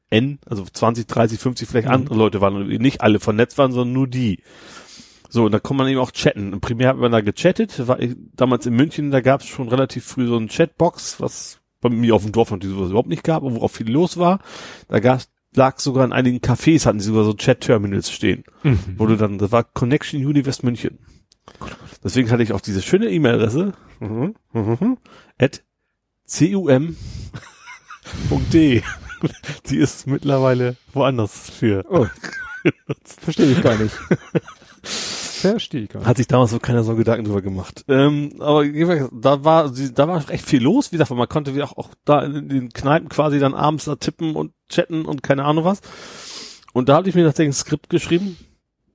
N, also 20, 30, 50 vielleicht Mhm. andere Leute waren und nicht alle vernetzt waren, sondern nur die. So, und da kann man eben auch chatten. Und primär hat man da gechattet, war ich, damals in München, da gab es schon relativ früh so ein Chatbox, was bei mir auf dem Dorf natürlich sowas überhaupt nicht gab, und wo auch viel los war. Da gab's, lag sogar in einigen Cafés, hatten sie sogar so Chat-Terminals stehen, Mhm. wo du dann, das war Connection Universe München. Deswegen hatte ich auch diese schöne E-Mail-Adresse, mhm, mhm, at cum.de. Die ist mittlerweile woanders für. Oh. Verstehe ich gar nicht. Verstehe ich gar nicht. Hat sich damals so keiner so Gedanken drüber gemacht. Ähm, aber da war, da war echt viel los. Wie gesagt, man konnte wieder auch, auch da in den Kneipen quasi dann abends da tippen und chatten und keine Ahnung was. Und da habe ich mir tatsächlich ein Skript geschrieben,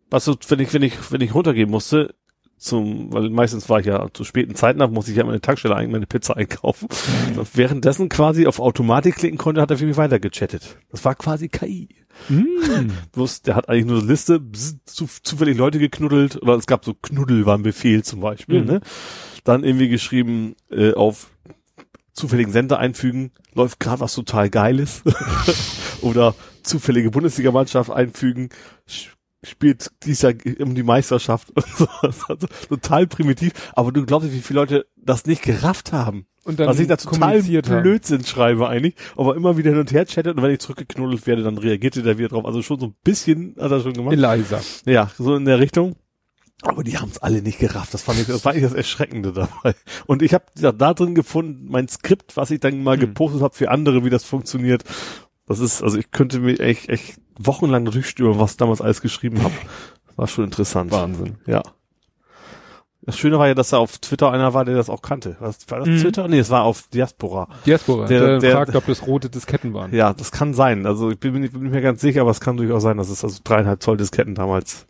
was so, wenn ich, wenn ich, wenn ich runtergehen musste, zum, weil meistens war ich ja zu späten Zeiten, da musste ich ja meine Tankstelle eigentlich meine Pizza einkaufen. Und währenddessen quasi auf Automatik klicken konnte, hat er für mich weiter gechattet. Das war quasi KI. Mm. Bloß, der hat eigentlich nur eine Liste, bzz, zu, zufällig Leute geknuddelt, oder es gab so Knuddel war ein Befehl zum Beispiel, Mhm. ne? Dann irgendwie geschrieben, äh, auf zufälligen Sender einfügen, läuft gerade was total Geiles. oder zufällige Bundesligamannschaft einfügen, spielt dies Jahr um die Meisterschaft und so. Also, total primitiv, aber du glaubst nicht, wie viele Leute das nicht gerafft haben. Und dann Was ich da total haben. Blödsinn schreibe eigentlich, aber immer wieder hin und her chattet und wenn ich zurückgeknuddelt werde, dann reagierte der wieder drauf. Also schon so ein bisschen hat er schon gemacht. Eliza. Ja, so in der Richtung. Aber die haben es alle nicht gerafft. Das fand ich, das war eigentlich das Erschreckende dabei. Und ich habe da, da drin gefunden, mein Skript, was ich dann mal Hm. gepostet habe für andere, wie das funktioniert. Das ist, also ich könnte mir echt, echt wochenlang durchstöbern, was ich damals alles geschrieben habe. War schon interessant. Wahnsinn. Ja. Das Schöne war ja, dass da auf Twitter einer war, der das auch kannte. Was, war das Mhm. Twitter? Nee, es war auf Diaspora. Diaspora. Der- Der, der- fragt, ob das rote Disketten waren. Ja, das kann sein. Also ich bin mir nicht, bin nicht mehr ganz sicher, aber es kann durchaus sein, dass es also dreieinhalb Zoll Disketten damals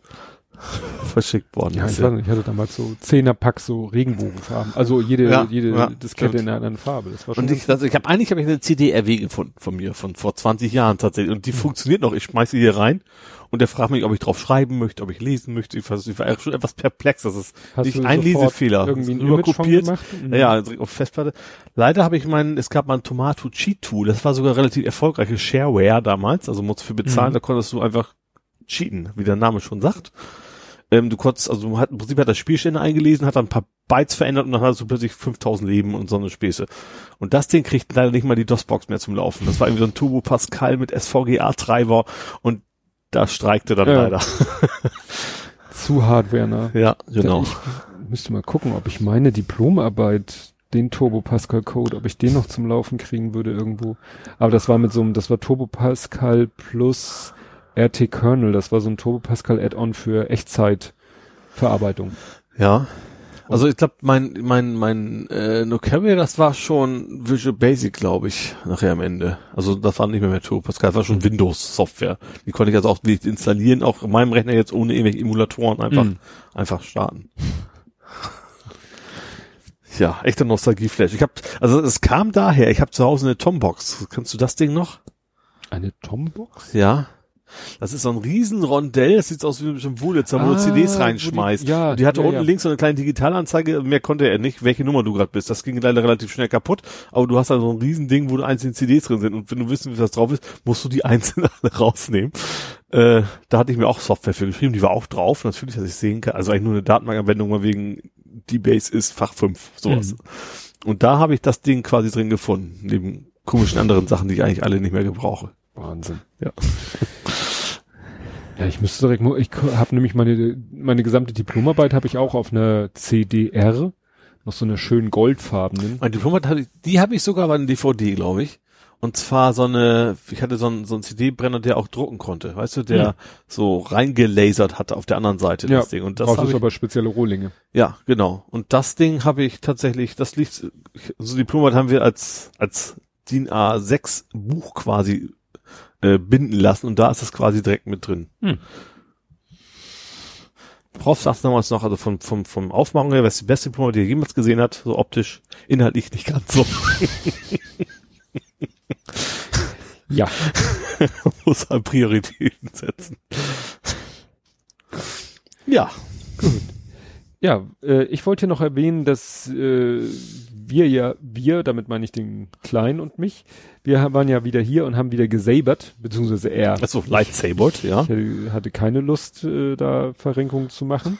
verschickt worden Ja, ist. nicht, ich hatte damals so Zehnerpack so Regenbogenfarben. Also jede, Ja, jede ja, Diskette in einer anderen Farbe. Das war schon Und ich, also ich habe eigentlich habe ich eine CD-RW gefunden von mir von vor 20 Jahren tatsächlich und die funktioniert noch. Ich schmeiße sie hier rein und der fragt mich, ob ich drauf schreiben möchte, ob ich lesen möchte. Ich, vers- ich war schon etwas perplex. Das ist Hast nicht ein Lesefehler. Irgendwie Nur kopiert. Mhm. Ja, direkt auf Festplatte. Leider habe ich meinen, es gab mal ein Tomato Cheat Tool. Das war sogar relativ erfolgreiche Shareware damals. Also musst du für bezahlen. Mhm. Da konntest du einfach cheaten, wie der Name schon sagt. Ähm, du konntest, also hat, im Prinzip hat das Spielstände eingelesen, hat dann ein paar Bytes verändert und dann hattest du plötzlich 5000 Leben und so eine Späße. Und das Ding kriegt leider nicht mal die DOS-Box mehr zum Laufen. Das war irgendwie so ein Turbo Pascal mit SVGA-Treiber und da streikte dann Ja. leider. Zu hardware, ne? Ja, genau. Ich müsste mal gucken, ob ich meine Diplomarbeit den Turbo Pascal Code, ob ich den noch zum Laufen kriegen würde irgendwo. Aber das war mit so einem, das war Turbo Pascal plus RT Kernel, das war so ein Turbo Pascal Add-on für Echtzeitverarbeitung. Ja. Also ich glaube, mein mein mein äh, No Carrier, das war schon Visual Basic, glaube ich, nachher am Ende. Also das war nicht mehr mehr Turbo Pascal, das war schon Windows Software. Die konnte ich also auch nicht installieren, auch auf meinem Rechner jetzt ohne irgendwelche Emulatoren einfach Mhm. einfach starten. Ja, echter Nostalgieflash. Ich habe also es kam daher, ich habe zu Hause eine Tombox. Kennst du das Ding noch? Eine Tombox? Ja. Das ist so ein riesen Rondell, das sieht aus wie ein Wurlitzer, wo du Ah, CDs wo die- reinschmeißt. ja, und die hatte ja, unten ja. links so eine kleine Digitalanzeige, mehr konnte er nicht, welche Nummer du gerade bist. Das ging leider relativ schnell kaputt, aber du hast da so ein riesen Ding, wo du einzelne CDs drin sind und wenn du wissen willst, was drauf ist, musst du die einzeln alle rausnehmen. Äh, da hatte ich mir auch Software für geschrieben, die war auch drauf, natürlich, dass ich sehen kann. Also eigentlich nur eine Datenbankanwendung, mal wegen D-Base ist Fach 5, sowas. Mhm. Und da habe ich das Ding quasi drin gefunden, neben komischen anderen Sachen, die ich eigentlich alle nicht mehr gebrauche. Wahnsinn. Ja. Ja, ich müsste direkt, ich habe nämlich meine, meine gesamte Diplomarbeit habe ich auch auf einer CDR, noch so einer schönen goldfarbenen. Mein Diplomat hatte ich, die habe ich sogar bei einer DVD, glaube ich. Und zwar so eine, ich hatte so einen, so einen CD-Brenner, der auch drucken konnte, weißt du, der Hm. so reingelasert hatte auf der anderen Seite Ja, das Ding. Und das Brauchst habe du ich, aber spezielle Rohlinge. ja, genau. Und das Ding habe ich tatsächlich, das liegt, so Diplomat haben wir als, als DIN A6 Buch quasi äh, binden lassen und da ist es quasi direkt mit drin. Hm. Prof sagt damals noch, also vom, vom, vom Aufmachung her, was die beste Diplomat, die er jemals gesehen hat, so optisch, inhaltlich nicht ganz so. Ja. muss halt Prioritäten setzen. Ja. Ja, äh, ich wollte hier noch erwähnen, dass äh, wir ja, wir, damit meine ich den Kleinen und mich, wir waren ja wieder hier und haben wieder gesabert, beziehungsweise er. Also Lightsabered, ja. Ich hatte, keine Lust, äh, da Verrenkungen zu machen.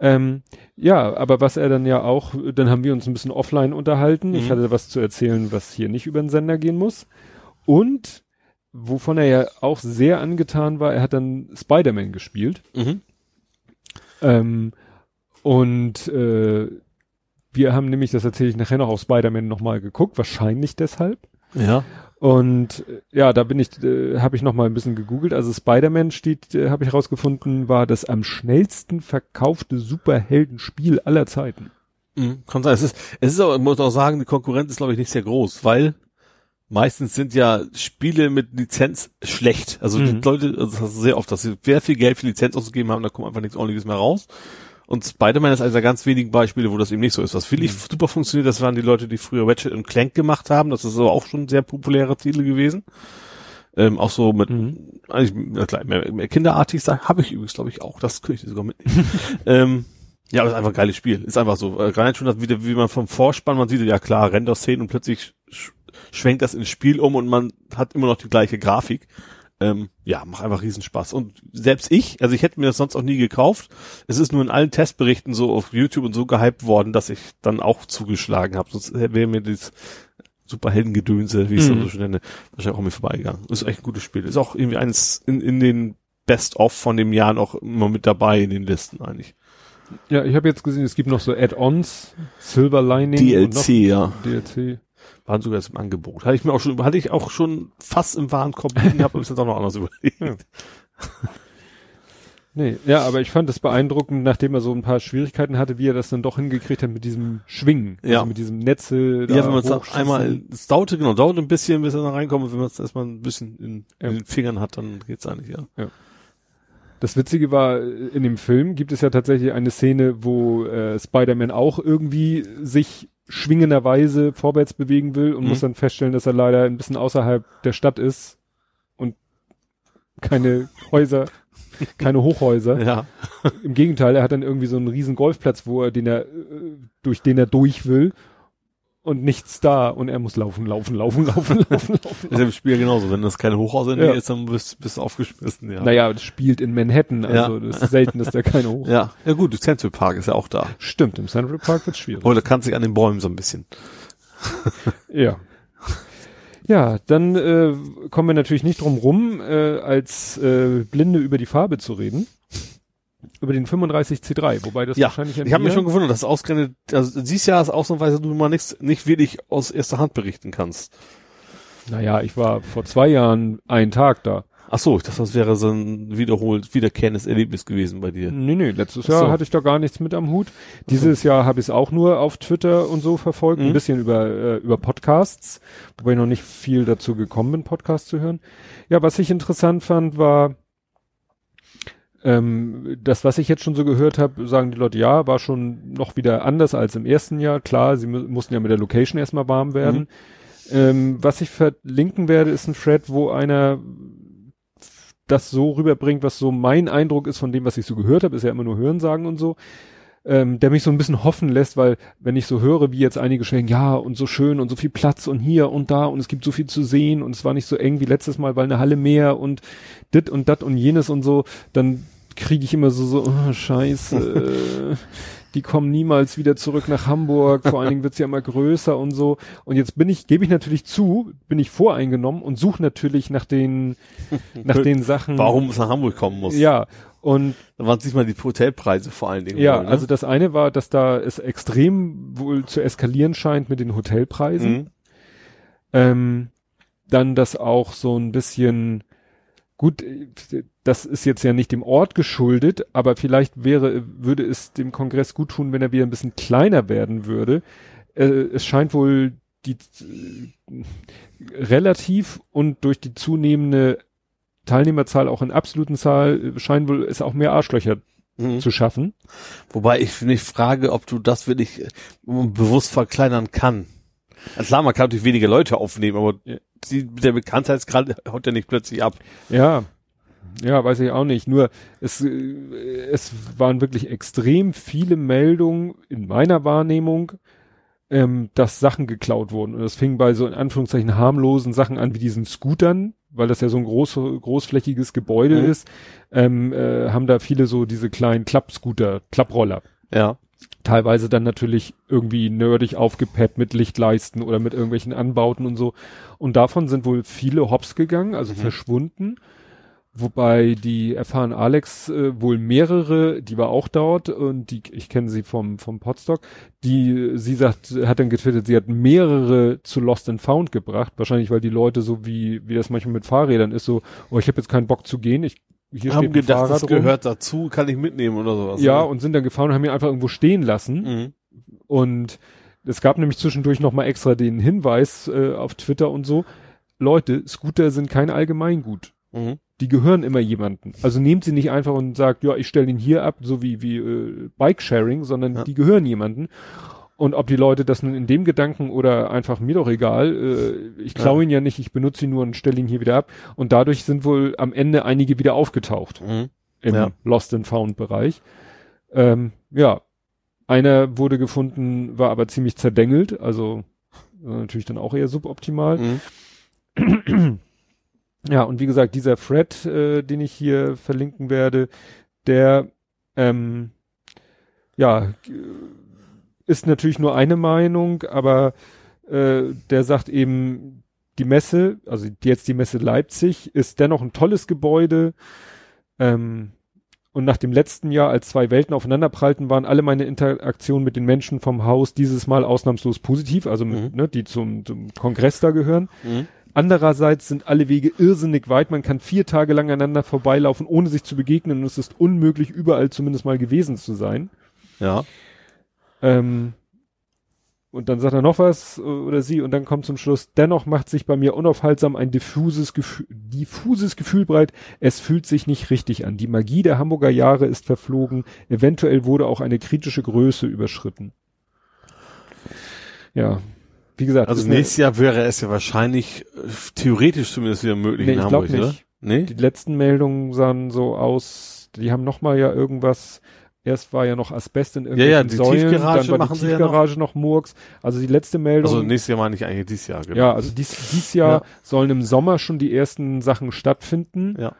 Ähm, ja, aber was er dann ja auch, dann haben wir uns ein bisschen offline unterhalten. Ich Mhm. hatte was zu erzählen, was hier nicht über den Sender gehen muss. Und wovon er ja auch sehr angetan war, er hat dann Spider-Man gespielt. Mhm. Ähm, und äh, wir haben nämlich, das erzähle ich nachher noch auf Spider-Man nochmal geguckt, wahrscheinlich deshalb. Ja. Und ja, da bin ich, äh, habe ich noch mal ein bisschen gegoogelt. Also Spider-Man steht, äh, habe ich herausgefunden, war das am schnellsten verkaufte Superheldenspiel aller Zeiten. Mhm. Kann sein. Es ist, es ist aber, ich muss auch sagen, die Konkurrenz ist, glaube ich, nicht sehr groß, weil meistens sind ja Spiele mit Lizenz schlecht. Also die Mhm. Leute, also das hast du sehr oft, dass sie sehr viel Geld für Lizenz ausgegeben haben, da kommt einfach nichts ordentliches mehr raus. Und Spider-Man ist eines der ganz wenigen Beispiele, wo das eben nicht so ist. Was wirklich Mhm. super funktioniert, das waren die Leute, die früher Ratchet und Clank gemacht haben. Das ist aber auch schon sehr populäre Titel gewesen. Ähm, auch so mit, Mhm. eigentlich na klar, mehr, mehr kinderartig sein, habe ich übrigens, glaube ich, auch. Das könnte ich sogar mitnehmen. ähm, ja, aber ist einfach ein geiles Spiel. Ist einfach so. Äh, Gerade schon, wieder, wie man vom Vorspann, man sieht, ja klar, Render-Szenen und plötzlich sch schwenkt das ins Spiel um und man hat immer noch die gleiche Grafik. Ähm, ja, macht einfach Riesenspaß. Und selbst ich, also ich hätte mir das sonst auch nie gekauft. Es ist nur in allen Testberichten so auf YouTube und so gehypt worden, dass ich dann auch zugeschlagen habe. Sonst wäre mir das Superheldengedönse, wie ich es Mhm. so schön nenne, wahrscheinlich auch mir vorbeigegangen. Ist echt ein gutes Spiel. Ist auch irgendwie eines in, in den Best-of von dem Jahren auch immer mit dabei in den Listen eigentlich. Ja, ich habe jetzt gesehen, es gibt noch so Add-ons, Silver Lining und noch DLC, ja. DLC. Waren sogar jetzt im Angebot. Hatte ich mir auch schon, hatte ich auch schon fast im Warenkorb liegen, habe uns jetzt auch noch anders überlegt. Ja. Nee, ja, aber ich fand es beeindruckend, nachdem er so ein paar Schwierigkeiten hatte, wie er das dann doch hingekriegt hat mit diesem Schwingen. Ja. Also mit diesem Netze. Ja, wenn man es einmal, es dauerte, genau, dauert ein bisschen, bis er da reinkommt, und wenn man es erstmal ein bisschen in, Ja. in den Fingern hat, dann geht's eigentlich, ja. Das Witzige war, in dem Film gibt es ja tatsächlich eine Szene, wo äh, Spider-Man auch irgendwie sich schwingenderweise vorwärts bewegen will und Mhm. muss dann feststellen, dass er leider ein bisschen außerhalb der Stadt ist und keine Häuser, keine Hochhäuser. Ja. Im Gegenteil, er hat dann irgendwie so einen riesen Golfplatz, wo er, den er, äh, durch den er durch will und nichts da und er muss laufen, laufen, laufen, laufen, laufen, laufen. Ist ja im Spiel genauso. Wenn das keine Hochhäuser in der Ja. Ist, dann bist, bist du aufgeschmissen, ja. Naja, das spielt in Manhattan, also das ist selten, dass da keine Hoch. Ja. Ja gut, Central Park ist ja auch da. Stimmt, im Central Park wird schwierig. Oder kannst dich an den Bäumen so ein bisschen. Ja. Ja, dann äh, kommen wir natürlich nicht drum rum, äh, als äh, Blinde über die Farbe zu reden. Über den 35C3, wobei das Ja, wahrscheinlich ein ich habe mich Bier- schon gewundert, dass ausgerechnet, also dieses Jahr ist ausnahmsweise du mal nichts, nicht wirklich aus erster Hand berichten kannst. Naja, ich war vor zwei Jahren einen Tag da. Ach so, ich dachte, das wäre so ein wiederholt, wiederkehrendes Erlebnis gewesen bei dir. Nee, nee, letztes Ach Jahr so. hatte ich da gar nichts mit am Hut. Dieses Jahr habe ich es auch nur auf Twitter und so verfolgt, Mhm. ein bisschen über, äh, über Podcasts, wobei ich noch nicht viel dazu gekommen bin, Podcasts zu hören. Ja, was ich interessant fand, war, ähm, das, was ich jetzt schon so gehört habe, sagen die Leute, ja, war schon noch wieder anders als im ersten Jahr. Klar, sie mu mussten ja mit der Location erstmal warm werden. Ähm, was ich verlinken werde, ist ein Thread, wo einer das so rüberbringt, was so mein Eindruck ist von dem, was ich so gehört habe, ist ja immer nur Hörensagen und so, ähm, der mich so ein bisschen hoffen lässt, weil wenn ich so höre, wie jetzt einige schwingen, ja und so schön und so viel Platz und hier und da und es gibt so viel zu sehen und es war nicht so eng wie letztes Mal, weil eine Halle mehr und dit und dat und jenes und so, dann kriege ich immer so so, oh, scheiße, die kommen niemals wieder zurück nach Hamburg, vor allen Dingen wird's ja immer größer und so. Und jetzt bin ich, gebe ich natürlich zu, bin ich voreingenommen und suche natürlich nach den, nach den Sachen. Warum es nach Hamburg kommen muss. Ja, und Da waren es nicht mal die Hotelpreise vor allen Dingen. ja, wohl, ne? also das eine war, dass da es extrem wohl zu eskalieren scheint mit den Hotelpreisen. Mhm. Ähm, dann das auch so ein bisschen gut, das ist jetzt ja nicht dem Ort geschuldet, aber vielleicht wäre, würde es dem Kongress gut tun, wenn er wieder ein bisschen kleiner werden würde. Äh, es scheint wohl die äh, relativ und durch die zunehmende Teilnehmerzahl auch in absoluten Zahl scheinen wohl es auch mehr Arschlöcher Mhm. zu schaffen. Wobei ich mich frage, ob du das wirklich äh, bewusst verkleinern kann. Also klar, man kann natürlich weniger Leute aufnehmen, aber Ja. die, der Bekanntheitsgrad haut ja nicht plötzlich ab. Ja, ja, weiß ich auch nicht. Nur es, äh, es waren wirklich extrem viele Meldungen in meiner Wahrnehmung, ähm, dass Sachen geklaut wurden. Und das fing bei so in Anführungszeichen harmlosen Sachen an wie diesen Scootern, weil das ja so ein groß, großflächiges Gebäude Mhm. ist, ähm, äh, haben da viele so diese kleinen Klappscooter, Klapproller. Ja. Teilweise dann natürlich irgendwie nerdig aufgepeppt mit Lichtleisten oder mit irgendwelchen Anbauten und so. Und davon sind wohl viele hops gegangen, also Mhm. verschwunden. Wobei die erfahren Alex äh, wohl mehrere, die war auch dort und die, ich kenne sie vom, vom Podstock, die, sie sagt, hat dann getwittert, sie hat mehrere zu Lost and Found gebracht, wahrscheinlich weil die Leute so wie, wie das manchmal mit Fahrrädern ist, so, oh, ich habe jetzt keinen Bock zu gehen, ich, hier haben steht gedacht, Fahrrad das rum. gehört dazu, kann ich mitnehmen oder sowas. Ja, ne? und sind dann gefahren und haben ihn einfach irgendwo stehen lassen. Mhm. Und es gab nämlich zwischendurch nochmal extra den Hinweis äh, auf Twitter und so. Leute, Scooter sind kein Allgemeingut. Mhm. Die gehören immer jemanden. Also nehmt sie nicht einfach und sagt, ja, ich stelle ihn hier ab, so wie, wie äh, Bike-Sharing, sondern Ja. die gehören jemanden. Und ob die Leute das nun in dem Gedanken oder einfach mir doch egal, äh, ich klaue Ja. ihn ja nicht, ich benutze ihn nur und stelle ihn hier wieder ab. Und dadurch sind wohl am Ende einige wieder aufgetaucht Mhm. im Ja. Lost and Found Bereich. Ähm, ja, einer wurde gefunden, war aber ziemlich zerdengelt, also äh, natürlich dann auch eher suboptimal. Mhm. Ja, und wie gesagt, dieser Thread, äh, den ich hier verlinken werde, der ähm, ja g- ist natürlich nur eine Meinung, aber äh, der sagt eben, die Messe, also jetzt die Messe Leipzig, ist dennoch ein tolles Gebäude. Ähm, und nach dem letzten Jahr, als zwei Welten aufeinanderprallten, waren alle meine Interaktionen mit den Menschen vom Haus dieses Mal ausnahmslos positiv, also mit, Mhm. ne, die zum, zum Kongress da gehören. Mhm. Andererseits sind alle Wege irrsinnig weit. Man kann vier Tage lang aneinander vorbeilaufen, ohne sich zu begegnen. Und es ist unmöglich, überall zumindest mal gewesen zu sein. Ja. Ähm, und dann sagt er noch was äh, oder sie und dann kommt zum Schluss, dennoch macht sich bei mir unaufhaltsam ein diffuses Gefühl, diffuses Gefühl breit, es fühlt sich nicht richtig an. Die Magie der Hamburger Jahre ist verflogen, eventuell wurde auch eine kritische Größe überschritten. Ja, wie gesagt, Also nächstes Jahr wäre es ja wahrscheinlich äh, theoretisch zumindest wieder möglich Nee, in ich glaub Hamburg, nicht. oder? Nee? Die letzten Meldungen sahen so aus, die haben noch mal ja irgendwas, erst war ja noch Asbest in irgendwelchen ja, die Säulen, Tiefgarage dann war machen die sie ja Tiefgarage noch Murks. Also die letzte Meldung, Also nächstes Jahr meine ich eigentlich dieses Jahr, genau. ja, also dies, dies Jahr Ja. sollen im Sommer schon die ersten Sachen stattfinden, Ja.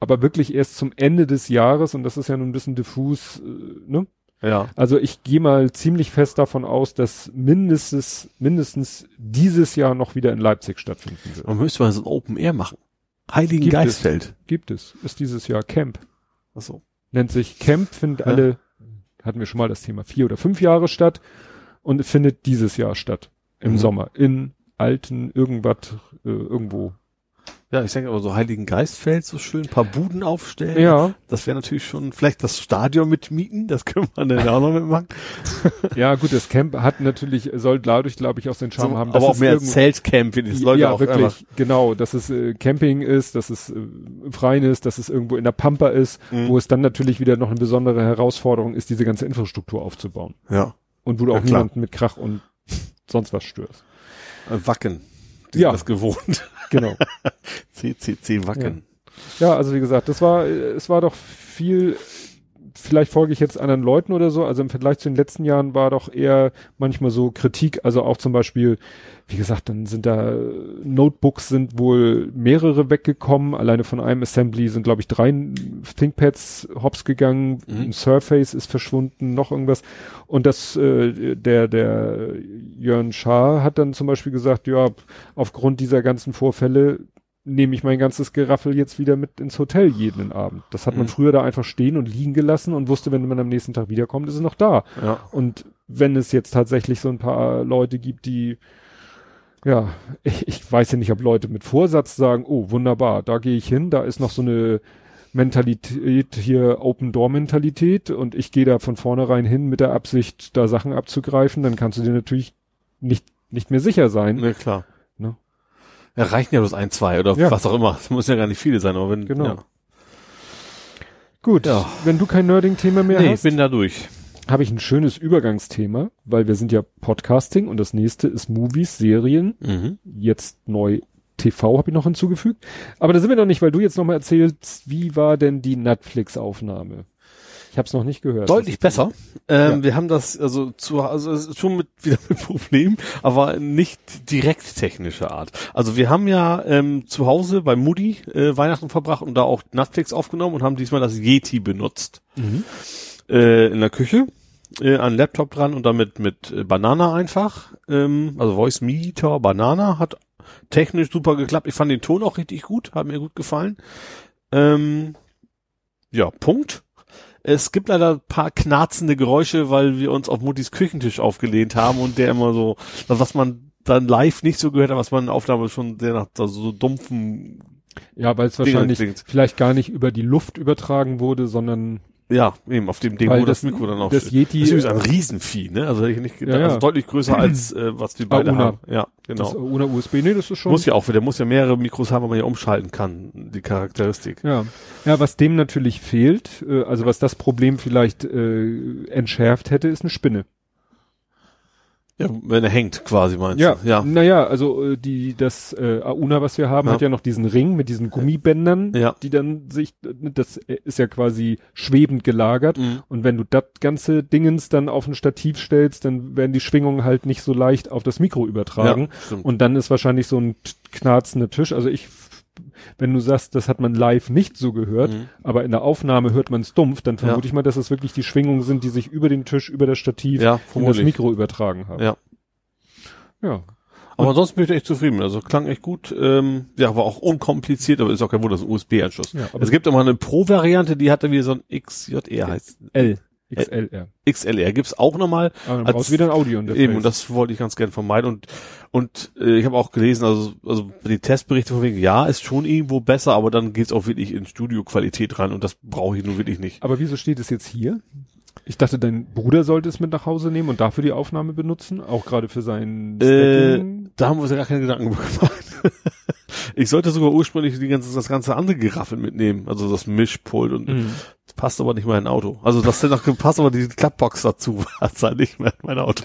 aber wirklich erst zum Ende des Jahres und das ist ja nun ein bisschen diffus, äh, ne? Ja. Also ich gehe mal ziemlich fest davon aus, dass mindestens, mindestens dieses Jahr noch wieder in Leipzig stattfinden wird. Man müsste mal so ein Open Air machen. Heiligen Gibt es. Geistfeld. Gibt es. Ist dieses Jahr Camp. Achso. Nennt sich Camp, findet Ja. alle, hatten wir schon mal das Thema, vier oder fünf Jahre statt und es findet dieses Jahr statt. Im Mhm. Sommer. In Alten, irgendwas, äh, irgendwo. Ja, ich denke aber so Heiligen Geistfeld so schön, ein paar Buden aufstellen. Ja, Das wäre natürlich schon, vielleicht das Stadion mitmieten, das können wir dann auch noch mitmachen. ja, gut, das Camp hat natürlich, soll dadurch, glaube ich, auch den Charme So, haben. aber dass auch es mehr Zeltcamp, finde ich. Das Leute ja, auch wirklich, einfach. genau, dass es äh, Camping ist, dass es äh, im Freien ist, dass es irgendwo in der Pampa ist, Mhm. wo es dann natürlich wieder noch eine besondere Herausforderung ist, diese ganze Infrastruktur aufzubauen. Ja. Und wo du Ja, auch klar. niemanden mit Krach und sonst was störst. Äh, Wacken. Die Ja. sind das gewohnt. Genau. CCC Wacken. Ja, also wie gesagt, das war, es war doch viel, vielleicht folge ich jetzt anderen Leuten oder so, also im Vergleich zu den letzten Jahren war doch eher manchmal so Kritik, also auch zum Beispiel, wie gesagt, dann sind da Notebooks sind wohl mehrere weggekommen, alleine von einem Assembly sind glaube ich drei ThinkPads hops gegangen, Mhm. ein Surface ist verschwunden, noch irgendwas. Und das, äh, der, der Jörn Schaar hat dann zum Beispiel gesagt, ja, aufgrund dieser ganzen Vorfälle nehme ich mein ganzes Geraffel jetzt wieder mit ins Hotel jeden Abend. Das hat man Mhm. früher da einfach stehen und liegen gelassen und wusste, wenn man am nächsten Tag wiederkommt, ist es noch da. Ja. Und wenn es jetzt tatsächlich so ein paar Leute gibt, die ja, ich, ich weiß ja nicht, ob Leute mit Vorsatz sagen, oh, wunderbar, da gehe ich hin, da ist noch so eine Mentalität hier, Open Door Mentalität und ich gehe da von vornherein hin mit der Absicht, da Sachen abzugreifen, dann kannst du dir natürlich nicht, nicht mehr sicher sein. Ne, klar. Ja, reichen ja bloß ein, zwei oder Ja. was auch immer. Es muss ja gar nicht viele sein, aber wenn, Genau. ja. Gut, Ja. wenn du kein Nerding-Thema mehr Nee, hast, bin da durch. habe ich ein schönes Übergangsthema, weil wir sind ja Podcasting und das nächste ist Movies, Serien, Mhm. jetzt neu TV habe ich noch hinzugefügt. Aber da sind wir noch nicht, weil du jetzt noch mal erzählst, wie war denn die Netflix-Aufnahme? Ich habe es noch nicht gehört. Deutlich besser. Ähm, Ja. Wir haben das also zu also schon mit wieder mit Problemen, aber nicht direkt technischer Art. Also wir haben ja ähm, zu Hause bei Moody äh, Weihnachten verbracht und da auch Netflix aufgenommen und haben diesmal das Yeti benutzt Mhm. äh, in der Küche äh, an Laptop dran und damit mit äh, Banana einfach. Ähm, also Voice Meter Banana hat technisch super geklappt. Ich fand den Ton auch richtig gut, hat mir gut gefallen. Ähm, ja, Punkt. Es gibt leider ein paar knarzende Geräusche, weil wir uns auf Muttis Küchentisch aufgelehnt haben und der immer so, was man dann live nicht so gehört hat, was man in Aufnahme schon sehr nach also so dumpfen, Ja, weil es wahrscheinlich klingt. vielleicht gar nicht über die Luft übertragen wurde, sondern ja, eben auf dem Ding, Weil wo das, das- Mikro dann auch das steht. Yeti- das ist ein Riesenvieh, ne? Also hätte ich nicht gedacht, Ja, ja. also deutlich größer als äh, was wir beide Auna. haben. Ja, das genau. ohne USB. Nee, das ist schon. Muss ja auch, der muss ja mehrere Mikros haben, wo man ja umschalten kann, die Charakteristik. Ja. ja, was dem natürlich fehlt, äh, also was das Problem vielleicht äh, entschärft hätte, ist eine Spinne. Ja, wenn er hängt quasi, meinst Ja, du? Ja. naja, also äh, die das äh, Auna, was wir haben, Ja. hat ja noch diesen Ring mit diesen Gummibändern, Ja. die dann sich, das ist ja quasi schwebend gelagert. Mhm. Und wenn du das ganze Dingens dann auf ein Stativ stellst, dann werden die Schwingungen halt nicht so leicht auf das Mikro übertragen. Ja. Und dann ist wahrscheinlich so ein knarzender Tisch. Also ich, wenn du sagst, das hat man live nicht so gehört, Mhm. aber in der Aufnahme hört man es dumpf, dann vermute Ja. ich mal, dass es wirklich die Schwingungen sind, die sich über den Tisch, über das Stativ Ja, in das. Mikro übertragen haben. Ja. Ja. Aber ansonsten bin ich echt zufrieden. Also klang echt gut. Ähm, ja, war auch unkompliziert, aber ist auch kein Wunder, das ist ein USB-Anschluss. Ja, es gibt auch mal eine Pro-Variante, die hatte wie so ein XJR heißt. L. XLR. XLR gibt's auch nochmal. Aber dann Als- wieder ein Audio. Eben, und das wollte ich ganz gern vermeiden. Und, und äh, ich habe auch gelesen, also, also die Testberichte von wegen, ja, ist schon irgendwo besser, aber dann geht's auch wirklich in Studioqualität rein und das brauche ich nun wirklich nicht. Aber wieso steht es jetzt hier? Ich dachte, dein Bruder sollte es mit nach Hause nehmen und dafür die Aufnahme benutzen, auch gerade für sein Äh, da haben wir uns ja gar keine Gedanken gemacht. ich sollte sogar ursprünglich die ganze, das ganze andere Geraffel mitnehmen, also das Mischpult und Mhm. Passt aber nicht mehr in ein Auto. Also das noch passt aber die Klappbox dazu, passt halt nicht mehr in mein Auto.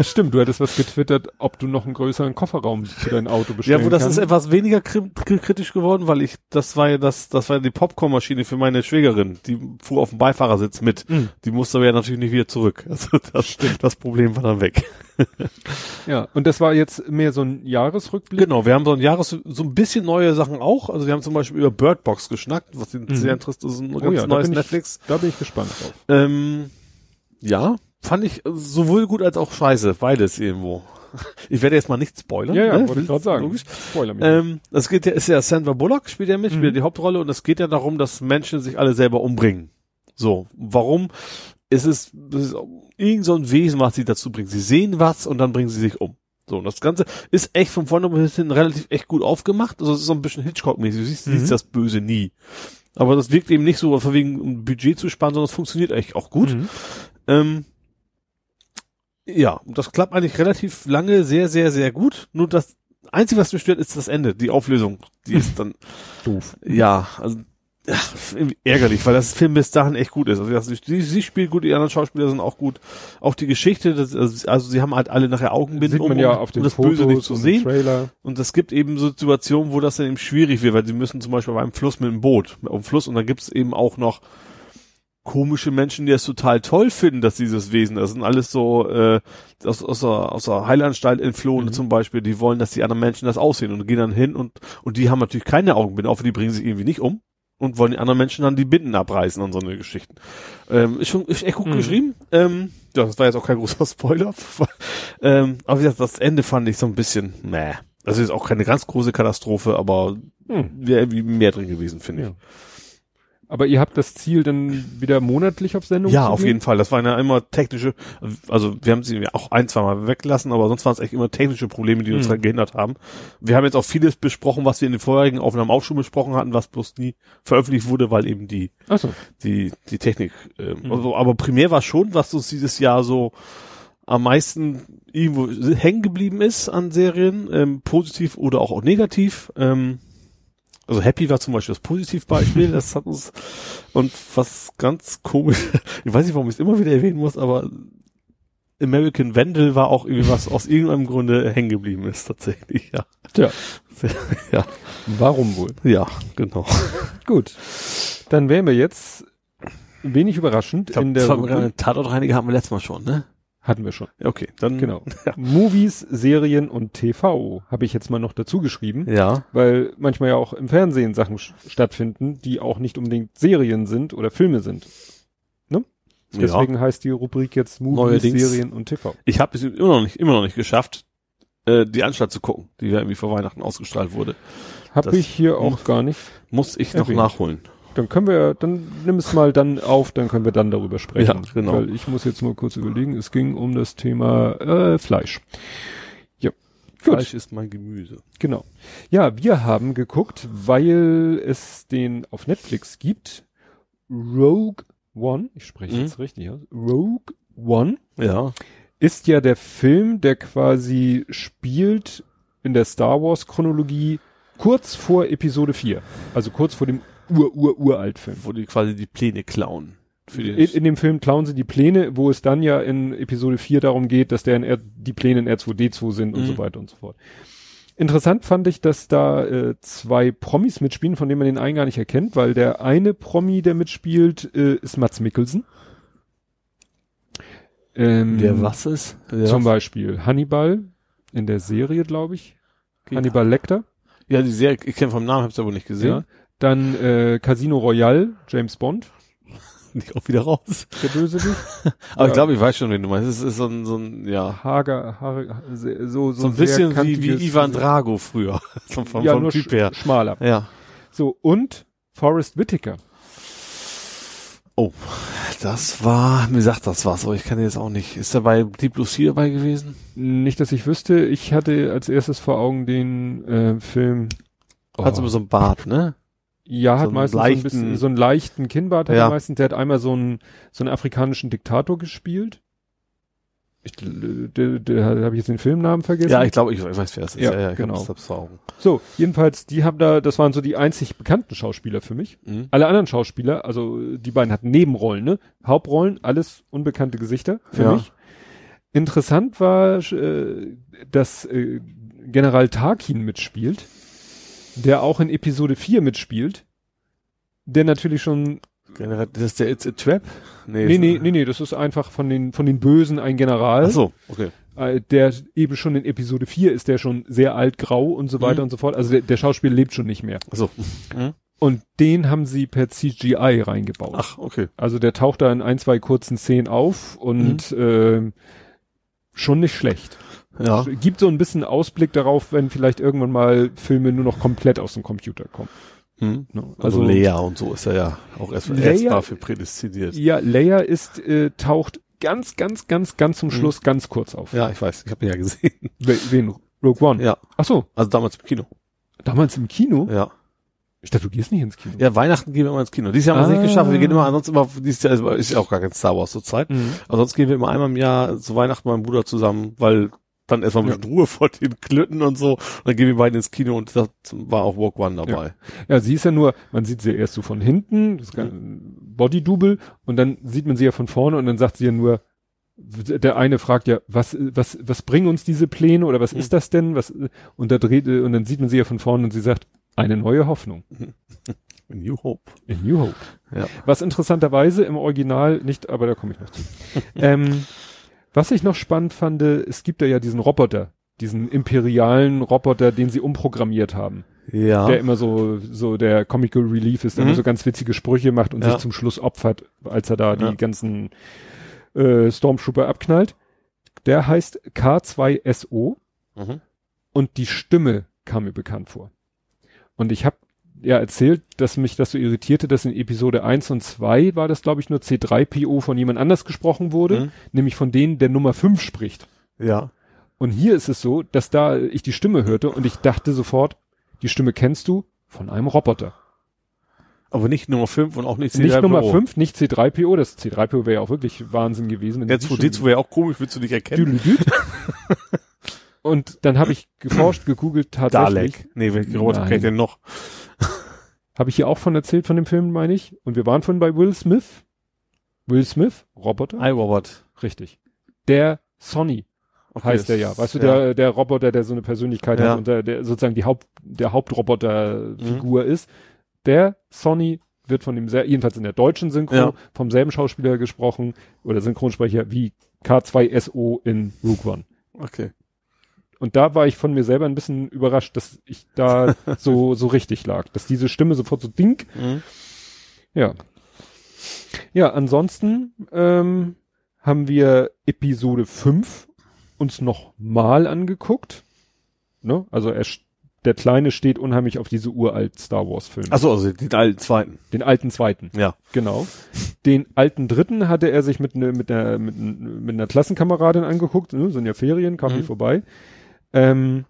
Stimmt, du hattest was getwittert, ob du noch einen größeren Kofferraum für dein Auto bestellen Ja, wo das ist etwas weniger kri kri- kritisch geworden, weil ich, das war ja das, das war ja die Popcornmaschine für meine Schwägerin, die fuhr auf dem Beifahrersitz mit. Mhm. Die musste aber ja natürlich nicht wieder zurück. Also das, das Problem war dann weg. Ja, und das war jetzt mehr so ein Jahresrückblick. Genau, wir haben so ein Jahres, so ein bisschen neue Sachen auch. Also wir haben zum Beispiel über Birdbox geschnackt, was Mhm. sehr interessant ist, Oh ja, da neues ich- Netflix. Da bin ich gespannt drauf. Ähm, ja, fand ich sowohl gut als auch scheiße, beides irgendwo. ich werde jetzt mal nicht spoilern. Ja, ja, ne? wollte ich gerade sagen. Logisch. Spoiler mich. Ähm, das geht ja, ist ja Sandra Bullock, spielt ja mit, Mhm. spielt die Hauptrolle und es geht ja darum, dass Menschen sich alle selber umbringen. So, warum? Ist es, ist irgend so ein Wesen, was sie dazu bringt. Sie sehen was und dann bringen sie sich um. So, und das Ganze ist echt von vorne bis hinten relativ echt gut aufgemacht. Also es ist so ein bisschen Hitchcock-mäßig. Du siehst, du Mhm. siehst das Böse nie. Aber das wirkt eben nicht so, von wegen um Budget zu sparen, sondern es funktioniert eigentlich auch gut. Mhm. Ähm, ja, und das klappt eigentlich relativ lange sehr, sehr, sehr gut. Nur das Einzige, was mich stört, ist das Ende, die Auflösung. Die ist dann, Doof. ja, also ja, irgendwie ärgerlich, weil das Film bis dahin echt gut ist. Also das- sie, sie spielt gut, die anderen Schauspieler sind auch gut. Auch die Geschichte, das, also sie haben halt alle nachher Augenbinden, um, ja um, um das Fotos Böse nicht zu sehen. Trailer. Und es gibt eben so Situationen, wo das dann eben schwierig wird, weil sie müssen zum Beispiel beim Fluss mit dem Boot, auf dem Fluss, und dann gibt es eben auch noch komische Menschen, die es total toll finden, dass dieses Wesen, das sind alles so äh, aus, aus, der, aus der Heilanstalt entflohene Mhm. zum Beispiel, die wollen, dass die anderen Menschen das aussehen und gehen dann hin und und die haben natürlich keine Augenbinde, auch die bringen sich irgendwie nicht um und wollen die anderen Menschen dann die Binden abreißen und so eine Geschichten. Ähm, ist schon ist echt gut Mhm. geschrieben. Ähm, ja, das war jetzt auch kein großer Spoiler. ähm, aber wie gesagt, das Ende fand ich so ein bisschen, meh. Also ist auch keine ganz große Katastrophe, aber Hm. wäre irgendwie mehr drin gewesen, finde ich. Ja. Aber ihr habt das Ziel dann wieder monatlich auf Sendung Ja, zu auf jeden Fall. Das waren ja immer technische, also wir haben sie auch ein, zwei Mal weggelassen, aber sonst waren es echt immer technische Probleme, die uns Mhm. daran gehindert haben. Wir haben jetzt auch vieles besprochen, was wir in den vorherigen Aufnahmen auch schon besprochen hatten, was bloß nie veröffentlicht wurde, weil eben die, Ach so. die, die Technik, ähm, Mhm. also, aber primär war schon, was uns dieses Jahr so am meisten irgendwo hängen geblieben ist an Serien, ähm, positiv oder auch, auch negativ. Ähm, also Happy war zum Beispiel das Positivbeispiel, das hat uns und was ganz komisch, ich weiß nicht, warum ich es immer wieder erwähnen muss, aber American Vandal war auch irgendwie was aus irgendeinem Grunde hängen geblieben ist tatsächlich, ja. Tja. Ja, Warum wohl? ja, genau. Gut. Dann wären wir jetzt wenig überraschend glaub, in der Tatortreiniger hatten wir letztes Mal schon, ne? Hatten wir schon. Ja, Okay, dann Genau. Movies, Serien und TV habe ich jetzt mal noch dazu geschrieben, Ja. weil manchmal ja auch im Fernsehen Sachen stattfinden, die auch nicht unbedingt Serien sind oder Filme sind. Ne? ja. Deswegen heißt die Rubrik jetzt Movies, Neuerdings. Serien und TV. Ich habe es immer noch nicht, immer noch nicht geschafft, äh, die Anstalt zu gucken, die ja irgendwie vor Weihnachten ausgestrahlt wurde. Hab Das ich hier auch gar nicht. Muss ich noch Erwähnt. nachholen. Dann können wir, dann nimm es mal dann auf, dann können wir dann darüber sprechen. Ja, genau. Weil ich muss jetzt mal kurz überlegen, es ging um das Thema äh, Fleisch. Ja. Gut. Fleisch ist mein Gemüse. Genau. Ja, wir haben geguckt, weil es den auf Netflix gibt. Rogue One, ich spreche Mhm. jetzt richtig aus. Rogue One Ja. ist ja der Film, der quasi spielt in der Star Wars Chronologie kurz vor Episode 4. Also kurz vor dem Ur-Ur-Uralt-Film. Wo die quasi die Pläne klauen. In, in dem Film klauen sie die Pläne, wo es dann ja in Episode 4 darum geht, dass der in R die Pläne in R2D2 sind und Mhm. so weiter und so fort. Interessant fand ich, dass da äh, zwei Promis mitspielen, von denen man den einen gar nicht erkennt, weil der eine Promi, der mitspielt, äh, ist Mats Mikkelsen. Ähm, der was ist? Der Zum was? Beispiel Hannibal in der Serie, glaube ich. Okay. Hannibal Lecter. Ja, die Serie, ich kenne vom Namen, hab's aber nicht Ja. Dann äh, Casino Royale, James Bond, Nicht auch wieder raus. der Bösewicht. Aber ich Ja. glaube, ich weiß schon, wen du meinst. Es ist so ein, so ein, ja, Hager, Hager so, so, so ein bisschen wie, wie Ivan Drago früher. vom, vom, ja, vom nur Typ sch her. schmaler. Ja. So, und Forrest Whitaker. Oh, das war, mir sagt das was, aber ich kann jetzt auch nicht. Ist er bei Deep Blue Sea dabei gewesen? Nicht, dass ich wüsste, ich hatte als erstes vor Augen den äh, Film. Hat Oh. so so ein Bart, ne? Ja, hat meistens so ein leichten- bisschen so einen leichten Kinnbart hat Ja. er meistens. Der hat einmal so einen so einen afrikanischen Diktator gespielt. Ich, der, der, habe ich jetzt den Filmnamen vergessen? Ja, ich glaube, ich weiß, wer es ist. Ja, Ja, ja, genau. So, jedenfalls, die haben da, das waren so die einzig bekannten Schauspieler für mich. Mhm. Alle anderen Schauspieler, also die beiden hatten Nebenrollen, ne? Hauptrollen, alles unbekannte Gesichter für Ja. mich. Interessant war, äh, dass äh, General Tarkin mitspielt, der auch in Episode 4 mitspielt, der natürlich schon, Generell, das ist der It's a Trap? nee, ist- nee, nee, nee, das ist einfach von den, von den Bösen ein General, Ach so, okay. äh, der eben schon in Episode 4 ist der schon sehr alt, grau und so weiter Mhm. und so fort. Also der, der Schauspieler lebt schon nicht mehr. Ach so. Mhm. Und den haben sie per CGI reingebaut. Ach, okay. Also der taucht da in ein, zwei kurzen Szenen auf und Mhm. ähm, schon nicht schlecht. Ja. Gibt so ein bisschen Ausblick darauf, wenn vielleicht irgendwann mal Filme nur noch komplett aus dem Computer kommen. Hm. Ne? Also, Also, Leia und so ist er ja auch erst, Leia- erst dafür prädestiniert. ja, Leia ist, äh, taucht ganz, ganz, ganz, ganz zum Schluss ganz kurz auf. Hm. Ja, ich weiß, ich habe ihn ja gesehen. We- Wen? Rogue One? Ja, Ach so, also damals im Kino. damals im Kino? Ja. Ich dachte, du gehst nicht ins Kino. Ja, Weihnachten gehen wir immer ins Kino. Dieses Jahr haben wir es Ah. nicht geschafft. Wir gehen immer, ansonsten immer, dieses Jahr ist, ist ja auch gar kein Star Wars zur Zeit. Mhm. Aber sonst gehen wir immer einmal im Jahr zu Weihnachten mit meinem Bruder zusammen, weil dann erstmal ein bisschen Ruhe vor den Klöten und so. Und dann gehen wir beide ins Kino und da war auch Walk One dabei. Ja, sie ist ja nur, man sieht sie erst so von hinten, das kann, Body-Double, und dann sieht man sie ja von vorne und dann sagt sie ja nur, der eine fragt ja, was, was, was bringen uns diese Pläne oder was Mhm. ist das denn? Was, und da dreht, und dann sieht man sie ja von vorne und sie sagt, eine neue Hoffnung. New Hope. In New Hope. Ja. Was interessanterweise im Original nicht, aber da komme ich noch zu. ähm, was ich noch spannend fand, es gibt da ja diesen Roboter, diesen imperialen Roboter, den sie umprogrammiert haben. Ja. der immer so, so der Comical Relief ist, der Mhm. immer so ganz witzige Sprüche macht und Ja. sich zum Schluss opfert, als er da Ja. die ganzen äh, Stormtrooper abknallt. Der heißt K2SO mhm. und die Stimme kam mir bekannt vor. Und ich habe ja erzählt, dass mich das so irritierte, dass in Episode 1 und 2 war das, glaube ich, nur C3PO von jemand anders gesprochen wurde, Mhm. nämlich von denen, der Nummer 5 spricht. Ja. Und hier ist es so, dass da ich die Stimme hörte und ich dachte sofort, die Stimme kennst du von einem Roboter. Aber nicht Nummer 5 und auch nicht Nicht C3PO. Nummer 5, nicht C3PO, das C3PO wäre ja auch wirklich Wahnsinn gewesen. Jetzt, wo schon- D2 wäre auch komisch, willst du nicht erkennen. Und dann habe ich geforscht, gegoogelt, tatsächlich. Dalek. Nee, welchen Roboter kennt ich denn noch? Habe ich hier auch von erzählt von dem Film, meine ich. Und wir waren von bei Will Smith. Will Smith, Roboter. iRobot. Richtig. Der Sonny Okay, heißt der ja. Weißt du, der, der Roboter, der so eine Persönlichkeit Ja. hat und der, der sozusagen die Haupt, der Hauptroboterfigur ist. Der Sonny wird von dem, sehr, jedenfalls in der deutschen Synchro, Ja. vom selben Schauspieler gesprochen oder Synchronsprecher wie K2SO in Rogue One. Okay. Und da war ich von mir selber ein bisschen überrascht, dass ich da so, so richtig lag. Dass diese Stimme sofort so ding. Mhm. Ja. Ja, ansonsten ähm, haben wir Episode 5 uns noch mal angeguckt. Ne? Also er, der Kleine steht unheimlich auf diese uralt Star Wars Filme. Achso, also den alten zweiten. Den alten zweiten. Ja. Genau. Den alten dritten hatte er sich mit, ne, mit, einer, mit, mit einer Klassenkameradin angeguckt, ne? sind ja Ferien, kam Mhm. die vorbei. Ähm,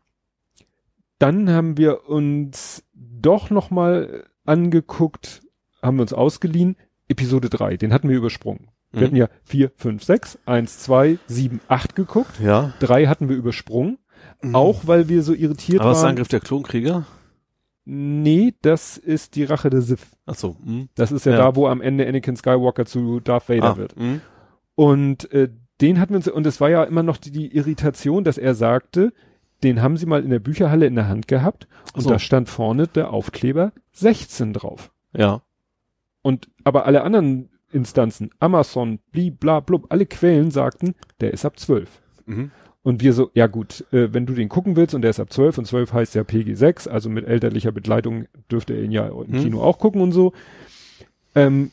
dann haben wir uns doch noch mal angeguckt, haben wir uns ausgeliehen, Episode 3, den hatten wir übersprungen. Wir Mhm. hatten ja 4, 5, 6, 1, 2, 7, 8 geguckt. Ja. 3 hatten wir übersprungen, auch weil wir so irritiert Aber was ist der waren. Angriff der Klonkrieger? Nee, das ist die Rache der Sith. Achso. Mhm. Das ist ja, Ja. da, wo am Ende Anakin Skywalker zu Darth Vader Ah, wird. mhm. Und äh, den hatten wir uns, und es war ja immer noch die, die Irritation, dass er sagte, den haben sie mal in der Bücherhalle in der Hand gehabt und so. da stand vorne der Aufkleber 16 drauf. Ja. Und aber alle anderen Instanzen, Amazon, bli, bla, blub, alle Quellen sagten, der ist ab 12. Mhm. Und wir so, ja gut, äh, wenn du den gucken willst und der ist ab 12 und 12 heißt ja PG 6, also mit elterlicher Begleitung dürfte er ihn ja im Hm. Kino auch gucken und so, ähm,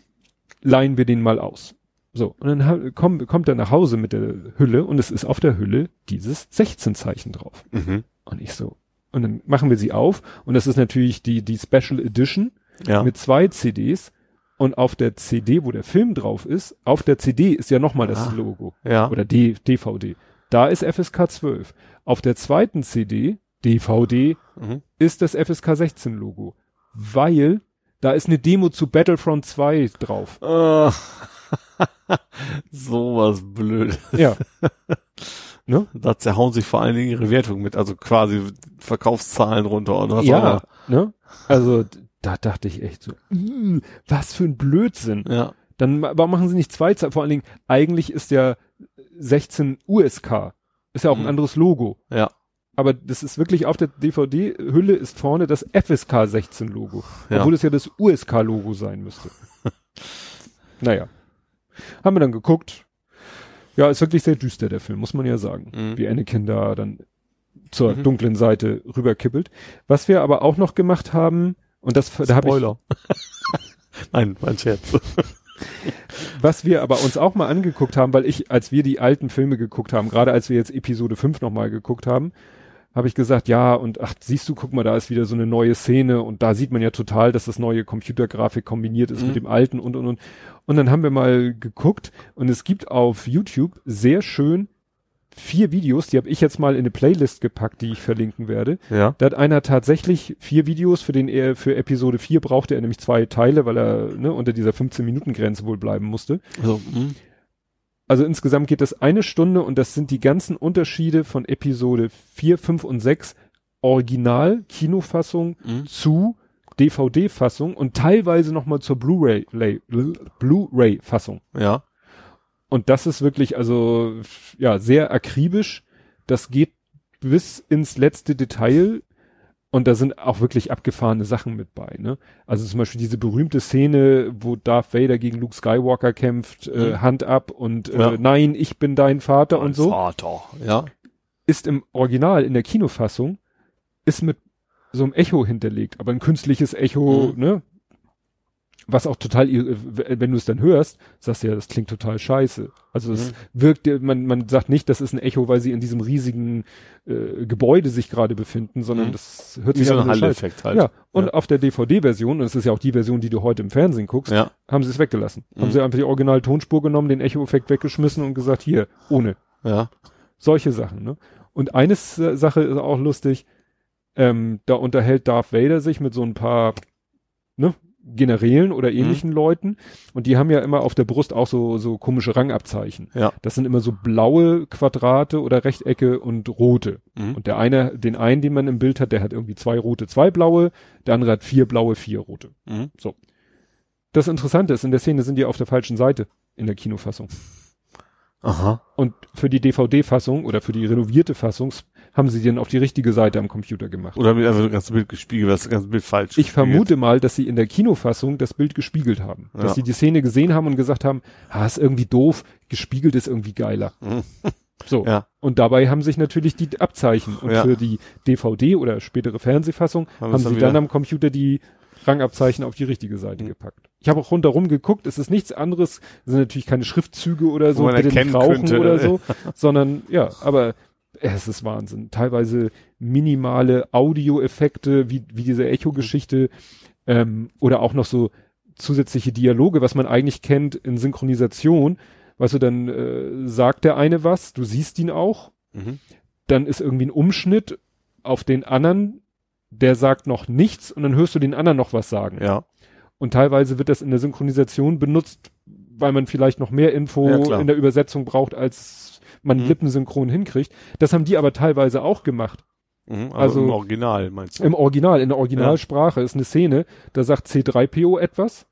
leihen wir den mal aus. So, und dann komm, kommt er nach Hause mit der Hülle und es ist auf der Hülle dieses 16-Zeichen drauf. Mhm. Und ich so, und dann machen wir sie auf und das ist natürlich die, die Special Edition Ja. mit zwei CDs und auf der CD, wo der Film drauf ist, auf der CD ist ja nochmal das Ah. Logo ja. oder D, DVD. Da ist FSK 12. Auf der zweiten CD, DVD, Mhm. ist das FSK 16 Logo. Weil da ist eine Demo zu Battlefront 2 drauf. Ah. Sowas blöd. Ja. ne? Da zerhauen sich vor allen Dingen ihre Wertung mit, also quasi Verkaufszahlen runter oder was auch Ja. immer. Ne? Also da dachte ich echt so, "Ih, was für ein Blödsinn. Ja. Dann warum machen sie nicht zwei Ze- Vor allen Dingen, eigentlich ist ja 16 USK. Ist ja auch ein Mhm. anderes Logo. Ja. Aber das ist wirklich auf der DVD-Hülle ist vorne das FSK 16 Logo. Ja. Obwohl es ja das USK Logo sein müsste. naja. Haben wir dann geguckt. Ja, ist wirklich sehr düster, der Film, muss man ja sagen. Mhm. Wie Anakin da dann zur Mhm. dunklen Seite rüberkippelt. Was wir aber auch noch gemacht haben, und das, da habe ich, Spoiler. Nein, mein Scherz. was wir aber uns auch mal angeguckt haben, weil ich, als wir die alten Filme geguckt haben, gerade als wir jetzt Episode 5 nochmal geguckt haben, habe ich gesagt, ja, und ach, siehst du, guck mal, da ist wieder so eine neue Szene und da sieht man ja total, dass das neue Computergrafik kombiniert ist Mhm. mit dem alten und und und. Und dann haben wir mal geguckt und es gibt auf YouTube sehr schön vier Videos, die habe ich jetzt mal in eine Playlist gepackt, die ich verlinken werde. Ja. Da hat einer tatsächlich vier Videos, für den er, für Episode 4 brauchte er nämlich zwei Teile, weil er ne, unter dieser 15-Minuten-Grenze wohl bleiben musste. Also, hm. Also insgesamt geht das eine Stunde und das sind die ganzen Unterschiede von Episode 4, 5 und 6 Original Kinofassung Mhm. zu DVD-Fassung und teilweise nochmal zur Blu-ray Lay- Blu-ray-Fassung. Ja. Und das ist wirklich also ja sehr akribisch. Das geht bis ins letzte Detail und da sind auch wirklich abgefahrene Sachen mit bei. Ne? Also zum Beispiel diese berühmte Szene, wo Darth Vader gegen Luke Skywalker kämpft, äh, Mhm. Hand ab und Ja. äh, Nein, ich bin dein Vater und so, Vater. Ja. ist im Original in der Kinofassung ist mit so einem Echo hinterlegt, aber ein künstliches Echo, Mhm. ne? Was auch total, wenn du es dann hörst, sagst du ja, das klingt total scheiße. Also es Mhm. wirkt, man, man sagt nicht, das ist ein Echo, weil sie in diesem riesigen äh, Gebäude sich gerade befinden, sondern Mhm. das hört Wie sich so an halt. Ja, und Ja. auf der DVD-Version, und das ist ja auch die Version, die du heute im Fernsehen guckst, Ja. haben sie es weggelassen. Haben Mhm. sie einfach die Original-Tonspur genommen, den Echo-Effekt weggeschmissen und gesagt, hier, ohne. Ja. Solche Sachen, ne? Und eine S- Sache ist auch lustig, ähm, da unterhält Darth Vader sich mit so ein paar, ne, Generälen oder ähnlichen Leuten und die haben ja immer auf der Brust auch so, so komische Rangabzeichen. Ja. Das sind immer so blaue Quadrate oder Rechtecke und rote. Mhm. Und der eine, den einen, den man im Bild hat, der hat irgendwie zwei rote, zwei blaue, der andere hat vier blaue, vier rote. Mhm. Das Interessante ist, in der Szene sind die auf der falschen Seite in der Kinofassung. Aha. Und für die DVD-Fassung oder für die renovierte Fassung haben sie den auf die richtige Seite am Computer gemacht. Oder mit einfach das ganze Bild gespiegelt, das ganze Bild falsch. Ich gespiegelt. vermute mal, dass sie in der Kinofassung das Bild gespiegelt haben. Dass Ja. sie die Szene gesehen haben und gesagt haben, ah, ist irgendwie doof, gespiegelt ist irgendwie geiler. Mhm. So. Ja. Und dabei haben sich natürlich die Abzeichen. Und Ja. für die DVD oder spätere Fernsehfassung Haben haben sie dann am Computer die Rangabzeichen auf die richtige Seite Mhm. gepackt. Ich habe auch rundherum geguckt, es ist nichts anderes, es sind natürlich keine Schriftzüge oder so, bitte nicht rauchen könnte. oder so, sondern ja, aber es ist Wahnsinn. Teilweise minimale Audioeffekte, wie, wie diese Echo-Geschichte, ähm, oder auch noch so zusätzliche Dialoge, was man eigentlich kennt in Synchronisation. Weißt du, dann äh, sagt der eine was, du siehst ihn auch, Mhm. dann ist irgendwie ein Umschnitt auf den anderen, der sagt noch nichts und dann hörst du den anderen noch was sagen. Ja. Und teilweise wird das in der Synchronisation benutzt, weil man vielleicht noch mehr Info Ja, in der Übersetzung braucht, als man Mhm. lippensynchron hinkriegt. Das haben die aber teilweise auch gemacht. Mhm. Also, Also- im Original meinst du? Im Original, in der Originalsprache ist eine Szene, da sagt C3PO etwas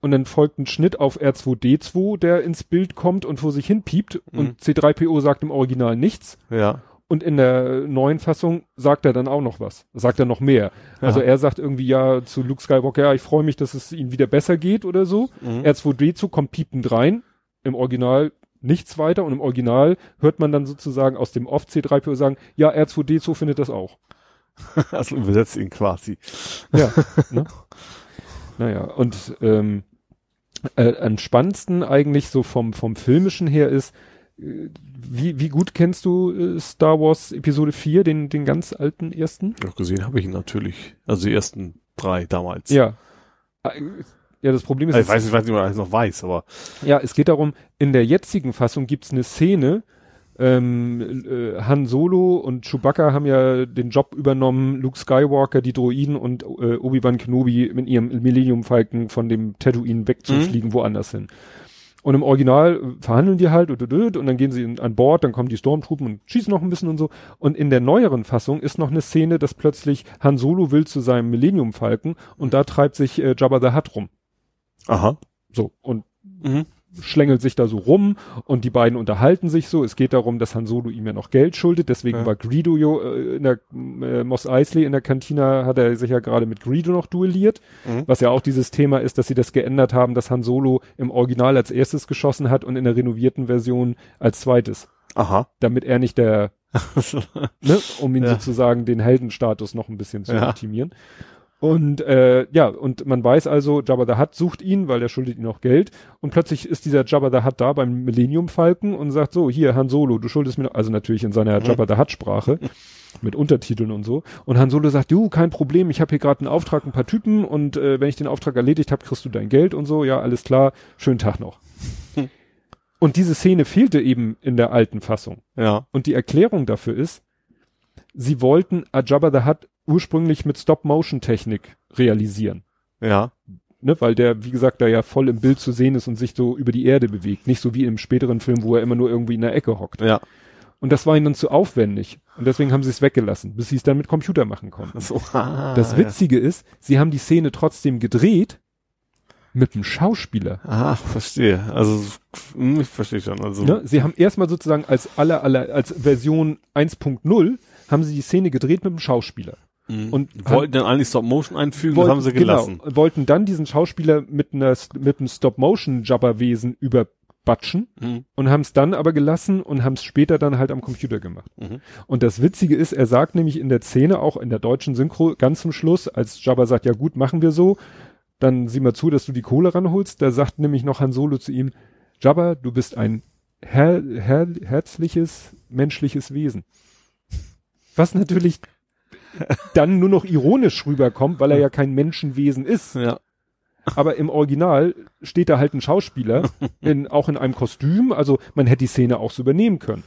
und dann folgt ein Schnitt auf R2D2, der ins Bild kommt und vor sich hin piept Mhm. und C3PO sagt im Original nichts Ja. und in der neuen Fassung sagt er dann auch noch was, sagt er noch mehr. Also Ja. er sagt irgendwie ja zu Luke Skywalker, ja, ich freue mich, dass es ihm wieder besser geht oder so. Mhm. R2D2 kommt piepend rein, im Original nichts weiter und im Original hört man dann sozusagen aus dem Off C3PO sagen, ja, R2D2 findet das auch. Also übersetzt ihn quasi. Ja. ne? Naja, und ähm, äh, am spannendsten eigentlich so vom, vom filmischen her ist, äh, wie, wie gut kennst du äh, Star Wars Episode 4, den, den ganz alten ersten? Ja, gesehen habe ich ihn natürlich. Also die ersten drei damals. Ja. Ja, das Problem ist, Also ich weiß nicht, weiß nicht, ob man alles noch weiß, aber ja, es geht darum, in der jetzigen Fassung gibt's eine Szene, ähm, äh, Han Solo und Chewbacca haben ja den Job übernommen, Luke Skywalker, die Droiden und äh, Obi-Wan Kenobi mit ihrem Millennium Falcon von dem Tatooine wegzufliegen, woanders hin. Und im Original verhandeln die halt und, und, und, dann gehen sie an Bord, dann kommen die Stormtroopen und schießen noch ein bisschen und so. Und in der neueren Fassung ist noch eine Szene, dass plötzlich Han Solo will zu seinem Millennium Falcon und da treibt sich äh, Jabba the Hutt rum. Aha. So, und Mhm. schlängelt sich da so rum und die beiden unterhalten sich so. Es geht darum, dass Han Solo ihm ja noch Geld schuldet, deswegen Ja. war Greedo äh, in der äh, Moss Eisley in der Kantina hat er sich ja gerade mit Greedo noch duelliert, Mhm. was ja auch dieses Thema ist, dass sie das geändert haben, dass Han Solo im Original als erstes geschossen hat und in der renovierten Version als zweites, Aha. damit er nicht der, ne, um ihn Ja. sozusagen den Heldenstatus noch ein bisschen zu Ja. optimieren. Und äh, ja, und man weiß also, Jabba the Hutt sucht ihn, weil er schuldet ihm auch Geld. Und plötzlich ist dieser Jabba the Hutt da beim Millennium Falken und sagt so, hier, Han Solo, du schuldest mir, noch, also natürlich in seiner Jabba the Hutt Sprache mit Untertiteln und so. Und Han Solo sagt, du, kein Problem, ich habe hier gerade einen Auftrag, ein paar Typen und äh, wenn ich den Auftrag erledigt habe, kriegst du dein Geld und so. Ja, alles klar, schönen Tag noch. Und diese Szene fehlte eben in der alten Fassung. Ja. Und die Erklärung dafür ist, sie wollten A Jabba the Hutt ursprünglich mit Stop-Motion-Technik realisieren. Ja. Ne, weil der, wie gesagt, da ja voll im Bild zu sehen ist und sich so über die Erde bewegt. Nicht so wie im späteren Film, wo er immer nur irgendwie in der Ecke hockt. Ja. Und das war ihnen dann zu aufwendig. Und deswegen haben sie es weggelassen, bis sie es dann mit Computer machen konnten. So. Ah, Das Witzige ist, sie haben die Szene trotzdem gedreht mit einem Schauspieler. Ja. Ah, verstehe. Also, hm, ich verstehe schon. Also, Ne? Sie haben erstmal sozusagen als aller, aller, als Version 1.0 haben sie die Szene gedreht mit einem Schauspieler. mhm. und wollten dann eigentlich Stop Motion einfügen, Wollten- das haben sie gelassen. Genau, wollten dann diesen Schauspieler mit einer, mit einem Stop-Motion-Jabber-Wesen überbatschen Mhm. und haben es dann aber gelassen und haben es später dann halt am Computer gemacht. Mhm. Und das Witzige ist, er sagt nämlich in der Szene, auch in der deutschen Synchro, ganz zum Schluss, als Jabba sagt, ja gut, machen wir so, dann sieh mal zu, dass du die Kohle ranholst, da sagt nämlich noch Han Solo zu ihm, Jabba, du bist ein her her herzliches, menschliches Wesen. Was natürlich dann nur noch ironisch rüberkommt, weil er ja kein Menschenwesen ist. Ja. Aber im Original steht da halt ein Schauspieler, in, auch in einem Kostüm, also man hätte die Szene auch so übernehmen können.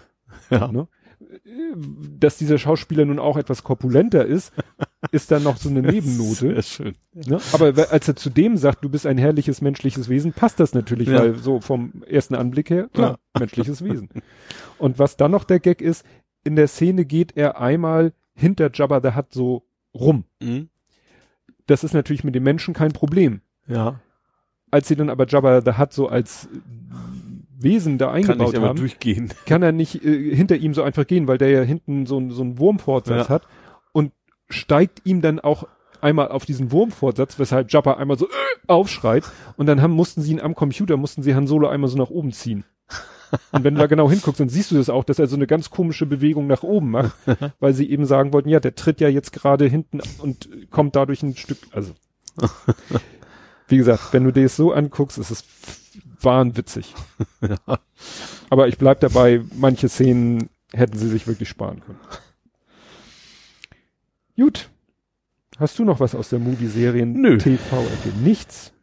Ja. Ne? Dass dieser Schauspieler nun auch etwas korpulenter ist, ist dann noch so eine Nebennote. Sehr schön. Ne? Aber als er zu dem sagt, du bist ein herrliches menschliches Wesen, passt das natürlich, Ja. weil so vom ersten Anblick her, klar, menschliches Wesen. Und was dann noch der Gag ist, in der Szene geht er einmal hinter Jabba the Hutt so rum. Mhm. Das ist natürlich mit den Menschen kein Problem. Ja. Als sie dann aber Jabba the Hutt so als Wesen da Kann eingebaut nicht aber haben, durchgehen. kann er nicht äh, hinter ihm so einfach gehen, weil der ja hinten so, so einen Wurmfortsatz Ja. hat und steigt ihm dann auch einmal auf diesen Wurmfortsatz, weshalb Jabba einmal so äh, aufschreit und dann haben, mussten sie ihn am Computer, mussten sie Han Solo einmal so nach oben ziehen. Und wenn du da genau hinguckst, dann siehst du das auch, dass er so eine ganz komische Bewegung nach oben macht, weil sie eben sagen wollten, ja, der tritt ja jetzt gerade hinten und kommt dadurch ein Stück, also. Wie gesagt, wenn du dir das so anguckst, ist es wahnwitzig. Ja. Aber ich bleib dabei, manche Szenen hätten sie sich wirklich sparen können. Gut. Hast du noch was aus der Movie-Serien Nö. TV-Ecke? Nichts.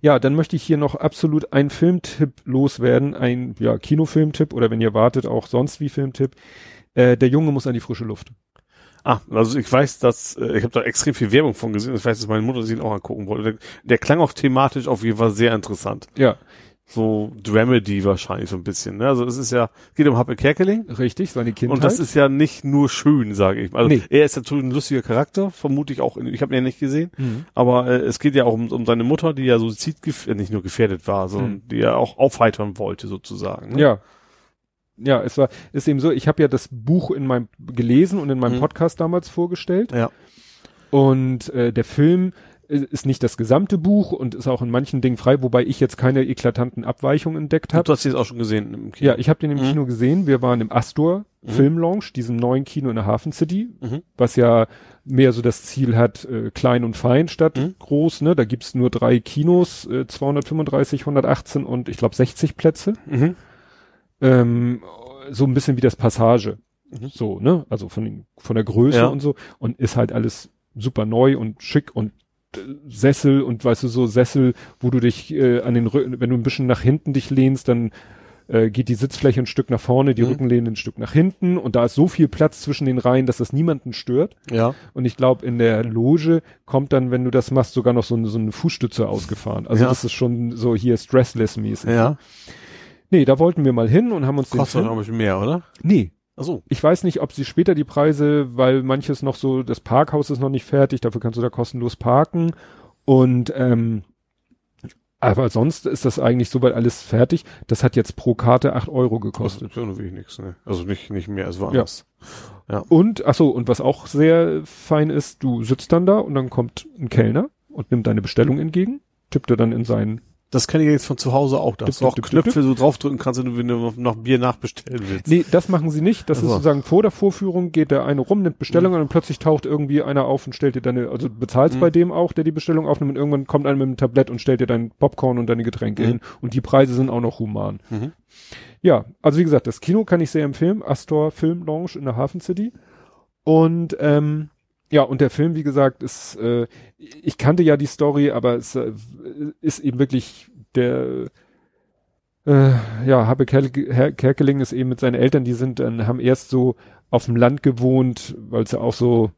Ja, dann möchte ich hier noch absolut einen Filmtipp loswerden, ein ja, Kinofilmtipp oder wenn ihr wartet, auch sonst wie Filmtipp. Äh, der Junge muss an die frische Luft. Ah, also ich weiß, dass, äh, ich habe da extrem viel Werbung von gesehen. Ich weiß, dass meine Mutter sich ihn auch angucken wollte. Der, der klang auch thematisch auf jeden Fall sehr interessant. Ja, So Dramedy wahrscheinlich so ein bisschen. Ne? Also es ist ja, geht um Happe Kerkeling. richtig, seine Kindheit. Und das ist ja nicht nur schön, sage ich. Also Nee. er ist natürlich ein lustiger Charakter, vermute ich auch. In, ich habe ihn ja nicht gesehen, Mhm. aber äh, es geht ja auch um, um seine Mutter, die ja suizidgef äh, nicht nur gefährdet war, sondern Mhm. die ja auch aufheitern wollte sozusagen. Ne? Ja. Ja, es war, ist eben so, ich habe ja das Buch in meinem gelesen und in meinem Mhm. Podcast damals vorgestellt. Ja. Und äh, der Film ist nicht das gesamte Buch und ist auch in manchen Dingen frei, wobei ich jetzt keine eklatanten Abweichungen entdeckt habe. Du hast jetzt auch schon gesehen im Kino. Ja, ich habe den im Mhm. Kino gesehen. Wir waren im Astor Mhm. Film Lounge, diesem neuen Kino in der Hafen City, Mhm. was ja mehr so das Ziel hat, äh, klein und fein statt Mhm. groß. Ne? Da gibt's nur drei Kinos, äh, 235, 118 und ich glaube 60 Plätze. Mhm. Ähm, so ein bisschen wie das Passage. Mhm. So, ne? Also von, den, von der Größe Ja. und so. Und ist halt alles super neu und schick und äh, Sessel und weißt du, so Sessel, wo du dich äh, an den Rücken, wenn du ein bisschen nach hinten dich lehnst, dann äh, geht die Sitzfläche ein Stück nach vorne, die Mhm. Rückenlehne ein Stück nach hinten und da ist so viel Platz zwischen den Reihen, dass das niemanden stört. Ja. Und ich glaube, in der Loge kommt dann, wenn du das machst, sogar noch so, eine- so eine Fußstütze ausgefahren. Also Ja. das ist schon so hier stressless-mäßig. Ja. Nee, da wollten wir mal hin und haben uns den Kostet auch ein bisschen mehr, oder? Nee, so. ich weiß nicht, ob sie später die Preise, weil manches noch so, das Parkhaus ist noch nicht fertig, dafür kannst du da kostenlos parken. Und ähm, aber sonst ist das eigentlich soweit alles fertig. Das hat jetzt pro Karte acht Euro gekostet. Kostet ja nur wenig nix, ne? Also nicht, nicht mehr als woanders. Und, ach so, und was auch sehr fein ist, du sitzt dann da und dann kommt ein Kellner und nimmt deine Bestellung entgegen, tippt er dann in sein Das kenne ich jetzt von zu Hause auch. Da hast du auch Knöpfe so draufdrücken kannst, wenn du noch Bier nachbestellen willst. Nee, das machen sie nicht. Das Ach so. ist sozusagen vor der Vorführung, geht der eine rum, nimmt Bestellung und dann plötzlich taucht irgendwie einer auf und stellt dir deine, also bezahlst Mhm. bei dem auch, der die Bestellung aufnimmt und irgendwann kommt einer mit einem Tablett und stellt dir dein Popcorn und deine Getränke Mhm. hin. Und die Preise sind auch noch human. Mhm. Ja, also wie gesagt, das Kino kann ich sehr empfehlen. Astor Film Lounge in der Hafen City. Und ähm, ja, und der Film, wie gesagt, ist, äh, ich kannte ja die Story, aber es äh, ist eben wirklich der, äh, ja, Habe Kerkeling ist eben mit seinen Eltern, die sind dann, haben erst so auf dem Land gewohnt, weil es ja auch so,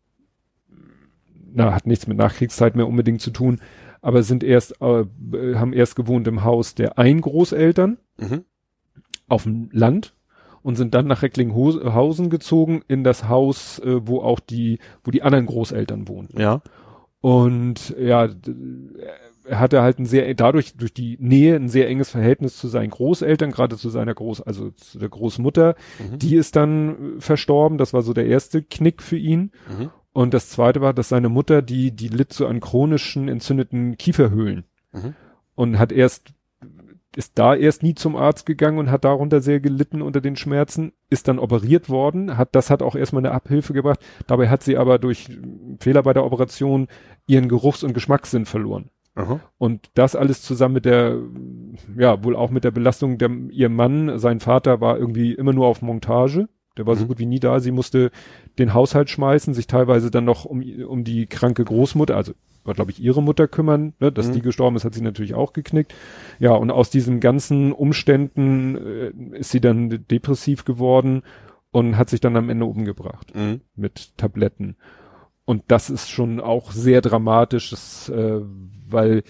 na, hat nichts mit Nachkriegszeit mehr unbedingt zu tun, aber sind erst, äh, haben erst gewohnt im Haus der Eingroßeltern Mhm. auf dem Land und sind dann nach Recklinghausen gezogen in das Haus, äh, wo auch die, wo die anderen Großeltern wohnen. Ja. Und ja, d- er hatte halt ein sehr, dadurch, durch die Nähe, ein sehr enges Verhältnis zu seinen Großeltern, gerade zu seiner Groß, also zu der Großmutter. Mhm. Die ist dann äh, verstorben. Das war so der erste Knick für ihn. Mhm. Und das zweite war, dass seine Mutter, die, die litt so an chronischen entzündeten Kieferhöhlen Mhm. und hat erst, ist da erst nie zum Arzt gegangen und hat darunter sehr gelitten unter den Schmerzen, ist dann operiert worden, hat, das hat auch erstmal eine Abhilfe gebracht. Dabei hat sie aber durch Fehler bei der Operation ihren Geruchs- und Geschmackssinn verloren. Aha. Und das alles zusammen mit der, ja, wohl auch mit der Belastung der, ihr Mann, sein Vater war irgendwie immer nur auf Montage. Der war so Mhm. gut wie nie da. Sie musste den Haushalt schmeißen, sich teilweise dann noch um, um die kranke Großmutter, also war glaube ich ihre Mutter kümmern, ne, dass Mhm. die gestorben ist, hat sie natürlich auch geknickt. Ja, und aus diesen ganzen Umständen äh, ist sie dann depressiv geworden und hat sich dann am Ende umgebracht Mhm. mit Tabletten. Und das ist schon auch sehr dramatisch, das, äh, weil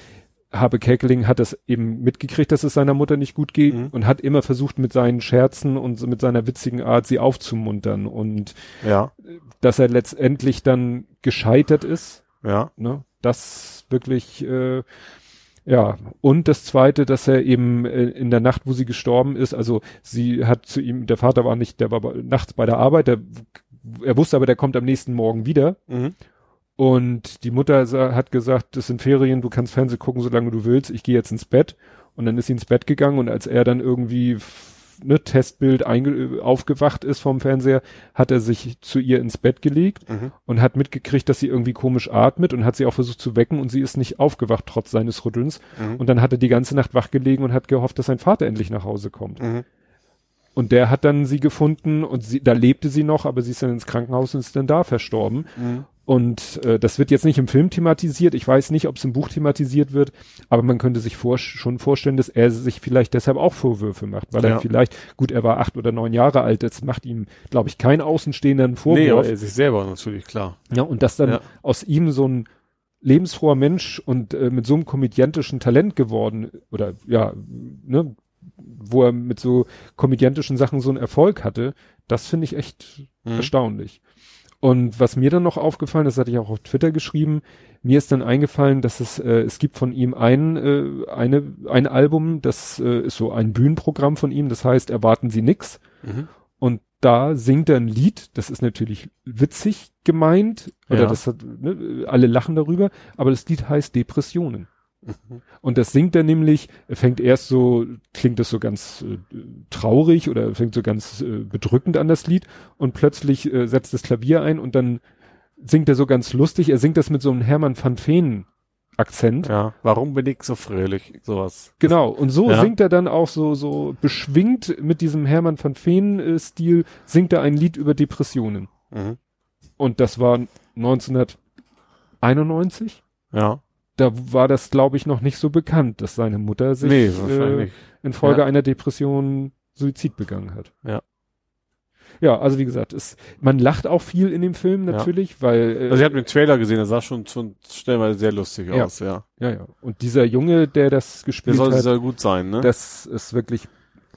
Habe Kerkeling hat das eben mitgekriegt, dass es seiner Mutter nicht gut geht Mhm. und hat immer versucht, mit seinen Scherzen und mit seiner witzigen Art sie aufzumuntern und Ja. dass er letztendlich dann gescheitert ist, Ja. ne, das wirklich, äh, ja, und das zweite, dass er eben äh, in der Nacht, wo sie gestorben ist, also sie hat zu ihm, der Vater war nicht, der war nachts bei der Arbeit, der, er wusste aber, der kommt am nächsten Morgen wieder Mhm. und die Mutter hat gesagt, das sind Ferien, du kannst Fernsehen gucken, solange du willst, ich gehe jetzt ins Bett. Und dann ist sie ins Bett gegangen und als er dann irgendwie ne, Testbild einge aufgewacht ist vom Fernseher, hat er sich zu ihr ins Bett gelegt Mhm. und hat mitgekriegt, dass sie irgendwie komisch atmet und hat sie auch versucht zu wecken und sie ist nicht aufgewacht, trotz seines Rüttelns. Mhm. Und dann hat er die ganze Nacht wach gelegen und hat gehofft, dass sein Vater endlich nach Hause kommt. Mhm. Und der hat dann sie gefunden und sie, da lebte sie noch, aber sie ist dann ins Krankenhaus und ist dann da verstorben. Mhm. Und äh, das wird jetzt nicht im Film thematisiert. Ich weiß nicht, ob es im Buch thematisiert wird, aber man könnte sich vor, schon vorstellen, dass er sich vielleicht deshalb auch Vorwürfe macht, weil Ja. er vielleicht, gut, er war acht oder neun Jahre alt, das macht ihm, glaube ich, kein Außenstehender einen Nee, aber Vorwurf. er sich selber natürlich, klar. ja, und dass dann Ja. aus ihm so ein lebensfroher Mensch und äh, mit so einem komödiantischen Talent geworden oder ja, ne, wo er mit so komödiantischen Sachen so einen Erfolg hatte, das finde ich echt Mhm. erstaunlich. Und was mir dann noch aufgefallen das hatte ich auch auf Twitter geschrieben, mir ist dann eingefallen, dass es, äh, es gibt von ihm ein, äh, eine, ein Album, das äh, ist so ein Bühnenprogramm von ihm, das heißt Erwarten Sie nix. Mhm. Und da singt er ein Lied, das ist natürlich witzig gemeint, oder Ja. das hat, ne, alle lachen darüber, aber das Lied heißt Depressionen. Mhm. Und das singt er nämlich, er fängt erst so, klingt das so ganz äh, traurig oder fängt so ganz äh, bedrückend an das Lied und plötzlich äh, setzt das Klavier ein und dann singt er so ganz lustig, er singt das mit so einem Hermann van Veen Akzent. Ja. Warum bin ich so fröhlich? Sowas. Genau, und so Ja. singt er dann auch so, so beschwingt mit diesem Hermann van Veen äh, Stil, singt er ein Lied über Depressionen. Mhm. Und das war 1991. Ja. Da war das, glaube ich, noch nicht so bekannt, dass seine Mutter sich nee, äh, infolge Ja. einer Depression Suizid begangen hat. Ja. Ja, also wie gesagt, es, man lacht auch viel in dem Film Ja. natürlich, weil äh, Also ich habe den Trailer gesehen, der sah schon, schon stellenweise sehr lustig Ja. aus, ja. ja, ja. Und dieser Junge, der das Der gespielt soll hat, sehr gut sein, ne? das ist wirklich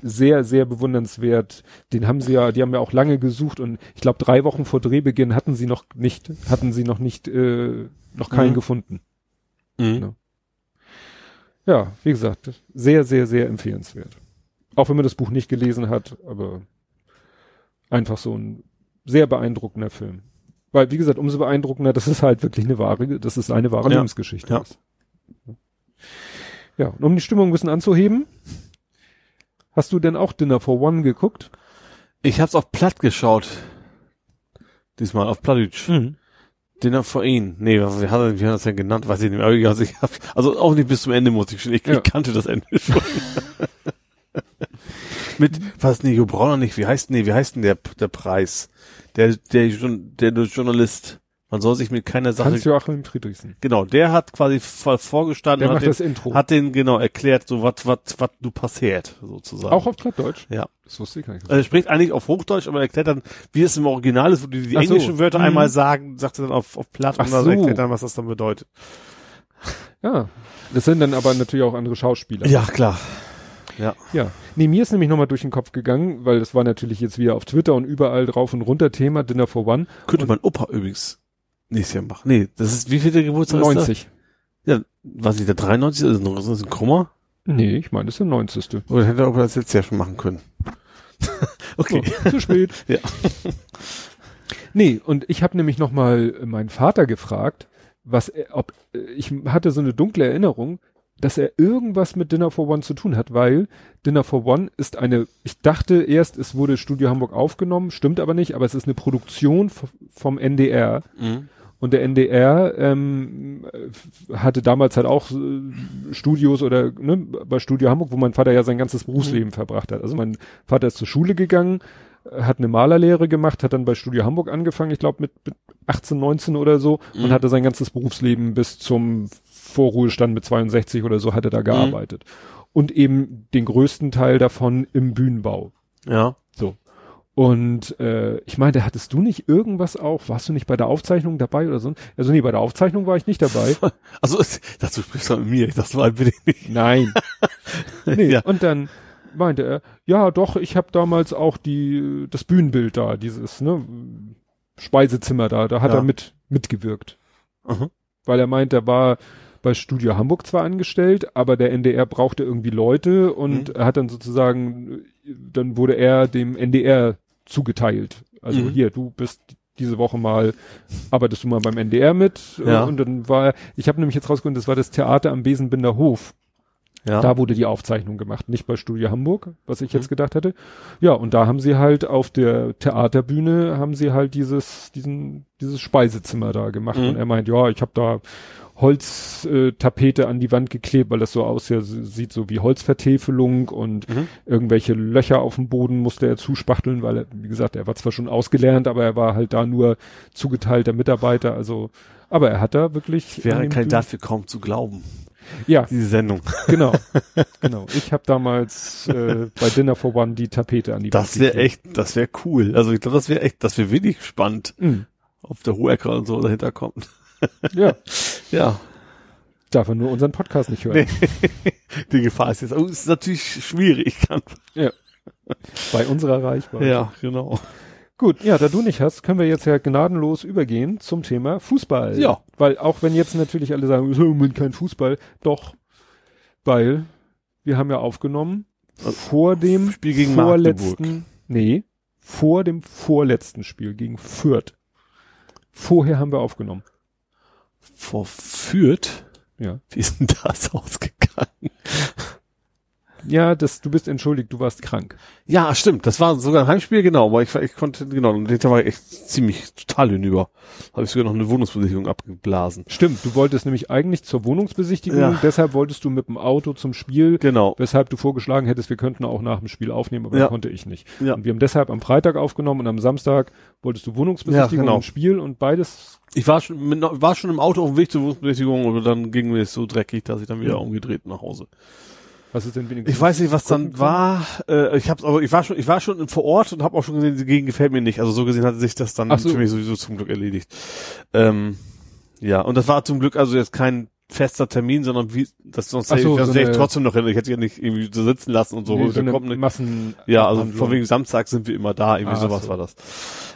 sehr, sehr bewundernswert. Den haben sie ja, die haben ja auch lange gesucht und ich glaube drei Wochen vor Drehbeginn hatten sie noch nicht, hatten sie noch nicht, äh, noch keinen Mhm. gefunden. Mhm. Ja. Ja, wie gesagt, sehr, sehr, sehr empfehlenswert. Auch wenn man das Buch nicht gelesen hat, aber einfach so ein sehr beeindruckender Film. Weil, wie gesagt, umso beeindruckender, dass es halt wirklich eine wahre, dass es eine wahre Ja. Lebensgeschichte Ja. ist. Ja, und um die Stimmung ein bisschen anzuheben, hast du denn auch Dinner for One geguckt? Ich hab's auf platt geschaut. Diesmal auf Plattdeutsch. Mhm. Dinner for ihn. Nee, was, wie, hat er, wie hat er das denn genannt? Weiß ich nicht mehr. Also, ich hab, also auch nicht bis zum Ende muss ich schon. Ich, Ja. ich kannte das Ende schon. Mit, was, nee, Brauner nicht, wie heißt, nee, wie heißt denn der, der Preis? Der, der, der, der Journalist. Man soll sich mit keiner Sache, Hans-Joachim Friedrichsen. genau, der hat quasi vorgestanden Der und macht hat den, hat den, genau, erklärt, so was, was, was du passiert, sozusagen. Auch auf Plattdeutsch? ja. Das wusste ich gar nicht. Also er spricht eigentlich auf Hochdeutsch, aber er erklärt dann, wie es im Original ist, wo die, die Ach so. englischen Wörter Mhm. einmal sagen, sagt er dann auf, auf Platt Ach und dann so. erklärt dann, was das dann bedeutet. Ja. Das sind dann aber natürlich auch andere Schauspieler. Ja, klar. Ja. Ja. Nee, mir ist nämlich nochmal durch den Kopf gegangen, weil das war natürlich jetzt wieder auf Twitter und überall drauf und runter Thema Dinner for One. Könnte mein Opa übrigens nächstes Jahr machen. Nee, das ist, wie viel der Geburtstag ist 90. das? Ja, was nicht, der 93 ist, ist das ein Krummer? Nee, ich meine, das ist der 90. Oder hätte er Opa das jetzt ja schon machen können? okay. So, zu spät. Ja. Nee, und ich habe nämlich nochmal meinen Vater gefragt, was er, ob, ich hatte so eine dunkle Erinnerung, dass er irgendwas mit Dinner for One zu tun hat, weil Dinner for One ist eine, ich dachte erst, es wurde Studio Hamburg aufgenommen, stimmt aber nicht, aber es ist eine Produktion vom NDR. Mhm. Und der NDR ähm, äh, hatte damals halt auch äh, Studios oder ne, bei Studio Hamburg, wo mein Vater ja sein ganzes Berufsleben verbracht hat. Also mein Vater ist zur Schule gegangen, hat eine Malerlehre gemacht, hat dann bei Studio Hamburg angefangen, ich glaube mit, mit 18, 19 oder so und Mhm. hatte sein ganzes Berufsleben bis zum Vorruhestand mit 62 oder so hat er da gearbeitet. Und eben den größten Teil davon im Bühnenbau. Ja. So. Und äh, ich meinte, hattest du nicht irgendwas auch, warst du nicht bei der Aufzeichnung dabei oder so? Also nee, bei der Aufzeichnung war ich nicht dabei. Also, dazu sprichst du mit mir. Das war ich nicht. Nein. Nee. Ja. Und dann meinte er, ja doch, ich habe damals auch die das Bühnenbild da, dieses ne, Speisezimmer da, da hat Ja. er mit mitgewirkt. Mhm. Weil er meint, er war bei Studio Hamburg zwar angestellt, aber der NDR brauchte irgendwie Leute und Mhm. er hat dann sozusagen, dann wurde er dem NDR zugeteilt. Also Mhm. hier, du bist diese Woche mal, arbeitest du mal beim NDR mit Ja. und dann war ich habe nämlich jetzt rausgefunden, das war das Theater am Besenbinder Hof. Ja. Da wurde die Aufzeichnung gemacht, nicht bei Studio Hamburg, was ich jetzt Mhm. gedacht hatte. Ja, und da haben sie halt auf der Theaterbühne haben sie halt dieses diesen dieses Speisezimmer da gemacht Mhm. und er meint, ja, ich habe da Holztapete äh, an die Wand geklebt, weil das so aussieht, sieht so wie Holzvertäfelung und Mhm. irgendwelche Löcher auf dem Boden musste er zuspachteln, weil er, wie gesagt, er war zwar schon ausgelernt, aber er war halt da nur zugeteilter Mitarbeiter, also, aber er hat da wirklich. Wäre an ein dem Kandidat Bühnen- für kaum zu glauben. Ja, Diese Sendung. genau, genau. Ich habe damals äh, bei Dinner for One die Tapete an die Das Wand wäre geklebt. echt, das wäre cool. Also ich glaube, das wäre echt, das wäre wirklich spannend, Mhm. ob der Hohecker und so dahinter kommt. Ja, Ja. darf er nur unseren Podcast nicht hören. Nee. Die Gefahr ist jetzt, oh, ist natürlich schwierig. Kann, Bei unserer Reichweite. ja, genau. Gut, ja, da du nicht hast, können wir jetzt ja gnadenlos übergehen zum Thema Fußball. Ja. Weil auch wenn jetzt natürlich alle sagen, Moment, kein Fußball, doch, weil wir haben ja aufgenommen vor dem Spiel gegen Magdeburg. vorletzten, nee, vor dem vorletzten Spiel gegen Fürth. Vorher haben wir aufgenommen. Vor Fürth? Ja. Wie ist denn das ausgegangen? Ja, das, du bist entschuldigt, du warst krank. Ja, stimmt. Das war sogar ein Heimspiel, genau. Aber ich, ich konnte, genau, und hinterher war ich echt ziemlich total hinüber. Habe ich sogar noch eine Wohnungsbesichtigung abgeblasen. Stimmt, du wolltest nämlich eigentlich zur Wohnungsbesichtigung, Ja. deshalb wolltest du mit dem Auto zum Spiel, Genau. weshalb du vorgeschlagen hättest, wir könnten auch nach dem Spiel aufnehmen, aber Ja. konnte ich nicht. Ja. Und wir haben deshalb am Freitag aufgenommen und am Samstag wolltest du Wohnungsbesichtigung Ja, genau. und Spiel und beides. Ich war schon, mit, war schon im Auto auf dem Weg zur Wohnungsbesichtigung, aber dann ging mir es so dreckig, dass ich dann wieder umgedreht nach Hause. Was ist denn wenigstens? Ich weiß nicht, was dann können? war. Äh, ich hab's aber, ich war schon, ich war schon vor Ort und habe auch schon gesehen, die Gegend gefällt mir nicht. Also so gesehen hatte sich das dann so. für mich sowieso zum Glück erledigt. Ähm, ja, und das war zum Glück also jetzt kein fester Termin, sondern wie, das sonst, Ach hätte so, ich, so ich eine- trotzdem noch hin. Ich hätte ja nicht irgendwie so sitzen lassen und so. Nee, so eine kommt nicht- Massen. ja, also von wegen Samstag sind wir immer da, irgendwie Ah, sowas so. war das.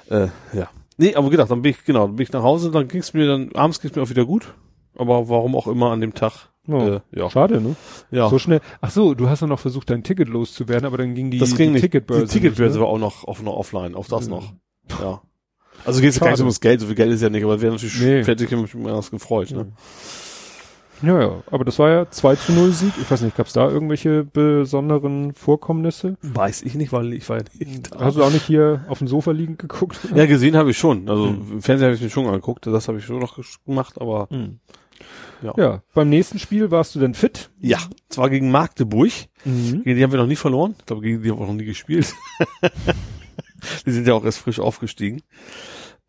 Äh, ja. Nee, aber gedacht, dann bin ich, genau, dann bin ich nach Hause, dann ging's mir dann, abends ging's mir auch wieder gut. Aber warum auch immer an dem Tag. Oh, Äh, ja. Schade, ne? Ja. So schnell. Ach so, du hast ja noch versucht, dein Ticket loszuwerden, aber dann ging die, das ging die nicht. Ticketbörse. die Ticketbörse nicht, ne? war auch noch auf noch offline, auf das Ja. noch. Ja. Also geht's ja gar nicht ums Geld, so viel Geld ist ja nicht, aber wäre natürlich Nee. hätte ich mich was gefreut, ne? Ja, ja, aber das war ja 2 zu 0 Sieg. Ich weiß nicht, gab es da irgendwelche besonderen Vorkommnisse? Weiß ich nicht, weil ich war ja nicht da. Hast du auch nicht hier auf dem Sofa liegend geguckt? Ja, gesehen habe ich schon. Also Hm. im Fernsehen habe ich mir schon angeguckt. Das habe ich schon noch gemacht, aber Hm. Ja. Ja, beim nächsten Spiel warst du denn fit? Ja, zwar gegen Magdeburg. Mhm. Gegen die haben wir noch nie verloren. Ich glaube, gegen die haben wir auch noch nie gespielt. die sind ja auch erst frisch aufgestiegen.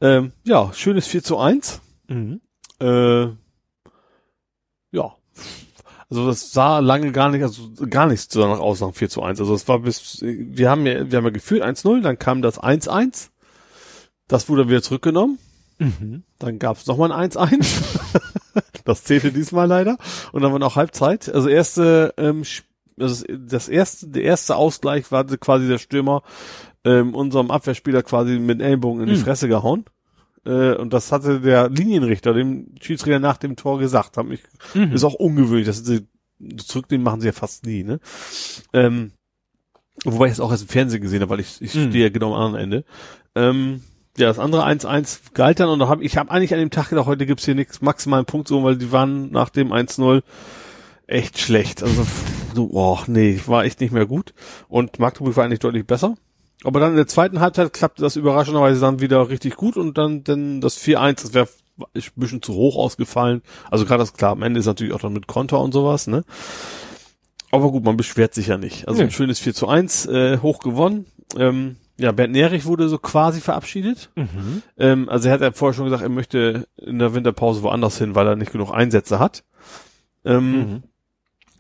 Ähm, ja, schönes 4 zu 1. Mhm. Äh, ja. Also das sah lange gar nicht, also gar nichts danach aus nach 4 zu 1. Also es war bis, wir haben ja, wir haben ja geführt 1-0, dann kam das 1-1. Das wurde wieder zurückgenommen. Mhm. Dann gab es nochmal ein 1-1. das zählte diesmal leider. Und dann war noch Halbzeit. Also erste, ähm, also das erste, der erste Ausgleich war quasi der Stürmer ähm, unserem Abwehrspieler quasi mit dem Ellbogen in die Mhm. Fresse gehauen. Äh, und das hatte der Linienrichter, dem Schiedsrichter nach dem Tor gesagt. Hat mich, Mhm. Ist auch ungewöhnlich, dass sie zurücknehmen machen sie ja fast nie, ne? Ähm, wobei ich es auch erst im Fernsehen gesehen habe, weil ich, ich Mhm. stehe ja genau am anderen Ende. Ähm, ja, das andere 1-1 galt dann und da hab, ich habe eigentlich an dem Tag gedacht, heute gibt's hier nichts, maximal einen Punkt so, weil die waren nach dem 1-0 echt schlecht. Also so, oh, nee, war echt nicht mehr gut. Und Magdeburg war eigentlich deutlich besser. Aber dann in der zweiten Halbzeit klappte das überraschenderweise dann wieder richtig gut und dann, dann das 4-1, das wäre ein bisschen zu hoch ausgefallen. Also gerade das klar, am Ende ist natürlich auch dann mit Konter und sowas, ne? Aber gut, man beschwert sich ja nicht. Also Nee. ein schönes 4 zu 1, äh, hoch gewonnen. Ähm, ja, Bernd Nerich wurde so quasi verabschiedet. Mhm. Ähm, also er hat ja vorher schon gesagt, er möchte in der Winterpause woanders hin, weil er nicht genug Einsätze hat. Ähm, Mhm.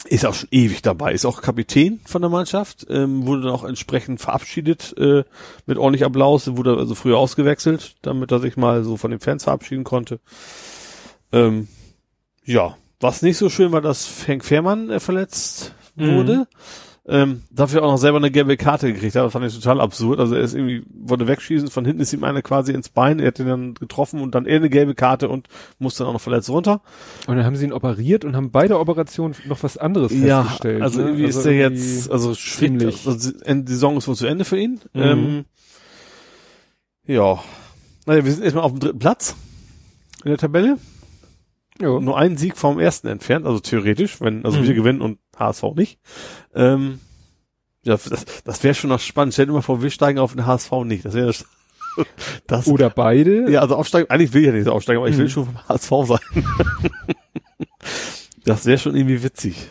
Ist auch schon ewig dabei, ist auch Kapitän von der Mannschaft, ähm, wurde dann auch entsprechend verabschiedet äh, mit ordentlich Applaus, wurde also früher ausgewechselt, damit er sich mal so von den Fans verabschieden konnte. Ähm, ja, was nicht so schön war, dass Henk Fehrmann äh, verletzt Mhm. Ähm, dafür auch noch selber eine gelbe Karte gekriegt hat. Das fand ich total absurd. Also er ist irgendwie, wollte wegschießen, von hinten ist ihm einer quasi ins Bein, er hat ihn dann getroffen und dann er eine gelbe Karte und musste dann auch noch verletzt runter. Und dann haben sie ihn operiert und haben bei der Operation noch was anderes festgestellt. also ne? irgendwie ist der jetzt, also ziemlich- Also die Saison ist wohl zu Ende für ihn. Mhm. Ähm, ja. Naja, wir sind erstmal auf dem dritten Platz in der Tabelle. Ja. Nur einen Sieg vom ersten entfernt, also theoretisch, wenn, also Mhm. wir gewinnen und HSV nicht. Ähm, ja, das, das wäre schon noch spannend. Stell dir mal vor, wir steigen auf den HSV nicht. Das wäre das. das Oder beide. ja, also aufsteigen, eigentlich will ich ja nicht aufsteigen, aber ich will Mhm. schon vom HSV sein. das wäre schon irgendwie witzig.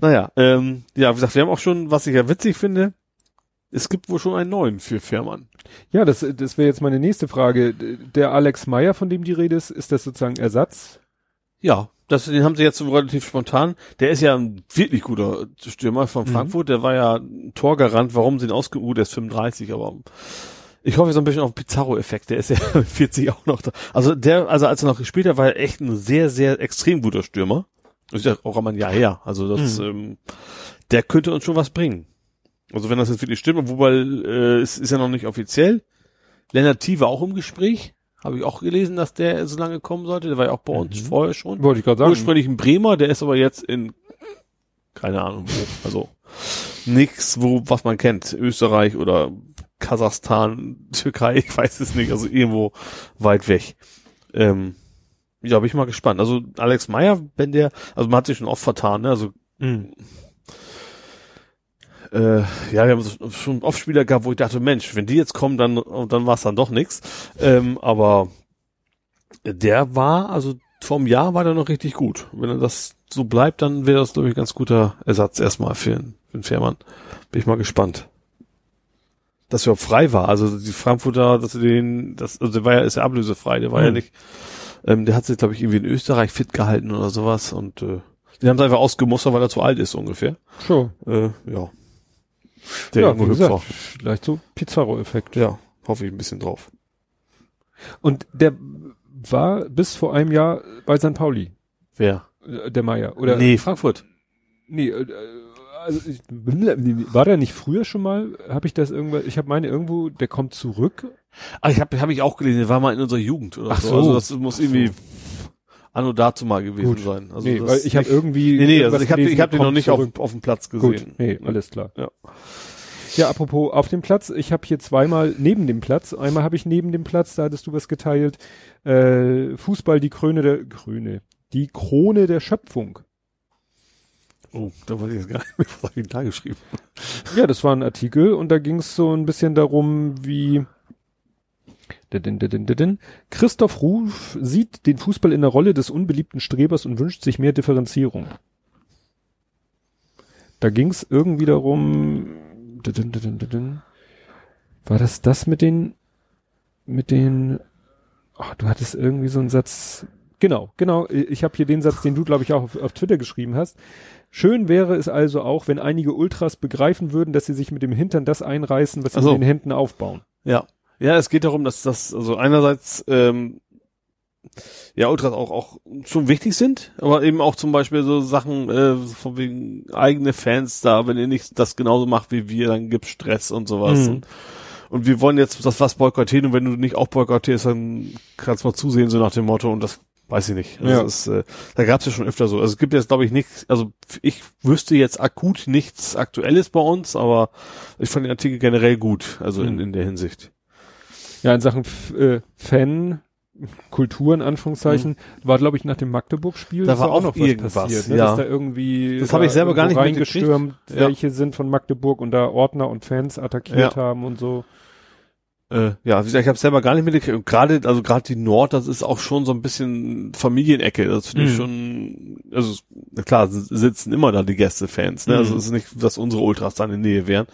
Naja, ähm, ja, wie gesagt, wir haben auch schon, was ich ja witzig finde, es gibt wohl schon einen neuen für Fährmann. Ja, das, das wäre jetzt meine nächste Frage. Der Alex Meyer, von dem die Rede ist, ist das sozusagen Ersatz? Ja, das, den haben sie jetzt so relativ spontan. Der ist ja ein wirklich guter Stürmer von Mhm. Frankfurt. Der war ja ein Torgarant. Warum sie ihn ausge... Uh, der ist 35, aber ich hoffe so ein bisschen auf den Pizarro-Effekt. Der ist ja mit 40 auch noch da. Also der, also als er noch gespielt hat, war er echt ein sehr, sehr extrem guter Stürmer. Das ist ja auch einmal ein Jahr her. Also das, Mhm. ähm, der könnte uns schon was bringen. Also wenn das jetzt wirklich stimmt, wobei äh, es ist ja noch nicht offiziell. Lennart T. war auch im Gespräch. Habe ich auch gelesen, dass der so lange kommen sollte. Der war ja auch bei uns Mhm. vorher schon. Wollte ich gerade sagen. Ursprünglich ein Bremer, der ist aber jetzt in keine Ahnung wo. Also nix, wo, was man kennt. Österreich oder Kasachstan, Türkei, ich weiß es nicht, also irgendwo weit weg. Ähm, ja, bin ich mal gespannt. Also Alex Meyer, wenn der, also man hat sich schon oft vertan, ne? Also Mhm. Äh, ja, wir haben schon oft Spieler gehabt, wo ich dachte, Mensch, wenn die jetzt kommen, dann dann war es dann doch nix. Ähm, aber der war, also vom Jahr war der noch richtig gut. Wenn er das so bleibt, dann wäre das, glaube ich, ein ganz guter Ersatz erstmal für, einen- für den Fährmann. Bin ich mal gespannt. Dass er frei war. Also die Frankfurter, dass sie den, das, also der war ja, ist ja ablösefrei, der war ja Hm. nicht, ähm, der hat sich, glaube ich, irgendwie in Österreich fit gehalten oder sowas und äh, den haben sie einfach ausgemustert, weil er zu alt ist, ungefähr. So. Äh, ja. Der ja, junge wie Hüpfer. gesagt, vielleicht so Pizarro-Effekt. Ja, hoffe ich ein bisschen drauf. Und der war bis vor einem Jahr bei St. Pauli, Wer? äh, der Meier. Oder? nee, Frankfurt. Nee, äh, also ich, war der nicht früher schon mal? Habe ich das irgendwann? Ich habe meine irgendwo, der kommt zurück. Ah, ich habe hab ich auch gelesen, der war mal in unserer Jugend oder Ach so. so. Also das muss Ach so. Anno dazu mal gewesen Gut. sein. Also nee, weil ich habe irgendwie. Nee, nee, also ich habe ich hab den noch nicht auf, zurück. auf dem Platz Gut, gesehen. nee, alles klar. Ja. Ja, apropos auf dem Platz, ich habe hier zweimal neben dem Platz, einmal habe ich neben dem Platz, da hattest du was geteilt, äh, Fußball die Krone der Krone, die Krone der Schöpfung. Oh, da weiß ich jetzt gar nicht mehr, was habe ich da geschrieben? Ja, das war ein Artikel und da ging es so ein bisschen darum, wie Christoph Ruf sieht den Fußball in der Rolle des unbeliebten Strebers und wünscht sich mehr Differenzierung. Da ging es irgendwie darum, war das das mit den, mit den, ach, du hattest irgendwie so einen Satz, genau, genau, ich habe hier den Satz, den du, glaube ich, auch auf, auf Twitter geschrieben hast. Schön wäre es also auch, wenn einige Ultras begreifen würden, dass sie sich mit dem Hintern das einreißen, was sie so. mit den Händen aufbauen. Ja. Ja, es geht darum, dass das, also einerseits, ähm, ja, Ultras auch, auch schon wichtig sind, aber eben auch zum Beispiel so Sachen, äh, von wegen eigene Fans da, wenn ihr nicht das genauso macht wie wir, dann gibt's Stress und sowas. Mhm. Und, und wir wollen jetzt das was boykottieren und wenn du nicht auch boykottierst, dann kannst du mal zusehen, so nach dem Motto und das weiß ich nicht. Also Ja. es ist, äh, da gab's ja schon öfter so. Also es gibt jetzt, glaube ich, nichts, also ich wüsste jetzt akut nichts Aktuelles bei uns, aber ich fand den Artikel generell gut, also in, Mhm. in der Hinsicht. Ja, in Sachen äh, Fan, Kultur in Anführungszeichen, war glaube ich nach dem Magdeburg-Spiel Mhm. Da war auch irgendwas, passiert, ne? ja. dass da irgendwie Das hab ich selber gar nicht reingestürmt, Ja. welche sind von Magdeburg und da Ordner und Fans attackiert Ja. haben und so. Äh, ja, wie gesagt, ich habe selber gar nicht mitgekriegt. Und gerade, also gerade die Nord, das ist auch schon so ein bisschen Familienecke. Das finde ich Mhm. schon, also klar, sitzen immer da die Gästefans. Ne? Also Mhm. es ist nicht, dass unsere Ultras da in der Nähe wären.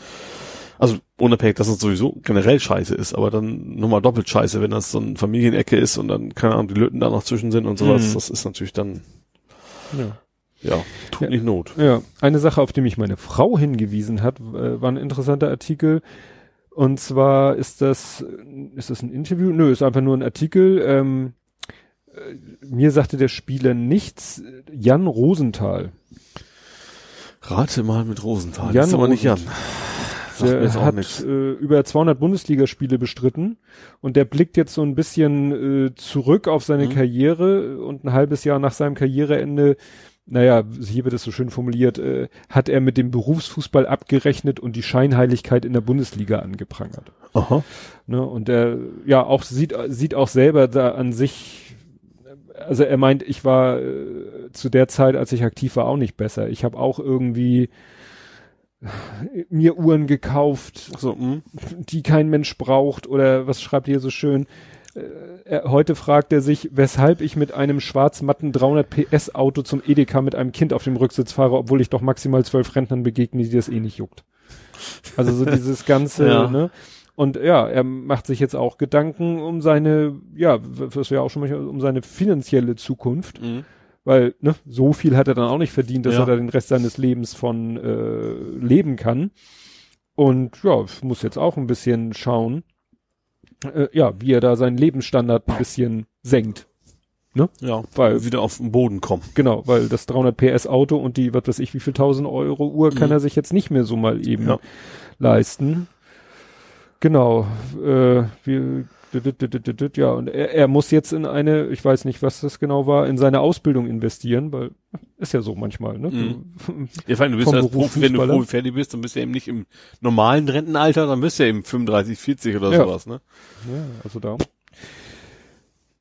Also unabhängig, dass es sowieso generell scheiße ist, aber dann nochmal doppelt scheiße, wenn das so eine Familienecke ist und dann, keine Ahnung, die Lütten da noch zwischen sind und sowas. Mhm. Das ist natürlich dann, Ja. ja, tut nicht Not. Ja, eine Sache, auf die mich meine Frau hingewiesen hat, äh, war ein interessanter Artikel. Und zwar ist das, ist das ein Interview? Nö, ist einfach nur ein Artikel. Ähm, äh, mir sagte der Spieler nichts. Jan Rosenthal. Rate mal mit Rosenthal. Jan ist aber nicht Jan. Der hat äh, über 200 Bundesligaspiele bestritten und der blickt jetzt so ein bisschen äh, zurück auf seine Mhm. Karriere und ein halbes Jahr nach seinem Karriereende, naja, hier wird es so schön formuliert, äh, hat er mit dem Berufsfußball abgerechnet und die Scheinheiligkeit in der Bundesliga angeprangert. Aha. Ne? Und er ja auch sieht sieht auch selber da an sich, also er meint, ich war äh, zu der Zeit, als ich aktiv war, auch nicht besser. Ich habe auch irgendwie mir Uhren gekauft, So, hm. die kein Mensch braucht oder was schreibt ihr so schön? Äh, er, heute fragt er sich, weshalb ich mit einem schwarz-matten 300 PS Auto zum Edeka mit einem Kind auf dem Rücksitz fahre, obwohl ich doch maximal zwölf Rentnern begegne, die das eh nicht juckt. Also so dieses ganze, Ja. ne? Und ja, er macht sich jetzt auch Gedanken um seine, ja, was wir auch schon manchmal, um seine finanzielle Zukunft, Mhm. Weil ne, so viel hat er dann auch nicht verdient, dass Ja. er da den Rest seines Lebens von äh, leben kann. Und ja, muss jetzt auch ein bisschen schauen, äh, ja, wie er da seinen Lebensstandard ein bisschen senkt. Ja, Weil- wieder auf den Boden kommen. Genau, weil das 300 PS Auto und die, was weiß ich, wie viel tausend Euro Uhr kann Mhm. er sich jetzt nicht mehr so mal eben Ja. leisten. Genau, äh, wir, ja, und er, er muss jetzt in eine, ich weiß nicht, was das genau war, in seine Ausbildung investieren, weil ist ja so manchmal, ne? Du- Ja, vor allem, du bist als Profi, wenn du. Profi fertig bist, dann bist du eben nicht im normalen Rentenalter, dann bist du ja eben 35, 40 oder Ja. sowas, ne? ja, also da.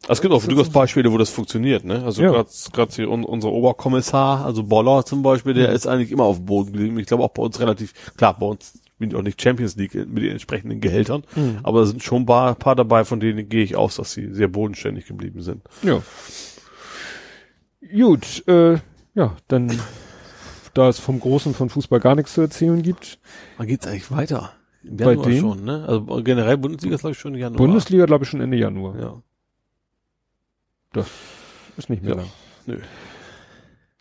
Es gibt auch durchaus Beispiele, wo das funktioniert, ne? Also Ja. gerade hier un, unser Oberkommissar, also Boller zum Beispiel, der Mhm. ist eigentlich immer auf dem Boden geblieben. Ich glaube auch bei uns relativ, klar, bei uns bin ich auch nicht Champions League mit den entsprechenden Gehältern, Mhm. aber da sind schon ein paar, paar dabei, von denen gehe ich aus, dass sie sehr bodenständig geblieben sind. Ja. Gut, äh, ja, dann, da es vom Großen von Fußball gar nichts zu erzählen gibt, Wann geht's eigentlich weiter? Im Bei Januar dem? schon, ne? Also generell Bundesliga ist glaube ich schon Januar. Bundesliga glaube ich schon Ende Januar. Ja. Ist nicht mehr Ja. lang. Nö.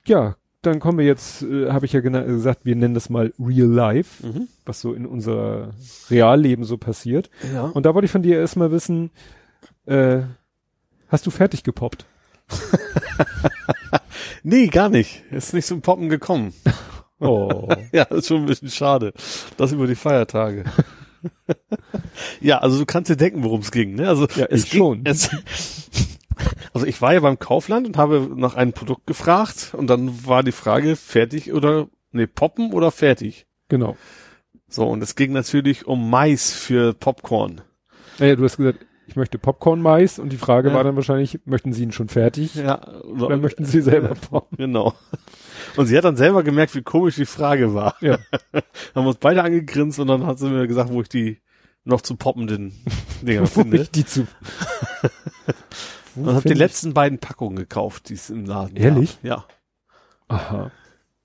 Ja, dann kommen wir jetzt, äh, habe ich ja gesagt, wir nennen das mal Real Life, Mhm. was so in unser Realleben so passiert. Ja. Und da wollte ich von dir erstmal wissen, äh, hast du fertig gepoppt? Nee, gar nicht. Ist nicht zum Poppen gekommen. Oh. Ja, ist schon ein bisschen schade. Das über die Feiertage. ja, also du kannst dir denken, worum es ging, ne? Also Ja, es ging, schon. Es, also ich war ja beim Kaufland und habe nach einem Produkt gefragt und dann war die Frage fertig oder nee, poppen oder fertig. genau. So, und es ging natürlich um Mais für Popcorn. Naja, du hast gesagt, ich möchte Popcorn-Mais und die Frage Ja. war dann wahrscheinlich, möchten Sie ihn schon fertig Ja, oder möchten Sie selber poppen? Genau. Und sie hat dann selber gemerkt, wie komisch die Frage war. Ja. Haben uns beide angegrinst und dann hat sie mir gesagt, wo ich die noch zu poppenden Dinger Wo finde. ich die zu. Wo Und habe die ich- letzten beiden Packungen gekauft, die es im Laden Ehrlich? gab. Ja. Aha.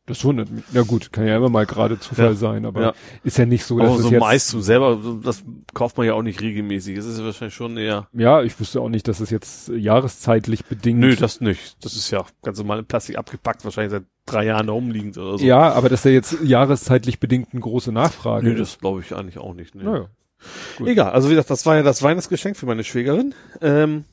Das wundert mich. Na gut, kann ja immer mal gerade Zufall Ja. sein, aber Ja. ist ja nicht so, dass Aber so jetzt, Mais zum selber, das kauft man ja auch nicht regelmäßig. Es ist ja wahrscheinlich schon eher. ja, ich wüsste auch nicht, dass es jetzt jahreszeitlich bedingt. Nö, das nicht. Das ist ja ganz normal in Plastik abgepackt, wahrscheinlich seit drei Jahren da rumliegend oder so. Ja, aber dass er jetzt jahreszeitlich bedingt eine große Nachfrage Nö, das glaube ich eigentlich auch nicht. Nee. Naja. Gut. Egal, also wie gesagt, das war ja das Weihnachtsgeschenk für meine Schwägerin. Ähm,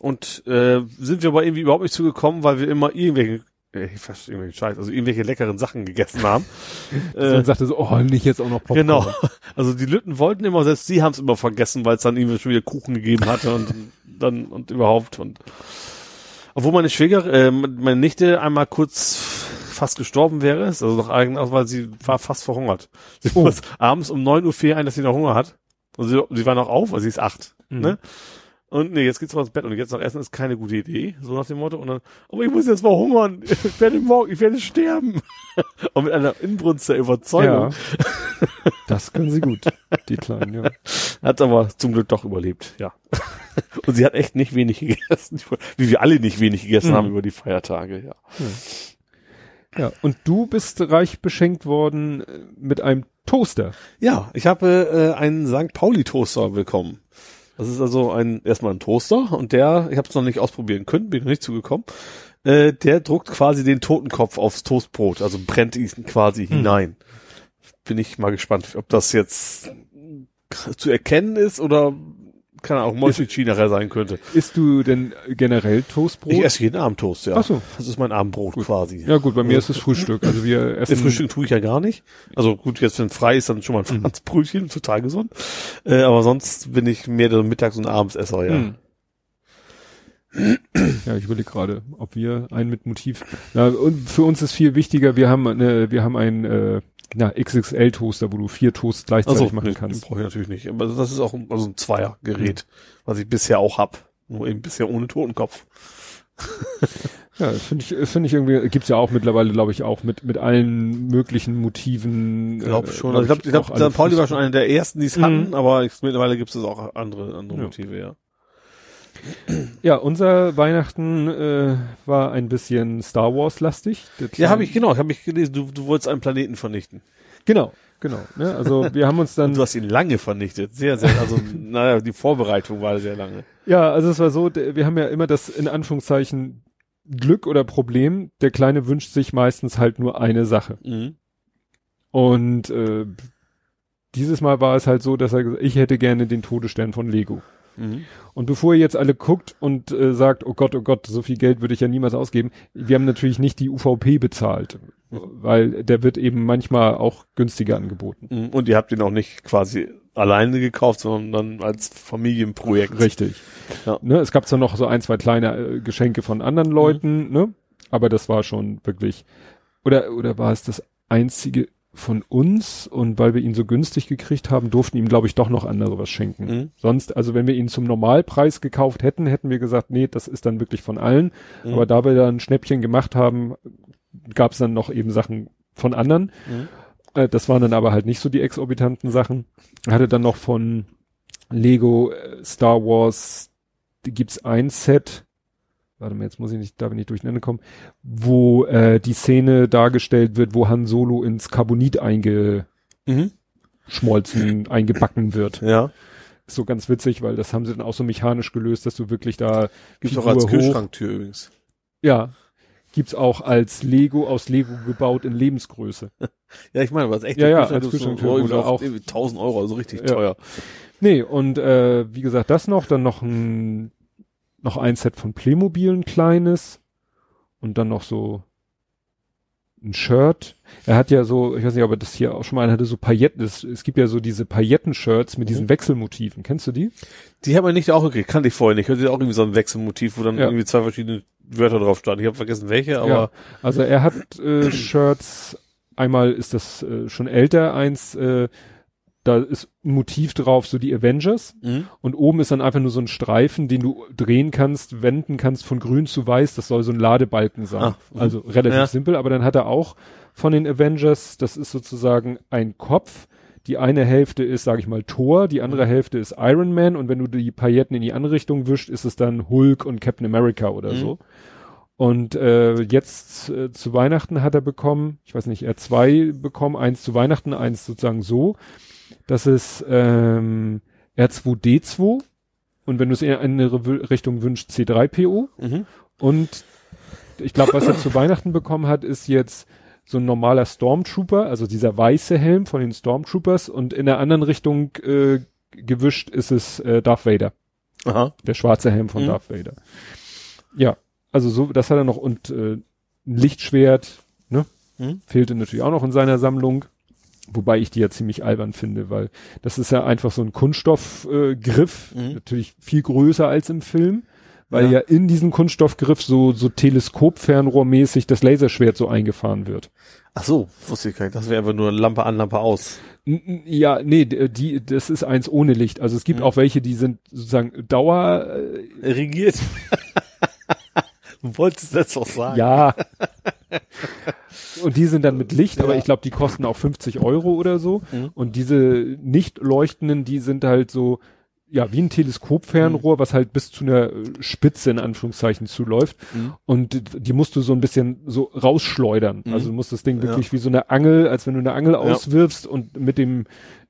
und äh, sind wir aber irgendwie überhaupt nicht zugekommen, weil wir immer irgendwelche, äh, fast irgendwelche Scheiß, also irgendwelche leckeren Sachen gegessen haben. Dann äh, sagte so, oh, nicht jetzt auch noch Popcorn. genau. Also die Lütten wollten immer, selbst sie haben es immer vergessen, weil es dann irgendwie schon wieder Kuchen gegeben hatte und dann und überhaupt und obwohl meine Schwägerin, äh, meine Nichte einmal kurz fast gestorben wäre, ist also noch eigen, also weil sie war fast verhungert. Sie Oh. muss abends um 9 Uhr fiel ein, dass sie noch Hunger hat. Und sie, sie war noch auf, also sie ist acht. Mhm. Ne? Und nee, jetzt geht's mal ins Bett und jetzt noch essen ist keine gute Idee, so nach dem Motto. Und dann, aber ich muss jetzt mal hungern, ich werde morgen, ich werde sterben. Und mit einer Inbrunst der Überzeugung. Ja. Das können sie gut, die Kleinen, ja. Hat aber zum Glück doch überlebt, ja. Und sie hat echt nicht wenig gegessen, wie wir alle nicht wenig gegessen Mhm. haben über die Feiertage, ja. Ja, und du bist reich beschenkt worden äh, mit einem Toaster. Ja, ich habe äh, einen St. Pauli Toaster bekommen. Das ist also ein erstmal ein Toaster und der, ich habe es noch nicht ausprobieren können, bin noch nicht zugekommen. Äh, der druckt quasi den Totenkopf aufs Toastbrot, also brennt ihn quasi hinein. Bin ich mal gespannt, ob das jetzt zu erkennen ist oder keine Ahnung, Molchichi nachher sein könnte. Isst du denn generell Toastbrot? Ich esse jeden Abend Toast, ja. Ach so. Das ist mein Abendbrot quasi. Ja gut, bei mir ist es Frühstück. Also wir essen Frühstück tue ich ja gar nicht. Also gut, jetzt wenn frei ist, dann schon mal ein Franzbrötchen, total gesund. Äh, aber sonst bin ich mehr der Mittags- und Abendsesser, ja. Hm. Ja, ich überlege gerade, ob wir einen mit Motiv. Na, und für uns ist viel wichtiger, wir haben eine, wir haben einen äh, na, XXL-Toaster, wo du vier Toasts gleichzeitig Also machen kannst. Den brauche ich natürlich nicht. Aber das ist auch ein, also ein Zweiergerät, was ich bisher auch hab. Nur eben bisher ohne Totenkopf. Ja, das finde ich, finde ich irgendwie, gibt's ja auch mittlerweile, glaube ich, auch mit, mit allen möglichen Motiven. Ich glaube äh, schon. glaub also ich glaube, ich glaub. Pauli war schon einer der ersten, die es Mhm. hatten, aber ich, mittlerweile gibt es auch andere, andere Ja. Motive, ja. Ja, unser Weihnachten äh, war ein bisschen Star Wars lastig. Ja, habe ich, genau, habe ich gelesen, du, du wolltest einen Planeten vernichten. Genau, genau. Ne? Also wir haben uns dann du hast ihn lange vernichtet. Sehr, sehr, also, naja, die Vorbereitung war sehr lange. Ja, also es war so, wir haben ja immer das in Anführungszeichen Glück oder Problem. Der Kleine wünscht sich meistens halt nur eine Sache. Mhm. Und äh, dieses Mal war es halt so, dass er gesagt ich hätte gerne den Todesstern von Lego. Mhm. Und bevor ihr jetzt alle guckt und äh, sagt, oh Gott, oh Gott, so viel Geld würde ich ja niemals ausgeben, wir haben natürlich nicht die UVP bezahlt, weil der wird eben manchmal auch günstiger angeboten. Mhm. Und ihr habt ihn auch nicht quasi alleine gekauft, sondern dann als Familienprojekt. Richtig. Ja. Ne, es gab zwar noch so ein, zwei kleine äh, Geschenke von anderen Leuten, ne? Aber das war schon wirklich. Oder, oder war es das einzige von uns? Und weil wir ihn so günstig gekriegt haben, durften ihm, glaube ich, doch noch andere was schenken. Mhm. Sonst, also wenn wir ihn zum Normalpreis gekauft hätten, hätten wir gesagt, nee, das ist dann wirklich von allen. Mhm. Aber da wir da ein Schnäppchen gemacht haben, gab es dann noch eben Sachen von anderen. Mhm. Äh, das waren dann aber halt nicht so die exorbitanten Sachen. Er hatte dann noch von Lego äh, Star Wars, gibt's ein Set, warte mal, jetzt muss ich nicht, da bin ich durcheinander kommen, wo äh, die Szene dargestellt wird, wo Han Solo ins Carbonit eingeschmolzen, Mhm. eingebacken wird. Ja. Ist so ganz witzig, weil das haben sie dann auch so mechanisch gelöst, dass du wirklich da Gibt's auch Figur als hoch- Kühlschranktür übrigens. Ja. Gibt's auch als Lego, aus Lego gebaut in Lebensgröße. Ja, ich meine, was echt Ja, ja, als Kühlschranktür so oder auch auch- irgendwie 1000 Euro, also richtig Ja. teuer. Nee, und äh, wie gesagt, das noch, dann noch ein noch ein Set von Playmobil, ein kleines und dann noch so ein Shirt. Er hat ja so, ich weiß nicht, ob er das hier auch schon mal hatte, so Pailletten, es, es gibt ja so diese Pailletten-Shirts mit diesen Mhm. Wechselmotiven. Kennst du die? Die haben wir nicht auch gekriegt, kannte ich vorher nicht. Hörte auch irgendwie so ein Wechselmotiv, wo dann Ja. irgendwie zwei verschiedene Wörter drauf standen. Ich habe vergessen welche, aber Ja. Also er hat äh, Shirts, einmal ist das äh, schon älter, eins, äh, da ist ein Motiv drauf, so die Avengers. Mhm. Und oben ist dann einfach nur so ein Streifen, den du drehen kannst, wenden kannst von grün zu weiß. Das soll so ein Ladebalken sein. Ah, mhm. also relativ Ja. simpel. Aber dann hat er auch von den Avengers, das ist sozusagen ein Kopf. Die eine Hälfte ist, sage ich mal, Thor, die Mhm. andere Hälfte ist Iron Man und wenn du die Pailletten in die andere Richtung wischt, ist es dann Hulk und Captain America oder Mhm. so. Und äh, jetzt äh, zu Weihnachten hat er bekommen, ich weiß nicht, er hat zwei bekommen, eins zu Weihnachten, eins sozusagen so. Das ist ähm, R2D2 und wenn du es in eine andere Richtung wünschst, C3PO. Mhm. Und ich glaube, was er zu Weihnachten bekommen hat, ist jetzt so ein normaler Stormtrooper, also dieser weiße Helm von den Stormtroopers und in der anderen Richtung äh, gewischt ist es äh, Darth Vader, Aha. der schwarze Helm von Mhm. Darth Vader. Ja, also so, das hat er noch und äh, ein Lichtschwert, ne? Mhm. Fehlte natürlich auch noch in seiner Sammlung. Wobei ich die ja ziemlich albern finde, weil das ist ja einfach so ein Kunststoffgriff, äh, Mhm. natürlich viel größer als im Film, weil Ja. ja, in diesem Kunststoffgriff so, so Teleskopfernrohrmäßig das Laserschwert so eingefahren wird. Ach so, wusste ich gar nicht. Das wäre einfach nur Lampe an, Lampe aus. Ja, nee, d- die, das ist eins ohne Licht. Also es gibt Mhm. auch welche, die sind sozusagen Dauer, äh, Regiert. du wolltest das doch sagen. ja. Und die sind dann mit Licht, aber Ja. ich glaube, die kosten auch 50 Euro oder so. Mhm. Und diese nicht leuchtenden, die sind halt so, ja, wie ein Teleskopfernrohr, was halt bis zu einer äh, Spitze in Anführungszeichen zuläuft. Mhm. Und die musst du so ein bisschen so rausschleudern. Mhm. Also du musst das Ding Ja. wirklich wie so eine Angel, als wenn du eine Angel auswirfst und mit dem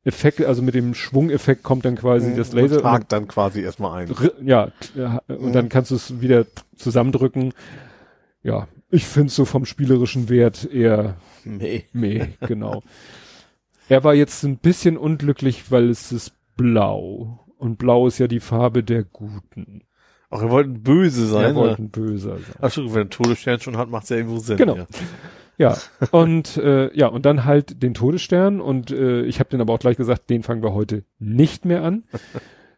Effekt, also mit dem Schwungeffekt kommt dann quasi das Laser. Und hakt dann quasi erstmal ein. Ja, ja, und Mhm. dann kannst du es wieder zusammendrücken. Ja, ich finde so vom spielerischen Wert eher Nee. meh, genau. Er war jetzt ein bisschen unglücklich, weil es ist blau. Und blau ist ja die Farbe der Guten. Ach, wir wollten böse sein. Er ne? wollte ein Böser sein. Ach schon, wenn er einen Todesstern schon hat, macht es ja irgendwo Sinn. Genau. Ja. Ja, und äh, ja, und dann halt den Todesstern und äh, ich habe den aber auch gleich gesagt, den fangen wir heute nicht mehr an.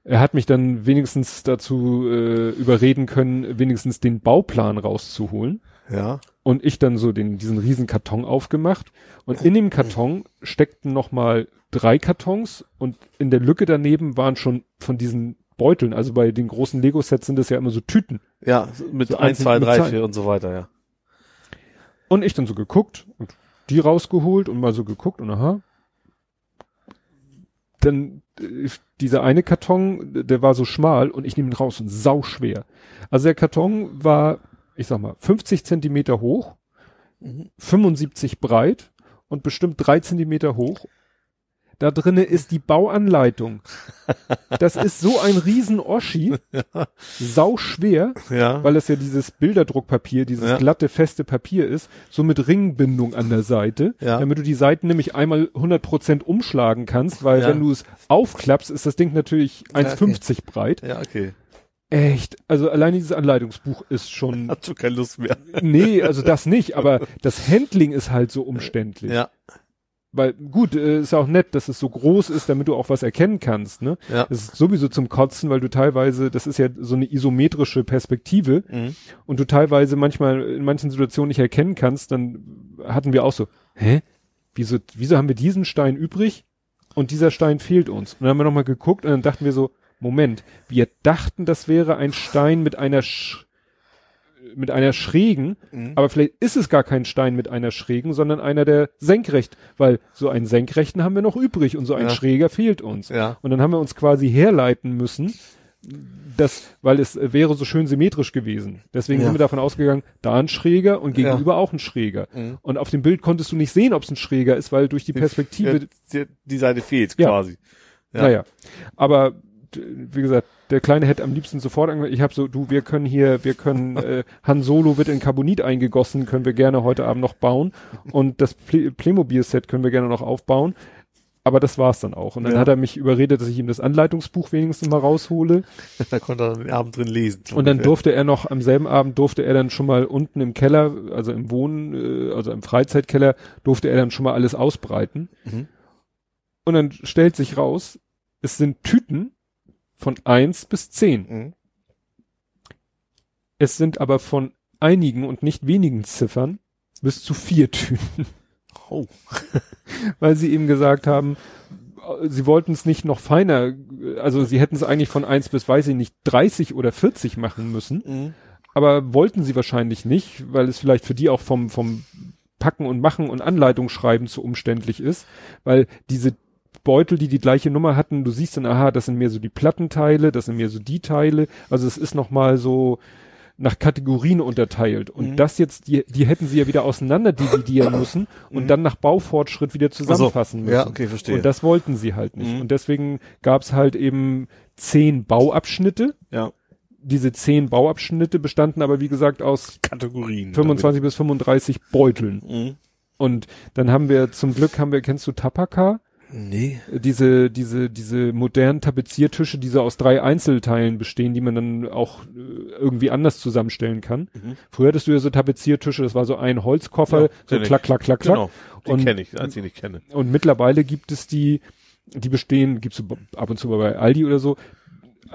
Er hat mich dann wenigstens dazu äh, überreden können, wenigstens den Bauplan rauszuholen. ja. Und ich dann so den, diesen riesen Karton aufgemacht. Und in dem Karton steckten nochmal drei Kartons und in der Lücke daneben waren schon von diesen Beuteln, also bei den großen Lego-Sets sind das ja immer so Tüten. Ja, mit So 1, einzeln 2, mit 3, Zahlen. 4 und so weiter, ja. Und ich dann so geguckt und die rausgeholt und mal so geguckt und aha. Dann äh, dieser eine Karton, der war so schmal und ich nehme ihn raus und sau schwer. Also der Karton war, ich sag mal, 50 Zentimeter hoch, Mhm. 75 breit und bestimmt drei Zentimeter hoch. Da drinne ist die Bauanleitung. Das ist so ein riesen Oschi, sau schwer, Ja. weil das ja dieses Bilderdruckpapier, dieses Ja. glatte, feste Papier ist, so mit Ringbindung an der Seite, Ja. damit du die Seiten nämlich einmal 100% umschlagen kannst, weil Ja. wenn du es aufklappst, ist das Ding natürlich 1,50 breit. ja, okay. Echt, also allein dieses Anleitungsbuch ist schon, Hat schon keine Lust mehr. nee, also das nicht, aber das Handling ist halt so umständlich. Ja. Weil gut, äh, ist auch nett, dass es so groß ist, damit du auch was erkennen kannst, ne? Ja. Das ist sowieso zum Kotzen, weil du teilweise, das ist ja so eine isometrische Perspektive Mhm. und du teilweise manchmal in manchen Situationen nicht erkennen kannst, dann hatten wir auch so, hä? Wieso, wieso haben wir diesen Stein übrig und dieser Stein fehlt uns? Und dann haben wir nochmal geguckt und dann dachten wir so, Moment, wir dachten, das wäre ein Stein mit einer Sch mit einer schrägen, Mhm. aber vielleicht ist es gar kein Stein mit einer schrägen, sondern einer der senkrecht, weil so einen senkrechten haben wir noch übrig und so ein Ja. schräger fehlt uns. Ja. Und dann haben wir uns quasi herleiten müssen, das, weil es wäre so schön symmetrisch gewesen. Deswegen Ja. sind wir davon ausgegangen, da ein Schräger und Ja. gegenüber auch ein Schräger. Mhm. Und auf dem Bild konntest du nicht sehen, ob es ein Schräger ist, weil durch die Perspektive, Die, die, die Seite fehlt Ja. quasi. Ja. naja. Aber wie gesagt, der Kleine hätte am liebsten sofort ange ich habe so, du, wir können hier, wir können, äh, Han Solo wird in Carbonit eingegossen, können wir gerne heute Abend noch bauen. Und das Ple Playmobil-Set können wir gerne noch aufbauen. Aber das war's dann auch. Und dann Ja. hat er mich überredet, dass ich ihm das Anleitungsbuch wenigstens mal raushole. Da konnte er den Abend drin lesen. Und dann ungefähr. durfte er noch, am selben Abend durfte er dann schon mal unten im Keller, also im Wohnen, äh, also im Freizeitkeller, durfte er dann schon mal alles ausbreiten. Mhm. Und dann stellt sich raus, es sind Tüten von eins bis zehn. Mhm. Es sind aber von einigen und nicht wenigen Ziffern bis zu vier Tüten. Oh. Weil sie eben gesagt haben, sie wollten es nicht noch feiner, also sie hätten es eigentlich von eins bis, weiß ich nicht, 30 oder 40 machen müssen, Mhm. aber wollten sie wahrscheinlich nicht, weil es vielleicht für die auch vom, vom Packen und Machen und Anleitung schreiben zu umständlich ist, weil diese Beutel, die die gleiche Nummer hatten, du siehst dann, aha, das sind mehr so die Plattenteile, das sind mehr so die Teile, also es ist nochmal so nach Kategorien unterteilt und Mhm. das jetzt, die, die hätten sie ja wieder auseinander dividieren müssen und Mhm. dann nach Baufortschritt wieder zusammenfassen müssen. Ja, okay, verstehe. Und das wollten sie halt nicht. Mhm. Und deswegen gab's halt eben zehn Bauabschnitte. ja. Diese zehn Bauabschnitte bestanden aber, wie gesagt, aus Kategorien. 25 bis 35 Beuteln. Mhm. Und dann haben wir, zum Glück haben wir, kennst du Tapaka? Nee. Diese, diese, diese modernen Tapeziertische, die so aus drei Einzelteilen bestehen, die man dann auch äh, irgendwie anders zusammenstellen kann. Mhm. Früher hattest du ja so Tapeziertische, das war so ein Holzkoffer, Ja, so klack, klack, klack, klack. Genau. Die Und- kenne ich, als ich nicht kenne. Und mittlerweile gibt es die, die bestehen, gibt's ab und zu mal bei Aldi oder so.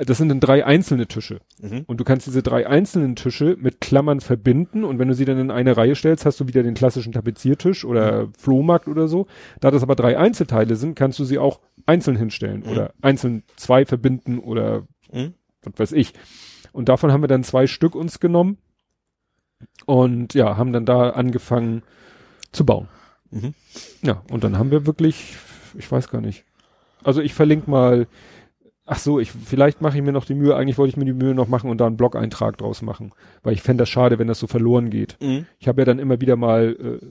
Das sind dann drei einzelne Tische. Mhm. Und du kannst diese drei einzelnen Tische mit Klammern verbinden und wenn du sie dann in eine Reihe stellst, hast du wieder den klassischen Tapeziertisch oder Flohmarkt oder so. Da das aber drei Einzelteile sind, kannst du sie auch einzeln hinstellen Mhm. oder einzeln zwei verbinden oder Mhm. was weiß ich. Und davon haben wir dann zwei Stück uns genommen und ja, haben dann da angefangen zu bauen. Mhm. Ja, und dann haben wir wirklich, ich weiß gar nicht. Also ich verlinke mal, ach so, ich, vielleicht mache ich mir noch die Mühe, eigentlich wollte ich mir die Mühe noch machen und da einen Blog-Eintrag draus machen. Weil ich fände das schade, wenn das so verloren geht. Mhm. Ich habe ja dann immer wieder mal äh,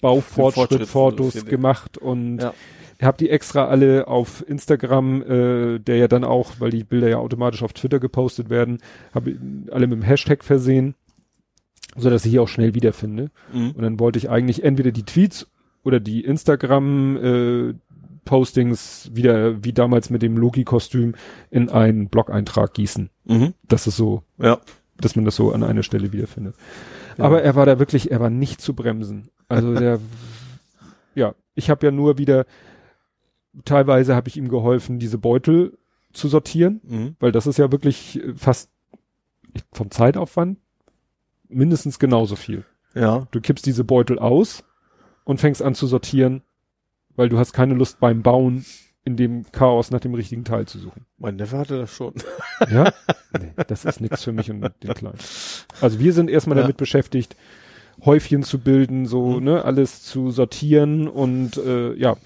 Baufortschritt-Fotos Fortschritt- gemacht und Ja. habe die extra alle auf Instagram, äh, der ja dann auch, weil die Bilder ja automatisch auf Twitter gepostet werden, habe alle mit dem Hashtag versehen, so dass ich hier auch schnell wiederfinde. Mhm. Und dann wollte ich eigentlich entweder die Tweets oder die Instagram äh, Postings wieder wie damals mit dem Loki-Kostüm in einen Blog-Eintrag gießen. Mhm. Das ist so, Ja. dass man das so an einer Stelle wiederfindet. Ja. Aber er war da wirklich, er war nicht zu bremsen. Also der, ja, ich habe ja nur wieder, teilweise habe ich ihm geholfen, diese Beutel zu sortieren, Mhm. weil das ist ja wirklich äh, fast vom Zeitaufwand mindestens genauso viel. Ja. Du kippst diese Beutel aus und fängst an zu sortieren, weil du hast keine Lust beim Bauen in dem Chaos nach dem richtigen Teil zu suchen. Mein Neffe hatte das schon. Ja? nee, das ist nichts für mich und den Kleinen. Also wir sind erstmal Ja. damit beschäftigt, Häufchen zu bilden, so, Mhm. ne, alles zu sortieren und äh, ja,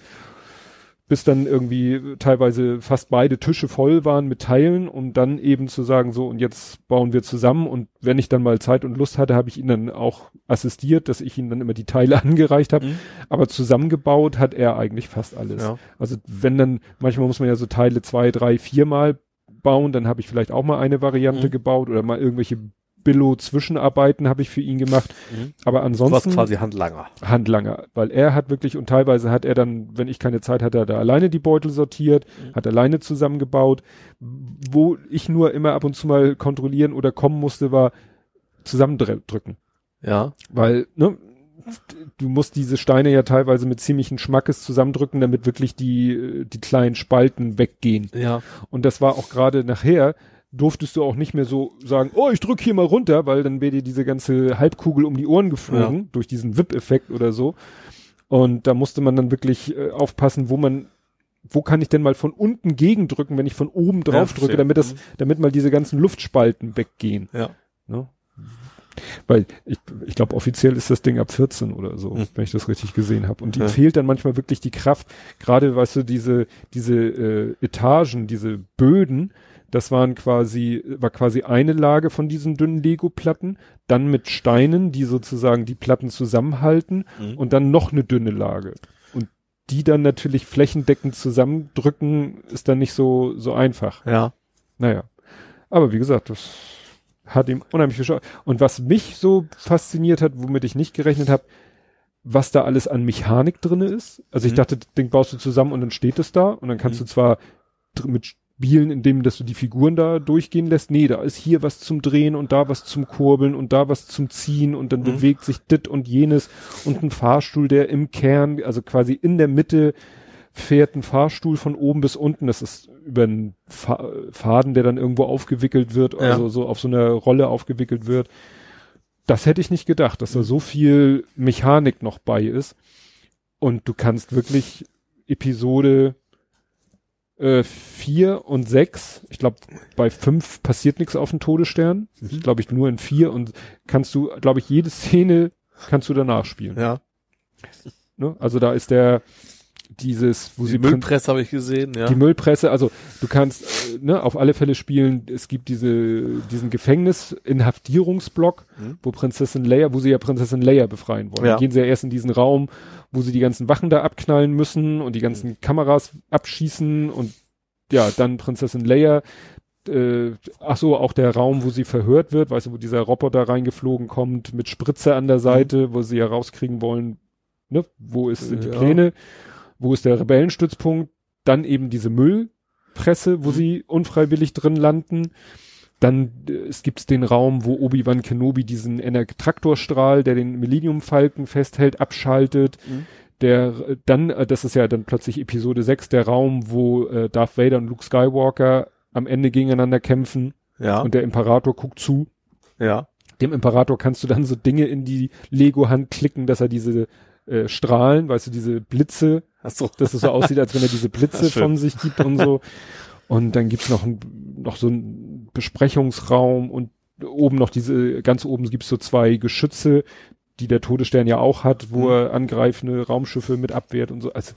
bis dann irgendwie teilweise fast beide Tische voll waren mit Teilen, um dann eben zu sagen, so, und jetzt bauen wir zusammen und wenn ich dann mal Zeit und Lust hatte, habe ich ihn dann auch assistiert, dass ich ihm dann immer die Teile angereicht habe, Mhm. aber zusammengebaut hat er eigentlich fast alles. Ja. Also wenn dann, manchmal muss man ja so Teile zwei, drei, viermal bauen, dann habe ich vielleicht auch mal eine Variante Mhm. gebaut oder mal irgendwelche Billo-Zwischenarbeiten habe ich für ihn gemacht. Mhm. Aber Du warst ansonsten quasi Handlanger. Handlanger, weil er hat wirklich und teilweise hat er dann, wenn ich keine Zeit hatte, hat er alleine die Beutel sortiert, Mhm. hat alleine zusammengebaut. Wo ich nur immer ab und zu mal kontrollieren oder kommen musste, war zusammendrücken. Ja. Weil, ne, du musst diese Steine ja teilweise mit ziemlichen Schmackes zusammendrücken, damit wirklich die, äh, die kleinen Spalten weggehen. Ja. Und das war auch gerade nachher, durftest du auch nicht mehr so sagen, oh, ich drück hier mal runter, weil dann wäre dir diese ganze Halbkugel um die Ohren geflogen, durch diesen Wip-Effekt oder so. Und da musste man dann wirklich äh, aufpassen, wo man, wo kann ich denn mal von unten gegendrücken, wenn ich von oben drauf verstehe. drücke, damit das, Mhm. damit mal diese ganzen Luftspalten weggehen. Ja. Ne? Weil ich, ich glaube, offiziell ist das Ding ab 14 oder so, Hm. wenn ich das richtig gesehen habe. Und die Ja. fehlt dann manchmal wirklich die Kraft. Gerade, weißt du, diese, diese äh, Etagen, diese Böden, das waren quasi, war quasi eine Lage von diesen dünnen Lego-Platten, dann mit Steinen, die sozusagen die Platten zusammenhalten Mhm. und dann noch eine dünne Lage. Und die dann natürlich flächendeckend zusammendrücken, ist dann nicht so, so einfach. Ja. Naja. Aber wie gesagt, das hat ihm unheimlich viel Spaß. Und was mich so fasziniert hat, womit ich nicht gerechnet habe, was da alles an Mechanik drinne ist. Also ich Mhm. dachte, das Ding baust du zusammen und dann steht es da und dann kannst Mhm. du zwar mit spielen, indem dass du die Figuren da durchgehen lässt. Nee, da ist hier was zum Drehen und da was zum Kurbeln und da was zum Ziehen und dann Mhm. bewegt sich dit und jenes und ein Fahrstuhl, der im Kern, also quasi in der Mitte fährt ein Fahrstuhl von oben bis unten. Das ist über einen Fa Faden, der dann irgendwo aufgewickelt wird, Ja. also so auf so einer Rolle aufgewickelt wird. Das hätte ich nicht gedacht, dass da so viel Mechanik noch bei ist. Und du kannst wirklich Episode äh, vier und sechs. Ich glaube, bei fünf passiert nichts auf dem Todesstern. Mhm. Glaube ich nur in vier und kannst du, glaube ich, jede Szene kannst du danach spielen. Ja. Ne? Also da ist der dieses, wo Die sie Müllpresse habe ich gesehen, ja. die Müllpresse, also du kannst äh, ne, auf alle Fälle spielen, es gibt diese, diesen Gefängnis-Inhaftierungsblock, Mhm. wo Prinzessin Leia, wo sie ja Prinzessin Leia befreien wollen. Ja. Dann gehen sie ja erst in diesen Raum, wo sie die ganzen Wachen da abknallen müssen und die ganzen Kameras abschießen und ja, dann Prinzessin Leia, äh, ach so, auch der Raum, wo sie verhört wird, weißt du, wo dieser Roboter reingeflogen kommt mit Spritze an der Seite, wo sie ja rauskriegen wollen, ne, wo ist, sind die Ja. Pläne, wo ist der Rebellenstützpunkt, dann eben diese Müllpresse, wo Mhm. sie unfreiwillig drin landen. Dann äh, es gibt den Raum, wo Obi-Wan Kenobi diesen Traktorstrahl, der den Millennium Falken festhält, abschaltet. Mhm. Der äh, dann, äh, das ist ja dann plötzlich Episode 6, der Raum, wo äh, Darth Vader und Luke Skywalker am Ende gegeneinander kämpfen ja, und der Imperator guckt zu. ja. Dem Imperator kannst du dann so Dinge in die Lego-Hand klicken, dass er diese äh, Strahlen, weißt du, diese Blitze Ach so. dass es so aussieht, als wenn er diese Blitze von sich gibt und so. Und dann gibt's noch, ein, noch so einen Besprechungsraum und oben noch diese, ganz oben gibt's so zwei Geschütze, die der Todesstern ja auch hat, wo Mhm. er angreifende Raumschiffe mit abwehrt und so. Also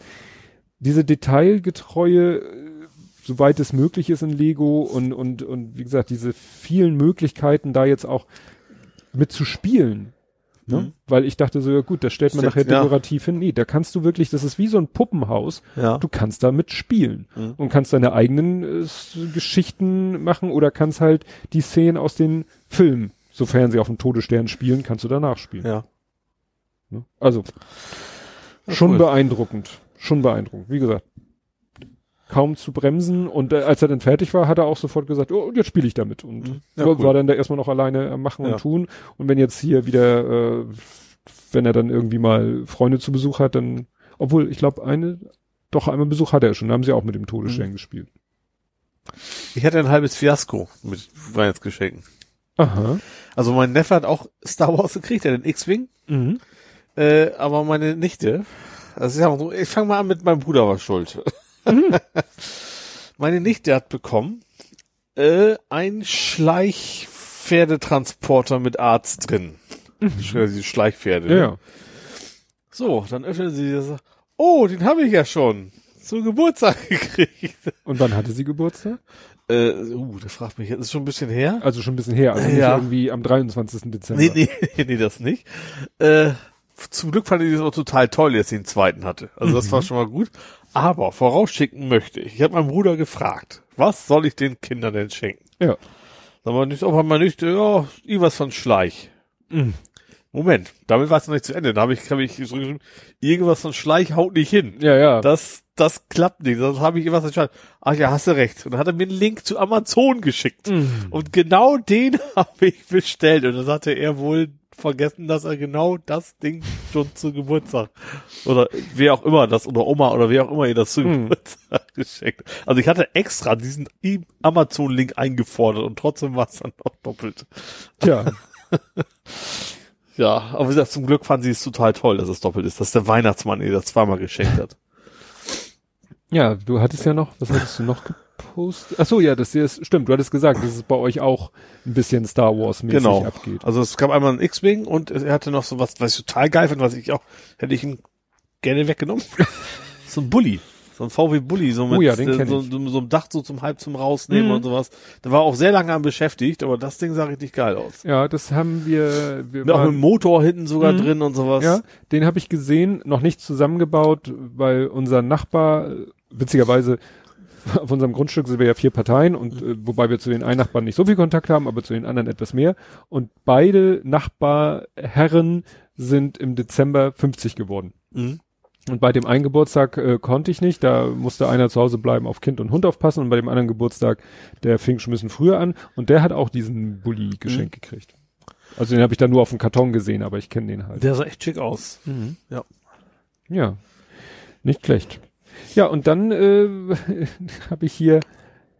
diese detailgetreue, äh, soweit es möglich ist in Lego und, und, und wie gesagt, diese vielen Möglichkeiten da jetzt auch mit zu spielen. Ne? Mhm. Weil ich dachte so, ja gut, das stellt man Stellt- nachher ja. dekorativ hin. Nee, da kannst du wirklich, das ist wie so ein Puppenhaus. Ja. Du kannst damit spielen Mhm. und kannst deine eigenen äh, Geschichten machen oder kannst halt die Szenen aus den Filmen, sofern sie auf dem Todesstern spielen, kannst du danach spielen. Ja. Ne? Also Ja, schon cool. beeindruckend, schon beeindruckend. Wie gesagt, kaum zu bremsen und äh, als er dann fertig war, hat er auch sofort gesagt, oh, jetzt spiele ich damit und Mhm. Ja, war, cool. war dann da erstmal noch alleine am machen Ja. und tun und wenn jetzt hier wieder, äh, wenn er dann irgendwie mal Freunde zu Besuch hat, dann, obwohl ich glaube eine, doch einmal Besuch hat er schon, da haben sie auch mit dem Todesstern Mhm. gespielt. Ich hatte ein halbes Fiasko mit Weihnachtsgeschenken. Aha. Also mein Neffe hat auch Star Wars gekriegt, er hat den X-Wing, Mhm. äh, aber meine Nichte, also ich, so, ich fange mal an mit meinem Bruder war schuld. Meine Nichte hat bekommen äh, ein Schleichpferdetransporter mit Arzt drin. Also Diese Schleichpferde. Ja, ne? ja. So, dann öffnen sie das. Oh, den habe ich ja schon. Zum Geburtstag gekriegt. Und wann hatte sie Geburtstag? Äh, uh, das fragt mich jetzt. Ist schon ein bisschen her. Also schon ein bisschen her, also nicht Ja. irgendwie am 23. Dezember. Nee, nee, nee, das nicht. Äh, zum Glück fand ich das auch total toll, dass ich den zweiten hatte. Also das war schon mal gut. Aber vorausschicken möchte ich. Ich habe meinen Bruder gefragt, was soll ich den Kindern denn schenken? Ja. Sag mal nicht, ob er mal nicht, ja, irgendwas von Schleich. Mhm. Moment, damit war es noch nicht zu Ende. Da habe ich, hab ich so geschrieben, irgendwas von Schleich haut nicht hin. Ja, ja. Das, das klappt nicht. Das habe ich irgendwas entscheiden. Ach ja, hast du recht. Und dann hat er mir einen Link zu Amazon geschickt. Mhm. Und genau den habe ich bestellt. Und dann hatte er wohl vergessen, dass er genau das Ding schon zu Geburtstag oder wer auch immer das oder Oma oder wer auch immer ihr das zu Mhm. Geburtstag geschenkt. hat. Also ich hatte extra diesen Amazon-Link eingefordert und trotzdem war es dann noch doppelt. Tja. Ja, aber wie gesagt, zum Glück fanden sie es total toll, dass es doppelt ist, dass der Weihnachtsmann ihr das zweimal geschenkt hat. Ja, du hattest ja noch, was hattest du noch gepostet? Ach so, ja, das hier ist, stimmt, du hattest gesagt, dass es bei euch auch ein bisschen Star Wars mäßig Genau. abgeht. Also es gab einmal einen X-Wing und er hatte noch so was, was ich total geil fand, was ich auch, hätte ich ihn gerne weggenommen. so ein Bulli. So ein VW Bulli, so mit Oh ja, so, so, so einem Dach so zum halb zum rausnehmen Mhm. und sowas. Der war auch sehr lange an beschäftigt, aber das Ding sah richtig geil aus. Ja, das haben wir, wir Mit, auch mit Motor hinten sogar Mhm. drin und sowas. ja, den habe ich gesehen, noch nicht zusammengebaut, weil unser Nachbar, äh, witzigerweise, auf unserem Grundstück sind wir ja vier Parteien und äh, wobei wir zu den einen Nachbarn nicht so viel Kontakt haben, aber zu den anderen etwas mehr. Und beide Nachbarherren sind im Dezember 50 geworden. Mhm. Und bei dem einen Geburtstag äh, konnte ich nicht, da musste einer zu Hause bleiben, auf Kind und Hund aufpassen. Und bei dem anderen Geburtstag, der fing schon ein bisschen früher an und der hat auch diesen Bulli geschenkt gekriegt. Also den habe ich dann nur auf dem Karton gesehen, aber ich kenne den halt. Der sah echt schick aus. Ja. Ja, nicht schlecht. Ja, und dann äh, habe ich hier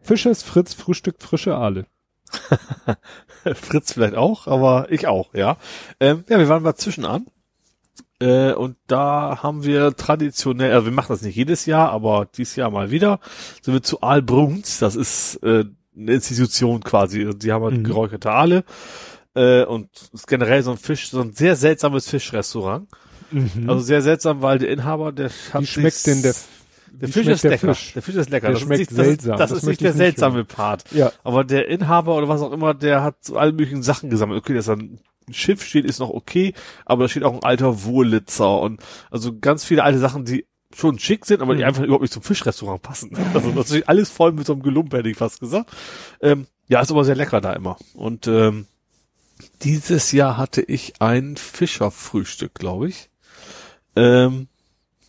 Fischers Fritz frühstückt frische Aale. Fritz vielleicht auch, aber ich auch, ja. Ähm, ja, wir waren mal zwischenan. Äh, und da haben wir traditionell, also wir machen das nicht jedes Jahr, aber dieses Jahr mal wieder, sind wir zu Aalbruns. Das ist äh, eine Institution quasi. Die haben halt Mhm. geräucherte Aale. Äh, und ist generell so ein Fisch, so ein sehr seltsames Fischrestaurant. Mhm. Also sehr seltsam, weil der Inhaber, der hat wie schmeckt denn der, der Fisch ist der lecker. Fisch? Der Fisch ist lecker. Der das schmeckt ist nicht, das, seltsam. Das, Das ist nicht der seltsame Part. Ja. Aber der Inhaber oder was auch immer, der hat so alle möglichen Sachen gesammelt. Okay, dass da ein Schiff steht, ist noch okay, aber da steht auch ein alter Wurlitzer und also ganz viele alte Sachen, die schon schick sind, aber die Mhm. einfach überhaupt nicht zum Fischrestaurant passen. Also natürlich alles voll mit so einem Gelump, hätte ich fast gesagt. Ähm, ja, ist aber sehr lecker da immer. Und ähm, dieses Jahr hatte ich ein Fischerfrühstück, glaube ich. Ähm,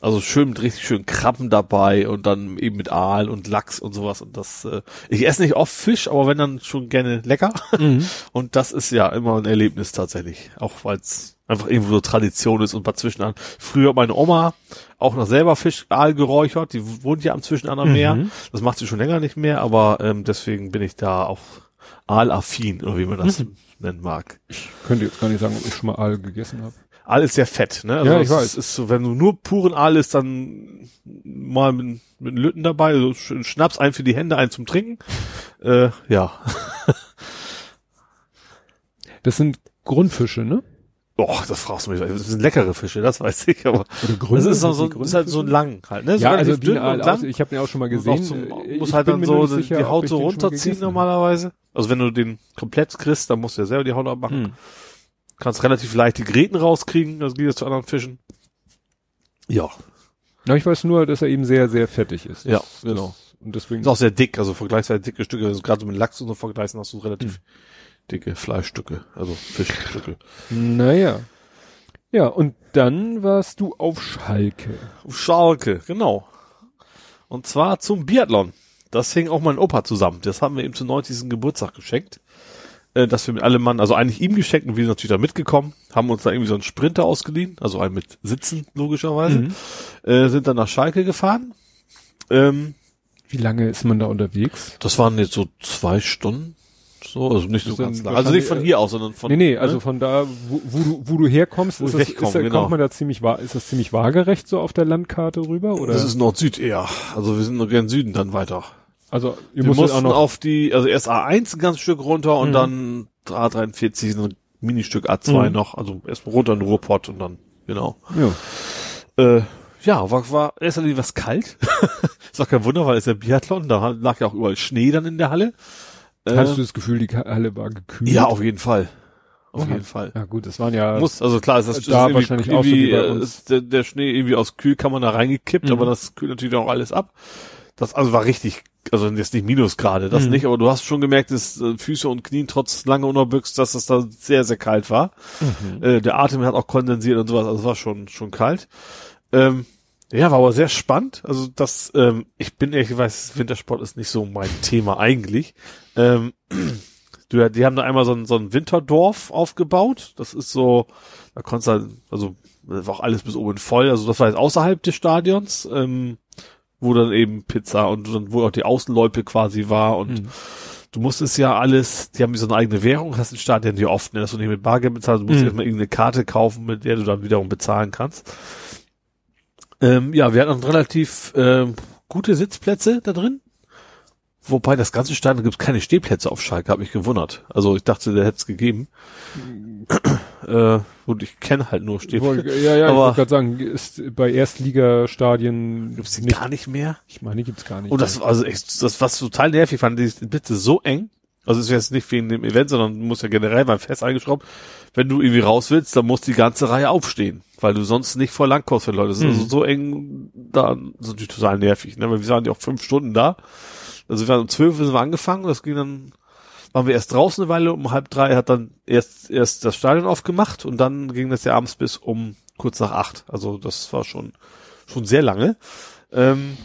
also schön mit richtig schön Krabben dabei und dann eben mit Aal und Lachs und sowas. Und das, äh, ich esse nicht oft Fisch, aber wenn dann schon gerne lecker. Mhm. Und das ist ja immer ein Erlebnis tatsächlich. Auch weil es einfach irgendwo so Tradition ist und dazwischen an. Früher hat meine Oma auch noch selber Fisch, Aal geräuchert. Die wohnt ja am Zwischenan am Meer. Mhm. Das macht sie schon länger nicht mehr, aber ähm, deswegen bin ich da auch Aalaffin, oder wie man das Mhm. nennen mag. Könnte jetzt gar nicht sagen, ob ich schon mal Aal gegessen habe. Aal ist sehr fett, ne? Ja, ich weiß. Ist, ist so, wenn du nur puren Aal isst, dann mal mit, mit einem Lütten dabei, also sch- Schnaps, ein für die Hände, ein zum Trinken. Äh, ja. Das sind Grundfische, ne? Och, das fragst du mich. Das sind leckere Fische, das weiß ich, aber Oder das ist, so, so, ist halt so lang halt, ne? So Ja, also dünn und lang. aus. Ich habe den auch schon mal gesehen. zum, muss halt dann so sicher, die Haut so runterziehen normalerweise. Also wenn du den komplett kriegst, dann musst du ja selber die Haut abmachen. Hm. Kannst relativ leicht die Gräten rauskriegen, das geht jetzt zu anderen Fischen. Ja, Ja, ich weiß nur, dass er eben sehr, sehr fettig ist. Ja, Das- genau. Das, und deswegen. ist auch sehr dick, also vergleichsweise dicke Stücke. Also gerade so mit Lachs und so vergleichen hast du relativ dicke Fleischstücke, also Fischstücke. Naja. Ja, und dann warst du auf Schalke. Auf Schalke, genau. Und zwar zum Biathlon. Das hing auch mein Opa zusammen. Das haben wir ihm zum 90. Geburtstag geschenkt. Äh, dass wir mit allem Mann, also eigentlich ihm geschenkt und wir sind natürlich da mitgekommen, haben uns da irgendwie so einen Sprinter ausgeliehen, also einen mit Sitzen logischerweise, Mhm. äh, sind dann nach Schalke gefahren. Ähm, Wie lange ist man da unterwegs? das waren jetzt so zwei Stunden. So, also nicht so ganz lang. Also nicht von wahrscheinlich, hier aus, sondern von. nee, nee, also ne? von da, wo, wo, du, wo du herkommst, Wo ist das, ist, genau. kommt man da ziemlich, wa- ist das ziemlich waagerecht so auf der Landkarte rüber? Oder? Das ist Nord-Süd eher. Also wir sind nur gern Süden dann weiter. Also, ihr Wir mussten auch noch, auf die, also erst A1 ein ganzes Stück runter und Mhm. dann A43 so ein Ministück A2 Mhm. noch. Also erst mal runter in den Ruhrpott und dann, genau. ja. Äh, ja, war, war erst einmal was kalt. ist auch kein Wunder, weil es ja Biathlon, da lag ja auch überall Schnee dann in der Halle. Äh, Hast du das Gefühl, die Halle war gekühlt? ja, auf jeden Fall. Auf jeden Fall. Ja gut, das waren ja, Muss, also klar, ist das ist Da irgendwie, wahrscheinlich auch so irgendwie, wie bei äh, uns. ist der, der Schnee irgendwie aus Kühlkammern da reingekippt, Mhm. aber das kühlt natürlich auch alles ab. Das also war richtig, also jetzt nicht Minusgrade, das Mhm. nicht, aber du hast schon gemerkt, dass äh, Füße und Knien trotz lange Unterbüchs, dass es da sehr, sehr kalt war. Mhm. Äh, der Atem hat auch kondensiert und sowas, also es war schon, schon kalt. Ähm, ja, war aber sehr spannend. Also das, ähm, ich bin ehrlich gesagt, Wintersport ist nicht so mein Thema eigentlich. Ähm, du, die haben da einmal so ein, so ein Winterdorf aufgebaut. Das ist so, da konntest du halt, also war auch alles bis oben voll. Also das war jetzt außerhalb des Stadions, ähm, wo dann eben Pizza und wo auch die Außenloipe quasi war und Mhm. du musstest ja alles, die haben so eine eigene Währung, hast ein Stadion hier oft, ne, dass du nicht mit Bargeld bezahlst, du musst Mhm. erstmal irgendeine Karte kaufen, mit der du dann wiederum bezahlen kannst. Ähm, ja, wir hatten relativ ähm, gute Sitzplätze da drin. Wobei das ganze Stadion gibt es keine Stehplätze auf Schalke, habe mich gewundert. Also ich dachte, der hätte es gegeben. Äh, und ich kenne halt nur Ich Stehplätze. ja, ja, ich Aber- wollte gerade sagen, ist bei Erstligastadien Gibt's die nicht, gar nicht mehr? ich meine, gibt's gar nicht. Und das, also echt, das, was total nervig fand, die Plätze so eng. Also es ist jetzt nicht wegen dem Event, sondern du musst ja generell beim Fest eingeschraubt. Wenn du irgendwie raus willst, dann muss die ganze Reihe aufstehen, weil du sonst nicht voll lang kommst, wenn Leute. Das ist also Mhm. so eng, da sind die total nervig, ne? Weil wir waren ja auch fünf Stunden da. Also wir waren um zwölf sind wir angefangen, das ging dann, waren wir erst draußen eine Weile, um halb drei hat dann erst, erst das Stadion aufgemacht und dann ging das ja abends bis um kurz nach acht. Also das war schon, schon sehr lange. Ähm,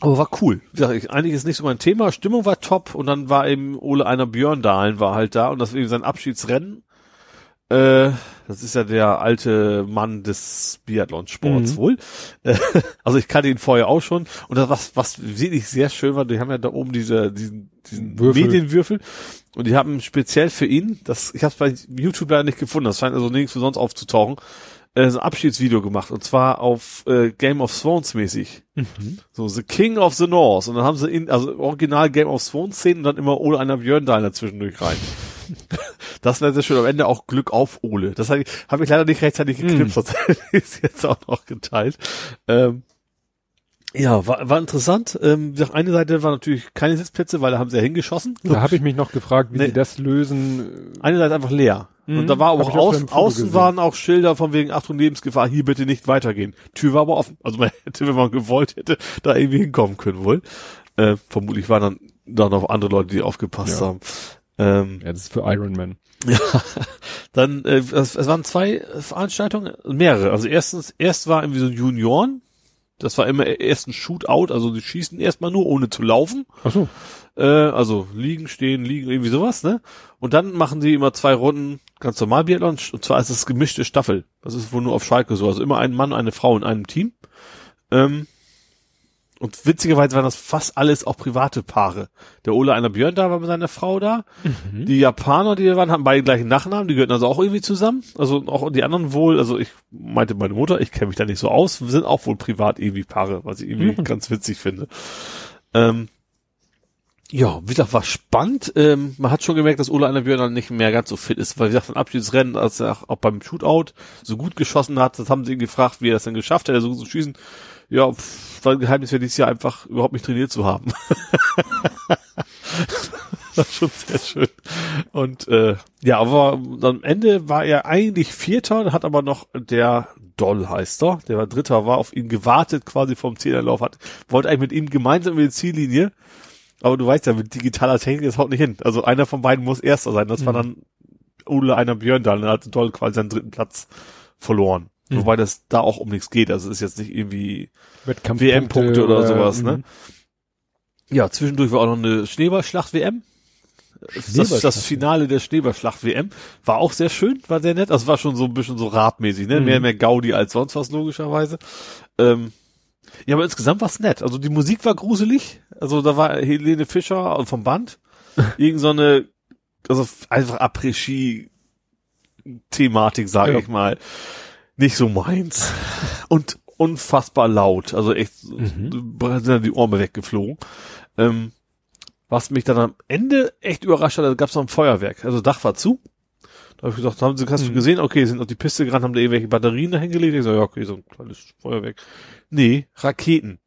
aber war cool. Wie gesagt, ich- Einiges nicht so mein Thema. Stimmung war top und dann war eben Ole einer Björn Dahlen war halt da und das war eben sein Abschiedsrennen. Äh, das ist ja der alte Mann des Biathlonsports Mhm. wohl. Äh, also ich kannte ihn vorher auch schon. Und das, was, was wirklich sehr schön war, die haben ja da oben diese, diesen, diesen Würfel. Medienwürfel. Und die haben speziell für ihn, das, ich habe es bei YouTube leider nicht gefunden, das scheint also nirgendwo sonst aufzutauchen, äh, so ein Abschiedsvideo gemacht und zwar auf äh, Game of Thrones mäßig. Mhm. So The King of the North und dann haben sie in also original Game of Thrones Szenen und dann immer Ole einer Björn da zwischendurch rein. das wäre sehr schön. Am Ende auch Glück auf Ole. Das habe ich, hab ich leider nicht rechtzeitig geknipst, sonst hätte ich es jetzt auch noch geteilt. Ähm, ja, war, war interessant. Ähm, gesagt, eine Seite war natürlich keine Sitzplätze, weil da haben sie ja hingeschossen. Da habe ich mich noch gefragt, wie Nee. sie das lösen. Eine Seite einfach leer. Mhm. Und da war aber auch außen, außen gesehen. waren auch Schilder von wegen Achtung Lebensgefahr, hier bitte nicht weitergehen. Tür war aber offen. Also man hätte, wenn man gewollt hätte, da irgendwie hinkommen können wohl. Äh, vermutlich waren dann da noch andere Leute, die aufgepasst Ja. haben. Ähm, Ja, das ist für Iron Man. ja, dann, äh, es, es waren zwei Veranstaltungen, mehrere. Also erstens, erst war irgendwie so Junioren. Das war immer erst ein Shootout, also die schießen erstmal nur ohne zu laufen. Ach so. Äh, also liegen, stehen, liegen, irgendwie sowas, ne? Und dann machen die immer zwei Runden ganz normal Biathlon. Und zwar ist es gemischte Staffel. Das ist wohl nur auf Schalke so. Also immer ein Mann, eine Frau in einem Team. Ähm, und witzigerweise waren das fast alles auch private Paare. Der Ole einer Björn da war mit seiner Frau da. Die Japaner, die da waren, haben beide gleichen Nachnamen. Die gehörten also auch irgendwie zusammen. Also auch die anderen wohl, also ich meinte meine Mutter, ich kenne mich da nicht so aus, sind auch wohl privat irgendwie Paare, was ich irgendwie Mhm. ganz witzig finde. Ähm, ja, wie gesagt, war spannend. Ähm, man hat schon gemerkt, dass Ole einer Björn dann nicht mehr ganz so fit ist, weil wie gesagt, ein Abschiedsrennen, als er auch beim Shootout so gut geschossen hat, das haben sie ihn gefragt, wie er das denn geschafft hat, so gut zu schießen. Ja, pff, sein Geheimnis wäre dieses Jahr einfach überhaupt nicht trainiert zu haben. das war schon sehr schön. Und äh, ja, aber am Ende war er eigentlich Vierter, hat aber noch der Doll heißt er, der war Dritter, war auf ihn gewartet quasi vom Zielerlauf, hat, wollte eigentlich mit ihm gemeinsam über die Ziellinie, aber du weißt ja, mit digitaler Technik das haut nicht hin. Also einer von beiden muss Erster sein. Das war dann Ole einer Björn dann, dann hat Doll quasi seinen dritten Platz verloren. Mhm. Wobei das da auch um nichts geht. Also es ist jetzt nicht irgendwie WM-Punkte oder sowas, ne? mhm. Ja, zwischendurch war auch noch eine Schneeballschlacht-WM. Das, das. Finale der Schneeballschlacht-WM war auch sehr schön, war sehr nett. Das war schon so ein bisschen so radmäßig, ne? Mhm. Mehr, mehr Gaudi als sonst was, logischerweise. Ähm, ja, aber insgesamt war's nett. Also die Musik war gruselig. Also da war Helene Fischer vom Band. Irgend so eine, also einfach Après-Ski-Thematik, sage Ja. ich mal. Nicht so meins. Und unfassbar laut. Also echt, Mhm. sind dann die Ohren weggeflogen. Ähm, was mich dann am Ende echt überrascht hat, da gab es noch ein Feuerwerk. Also Dach war zu. Da habe ich gesagt, haben Sie, hast du Mhm. gesehen? Okay, sind auf die Piste gerannt, haben da irgendwelche Batterien da hingelegt. Ich so, ja, okay, so ein kleines Feuerwerk. Nee, Raketen.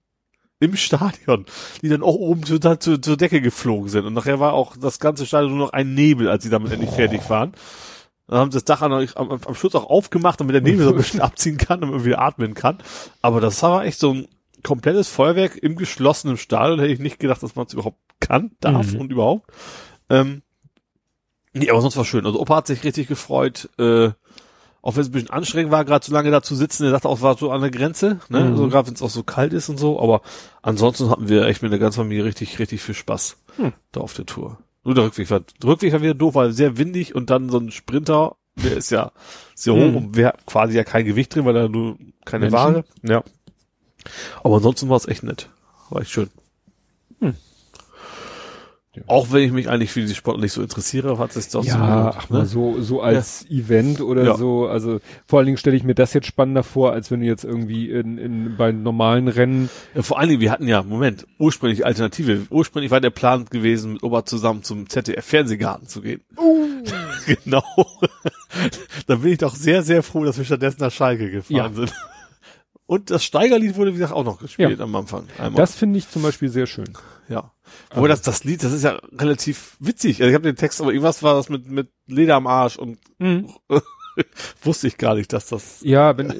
Im Stadion, die dann auch oben zur, zur, zur Decke geflogen sind. Und nachher war auch das ganze Stadion nur noch ein Nebel, als sie damit endlich fertig waren. Dann haben sie das Dach an, am, am Schluss auch aufgemacht, damit der Nebel so ein bisschen abziehen kann, damit man wieder atmen kann. Aber das war echt so ein komplettes Feuerwerk im geschlossenen Stadion. Hätte ich nicht gedacht, dass man es überhaupt kann, darf Mhm. und überhaupt. Ähm, nee, aber sonst war schön. Also Opa hat sich richtig gefreut, äh, auch wenn es ein bisschen anstrengend war, gerade so lange da zu sitzen. Er dachte auch, es war so an der Grenze, ne? Mhm. Also gerade wenn es auch so kalt ist und so. Aber ansonsten hatten wir echt mit der ganzen Familie richtig, richtig viel Spaß Hm. da auf der Tour. Nur der Rückweg war, der Rückweg war wieder doof, weil sehr windig und dann so ein Sprinter, der ist ja sehr hoch Mhm. und wir quasi ja kein Gewicht drin, weil er nur keine Menschen. Ware. Ja. Aber ansonsten war es echt nett. War echt schön. Hm. Ja. Auch wenn ich mich eigentlich für diese Sport nicht so interessiere, hat es doch so. Ja, ach mal ne? so, so als Event oder Ja. so. Also vor allen Dingen stelle ich mir das jetzt spannender vor, als wenn du jetzt irgendwie in, in bei normalen Rennen. Ja, vor allen Dingen, wir hatten ja, Moment, ursprünglich Alternative. Ursprünglich war der Plan gewesen, mit Opa zusammen zum ZDF-Fernsehgarten zu gehen. genau. da bin ich doch sehr, sehr froh, dass wir stattdessen nach Schalke gefahren Ja. sind. Und das Steigerlied wurde, wie gesagt, auch noch gespielt Ja. am Anfang. Einmal. Das finde ich zum Beispiel sehr schön. Wobei das, das Lied, das ist ja relativ witzig. Also ich habe den Text, aber irgendwas war das mit, mit Leder am Arsch und wusste ich gar nicht, dass das. Ja, wenn, äh,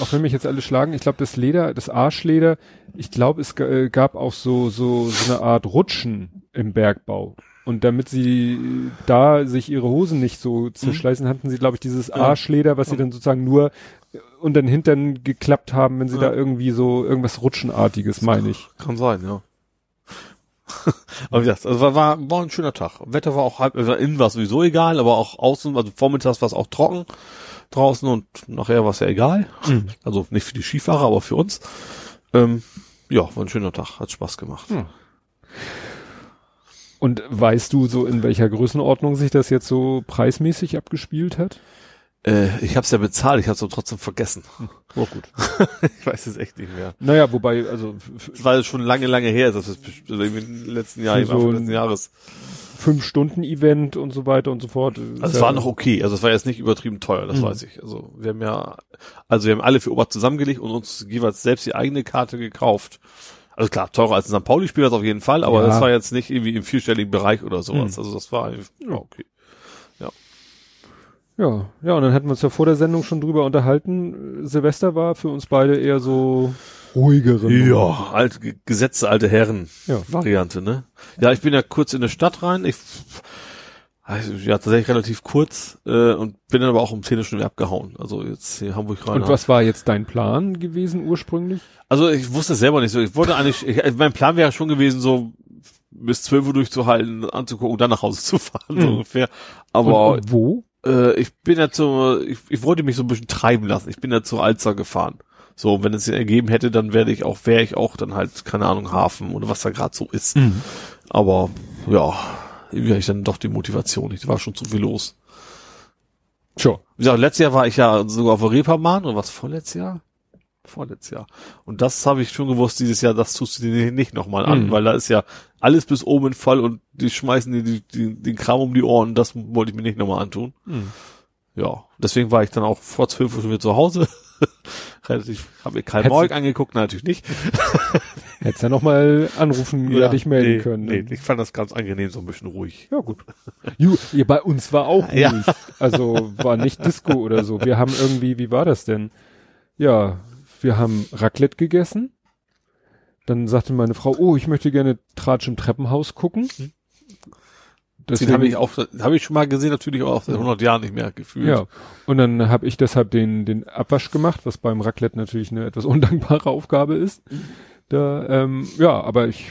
auch wenn mich jetzt alle schlagen, ich glaube, das Leder, das Arschleder, ich glaube, es äh, gab auch so, so, so eine Art Rutschen im Bergbau. Und damit sie da sich ihre Hosen nicht so zerschleißen, hatten sie, glaube ich, dieses. Arschleder, was sie dann sozusagen nur äh, unter den Hintern geklappt haben, wenn sie Ja. da irgendwie so irgendwas Rutschenartiges, meine ich. Kann sein, ja. aber wie gesagt, also war, war, war ein schöner Tag. Wetter war auch halb, also innen war sowieso egal, aber auch außen, also vormittags war es auch trocken draußen und nachher war es ja egal. Mhm. Also nicht für die Skifahrer, aber für uns. Ähm, ja, war ein schöner Tag, hat Spaß gemacht. Hm. Und weißt du so, in welcher Größenordnung sich das jetzt so preismäßig abgespielt hat? Äh, ich habe es ja bezahlt, ich habe es aber trotzdem vergessen. Oh, gut. ich weiß es echt nicht mehr. Naja, wobei, also Das war schon lange, lange her, das ist also im letzten Jahr, im so letzten Jahres. fünf Stunden Event und so weiter und so fort. Also es war noch okay, also es war jetzt nicht übertrieben teuer, das Mhm. weiß ich. Also wir haben ja, also wir haben alle für Ober zusammengelegt und uns jeweils selbst die eigene Karte gekauft. Also klar, teurer als ein St. Pauli-Spiel das auf jeden Fall, aber Ja. das war jetzt nicht irgendwie im vierstelligen Bereich oder sowas. Mhm. Also das war ja, okay. Ja, ja, und dann hatten wir uns ja vor der Sendung schon drüber unterhalten. Silvester war für uns beide eher so ruhigere. Ja, alte Ge- Gesetze, alte Herren Ja. Variante, ne? Ja, ich bin ja kurz in eine Stadt rein. Ich also, ja tatsächlich relativ kurz äh, und bin dann aber auch um 10 schon wieder abgehauen. Also jetzt hier Hamburg rein. Und was war jetzt dein Plan gewesen ursprünglich? Also ich wusste es selber nicht so. Ich wollte eigentlich, ich, mein Plan wäre schon gewesen, so bis 12 Uhr durchzuhalten, anzugucken und dann nach Hause zu fahren, so Mhm. ungefähr. Aber und, und wo? Äh, ich bin ja zu, ich, ich wollte mich so ein bisschen treiben lassen. Ich bin ja zu Alzer gefahren. So, wenn es sich ergeben hätte, dann werde ich auch, wäre ich auch dann halt, keine Ahnung, Hafen oder was da gerade so ist. Aber ja, irgendwie hatte ich dann doch die Motivation nicht. Da war schon zu viel los. Sure. Wie gesagt, letztes Jahr war ich ja sogar auf der Reeperbahn oder was vorletztes Jahr? Vorletztes Jahr. Und das habe ich schon gewusst, dieses Jahr, das tust du dir nicht nochmal an, Mhm. weil da ist ja alles bis oben voll und die schmeißen dir die, die, den Kram um die Ohren, das wollte ich mir nicht nochmal antun. Ja, deswegen war ich dann auch vor zwölf Uhr schon wieder zu Hause. Relativ, habe mir Karl Moik angeguckt, natürlich nicht. Hättest ja noch mal anrufen oder dich melden nee, können. Nee, ne? ich fand das ganz angenehm, so ein bisschen ruhig. Ja, gut. Ju, ja, bei uns war auch ruhig. Ja. Also war nicht Disco oder so. Wir haben irgendwie, wie war das denn? Ja, wir haben Raclette gegessen. Dann sagte meine Frau, oh, ich möchte gerne Tratsch im Treppenhaus gucken. Mhm. Deswegen- Den habe ich auch, habe ich schon mal gesehen, natürlich auch seit 100 Jahren nicht mehr gefühlt. Ja, und dann habe ich deshalb den, den Abwasch gemacht, was beim Raclette natürlich eine etwas undankbare Aufgabe ist. Da, ähm, ja, aber ich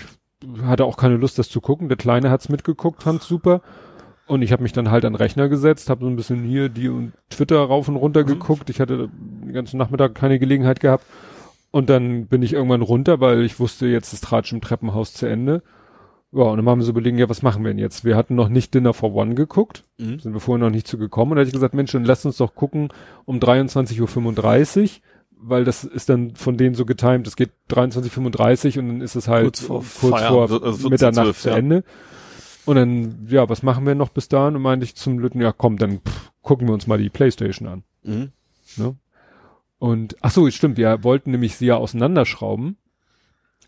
hatte auch keine Lust, das zu gucken. Der Kleine hat's mitgeguckt, fand's super. Und ich habe mich dann halt an den Rechner gesetzt, habe so ein bisschen hier die und Twitter rauf und runter geguckt. Ich hatte den ganzen Nachmittag keine Gelegenheit gehabt. Und dann bin ich irgendwann runter, weil ich wusste, jetzt ist Tratsch im Treppenhaus zu Ende. Ja, und dann haben wir so überlegen, ja, was machen wir denn jetzt? Wir hatten noch nicht Dinner for One geguckt Mhm. sind wir vorher noch nicht zu gekommen. Und da hatte ich gesagt, Mensch, dann lass uns doch gucken um 23.35 Uhr, weil das ist dann von denen so getimt, es geht 23.35 Uhr und dann ist es halt Kurz vor kurz Feierabend, vor also 14, Mitternacht 12, zu ja. Und dann, ja, was machen wir noch bis dahin? Und meinte ich zum Lütten, ja komm, dann pff, gucken wir uns mal die Playstation an. Mhm. Ne? Und ach so, stimmt, wir wollten nämlich sie ja auseinanderschrauben.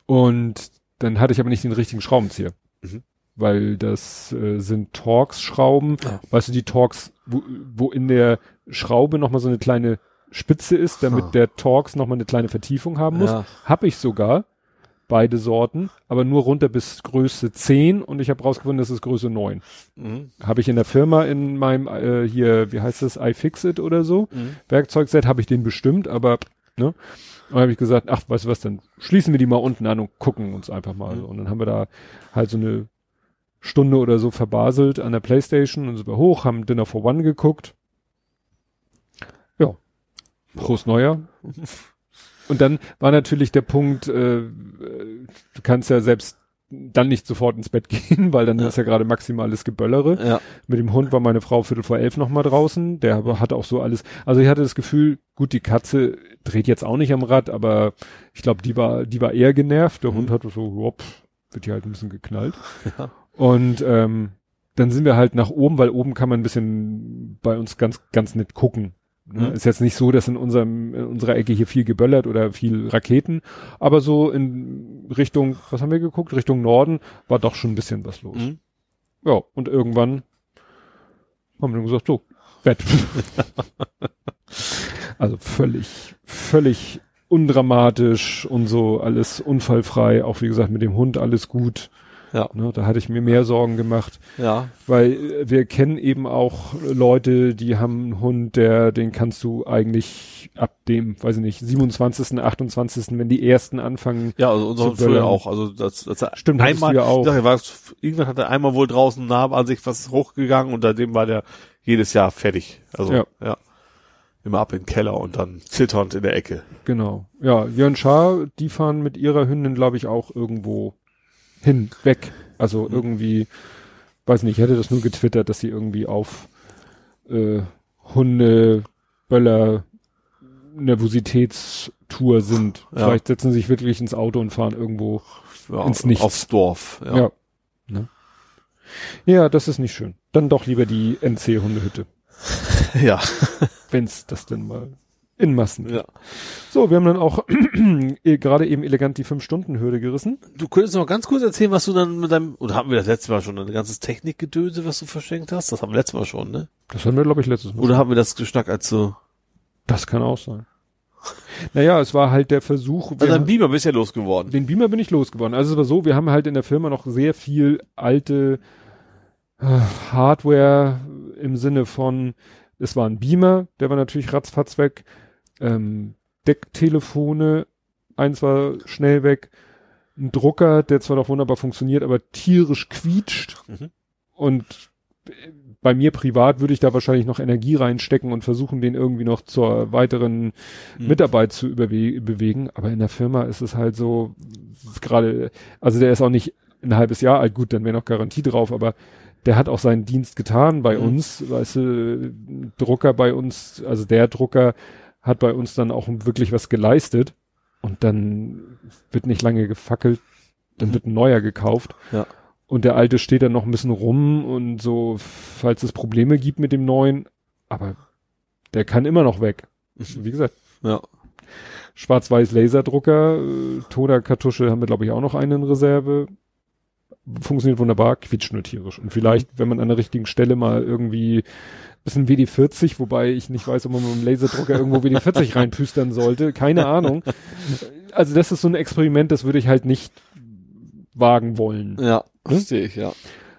Und dann hatte ich aber nicht den richtigen Schraubenzieher. Mhm. Weil das äh, sind Torx-Schrauben. Ja. Weißt du, die Torx, wo, wo in der Schraube nochmal so eine kleine Spitze ist, damit Ah. der Torx nochmal eine kleine Vertiefung haben muss. Ja. Hab ich sogar. Beide Sorten, aber nur runter bis Größe 10 und ich habe rausgefunden, das ist Größe 9. Mhm. Habe ich in der Firma in meinem äh, hier, wie heißt das, iFixit oder so, Mhm. Werkzeugset habe ich den bestimmt, aber ne? Und habe ich gesagt, ach, weißt du was, dann schließen wir die mal unten an und gucken uns einfach mal. Mhm. Und dann haben wir da halt so eine Stunde oder so verbaselt an der Playstation und sind wir hoch, haben Dinner for One geguckt. Ja. Prost Neujahr. Und dann war natürlich der Punkt, äh, du kannst ja selbst dann nicht sofort ins Bett gehen, weil dann Ja. ist ja gerade maximales Geböllere. Ja. Mit dem Hund war meine Frau viertel vor elf noch mal draußen. Der hatte auch so alles. Also ich hatte das Gefühl, gut, die Katze dreht jetzt auch nicht am Rad, aber ich glaube, die war, die war eher genervt. Der Mhm. Hund hatte so, hopp, wird die halt ein bisschen geknallt. Ja. Und ähm, dann sind wir halt nach oben, weil oben kann man ein bisschen bei uns ganz, ganz nett gucken. Ne? Mhm. Ist jetzt nicht so, dass in unserem, in unserer Ecke hier viel geböllert oder viel Raketen, aber so in Richtung, was haben wir geguckt? Richtung Norden war doch schon ein bisschen was los. Mhm. Ja, und irgendwann haben wir dann gesagt, so, Bett. also völlig, völlig undramatisch und so, alles unfallfrei, auch wie gesagt mit dem Hund alles gut. Ja. Ne, da hatte ich mir mehr Sorgen gemacht, Ja. weil äh, wir kennen eben auch Leute, die haben einen Hund, der, den kannst du eigentlich ab dem, weiß ich nicht, 27., 28., wenn die ersten anfangen. Ja, also unser Hund früher auch. Also das, das Stimmt, einmal, ja auch. Ich sag, war, irgendwann hat er einmal wohl draußen nah an sich was hochgegangen und seitdem war der jedes Jahr fertig. Also Ja. ja. Immer ab in den Keller und dann zitternd in der Ecke. Genau. Ja, Jörn Schaar, die fahren mit ihrer Hündin, glaube ich, auch irgendwo hin, weg. Also irgendwie, weiß nicht, ich hätte das nur getwittert, dass sie irgendwie auf äh, Hunde Böller Nervositätstour sind. Ja. Vielleicht setzen sie sich wirklich ins Auto und fahren irgendwo ja, ins Nichts. Aufs Dorf. Ja. Ja. Ne? Ja, das ist nicht schön. Dann doch lieber die NC-Hundehütte, Ja. wenn's das denn mal in Massen. ja. So, wir haben dann auch eh, gerade eben elegant die Fünf-Stunden-Hürde gerissen. Du könntest noch ganz kurz erzählen, was du dann mit deinem, oder haben wir das letzte Mal schon, ein ganzes Technikgedöse, was du verschenkt hast? Das haben wir letztes Mal schon, ne? Das haben wir, glaube ich, letztes Mal. Oder haben wir das geschnackt als so, Das kann auch sein. Naja, es war halt der Versuch. also dein Beamer bist ja losgeworden. Den Beamer bin ich losgeworden. Also es war so, wir haben halt in der Firma noch sehr viel alte äh, Hardware im Sinne von, es war ein Beamer, der war natürlich ratzfatz weg, ähm, Decktelefone, eins war schnell weg, ein Drucker, der zwar noch wunderbar funktioniert, aber tierisch quietscht Mhm. und äh, bei mir privat würde ich da wahrscheinlich noch Energie reinstecken und versuchen, den irgendwie noch zur weiteren Mhm. Mitarbeit zu bewegen. Aber in der Firma ist es halt so, gerade, also der ist auch nicht ein halbes Jahr alt, gut, dann wäre noch Garantie drauf, aber der hat auch seinen Dienst getan bei Mhm. uns, weißt du, Drucker bei uns, also der Drucker hat bei uns dann auch wirklich was geleistet und dann wird nicht lange gefackelt, dann Mhm. wird ein neuer gekauft. Ja. Und der alte steht dann noch ein bisschen rum und so, falls es Probleme gibt mit dem neuen, aber der kann immer noch weg. Wie gesagt, Ja. schwarz-weiß Laserdrucker, äh, Toner-Kartusche haben wir glaube ich auch noch einen in Reserve. Funktioniert wunderbar, quietscht nur tierisch. Und vielleicht, wenn man an der richtigen Stelle mal irgendwie bisschen WD-40, wobei ich nicht weiß, ob man mit dem Laserdrucker irgendwo WD-40 reinpüstern sollte, keine Ahnung. Also das ist so ein Experiment, das würde ich halt nicht wagen wollen. Ja. Verstehe ich, ja.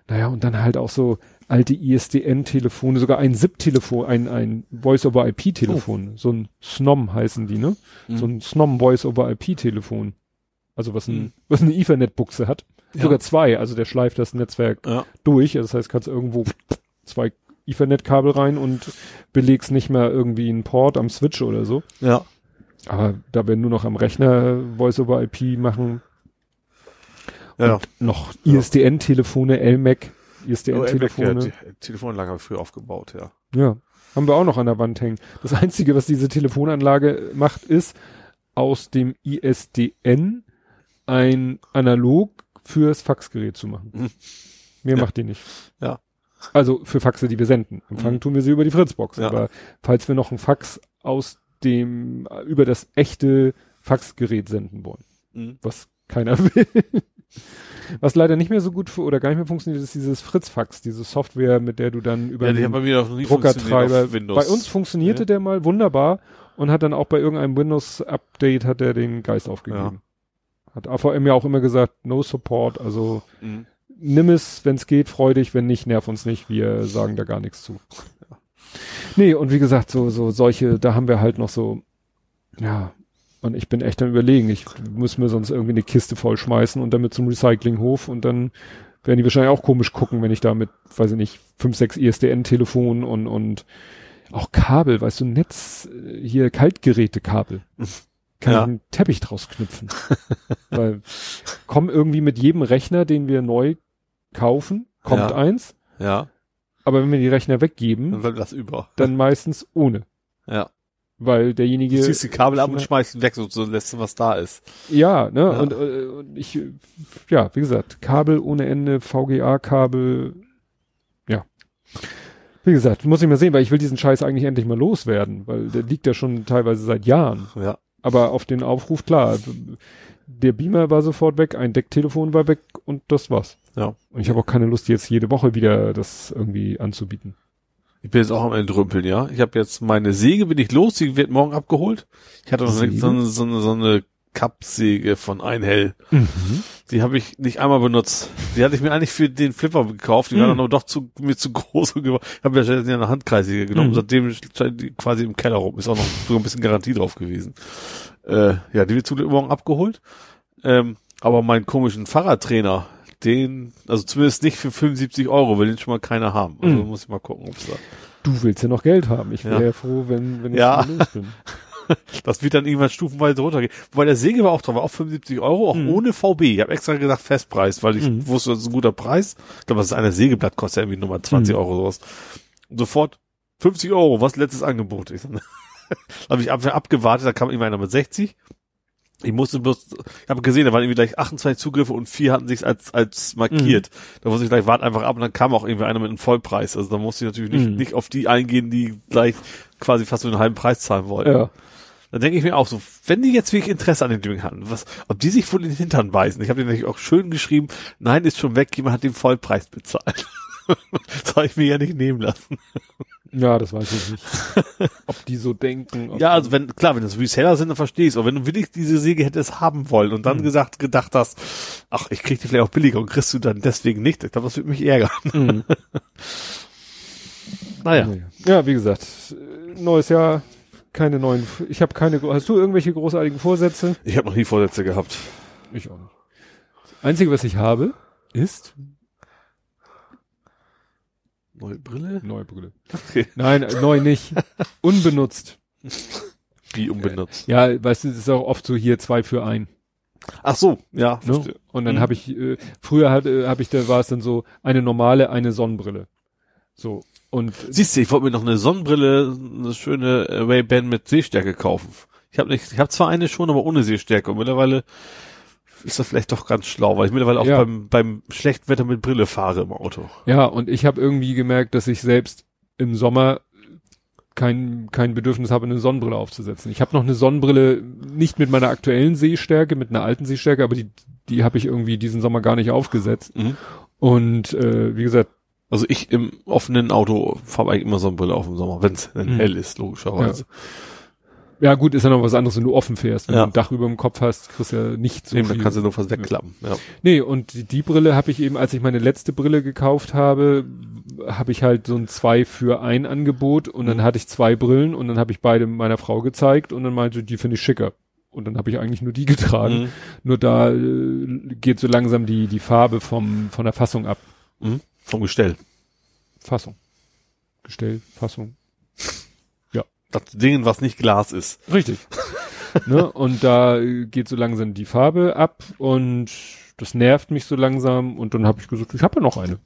Naja, und dann halt auch so alte ISDN-Telefone, sogar ein SIP-Telefon, ein, ein Voice-over-IP-Telefon. So ein SNOM heißen die, ne? Mhm. So ein SNOM Voice-over-IP-Telefon. Also was ein, Mhm. was eine Ethernet-Buchse hat. Ja. Sogar zwei, also der schleift das Netzwerk Ja. durch. Das heißt, kannst irgendwo zwei Ethernet-Kabel rein und belegst nicht mehr irgendwie einen Port am Switch oder so. Ja. Aber da wir nur noch am Rechner Voice-over-IP machen, Ja. noch ISDN-Telefone, LMAC, Oh, ISDN-Telefone. ja. Telefonanlage habe ich früher aufgebaut, ja. Ja, haben wir auch noch an der Wand hängen. Das Einzige, was diese Telefonanlage macht, ist aus dem ISDN ein Analog fürs Faxgerät zu machen. Mhm. Mehr Ja. macht die nicht. Ja. Also für Faxe, die wir senden. Empfangen Mhm. tun wir sie über die Fritzbox. Ja. Aber falls wir noch ein Fax aus dem, über das echte Faxgerät senden wollen, Mhm. was keiner will. Was leider nicht mehr so gut für, oder gar nicht mehr funktioniert, ist dieses Fritzfax, diese Software, mit der du dann über Ja, den Druckertreiber. Bei uns funktionierte Ja. der mal wunderbar und hat dann auch bei irgendeinem Windows-Update hat er den Geist aufgegeben. Hat AVM ja auch immer gesagt, no support, also Mhm. Nimm es, wenn es geht, freu dich, wenn nicht, nerv uns nicht, wir sagen da gar nichts zu. Nee, und wie gesagt, so, so solche, da haben wir halt noch so, ja, und ich bin echt am überlegen, ich muss mir sonst irgendwie eine Kiste voll schmeißen und damit zum Recyclinghof und dann werden die wahrscheinlich auch komisch gucken, wenn ich da mit, weiß ich nicht, fünf, sechs ISDN-Telefonen und, und auch Kabel, weißt du, Netz, äh, hier Kaltgerätekabel. Kann Ja. ich einen Teppich draus knüpfen. Weil kommen irgendwie mit jedem Rechner, den wir neu kaufen, kommt Ja. eins, Ja. aber wenn wir die Rechner Dann weggeben, wird das über. dann meistens ohne. Ja. Weil derjenige. Du ziehst die Kabel ab und schmeißt weg, so, so lässt du, was da ist. Ja, ne, Ja. Und, äh, und ich, ja, wie gesagt, Kabel ohne Ende, VGA-Kabel, ja. Wie gesagt, muss ich mal sehen, weil ich will diesen Scheiß eigentlich endlich mal loswerden, weil der liegt ja schon teilweise seit Jahren. Ja. Aber auf den Aufruf, klar, der Beamer war sofort weg, ein Decktelefon war weg und das war's. Ja. Und ich habe auch keine Lust, jetzt jede Woche wieder das irgendwie anzubieten. Ich bin jetzt auch am Entrümpeln, ja. Ich habe jetzt meine Säge, bin ich los, die wird morgen abgeholt. Ich hatte noch so eine, so eine, so eine, so eine Kappsäge von Einhell. Mhm. Die habe ich nicht einmal benutzt. Die hatte ich mir eigentlich für den Flipper gekauft. Die war Mhm. dann aber doch zu, mir zu groß geworden. Ich habe ja jetzt eine Handkreissäge genommen. Mhm. Seitdem scheint die quasi im Keller rum. Ist auch noch sogar ein bisschen Garantie drauf gewesen. Äh, ja, die wird zu morgen abgeholt. Ähm, aber meinen komischen Fahrradtrainer, den, also zumindest nicht für 75 Euro, will den schon mal keiner haben. Also Mhm. muss ich mal gucken, ob's da. Du willst ja noch Geld haben. Ich wäre Ja. ja. froh, wenn, wenn ich Ja. los bin. Das wird dann irgendwann stufenweise runtergehen. Wobei der Säge war auch drauf, war auch 75 Euro, auch Mhm. ohne VB. Ich habe extra gesagt Festpreis, weil ich Mhm. wusste, das ist ein guter Preis. Ich glaube, das ist eine Sägeblatt, kostet irgendwie Nummer 20 Mhm. Euro sowas. Und sofort 50 Euro, was letztes Angebot? So, habe ich ab, abgewartet, da kam immer einer mit 60. Ich musste bloß, ich habe gesehen, da waren irgendwie gleich 28 Zugriffe und vier hatten sich als als markiert. Mhm. Da musste ich gleich warten einfach ab und dann kam auch irgendwie einer mit einem Vollpreis. Also da musste ich natürlich nicht, mhm. nicht auf die eingehen, die gleich quasi fast so einen halben Preis zahlen wollten. Ja. Dann denke ich mir auch so, wenn die jetzt wirklich Interesse an dem Ding hatten, was, ob die sich wohl in den Hintern beißen. Ich habe denen natürlich auch schön geschrieben, nein, ist schon weg, jemand hat den Vollpreis bezahlt. das habe ich mir ja nicht nehmen lassen. Ja, das weiß ich nicht. ob die so denken. Ja, also wenn, klar, wenn das Reseller sind, dann verstehe ich Aber wenn du wirklich diese Säge hättest haben wollen und dann mhm. gesagt, gedacht hast, ach, ich krieg die vielleicht auch billiger und kriegst du dann deswegen nicht, ich glaube, das würde mich ärgern. Mhm. naja. Ja, wie gesagt, neues Jahr, keine neuen, ich habe keine, hast du irgendwelche großartigen Vorsätze? Ich habe noch nie Vorsätze gehabt. Ich auch nicht. Das Einzige, was ich habe, ist, Neue Brille? Neue Brille. Okay. Nein, neu nicht. Unbenutzt. Wie unbenutzt? Ja, weißt du, es ist auch oft so hier zwei für ein. Ach so, ja. Ne? Und dann mhm. habe ich, äh, früher hat, äh, habe ich, da war es dann so, eine normale, eine Sonnenbrille. So. Und siehst du, ich wollte mir noch eine Sonnenbrille, eine schöne Ray-Ban mit Sehstärke kaufen. Ich habe nicht, ich habe zwar eine schon, aber ohne Sehstärke. Und mittlerweile ist das vielleicht doch ganz schlau, weil ich mittlerweile auch ja. beim, beim schlechten Wetter mit Brille fahre im Auto. Ja, und ich habe irgendwie gemerkt, dass ich selbst im Sommer kein, kein Bedürfnis habe, eine Sonnenbrille aufzusetzen. Ich habe noch eine Sonnenbrille, nicht mit meiner aktuellen Sehstärke, mit einer alten Sehstärke, aber die, die habe ich irgendwie diesen Sommer gar nicht aufgesetzt. Mhm. Und äh, wie gesagt. Also ich im offenen Auto fahre eigentlich immer Sonnenbrille auf im Sommer, wenn es mhm. hell ist, logischerweise. Ja. Ja, gut, ist ja noch was anderes, wenn du offen fährst. Wenn ja. du ein Dach über dem Kopf hast, kriegst du ja nicht so nee, viel. Dann kannst du nur was wegklappen. Ja. Nee, und die, die Brille habe ich eben, als ich meine letzte Brille gekauft habe, habe ich halt so ein zwei für ein Angebot und mhm. dann hatte ich zwei Brillen und dann habe ich beide meiner Frau gezeigt und dann meinte, die finde ich schicker. Und dann habe ich eigentlich nur die getragen. Mhm. Nur da äh, geht so langsam die, die Farbe vom, von der Fassung ab. Mhm. Vom Gestell. Fassung. Gestell, Fassung das Ding, was nicht Glas ist. Richtig. ne? Und da geht so langsam die Farbe ab und das nervt mich so langsam und dann habe ich gesagt, ich habe ja noch eine.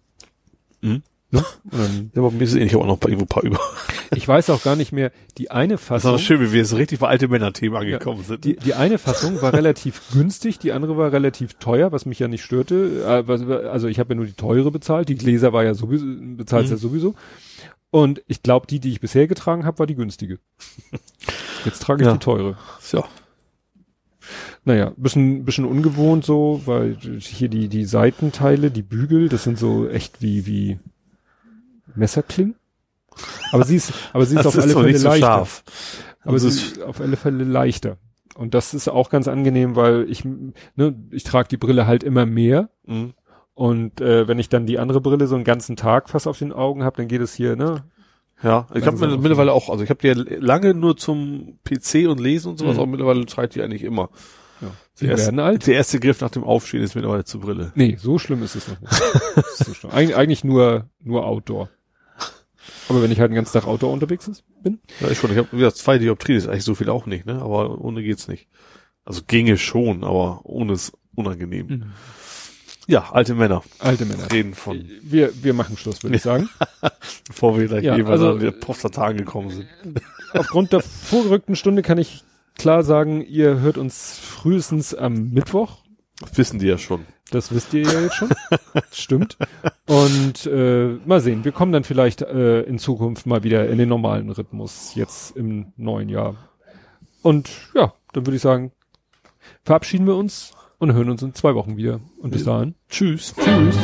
Mhm. Ne? Ja, aber mir ist es ähnlich, auch noch ein paar über. Ich weiß auch gar nicht mehr, die eine Fassung. Das ist schön, wie wir so richtig bei alte Männer-Themen angekommen ja, sind. Die, die eine Fassung war relativ günstig, die andere war relativ teuer, was mich ja nicht störte. Äh, also ich habe ja nur die teure bezahlt, die Gläser war ja sowieso, bezahlt mhm. ja sowieso. Und ich glaube, die, die ich bisher getragen habe, war die günstige. Jetzt trage ich ja. die teure. Ja. Naja, bisschen, bisschen ungewohnt so, weil hier die, die Seitenteile, die Bügel, das sind so echt wie, wie Messerklingen. Aber sie ist, aber sie ist auf alle Fälle leichter. Scharf. Aber sie ist auf alle Fälle leichter. Und das ist auch ganz angenehm, weil ich, ne, ich trage die Brille halt immer mehr. Mhm. Und äh, wenn ich dann die andere Brille so einen ganzen Tag fast auf den Augen habe, dann geht es hier, ne? Ja, ich habe mittlerweile auch, also ich habe die ja lange nur zum PC und Lesen und sowas, mhm. aber mittlerweile zeigt die eigentlich immer. Ja. Die erste, werden alt. Der erste Griff nach dem Aufstehen ist mittlerweile zur Brille. Nee, so schlimm ist es noch nicht. so schlimm. Eig eigentlich nur, nur Outdoor. Aber wenn ich halt den ganzen Tag Outdoor unterwegs ist, bin? Ja, ich schon. Ich habe wieder zwei Dioptrien, ist eigentlich so viel auch nicht, ne? Aber ohne geht's nicht. Also ginge schon, aber ohne ist unangenehm. Mhm. Ja, alte Männer. Alte Männer. Reden von. Wir, wir machen Schluss, würde ich sagen. Bevor wir gleich ja, jeweils also, an die Postertage gekommen sind. Aufgrund der vorgerückten Stunde kann ich klar sagen, ihr hört uns frühestens am Mittwoch. Das wissen die ja schon. Das wisst ihr ja jetzt schon. Stimmt. Und äh, mal sehen, wir kommen dann vielleicht äh, in Zukunft mal wieder in den normalen Rhythmus, jetzt im neuen Jahr. Und ja, dann würde ich sagen, verabschieden wir uns und hören uns in zwei Wochen wieder. Und bis dahin. Tschüss. Tschüss.